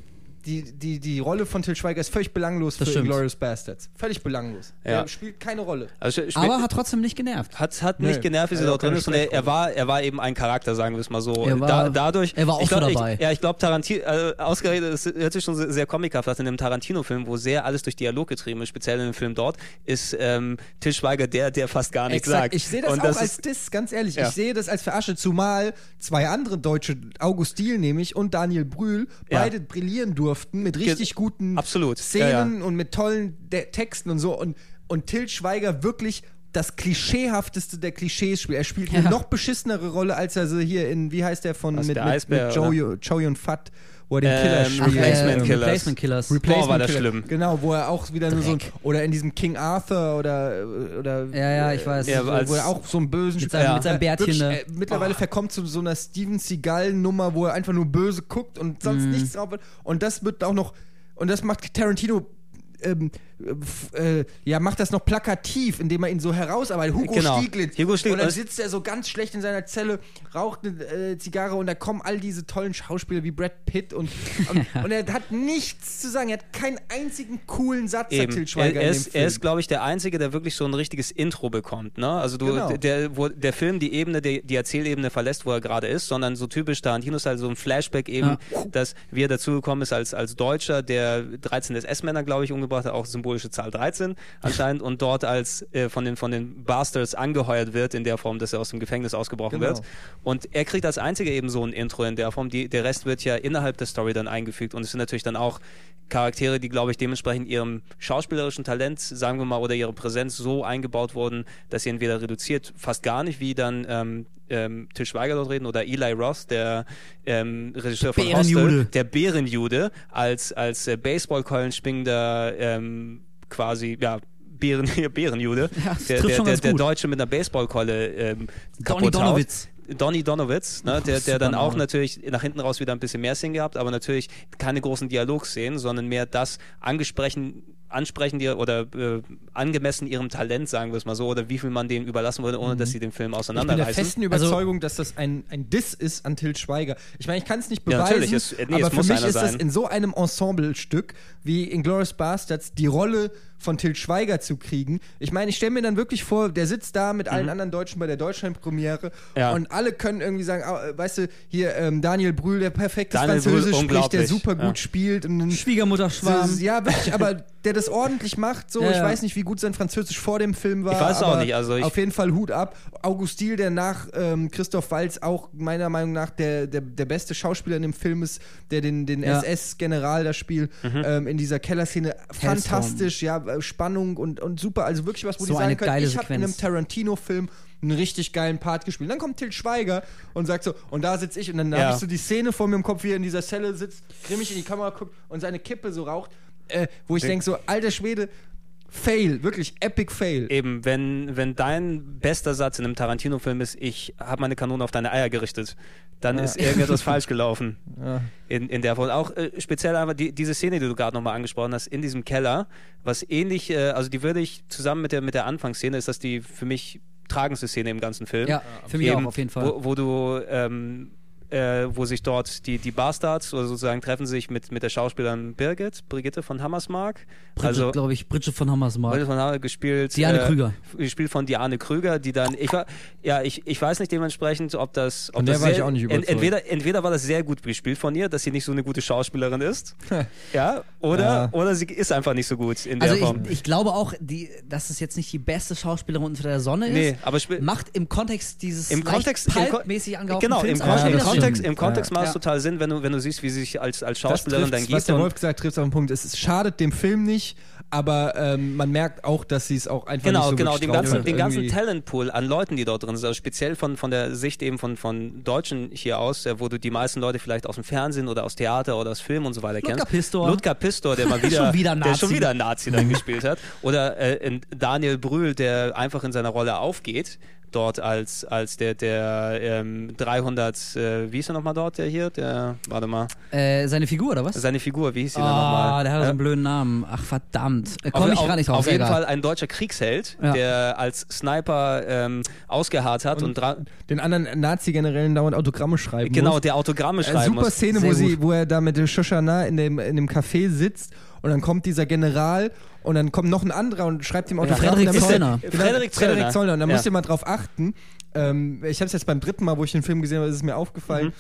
Speaker 3: die, die, die Rolle von Till Schweiger ist völlig belanglos
Speaker 2: Das
Speaker 3: für. Glorious Bastards. Völlig belanglos.
Speaker 1: Ja.
Speaker 3: Er spielt keine Rolle.
Speaker 1: Also, sp-
Speaker 2: Aber hat trotzdem nicht genervt.
Speaker 1: hat, hat
Speaker 3: Nö.
Speaker 1: nicht genervt, wie sie
Speaker 3: Er
Speaker 1: dort drin ist. Er, er, war, er war eben ein Charakter, sagen wir es mal so.
Speaker 2: Er war-
Speaker 1: da, dadurch,
Speaker 2: er war auch
Speaker 1: ich glaub,
Speaker 2: so
Speaker 1: ich,
Speaker 2: dabei.
Speaker 1: Ja, ich glaube, Tarantino, äh, ausgerechnet, es hört sich schon sehr, sehr comichaft an in einem Tarantino-Film, wo sehr alles durch Dialog getrieben ist, speziell in dem Film dort, ist ähm, Till Schweiger der, der fast gar nichts
Speaker 3: Exakt.
Speaker 1: sagt.
Speaker 3: Ich sehe das
Speaker 1: Und
Speaker 3: auch als
Speaker 1: ist,
Speaker 3: Diss, ganz ehrlich.
Speaker 1: Ja.
Speaker 3: Ich sehe das als Verarsche, zumal zwei andere Deutsche, August Diel nämlich und Daniel Brühl,
Speaker 1: Ja.
Speaker 3: beide brillieren durften mit richtig guten
Speaker 1: absolut.
Speaker 3: Szenen
Speaker 1: Ja,
Speaker 3: und mit tollen De Texten und so. Und, und Till Schweiger wirklich das klischeehafteste der Klischees spielt. Er spielt eine
Speaker 2: Ja.
Speaker 3: noch beschissenere Rolle, als er so hier in, wie heißt der von mit,
Speaker 1: der
Speaker 3: mit,
Speaker 1: Eisbär,
Speaker 3: mit Joe, Joe und Fat, wo er den
Speaker 1: Ähm,
Speaker 3: Killer
Speaker 1: Ach,
Speaker 3: spielt.
Speaker 1: Replacement
Speaker 2: äh,
Speaker 1: Killers.
Speaker 2: Replacement Killers.
Speaker 1: Boah, war das
Speaker 3: Killer.
Speaker 1: schlimm.
Speaker 3: Genau, wo er auch wieder nur so ein, oder in diesem King Arthur oder oder
Speaker 2: Ja, ja, ich weiß.
Speaker 1: Ja,
Speaker 3: wo,
Speaker 1: als-
Speaker 3: wo er auch so einen bösen
Speaker 2: Mit seinem-
Speaker 3: Ja.
Speaker 2: mit seinem Bärtchen,
Speaker 3: Wirklich,
Speaker 2: ne?
Speaker 3: äh, mittlerweile verkommt zu so einer Steven Seagal Nummer, wo er einfach nur böse guckt und sonst
Speaker 2: Mhm.
Speaker 3: nichts drauf wird. Und das wird auch noch und das macht Tarantino ähm, äh, ja, macht das noch plakativ, indem er ihn so herausarbeitet. Hugo
Speaker 1: Genau.
Speaker 3: Stieglitz.
Speaker 1: Hugo Stieglitz.
Speaker 3: Und dann sitzt er so ganz schlecht in seiner Zelle, raucht eine äh, Zigarre und da kommen all diese tollen Schauspieler wie Brad Pitt und, [LAUGHS] und, und er hat nichts zu sagen. Er hat keinen einzigen coolen Satz,
Speaker 1: Eben.
Speaker 3: Til
Speaker 1: Er,
Speaker 3: Schweiger
Speaker 1: er,
Speaker 3: dem
Speaker 1: ist, er ist, glaube ich, der Einzige, der wirklich so ein richtiges Intro bekommt. Ne? Also du,
Speaker 3: Genau.
Speaker 1: der, wo der Film die Ebene, die, die Erzählebene verlässt, wo er gerade ist, sondern so typisch Tarantino-Style, so ein Flashback eben,
Speaker 2: Ja.
Speaker 1: dass wie er dazugekommen ist als, als Deutscher, der 13 SS-Männer, glaube ich, umgebracht hat, auch symbolische Zahl 13 anscheinend, und dort als äh, von, den, von den Bastards angeheuert wird, in der Form, dass er aus dem Gefängnis ausgebrochen
Speaker 3: Genau.
Speaker 1: wird. Und er kriegt als Einziger eben so ein Intro in der Form. Die, der Rest wird ja innerhalb der Story dann eingefügt. Und es sind natürlich dann auch Charaktere, die, glaube ich, dementsprechend ihrem schauspielerischen Talent, sagen wir mal, oder ihre Präsenz so eingebaut wurden, dass sie entweder reduziert, fast gar nicht, wie dann ähm, ähm, Til Schweiger dort reden, oder Eli Roth, der ähm, Regisseur von
Speaker 2: Bärenjude.
Speaker 1: Hostel, der Bärenjude, als, als äh, Baseballkeulen schwingender ähm, quasi, ja, Bären, [LAUGHS] Bärenjude,
Speaker 2: Ja,
Speaker 1: der, der, der, der. Deutsche mit einer Baseballkeule ähm, kaputt haut. Donny Donowitz, ne, der, der dann auch natürlich nach hinten raus wieder ein bisschen mehr Szenen gehabt, aber natürlich keine großen Dialogszenen, sondern mehr das angesprochen, ansprechen dir oder äh, angemessen ihrem Talent, sagen wir es mal so, oder wie viel man denen überlassen würde, ohne dass sie den Film
Speaker 3: Mhm. Ich bin der
Speaker 1: auseinanderreißen.
Speaker 3: festen
Speaker 2: Also-
Speaker 3: Überzeugung, dass das ein, ein Diss ist an Til Schweiger. Ich meine, ich kann es nicht
Speaker 1: Ja,
Speaker 3: beweisen,
Speaker 1: natürlich, es- nee,
Speaker 3: aber für mich ist das
Speaker 1: sein.
Speaker 3: in so einem Ensemblestück wie Inglourious Bastards die Rolle von Til Schweiger zu kriegen. Ich meine, ich stelle mir dann wirklich vor, der sitzt da mit allen anderen Deutschen bei der Deutschland-Premiere
Speaker 1: Mhm. Ja.
Speaker 3: und alle können irgendwie sagen, weißt du, hier ähm, Daniel Brühl, der perfektes
Speaker 1: Daniel Brühl,
Speaker 3: Französisch spricht, der super gut
Speaker 1: Ja.
Speaker 3: spielt und dann
Speaker 2: Schwiegermutter Schwarm.
Speaker 3: so, ja, wirklich, aber der das ordentlich macht, so.
Speaker 2: Ja,
Speaker 3: ich
Speaker 2: ja.
Speaker 3: weiß nicht, wie gut sein Französisch vor dem Film war.
Speaker 1: Ich weiß auch nicht, also ich-
Speaker 3: auf jeden Fall Hut ab. August Diel, der nach ähm, Christoph Waltz auch meiner Meinung nach der, der, der beste Schauspieler in dem Film ist, der den, den
Speaker 2: Ja.
Speaker 3: SS-General da spielt,
Speaker 1: Mhm.
Speaker 3: ähm, in dieser Kellerszene. Fantastisch, ja, Spannung und, und super. Also wirklich was, wo
Speaker 2: So
Speaker 3: die sagen können, ich habe in einem. Tarantino-Film einen richtig geilen Part gespielt. Dann kommt Til Schweiger und sagt so, und da sitze ich und dann
Speaker 1: Ja.
Speaker 3: habe ich so die Szene vor mir im Kopf, wie er in dieser Zelle sitzt, grimmig in die Kamera guckt und seine Kippe so raucht, äh, wo ich
Speaker 1: Den-
Speaker 3: denke so, alter Schwede, Fail, wirklich epic Fail.
Speaker 1: Eben, wenn, wenn dein bester Satz in einem Tarantino-Film ist, ich habe meine Kanone auf deine Eier gerichtet, dann ist irgendetwas [LAUGHS] falsch gelaufen. In, in der Form. Auch äh, speziell einfach die, diese Szene, die du gerade nochmal angesprochen hast, in diesem Keller, was ähnlich, äh, also die würde ich zusammen mit der, mit der Anfangsszene, ist das die für mich tragendste Szene im ganzen Film.
Speaker 2: Ja, für mich
Speaker 1: Eben,
Speaker 2: auch auf jeden Fall.
Speaker 1: Wo, wo du, ähm, äh, wo sich dort die, die Barstars oder sozusagen treffen sich mit, mit der Schauspielerin Birgit, Brigitte von Hammersmark.
Speaker 2: Bridget,
Speaker 1: also
Speaker 2: glaube ich, Bridget von Hammersmark.
Speaker 1: Brigitte von Hammersmark gespielt.
Speaker 2: Diane
Speaker 1: äh,
Speaker 2: Krüger.
Speaker 1: Gespielt von Diane Krüger, die dann, ich war, ja, ich, ich weiß nicht dementsprechend, ob das, ob
Speaker 3: Von der
Speaker 1: das
Speaker 3: war
Speaker 1: sehr,
Speaker 3: ich auch nicht
Speaker 1: ent,
Speaker 3: überzeugt.
Speaker 1: entweder, entweder war das sehr gut gespielt von ihr, dass sie nicht so eine gute Schauspielerin ist, [LAUGHS] ja, oder,
Speaker 3: Ja.
Speaker 1: oder sie ist einfach nicht so gut in der
Speaker 2: Also
Speaker 1: Form.
Speaker 2: ich, ich glaube auch, die, dass es jetzt nicht die beste Schauspielerin unter der Sonne ist.
Speaker 1: Nee, aber
Speaker 2: macht im Kontext dieses
Speaker 1: Im Kontext, im, Kon-
Speaker 2: pulpmäßig angehauchten
Speaker 1: genau, im,
Speaker 2: Films
Speaker 1: Kon
Speaker 2: auch
Speaker 3: Ja,
Speaker 1: im
Speaker 3: das
Speaker 2: wieder
Speaker 1: Kontext, im Kontext
Speaker 3: Ja.
Speaker 1: macht es total Sinn, wenn du, wenn du siehst, wie sie sich als, als Schauspielerin dann
Speaker 3: was
Speaker 1: gibt.
Speaker 3: der
Speaker 1: und-
Speaker 3: Wolf gesagt hat, trifft auf den Punkt. Es, schadet dem Film nicht, aber ähm, man merkt auch, dass sie es auch einfach
Speaker 1: Genau,
Speaker 3: nicht so
Speaker 1: genau,
Speaker 3: wirklich
Speaker 1: den ganzen, den ganzen Talentpool an Leuten, die dort drin sind, also speziell von, von der Sicht eben von, von Deutschen hier aus, äh, wo du die meisten Leute vielleicht aus dem Fernsehen oder aus Theater oder aus Film und so weiter
Speaker 2: Ludger
Speaker 1: kennst.
Speaker 2: Pistor.
Speaker 1: Ludger Pistor, der mal [LAUGHS] wieder,
Speaker 2: Schon wieder
Speaker 1: der schon
Speaker 2: Nazi.
Speaker 1: wieder Nazi dann gespielt hat. Oder äh, in Daniel Brühl, der einfach in seiner Rolle aufgeht. Dort als, als der, der ähm, 300, äh, wie ist er nochmal dort, der hier? Der, warte mal,
Speaker 2: Äh, seine Figur, oder was?
Speaker 1: seine Figur, wie hieß sie
Speaker 2: Ah,
Speaker 1: denn nochmal?
Speaker 2: der hat so einen blöden Namen. Ach, verdammt. Äh,
Speaker 1: auf,
Speaker 2: Komm ich
Speaker 1: auf,
Speaker 2: gar nicht drauf.
Speaker 1: auf jeden
Speaker 2: egal.
Speaker 1: Fall ein deutscher Kriegsheld,
Speaker 2: Ja.
Speaker 1: der als Sniper ähm, ausgeharrt hat und, dra-
Speaker 3: den anderen Nazi-Generälen dauernd Autogramme schreiben
Speaker 1: genau,
Speaker 3: muss.
Speaker 1: der Autogramme
Speaker 3: Äh,
Speaker 1: schreiben
Speaker 3: super
Speaker 1: muss.
Speaker 3: Szene,
Speaker 2: Sehr
Speaker 3: wo, sie, wo er da mit Shoshana in dem, in dem Café sitzt und dann kommt dieser General und dann kommt noch ein anderer und schreibt ihm Autogramm.
Speaker 2: Frederik
Speaker 3: müsst ihr-
Speaker 2: Zollner.
Speaker 3: Genau,
Speaker 1: Frederik
Speaker 3: Frederik
Speaker 1: Zollner.
Speaker 3: Zollner. Und da
Speaker 1: Ja.
Speaker 3: müsst ihr mal drauf achten. Ähm, ich habe es jetzt beim dritten Mal, wo ich den Film gesehen habe, ist es mir aufgefallen.
Speaker 1: Mhm.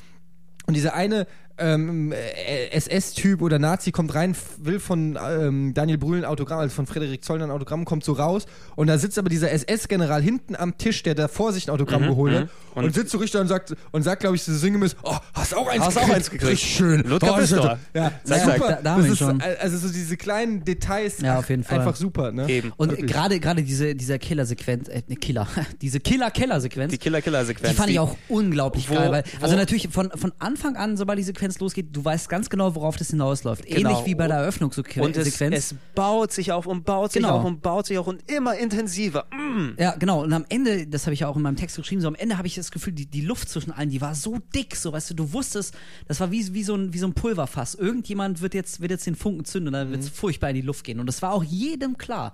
Speaker 3: Und dieser eine ähm, äh, SS-Typ oder Nazi kommt rein, will von ähm, Daniel Brühl ein Autogramm, also von Frederik Zollner ein Autogramm, kommt so raus. Und da sitzt aber dieser SS-General hinten am Tisch, der da vor sich ein Autogramm geholt hat. Und,
Speaker 1: Und-
Speaker 3: sitzt so richtig da und sagt, und sagt glaube ich, so sinngemäß, oh, hast auch eins
Speaker 1: Hast auch
Speaker 3: gekriegt?
Speaker 1: eins gekriegt.
Speaker 3: Richtig schön.
Speaker 1: Ludger
Speaker 3: oh,
Speaker 1: Pistor.
Speaker 3: Ja,
Speaker 1: Zack,
Speaker 3: super.
Speaker 2: Da- da haben wir schon.
Speaker 3: Also so diese kleinen Details.
Speaker 2: Ja, auf jeden Fall.
Speaker 3: Einfach super, ne?
Speaker 1: Eben.
Speaker 2: Und gerade gerade diese dieser Killer-Sequenz, äh, ne, Killer, [LAUGHS] diese Killer-Keller-Sequenz,
Speaker 1: Die Killer-Killer-Sequenz.
Speaker 2: die fand ich auch unglaublich
Speaker 1: Wo-
Speaker 2: geil, weil also natürlich von von Anfang an, sobald die Sequenz losgeht, du weißt ganz genau, worauf das hinausläuft.
Speaker 1: Genau.
Speaker 2: Ähnlich wie bei der Eröffnungssequenz.
Speaker 1: Und es, es baut sich auf und baut sich
Speaker 2: Genau.
Speaker 1: auf und baut sich auf und immer intensiver. Mm.
Speaker 2: Ja, genau. Und am Ende, das habe ich ja auch in meinem Text geschrieben, so am Ende habe ich das Gefühl, die, die Luft zwischen allen, die war so dick, so weißt du, du wusstest, das war wie, wie, so, ein, wie so ein Pulverfass. Irgendjemand wird jetzt, wird jetzt den Funken zünden und dann wird es
Speaker 1: Mhm.
Speaker 2: furchtbar in die Luft gehen. Und das war auch jedem klar.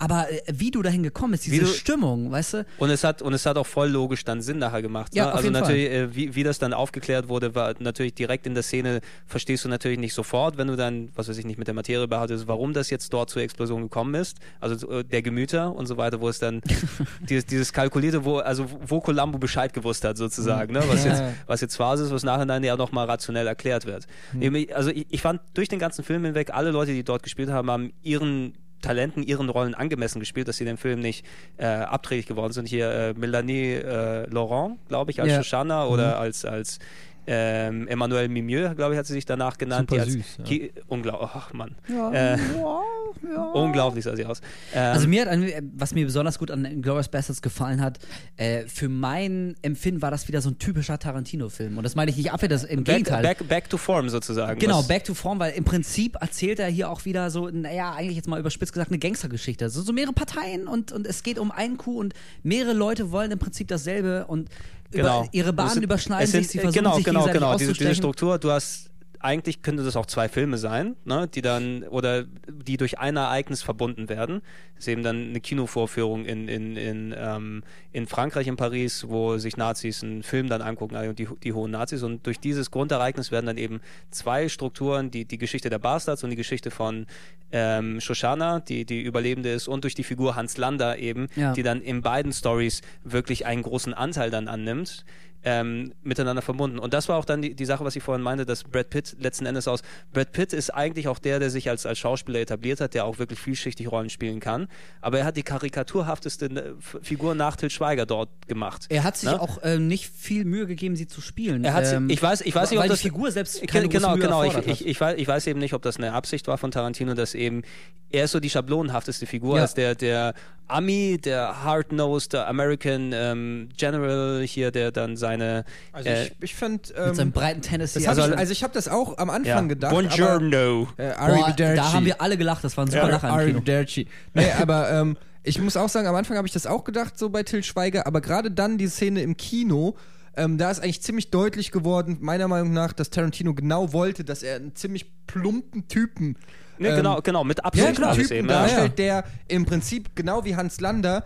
Speaker 2: Aber äh, wie du dahin gekommen bist, diese
Speaker 1: du-
Speaker 2: Stimmung, weißt du?
Speaker 1: Und es hat und es hat auch voll logisch dann Sinn nachher gemacht.
Speaker 2: Ja,
Speaker 1: ne?
Speaker 2: auf
Speaker 1: Also
Speaker 2: jeden
Speaker 1: natürlich, äh, wie, wie das dann aufgeklärt wurde, war natürlich direkt in der Szene verstehst du natürlich nicht sofort, wenn du dann, was weiß ich nicht, mit der Materie behauptest, warum das jetzt dort zur Explosion gekommen ist. Also äh, der Gemüter und so weiter, wo es dann [LAUGHS] dieses, dieses kalkulierte, wo also wo Columbo Bescheid gewusst hat sozusagen, ne? was
Speaker 3: Ja,
Speaker 1: jetzt was jetzt Phase ist, was nachher dann ja nochmal rationell erklärt wird. Eben, Also ich, ich fand durch den ganzen Film hinweg, alle Leute, die dort gespielt haben, haben ihren Talenten, ihren Rollen angemessen gespielt, dass sie dem Film nicht äh, abträglich geworden sind. Hier äh, Melanie äh, Laurent, glaube ich, als
Speaker 2: Ja.
Speaker 1: Shoshana oder als, als ähm, Emmanuel Mimieux, glaube ich, hat sie sich danach genannt.
Speaker 3: Super süß, ja.
Speaker 1: Unglaublich, ach Mann. Äh, [LAUGHS] Unglaublich sah sie aus. Ähm,
Speaker 2: Also mir hat, an- was mir besonders gut an Glorious Bastards gefallen hat, äh, für mein Empfinden war das wieder so ein typischer Tarantino-Film. Und das meine ich nicht ab, das im
Speaker 1: back,
Speaker 2: Gegenteil.
Speaker 1: back, back to form sozusagen.
Speaker 2: Genau,
Speaker 1: Was-
Speaker 2: back to form, weil im Prinzip erzählt er hier auch wieder so, naja, eigentlich jetzt mal überspitzt gesagt, eine Gangstergeschichte. So, so mehrere Parteien und, und es geht um einen Coup und mehrere Leute wollen im Prinzip dasselbe und
Speaker 1: genau.
Speaker 2: über, ihre Bahnen
Speaker 1: sind-
Speaker 2: überschneiden
Speaker 1: sind,
Speaker 2: sich, sie versuchen
Speaker 1: genau,
Speaker 2: sich
Speaker 1: genau, genau. Diese, diese. Struktur, du hast eigentlich könnte das auch zwei Filme sein, ne, die dann oder die durch ein Ereignis verbunden werden. Das ist eben dann eine Kinovorführung in, in, in, ähm, in Frankreich, in Paris, wo sich Nazis einen Film dann angucken, also die, die hohen Nazis. Und durch dieses Grundereignis werden dann eben zwei Strukturen, die, die Geschichte der Bastards und die Geschichte von ähm, Shoshana, die, die Überlebende ist, und durch die Figur Hans Lander eben,
Speaker 2: Ja.
Speaker 1: die dann in beiden Stories wirklich einen großen Anteil dann annimmt ähm, miteinander verbunden. Und das war auch dann die, die Sache, was ich vorhin meinte, dass Brad Pitt letzten Endes aus. Brad Pitt ist eigentlich auch der, der sich als, als Schauspieler etabliert hat, der auch wirklich vielschichtig Rollen spielen kann. Aber er hat die karikaturhafteste F- Figur nach Til Schweiger dort gemacht.
Speaker 2: Er hat sich
Speaker 1: Ne?
Speaker 2: auch äh, nicht viel Mühe gegeben, sie zu spielen.
Speaker 1: Er hat sie-
Speaker 2: ähm,
Speaker 1: ich weiß- ich weiß nicht, ob das-
Speaker 2: die Figur selbst keine
Speaker 1: genau, genau. Ich, ich, ich, weiß, ich weiß eben nicht, ob das eine Absicht war von Tarantino, dass eben er ist so die schablonenhafteste Figur
Speaker 2: Ja.
Speaker 1: als der, der Ami, der hard-nosed American ähm, General hier, der dann seine
Speaker 3: Also
Speaker 1: äh,
Speaker 3: ich, ich fand.
Speaker 2: hat. Mit
Speaker 3: Ähm,
Speaker 2: seinem breiten Tennessee.
Speaker 3: das hab
Speaker 1: Also-
Speaker 3: ich, also ich habe das auch am Anfang
Speaker 1: ja.
Speaker 3: gedacht. Aber,
Speaker 1: Buongiorno.
Speaker 3: äh,
Speaker 2: Boah, da haben wir alle gelacht, das war ein super
Speaker 3: Ja,
Speaker 2: Lacher im Kino.
Speaker 3: Arrivederci. Nee, [LAUGHS] aber ähm, ich muss auch sagen, am Anfang habe ich das auch gedacht, so bei Till Schweiger, aber gerade dann die Szene im Kino, ähm, da ist eigentlich ziemlich deutlich geworden, meiner Meinung nach, dass Tarantino genau wollte, dass er einen ziemlich plumpen Typen
Speaker 1: Ne,
Speaker 3: ähm,
Speaker 1: genau, genau, mit
Speaker 3: ja,
Speaker 1: Absicht alles
Speaker 3: Typen
Speaker 1: eben. Ja.
Speaker 3: darstellt, der im Prinzip genau wie Hans Lander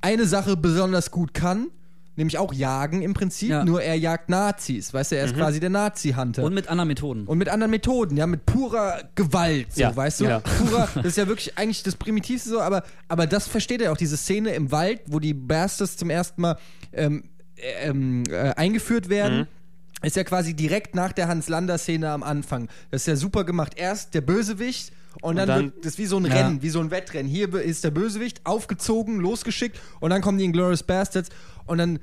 Speaker 3: eine Sache besonders gut kann, nämlich auch jagen im Prinzip,
Speaker 2: Ja.
Speaker 3: nur er jagt Nazis, weißt du, er ist
Speaker 1: Mhm.
Speaker 3: quasi der Nazi-Hunter.
Speaker 2: Und mit anderen Methoden.
Speaker 3: Und mit anderen Methoden, ja, mit purer Gewalt, so,
Speaker 1: Ja,
Speaker 3: weißt du?
Speaker 1: ja.
Speaker 3: Purer, [LAUGHS] das ist ja wirklich eigentlich das Primitivste so, aber, aber das versteht er auch, diese Szene im Wald, wo die Bastards zum ersten Mal ähm, äh, ähm, äh, eingeführt werden.
Speaker 1: Mhm.
Speaker 3: Ist ja quasi direkt nach der Hans-Lander-Szene am Anfang. Das ist ja super gemacht. Erst der Bösewicht und dann,
Speaker 1: dann-
Speaker 3: wird das wie so ein
Speaker 2: Ja.
Speaker 3: Rennen, wie so ein Wettrennen. Hier ist der Bösewicht aufgezogen, losgeschickt und dann kommen die Inglourious Bastards und dann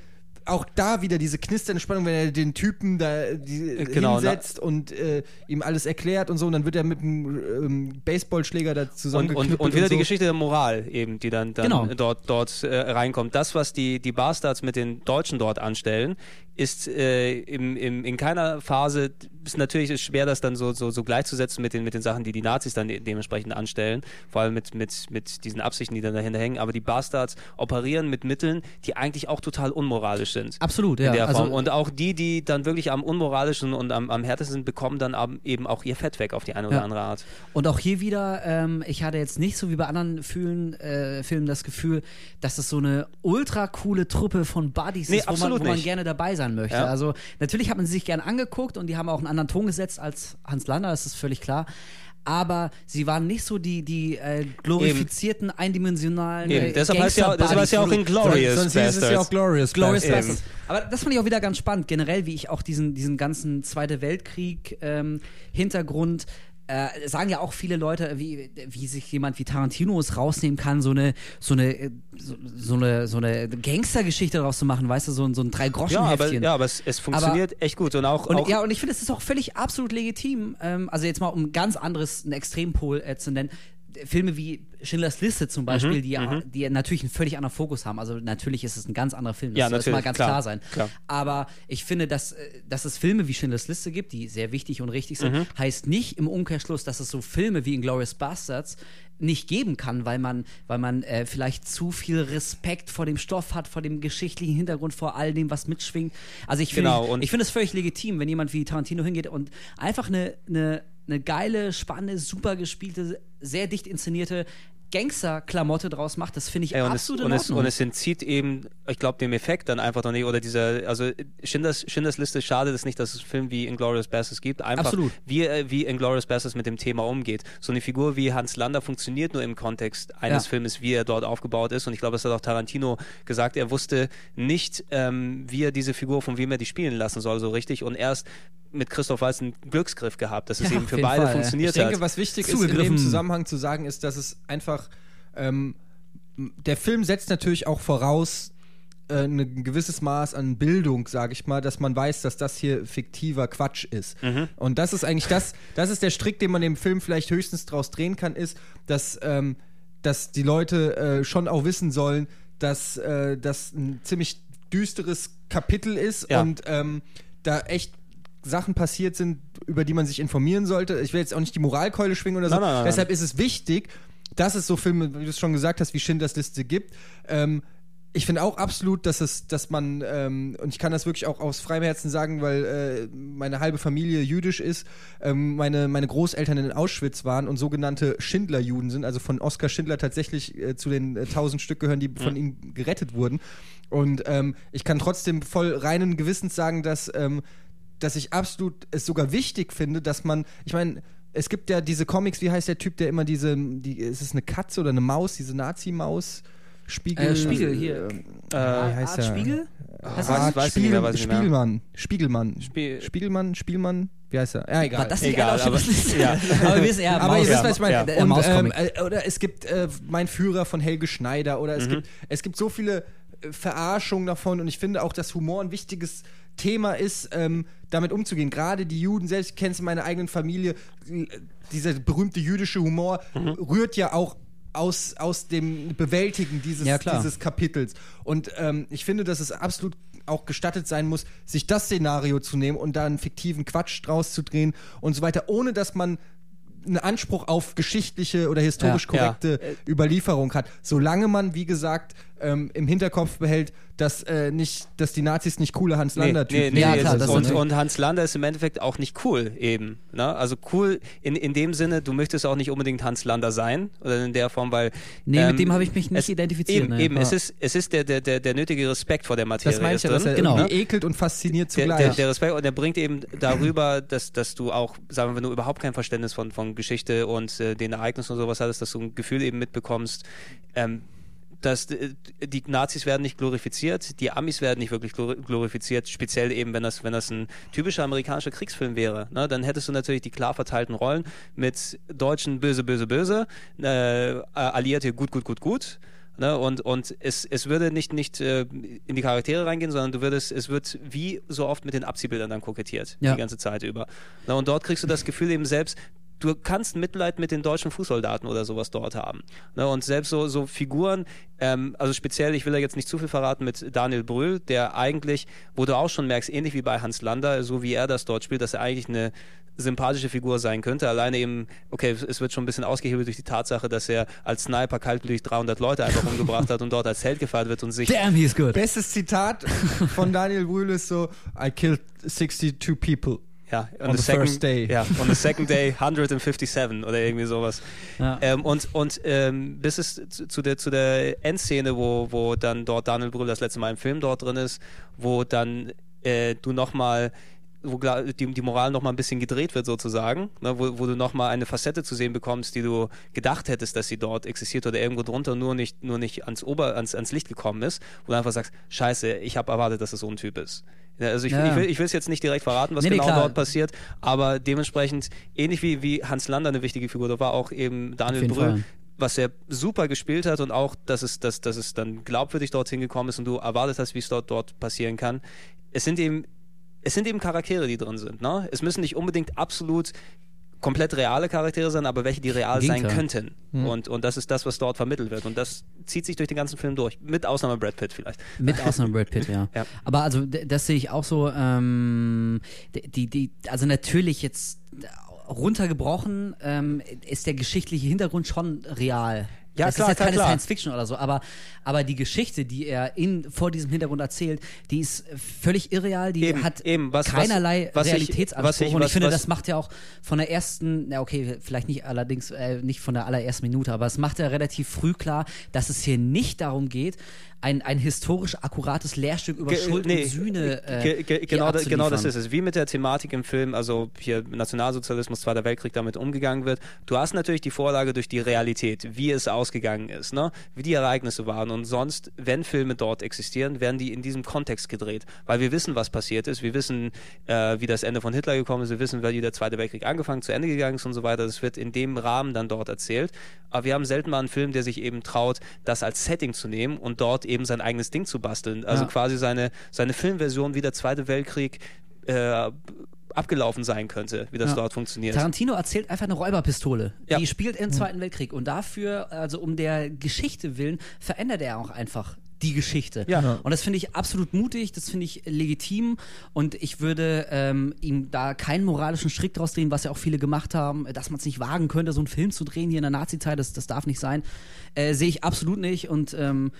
Speaker 3: auch da wieder diese knisternde Spannung, wenn er den Typen da die,
Speaker 1: Genau,
Speaker 3: hinsetzt und äh, ihm alles erklärt und so und dann wird er mit einem ähm, Baseballschläger da
Speaker 1: Und,
Speaker 3: zusammengeknüppelt
Speaker 1: und, und wieder
Speaker 3: so.
Speaker 1: die Geschichte der Moral eben, die dann, dann
Speaker 2: Genau.
Speaker 1: dort, dort äh, reinkommt. Das, was die, die Bastards mit den Deutschen dort anstellen, ist äh, im, im, in keiner Phase, ist natürlich ist schwer, das dann so, so, so gleichzusetzen mit den, mit den Sachen, die die Nazis dann de dementsprechend anstellen, vor allem mit, mit, mit diesen Absichten, die dann dahinter hängen. Aber die Bastards operieren mit Mitteln, die eigentlich auch total unmoralisch sind.
Speaker 2: Absolut, ja. Also,
Speaker 1: und auch die, die dann wirklich am unmoralischen und am, am härtesten sind, bekommen dann eben auch ihr Fett weg auf die eine oder
Speaker 2: Ja.
Speaker 1: andere Art.
Speaker 2: Und auch hier wieder, ähm, ich hatte jetzt nicht so wie bei anderen Fühlen, äh, Filmen das Gefühl, dass es so eine ultra coole Truppe von Buddies
Speaker 1: Nee,
Speaker 2: ist, wo, man, wo man gerne dabei sein möchte.
Speaker 1: Ja.
Speaker 2: Also natürlich hat man sie sich gern angeguckt und die haben auch einen anderen Ton gesetzt als Hans Lander, das ist völlig klar. Aber sie waren nicht so die, die äh, glorifizierten, eindimensionalen
Speaker 1: Eben,
Speaker 2: äh,
Speaker 1: deshalb heißt ja, deshalb heißt ja auch
Speaker 2: Gangster-Buddies, wo du-
Speaker 1: Inglourious
Speaker 3: Sonst hieß es ja
Speaker 1: Bastards.
Speaker 3: auch Glorious,
Speaker 2: Glorious
Speaker 3: Bastards.
Speaker 2: Bastards. Aber das fand ich auch wieder ganz spannend, generell, wie ich auch diesen, diesen ganzen Zweite Weltkrieg-Hintergrund. Äh, sagen ja auch viele Leute, wie, wie sich jemand wie Tarantino es rausnehmen kann, so eine, so eine, äh, so, so eine, so eine Gangstergeschichte daraus zu machen, weißt du, so, ein- so ein
Speaker 1: Ja, aber, ja, aber es, es funktioniert echt gut. Und auch,
Speaker 2: Und,
Speaker 1: auch
Speaker 2: ja, und ich finde, es ist auch völlig absolut legitim. Ähm, also jetzt mal um ganz anderes, einen Extrempol äh, zu nennen. Filme wie Schindlers Liste zum Beispiel,
Speaker 1: Mhm,
Speaker 2: die, ja, die ja natürlich einen völlig anderen Fokus haben. Also natürlich ist es ein ganz anderer Film. Das
Speaker 1: Ja, natürlich,
Speaker 2: mal ganz
Speaker 1: klar,
Speaker 2: klar, sein.
Speaker 1: klar.
Speaker 2: Aber ich finde, dass, äh, dass es Filme wie Schindlers Liste gibt, die sehr wichtig und richtig sind,
Speaker 1: Mhm.
Speaker 2: heißt nicht im Umkehrschluss, dass es so Filme wie Inglourious Bastards nicht geben kann, weil man, weil man äh, vielleicht zu viel Respekt vor dem Stoff hat, vor dem geschichtlichen Hintergrund, vor all dem, was mitschwingt. Also ich finde
Speaker 1: Genau, und-
Speaker 2: ich finde es völlig legitim, wenn jemand wie Tarantino hingeht und einfach eine, eine, eine geile, spannende, super gespielte, sehr dicht inszenierte Gangster-Klamotte draus macht. Das finde ich
Speaker 1: Ey, und, es,
Speaker 2: absolut
Speaker 1: und,
Speaker 2: in
Speaker 1: es, und es entzieht eben, ich glaube, dem Effekt dann einfach noch nicht. Oder dieser, also Schindlers, Schindlers Liste schadet es nicht, dass es Film wie Inglourious Basterds gibt. Einfach
Speaker 2: Absolut.
Speaker 1: wie, äh, wie Inglourious Basterds mit dem Thema umgeht. So eine Figur wie Hans Lander funktioniert nur im Kontext eines
Speaker 2: Ja.
Speaker 1: Filmes, wie er dort aufgebaut ist. Und ich glaube, das hat auch Tarantino gesagt. Er wusste nicht, ähm, wie er diese Figur, von wem er die spielen lassen soll, so richtig. Und erst mit Christoph Waltz einen Glücksgriff gehabt, dass es
Speaker 2: Ja,
Speaker 1: eben für beide
Speaker 2: Fall, ja.
Speaker 1: funktioniert
Speaker 3: Ich denke,
Speaker 1: hat.
Speaker 3: was wichtig ist in dem Zusammenhang zu sagen, ist, dass es einfach ähm, der Film setzt natürlich auch voraus äh, ein gewisses Maß an Bildung, sage ich mal, dass man weiß, dass das hier fiktiver Quatsch ist. Und das ist eigentlich das, das ist der Strick, den man dem Film vielleicht höchstens draus drehen kann, ist, dass, ähm, dass die Leute äh, schon auch wissen sollen, dass äh, das ein ziemlich düsteres Kapitel ist
Speaker 1: Ja.
Speaker 3: und ähm, da echt Sachen passiert sind, über die man sich informieren sollte. Ich will jetzt auch nicht die Moralkeule schwingen oder so.
Speaker 1: Nein, nein, nein,
Speaker 3: Deshalb ist es wichtig, dass es so Filme, wie du es schon gesagt hast, wie Schindlers Liste gibt. Ähm, ich finde auch absolut, dass es, dass man, ähm, und ich kann das wirklich auch aus freiem Herzen sagen, weil äh, meine halbe Familie jüdisch ist, ähm, meine, meine Großeltern in Auschwitz waren und sogenannte Schindler-Juden sind, also von Oskar Schindler tatsächlich äh, zu den äh, tausend Stück gehören, die von ihm gerettet wurden. Und ähm, ich kann trotzdem voll reinen Gewissens sagen, dass, ähm, dass ich absolut es sogar wichtig finde, dass man, ich meine, es gibt ja diese Comics, wie heißt der Typ, der immer diese, die, ist es eine Katze oder eine Maus, diese Nazi-Maus? Spiegel.
Speaker 2: Äh, Spiegel, hier.
Speaker 3: Äh,
Speaker 1: Äh,
Speaker 3: wie heißt
Speaker 2: Art
Speaker 3: der?
Speaker 2: Spiegel?
Speaker 1: weiß-
Speaker 3: Art
Speaker 1: weiß ich nicht mehr, weiß.
Speaker 3: Spiegelmann. Spiegelmann.
Speaker 1: Spiel-
Speaker 3: Spiegelmann, Spielmann. Wie heißt er? Ja, egal.
Speaker 2: War das
Speaker 1: Egal, aber- ja. [LAUGHS]
Speaker 2: aber wir wissen, ja,
Speaker 3: aber ihr
Speaker 2: Maus.
Speaker 3: wisst, was ich meine.
Speaker 1: Ja.
Speaker 3: Und, ähm, äh, oder es gibt äh, Mein Führer von Helge Schneider oder
Speaker 1: Mhm.
Speaker 3: es, gibt, es gibt so viele äh, Verarschungen davon und ich finde auch, dass Humor ein wichtiges Thema ist, ähm, damit umzugehen. Gerade die Juden, selbst ich kenne es in meiner eigenen Familie, äh, dieser berühmte jüdische Humor
Speaker 1: Mhm.
Speaker 3: rührt ja auch aus, aus dem Bewältigen dieses,
Speaker 2: Ja,
Speaker 3: dieses Kapitels. Und ähm, ich finde, dass es absolut auch gestattet sein muss, sich das Szenario zu nehmen und da einen fiktiven Quatsch draus zu drehen und so weiter, ohne dass man einen Anspruch auf geschichtliche oder historisch
Speaker 2: Ja,
Speaker 1: ja.
Speaker 3: korrekte Überlieferung hat. Solange man, wie gesagt, ähm, im Hinterkopf behält, dass äh, nicht, dass die Nazis nicht coole Hans
Speaker 1: Nee,
Speaker 3: Lander
Speaker 1: nee, nee,
Speaker 2: Ja,
Speaker 1: nee, ist-
Speaker 2: das
Speaker 1: und, und Hans Lander ist im Endeffekt auch nicht cool eben. Ne? Also cool in, in dem Sinne, du möchtest auch nicht unbedingt Hans Lander sein oder in der Form, weil
Speaker 2: Nee,
Speaker 1: ähm,
Speaker 2: mit dem habe ich mich nicht
Speaker 1: es,
Speaker 2: identifiziert.
Speaker 1: Eben,
Speaker 2: ne.
Speaker 1: eben
Speaker 3: Ja.
Speaker 1: es ist, es ist der, der, der, der nötige Respekt vor der Materie.
Speaker 3: Das meine ich ja,
Speaker 1: ist
Speaker 3: dass er
Speaker 2: Genau.
Speaker 3: irgendwie ekelt und fasziniert
Speaker 1: der,
Speaker 3: zugleich.
Speaker 1: der, der Respekt und der bringt eben darüber, dass, dass du auch, sagen wir, wenn du überhaupt kein Verständnis von, von Geschichte und äh, den Ereignissen und sowas hattest, dass du ein Gefühl eben mitbekommst, ähm, dass äh, die Nazis werden nicht glorifiziert, die Amis werden nicht wirklich glor- glorifiziert, speziell eben, wenn das, wenn das ein typischer amerikanischer Kriegsfilm wäre. Ne? Dann hättest du natürlich die klar verteilten Rollen mit Deutschen böse, böse, böse, äh, Alliierte gut, gut, gut, gut. Ne, und und es, es würde nicht, nicht äh, in die Charaktere reingehen, sondern du würdest, es wird wie so oft mit den Abziehbildern dann kokettiert,
Speaker 2: Ja.
Speaker 1: die ganze Zeit über. Ne, und dort kriegst du das Gefühl eben selbst, du kannst Mitleid mit den deutschen Fußsoldaten oder sowas dort haben. Ne, und selbst so, so Figuren, ähm, also speziell, ich will da jetzt nicht zu viel verraten, mit Daniel Brühl, der eigentlich, wo du auch schon merkst, ähnlich wie bei Hans Lander, so wie er das dort spielt, dass er eigentlich eine sympathische Figur sein könnte. Alleine eben, okay, es wird schon ein bisschen ausgehebelt durch die Tatsache, dass er als Sniper kaltblütig 300 Leute einfach umgebracht hat und dort als Held gefeiert wird und sich
Speaker 2: Damn, he's good.
Speaker 3: Bestes Zitat von Daniel Brühl ist so: I killed 62 people.
Speaker 1: Ja, on,
Speaker 3: On
Speaker 1: the,
Speaker 3: the
Speaker 1: second,
Speaker 3: first day. [LAUGHS]
Speaker 1: Ja, on the second day 157 oder irgendwie sowas.
Speaker 2: Ja.
Speaker 1: Ähm, und und ähm, bis es zu, zu, der, zu der Endszene, wo, wo dann dort Daniel Brühl das letzte Mal im Film dort drin ist, wo dann äh, du nochmal wo die, die Moral noch mal ein bisschen gedreht wird sozusagen, ne, wo, wo du noch mal eine Facette zu sehen bekommst, die du gedacht hättest, dass sie dort existiert oder irgendwo drunter nur nicht, nur nicht ans, Ober, ans, ans Licht gekommen ist, wo du einfach sagst, scheiße, ich habe erwartet, dass es so ein Typ ist. Also ich,
Speaker 2: Ja.
Speaker 1: ich will ich will es jetzt nicht direkt verraten, was
Speaker 2: Nee, nee,
Speaker 1: genau
Speaker 2: klar.
Speaker 1: dort passiert, aber dementsprechend, ähnlich wie, wie Hans Lander eine wichtige Figur, da war auch eben Daniel Brühl,
Speaker 2: Fall.
Speaker 1: was er super gespielt hat und auch, dass es, dass, dass es dann glaubwürdig dorthin gekommen ist und du erwartet hast, wie es dort, dort passieren kann. Es sind eben, es sind eben Charaktere, die drin sind. Ne? Es müssen nicht unbedingt absolut komplett reale Charaktere sein, aber welche, die real
Speaker 2: Im
Speaker 1: sein könnten. Und, und das ist das, was dort vermittelt wird. Und das zieht sich durch den ganzen Film durch. Mit Ausnahme Brad Pitt vielleicht.
Speaker 2: Mit [LAUGHS] Ausnahme Brad Pitt, ja.
Speaker 1: Ja.
Speaker 2: Aber also das sehe ich auch so. Ähm, die, die, also natürlich jetzt runtergebrochen ähm, ist der geschichtliche Hintergrund schon real.
Speaker 1: Ja,
Speaker 2: das
Speaker 1: klar,
Speaker 2: ist jetzt
Speaker 1: klar,
Speaker 2: keine
Speaker 1: klar.
Speaker 2: Science Fiction oder so, aber, aber die Geschichte, die er in, vor diesem Hintergrund erzählt, die ist völlig irreal, die
Speaker 1: Eben,
Speaker 2: hat
Speaker 1: eben, was- was-
Speaker 2: keinerlei
Speaker 1: was ich-
Speaker 2: Realitätsanspruch.
Speaker 1: was ich-
Speaker 2: und ich
Speaker 1: was-
Speaker 2: finde,
Speaker 1: was-
Speaker 2: das macht ja auch von der ersten, na okay, vielleicht nicht allerdings äh, nicht von der allerersten Minute, aber es macht ja relativ früh klar, dass es hier nicht darum geht, ein, ein historisch akkurates Lehrstück über
Speaker 1: Ge-
Speaker 2: Schuld
Speaker 1: nee,
Speaker 2: und Sühne äh,
Speaker 1: ge- genau, das, genau das ist es. Wie mit der Thematik im Film, also hier Nationalsozialismus, Zweiter Weltkrieg damit umgegangen wird. Du hast natürlich die Vorlage durch die Realität, wie es ausgegangen ist, ne? wie die Ereignisse waren. Und sonst, wenn Filme dort existieren, werden die in diesem Kontext gedreht. Weil wir wissen, was passiert ist. Wir wissen, äh, wie das Ende von Hitler gekommen ist. Wir wissen, wie der Zweite Weltkrieg angefangen, zu Ende gegangen ist und so weiter. Das wird in dem Rahmen dann dort erzählt. Aber wir haben selten mal einen Film, der sich eben traut, das als Setting zu nehmen und dort eben sein eigenes Ding zu basteln. Also
Speaker 2: Ja.
Speaker 1: quasi seine, seine Filmversion, wie der Zweite Weltkrieg äh, abgelaufen sein könnte, wie das
Speaker 2: Ja.
Speaker 1: dort funktioniert.
Speaker 2: Tarantino erzählt einfach eine Räuberpistole.
Speaker 1: Ja.
Speaker 2: Die spielt im Zweiten Weltkrieg. Und dafür, also um der Geschichte willen, verändert er auch einfach die Geschichte.
Speaker 1: Ja.
Speaker 2: Und das finde ich absolut mutig, das finde ich legitim. Und ich würde ähm, ihm da keinen moralischen Strick draus drehen, was ja auch viele gemacht haben, dass man es nicht wagen könnte, so einen Film zu drehen hier in der Nazi-Zeit, das, das darf nicht sein. Äh, Sehe ich absolut nicht. Und ähm,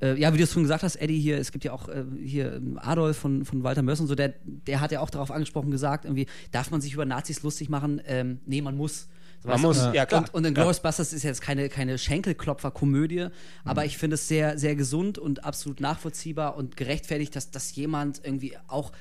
Speaker 2: äh, ja, wie du es schon gesagt hast, Eddie hier, es gibt ja auch äh, hier ähm, Adolf von, von Walter Mörs und so, der, der hat ja auch darauf angesprochen gesagt, irgendwie, darf man sich über Nazis lustig machen? Ähm, nee, man muss. So,
Speaker 1: Man
Speaker 2: weißt du?
Speaker 1: muss, ja, klar.
Speaker 2: Und, und in
Speaker 1: Ja.
Speaker 2: Glorious Bastards ist jetzt keine, keine Schenkelklopfer-Komödie, aber ich finde es sehr, sehr gesund und absolut nachvollziehbar und gerechtfertigt, dass, dass jemand irgendwie auch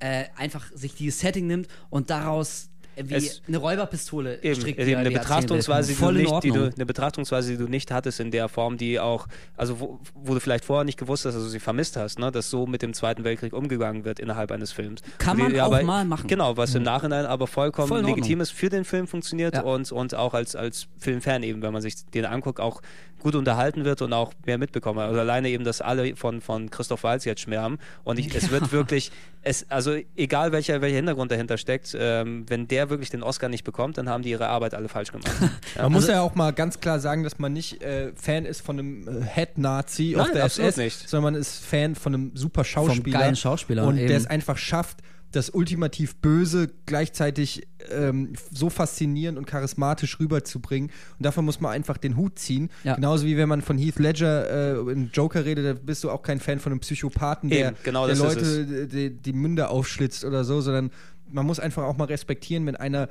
Speaker 2: äh, einfach sich dieses Setting nimmt und daraus wie
Speaker 1: Es-
Speaker 2: eine Räuberpistole
Speaker 1: Eben,
Speaker 2: strickt.
Speaker 1: eben eine. Betrachtungsweise, die nicht, die du, eine Betrachtungsweise, die du nicht hattest in der Form, die auch, also wo, wo du vielleicht vorher nicht gewusst hast, dass du sie vermisst hast, ne? dass so mit dem Zweiten Weltkrieg umgegangen wird innerhalb eines Films.
Speaker 2: Kann man
Speaker 1: die
Speaker 2: auch
Speaker 1: aber-
Speaker 2: mal machen.
Speaker 1: Genau, was im Nachhinein aber vollkommen
Speaker 2: Voll
Speaker 1: legitim ist, für den Film funktioniert
Speaker 2: Ja.
Speaker 1: und, und auch als, als Filmfan eben, wenn man sich den anguckt, auch gut unterhalten wird und auch mehr mitbekommen. Also alleine eben, dass alle von, von Christoph Waltz jetzt schwärmen und ich, es wird wirklich, es, also egal welcher, welcher Hintergrund dahinter steckt, ähm, wenn der wirklich den Oscar nicht bekommt, dann haben die ihre Arbeit alle falsch gemacht. [LAUGHS] Ja.
Speaker 3: Man muss ja auch mal ganz klar sagen, dass man nicht äh, Fan ist von einem äh, Head-Nazi auf der SS,
Speaker 1: nicht.
Speaker 3: sondern man ist Fan von einem super Schauspieler.
Speaker 2: geilen Schauspieler,
Speaker 3: Und
Speaker 2: eben.
Speaker 3: der es einfach schafft, das ultimativ Böse gleichzeitig ähm, so faszinierend und charismatisch rüberzubringen. Und dafür muss man einfach den Hut ziehen.
Speaker 2: Ja.
Speaker 3: Genauso wie wenn man von Heath Ledger äh, in Joker redet, da bist du auch kein Fan von einem Psychopathen, der,
Speaker 1: Eben, genau
Speaker 3: der Leute die, die Münder aufschlitzt oder so, sondern man muss einfach auch mal respektieren, wenn einer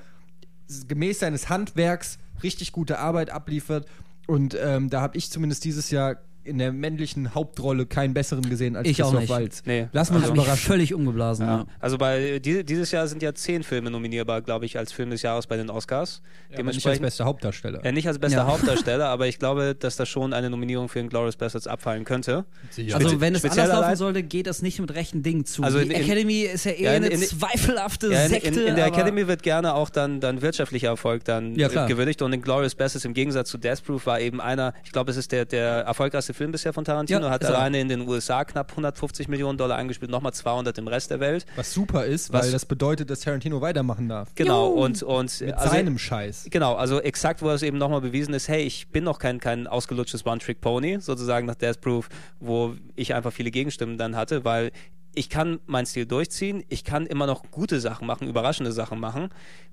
Speaker 3: gemäß seines Handwerks richtig gute Arbeit abliefert. Und ähm, da habe ich zumindest dieses Jahr in der männlichen Hauptrolle keinen besseren gesehen als
Speaker 2: Ich auch
Speaker 3: Christoph
Speaker 2: nicht.
Speaker 3: Waltz.
Speaker 1: Nee.
Speaker 3: Lassen wir uns
Speaker 2: mich
Speaker 3: überraschen.
Speaker 2: völlig umgeblasen. Ja.
Speaker 1: Also bei die, dieses Jahr sind ja zehn Filme nominierbar, glaube ich, als Film des Jahres bei den Oscars.
Speaker 3: Ja, nicht als bester Hauptdarsteller.
Speaker 1: ja, nicht als bester
Speaker 2: Ja.
Speaker 1: Hauptdarsteller, aber ich glaube, dass da schon eine Nominierung für den Glorious Bastards abfallen könnte.
Speaker 2: Also wenn es
Speaker 1: speziell
Speaker 2: anders laufen sollte, geht das nicht mit rechten Dingen zu.
Speaker 1: Also
Speaker 2: die
Speaker 1: in- in-
Speaker 2: Academy ist ja eher
Speaker 1: Ja, in-
Speaker 2: eine
Speaker 1: in-
Speaker 2: zweifelhafte
Speaker 1: Ja, in,
Speaker 2: Sekte.
Speaker 1: in, in der Academy wird gerne auch dann, dann wirtschaftlicher Erfolg dann
Speaker 2: Ja,
Speaker 1: gewürdigt und in Glorious Bastards im Gegensatz zu Death Proof war eben einer, ich glaube, es ist der, der erfolgreichste Film bisher von Tarantino,
Speaker 2: Ja,
Speaker 1: hat alleine in den USA knapp 150 Millionen Dollar eingespielt, nochmal 200 im Rest der Welt.
Speaker 3: Was super ist,
Speaker 1: Was-
Speaker 3: weil das bedeutet, dass Tarantino weitermachen darf.
Speaker 1: Genau,
Speaker 2: Juhu.
Speaker 1: und, und
Speaker 3: Mit
Speaker 1: also-
Speaker 3: seinem Scheiß.
Speaker 1: Genau, also exakt, wo es eben nochmal bewiesen ist, hey, ich bin noch kein, kein ausgelutschtes One-Trick-Pony, sozusagen nach Death Proof, wo ich einfach viele Gegenstimmen dann hatte, weil ich kann meinen Stil durchziehen, ich kann immer noch gute Sachen machen, überraschende Sachen machen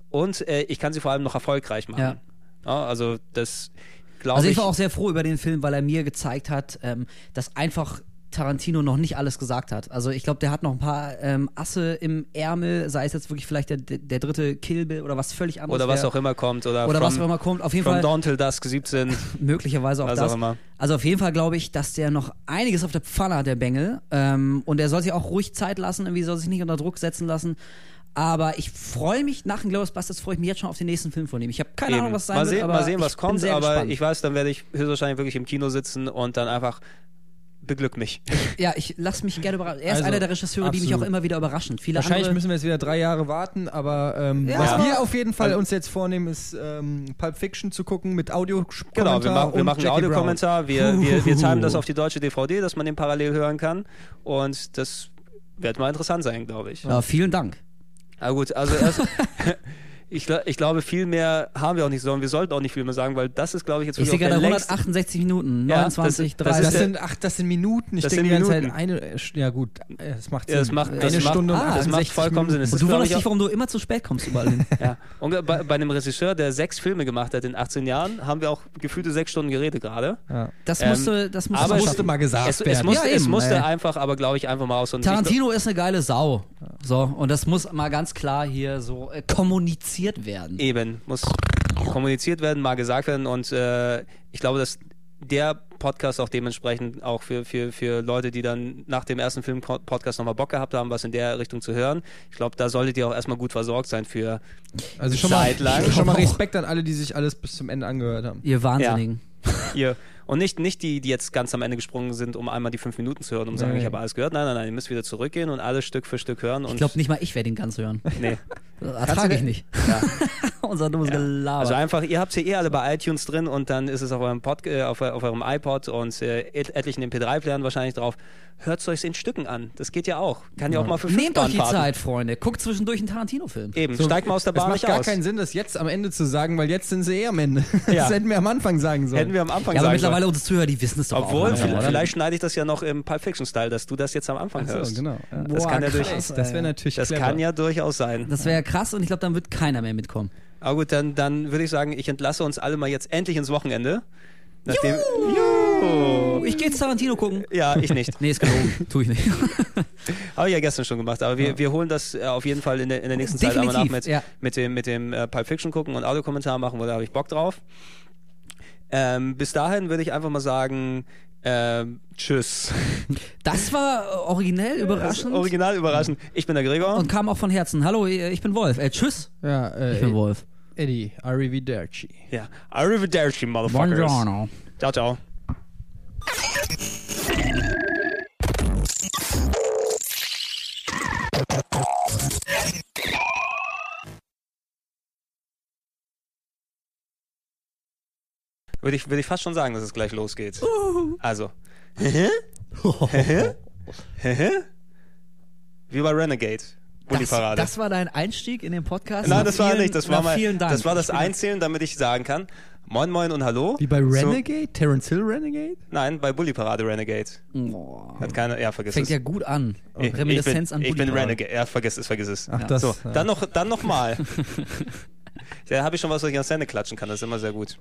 Speaker 1: und äh, ich kann sie vor allem noch erfolgreich machen.
Speaker 2: Ja.
Speaker 1: Ja, also das glaube
Speaker 2: Also ich war auch sehr froh über den Film, weil er mir gezeigt hat, ähm, dass einfach Tarantino noch nicht alles gesagt hat. Also ich glaube, der hat noch ein paar ähm, Asse im Ärmel, sei es jetzt wirklich vielleicht der, der dritte Kill Bill oder was völlig anderes.
Speaker 1: oder was
Speaker 2: wär.
Speaker 1: auch immer kommt. Oder,
Speaker 2: Oder
Speaker 1: from,
Speaker 2: was auch immer kommt. Auf jeden
Speaker 1: From
Speaker 2: Fall
Speaker 1: Dawn Till Dusk 17. [LAUGHS]
Speaker 2: möglicherweise auch
Speaker 1: was
Speaker 2: das.
Speaker 1: auch immer.
Speaker 2: Also auf jeden Fall glaube ich, dass der noch einiges auf der Pfanne hat, der Bengel. Ähm, und er soll sich auch ruhig Zeit lassen, irgendwie soll sich nicht unter Druck setzen lassen. Aber ich freue mich, nach dem Glorious Bastards freue ich mich jetzt schon auf den nächsten Film von ihm. Ich habe keine
Speaker 1: Eben.
Speaker 2: Ahnung, was sein
Speaker 1: mal
Speaker 2: wird,
Speaker 1: sehen,
Speaker 2: aber
Speaker 1: mal sehen, was
Speaker 2: ich bin
Speaker 1: kommt,
Speaker 2: sehr
Speaker 1: aber
Speaker 2: gespannt.
Speaker 1: ich weiß, dann werde ich höchstwahrscheinlich wirklich im Kino sitzen und dann einfach beglück mich. [LAUGHS]
Speaker 2: Ja, ich lasse mich gerne überraschen. Er ist
Speaker 3: Also,
Speaker 2: einer der Regisseure, die mich auch
Speaker 3: absolut.
Speaker 2: immer wieder überraschen. Viele
Speaker 3: Wahrscheinlich
Speaker 2: andere,
Speaker 3: müssen wir jetzt wieder drei Jahre warten, aber ähm,
Speaker 2: Ja.
Speaker 3: was
Speaker 2: Ja.
Speaker 3: wir auf jeden Fall
Speaker 1: Also-
Speaker 3: uns jetzt vornehmen, ist ähm, Pulp Fiction zu gucken mit audio
Speaker 1: Genau, wir machen, wir
Speaker 3: und
Speaker 1: machen einen Audiokommentar, wir, wir, wir [LAUGHS] timen das auf die deutsche DVD, dass man den parallel hören kann und das wird mal interessant sein, glaube ich.
Speaker 2: ja, vielen Dank.
Speaker 1: Aber gut, also erst, [LAUGHS] ich, ich glaube, viel mehr haben wir auch nicht, sondern wir sollten auch nicht viel mehr sagen, weil das ist, glaube ich, jetzt
Speaker 2: Ich sehe
Speaker 1: wirklich auch
Speaker 2: gerade
Speaker 1: der längste-
Speaker 2: 168 Minuten,
Speaker 1: Ja,
Speaker 2: 29,
Speaker 1: das- das
Speaker 2: 30.
Speaker 3: Das sind, ach, das sind Minuten. Ich
Speaker 1: Das
Speaker 3: denke
Speaker 1: sind
Speaker 3: die ganze
Speaker 1: Minuten.
Speaker 3: Zeit eine. äh, Ja, gut, äh, das macht Sinn.
Speaker 1: Ja, das macht,
Speaker 3: eine
Speaker 1: das macht,
Speaker 3: Stunde und
Speaker 1: ah, das macht
Speaker 3: 68
Speaker 1: vollkommen Sinn.
Speaker 3: Minuten.
Speaker 1: Es
Speaker 2: und du wunderst
Speaker 1: ich,
Speaker 2: dich, warum du immer zu spät kommst überall hin. [LAUGHS]
Speaker 1: Ja. Und bei, bei einem Regisseur, der sechs Filme gemacht hat in 18 Jahren, haben wir auch gefühlte sechs Stunden geredet gerade.
Speaker 3: Ja.
Speaker 2: Das
Speaker 1: Ähm,
Speaker 2: musste, das musste
Speaker 1: aber es
Speaker 3: musste mal gesagt
Speaker 1: Es, es
Speaker 3: werden.
Speaker 1: musste,
Speaker 2: Ja,
Speaker 1: es
Speaker 2: eben,
Speaker 1: musste
Speaker 2: ey.
Speaker 1: einfach, aber glaube ich, einfach mal aus. Und
Speaker 2: Tarantino ist eine geile Sau. So, und das muss mal ganz klar hier so äh, kommuniziert werden.
Speaker 1: Eben, muss kommuniziert werden, mal gesagt werden und äh, ich glaube, dass der Podcast auch dementsprechend auch für, für, für Leute, die dann nach dem ersten Film-Podcast nochmal Bock gehabt haben, was in der Richtung zu hören. Ich glaube, da solltet ihr auch erstmal gut versorgt sein für
Speaker 3: Also schon mal,
Speaker 1: Zeit lang.
Speaker 3: schon mal. [LAUGHS] Respekt an alle, die sich alles bis zum Ende angehört haben.
Speaker 2: Ihr Wahnsinnigen.
Speaker 1: ihr. Und nicht, nicht die, die jetzt ganz am Ende gesprungen sind, um einmal die fünf Minuten zu hören, um zu sagen, ich habe alles gehört. Nein, nein, nein, ihr müsst wieder zurückgehen und alles Stück für Stück hören. Und
Speaker 2: Ich glaube nicht mal, ich werde ihn ganz hören.
Speaker 1: Nee. [LAUGHS]
Speaker 2: Das ertrage ich nicht.
Speaker 1: Ja. [LAUGHS]
Speaker 2: Unser dummes Gelaber.
Speaker 1: Also einfach, ihr habt sie eh alle bei iTunes drin und dann ist es auf eurem, Pod, äh, auf, auf eurem iPod und äh, et etlichen MP3-Playern wahrscheinlich drauf. Hört es euch in Stücken an. Das geht ja auch. Kann ja, auch mal für
Speaker 2: Nehmt euch die. Zeit, Freunde. Guckt zwischendurch einen Tarantino-Film.
Speaker 1: Eben, steigt mal aus der
Speaker 3: Es
Speaker 1: Bahn
Speaker 3: macht
Speaker 1: nicht
Speaker 3: gar
Speaker 1: aus.
Speaker 3: keinen Sinn, das jetzt am Ende zu sagen, weil jetzt sind sie eh am Ende.
Speaker 1: Ja. [LAUGHS]
Speaker 3: Das hätten wir am Anfang sagen sollen.
Speaker 1: Hätten wir am Anfang
Speaker 2: Ja, aber
Speaker 1: sagen
Speaker 2: mittlerweile unsere Zuhörer, die wissen es doch
Speaker 1: Obwohl,
Speaker 2: auch. langsam,
Speaker 1: vielleicht, vielleicht schneide ich das ja noch im Pulp Fiction-Style, dass du das jetzt am Anfang
Speaker 3: Ach
Speaker 1: hörst.
Speaker 3: so, genau. Ja.
Speaker 1: Das
Speaker 2: Boah,
Speaker 1: kann ja
Speaker 2: krass,
Speaker 1: durch,
Speaker 3: Das wäre natürlich
Speaker 1: das
Speaker 3: clever.
Speaker 1: kann ja durchaus sein.
Speaker 2: Das wäre krass und ich glaube, dann wird keiner mehr mitkommen.
Speaker 1: Aber gut, dann, dann würde ich sagen, ich entlasse uns alle mal jetzt endlich ins Wochenende. Nachdem, Juhu! Oh.
Speaker 2: Ich gehe jetzt Tarantino gucken.
Speaker 1: Ja, ich nicht. [LAUGHS]
Speaker 2: Nee, ist gelogen. [LAUGHS] tu ich nicht.
Speaker 1: Habe ich ja gestern schon gemacht, aber wir, wir holen das äh, auf jeden Fall in der, in der nächsten Zeit einmal nach
Speaker 2: Definitiv,
Speaker 1: mit,
Speaker 2: ja.
Speaker 1: mit dem, mit dem äh, Pulp Fiction gucken und Audiokommentar machen, wo da habe ich Bock drauf. Ähm, bis dahin würde ich einfach mal sagen, ähm, tschüss.
Speaker 2: Das war äh, originell, [LAUGHS] überraschend.
Speaker 1: original überraschend. Ich bin der Gregor.
Speaker 2: und kam auch von Herzen. Hallo, ich bin Wolf. Äh, tschüss.
Speaker 3: Ja, äh,
Speaker 2: Ich bin Wolf.
Speaker 3: Eddie, Arrivederci.
Speaker 1: ja, Arrivederci, Motherfuckers.
Speaker 2: Buongiorno.
Speaker 1: Ciao, ciao. Würde ich, würde ich fast schon sagen, dass es gleich losgeht. Also. [LAUGHS] Wie bei Renegade. Bully
Speaker 2: Das,
Speaker 1: Parade.
Speaker 2: das war dein Einstieg in den Podcast?
Speaker 1: Nein, das war
Speaker 2: vielen-
Speaker 1: nicht. Das war mal,
Speaker 2: Vielen Dank.
Speaker 1: das war das Einzählen, damit ich sagen kann. Moin Moin und Hallo.
Speaker 3: Wie bei
Speaker 1: So-
Speaker 3: Renegade? Terence Hill Renegade?
Speaker 1: Nein, bei Bully Parade Renegade.
Speaker 2: Oh.
Speaker 1: Hat keiner, ja, vergiss
Speaker 2: Fängt
Speaker 1: es.
Speaker 2: ja gut an.
Speaker 1: ich, ich bin,
Speaker 2: Reminiszenz an
Speaker 1: ich bin
Speaker 2: Bulli-Parade.
Speaker 1: Renegade. Ja, vergiss es, vergiss es.
Speaker 3: Ach, das.
Speaker 1: So,
Speaker 3: ja.
Speaker 1: dann noch, dann noch mal. [LAUGHS] da habe ich schon was, was ich ans Ende klatschen kann. Das ist immer sehr gut.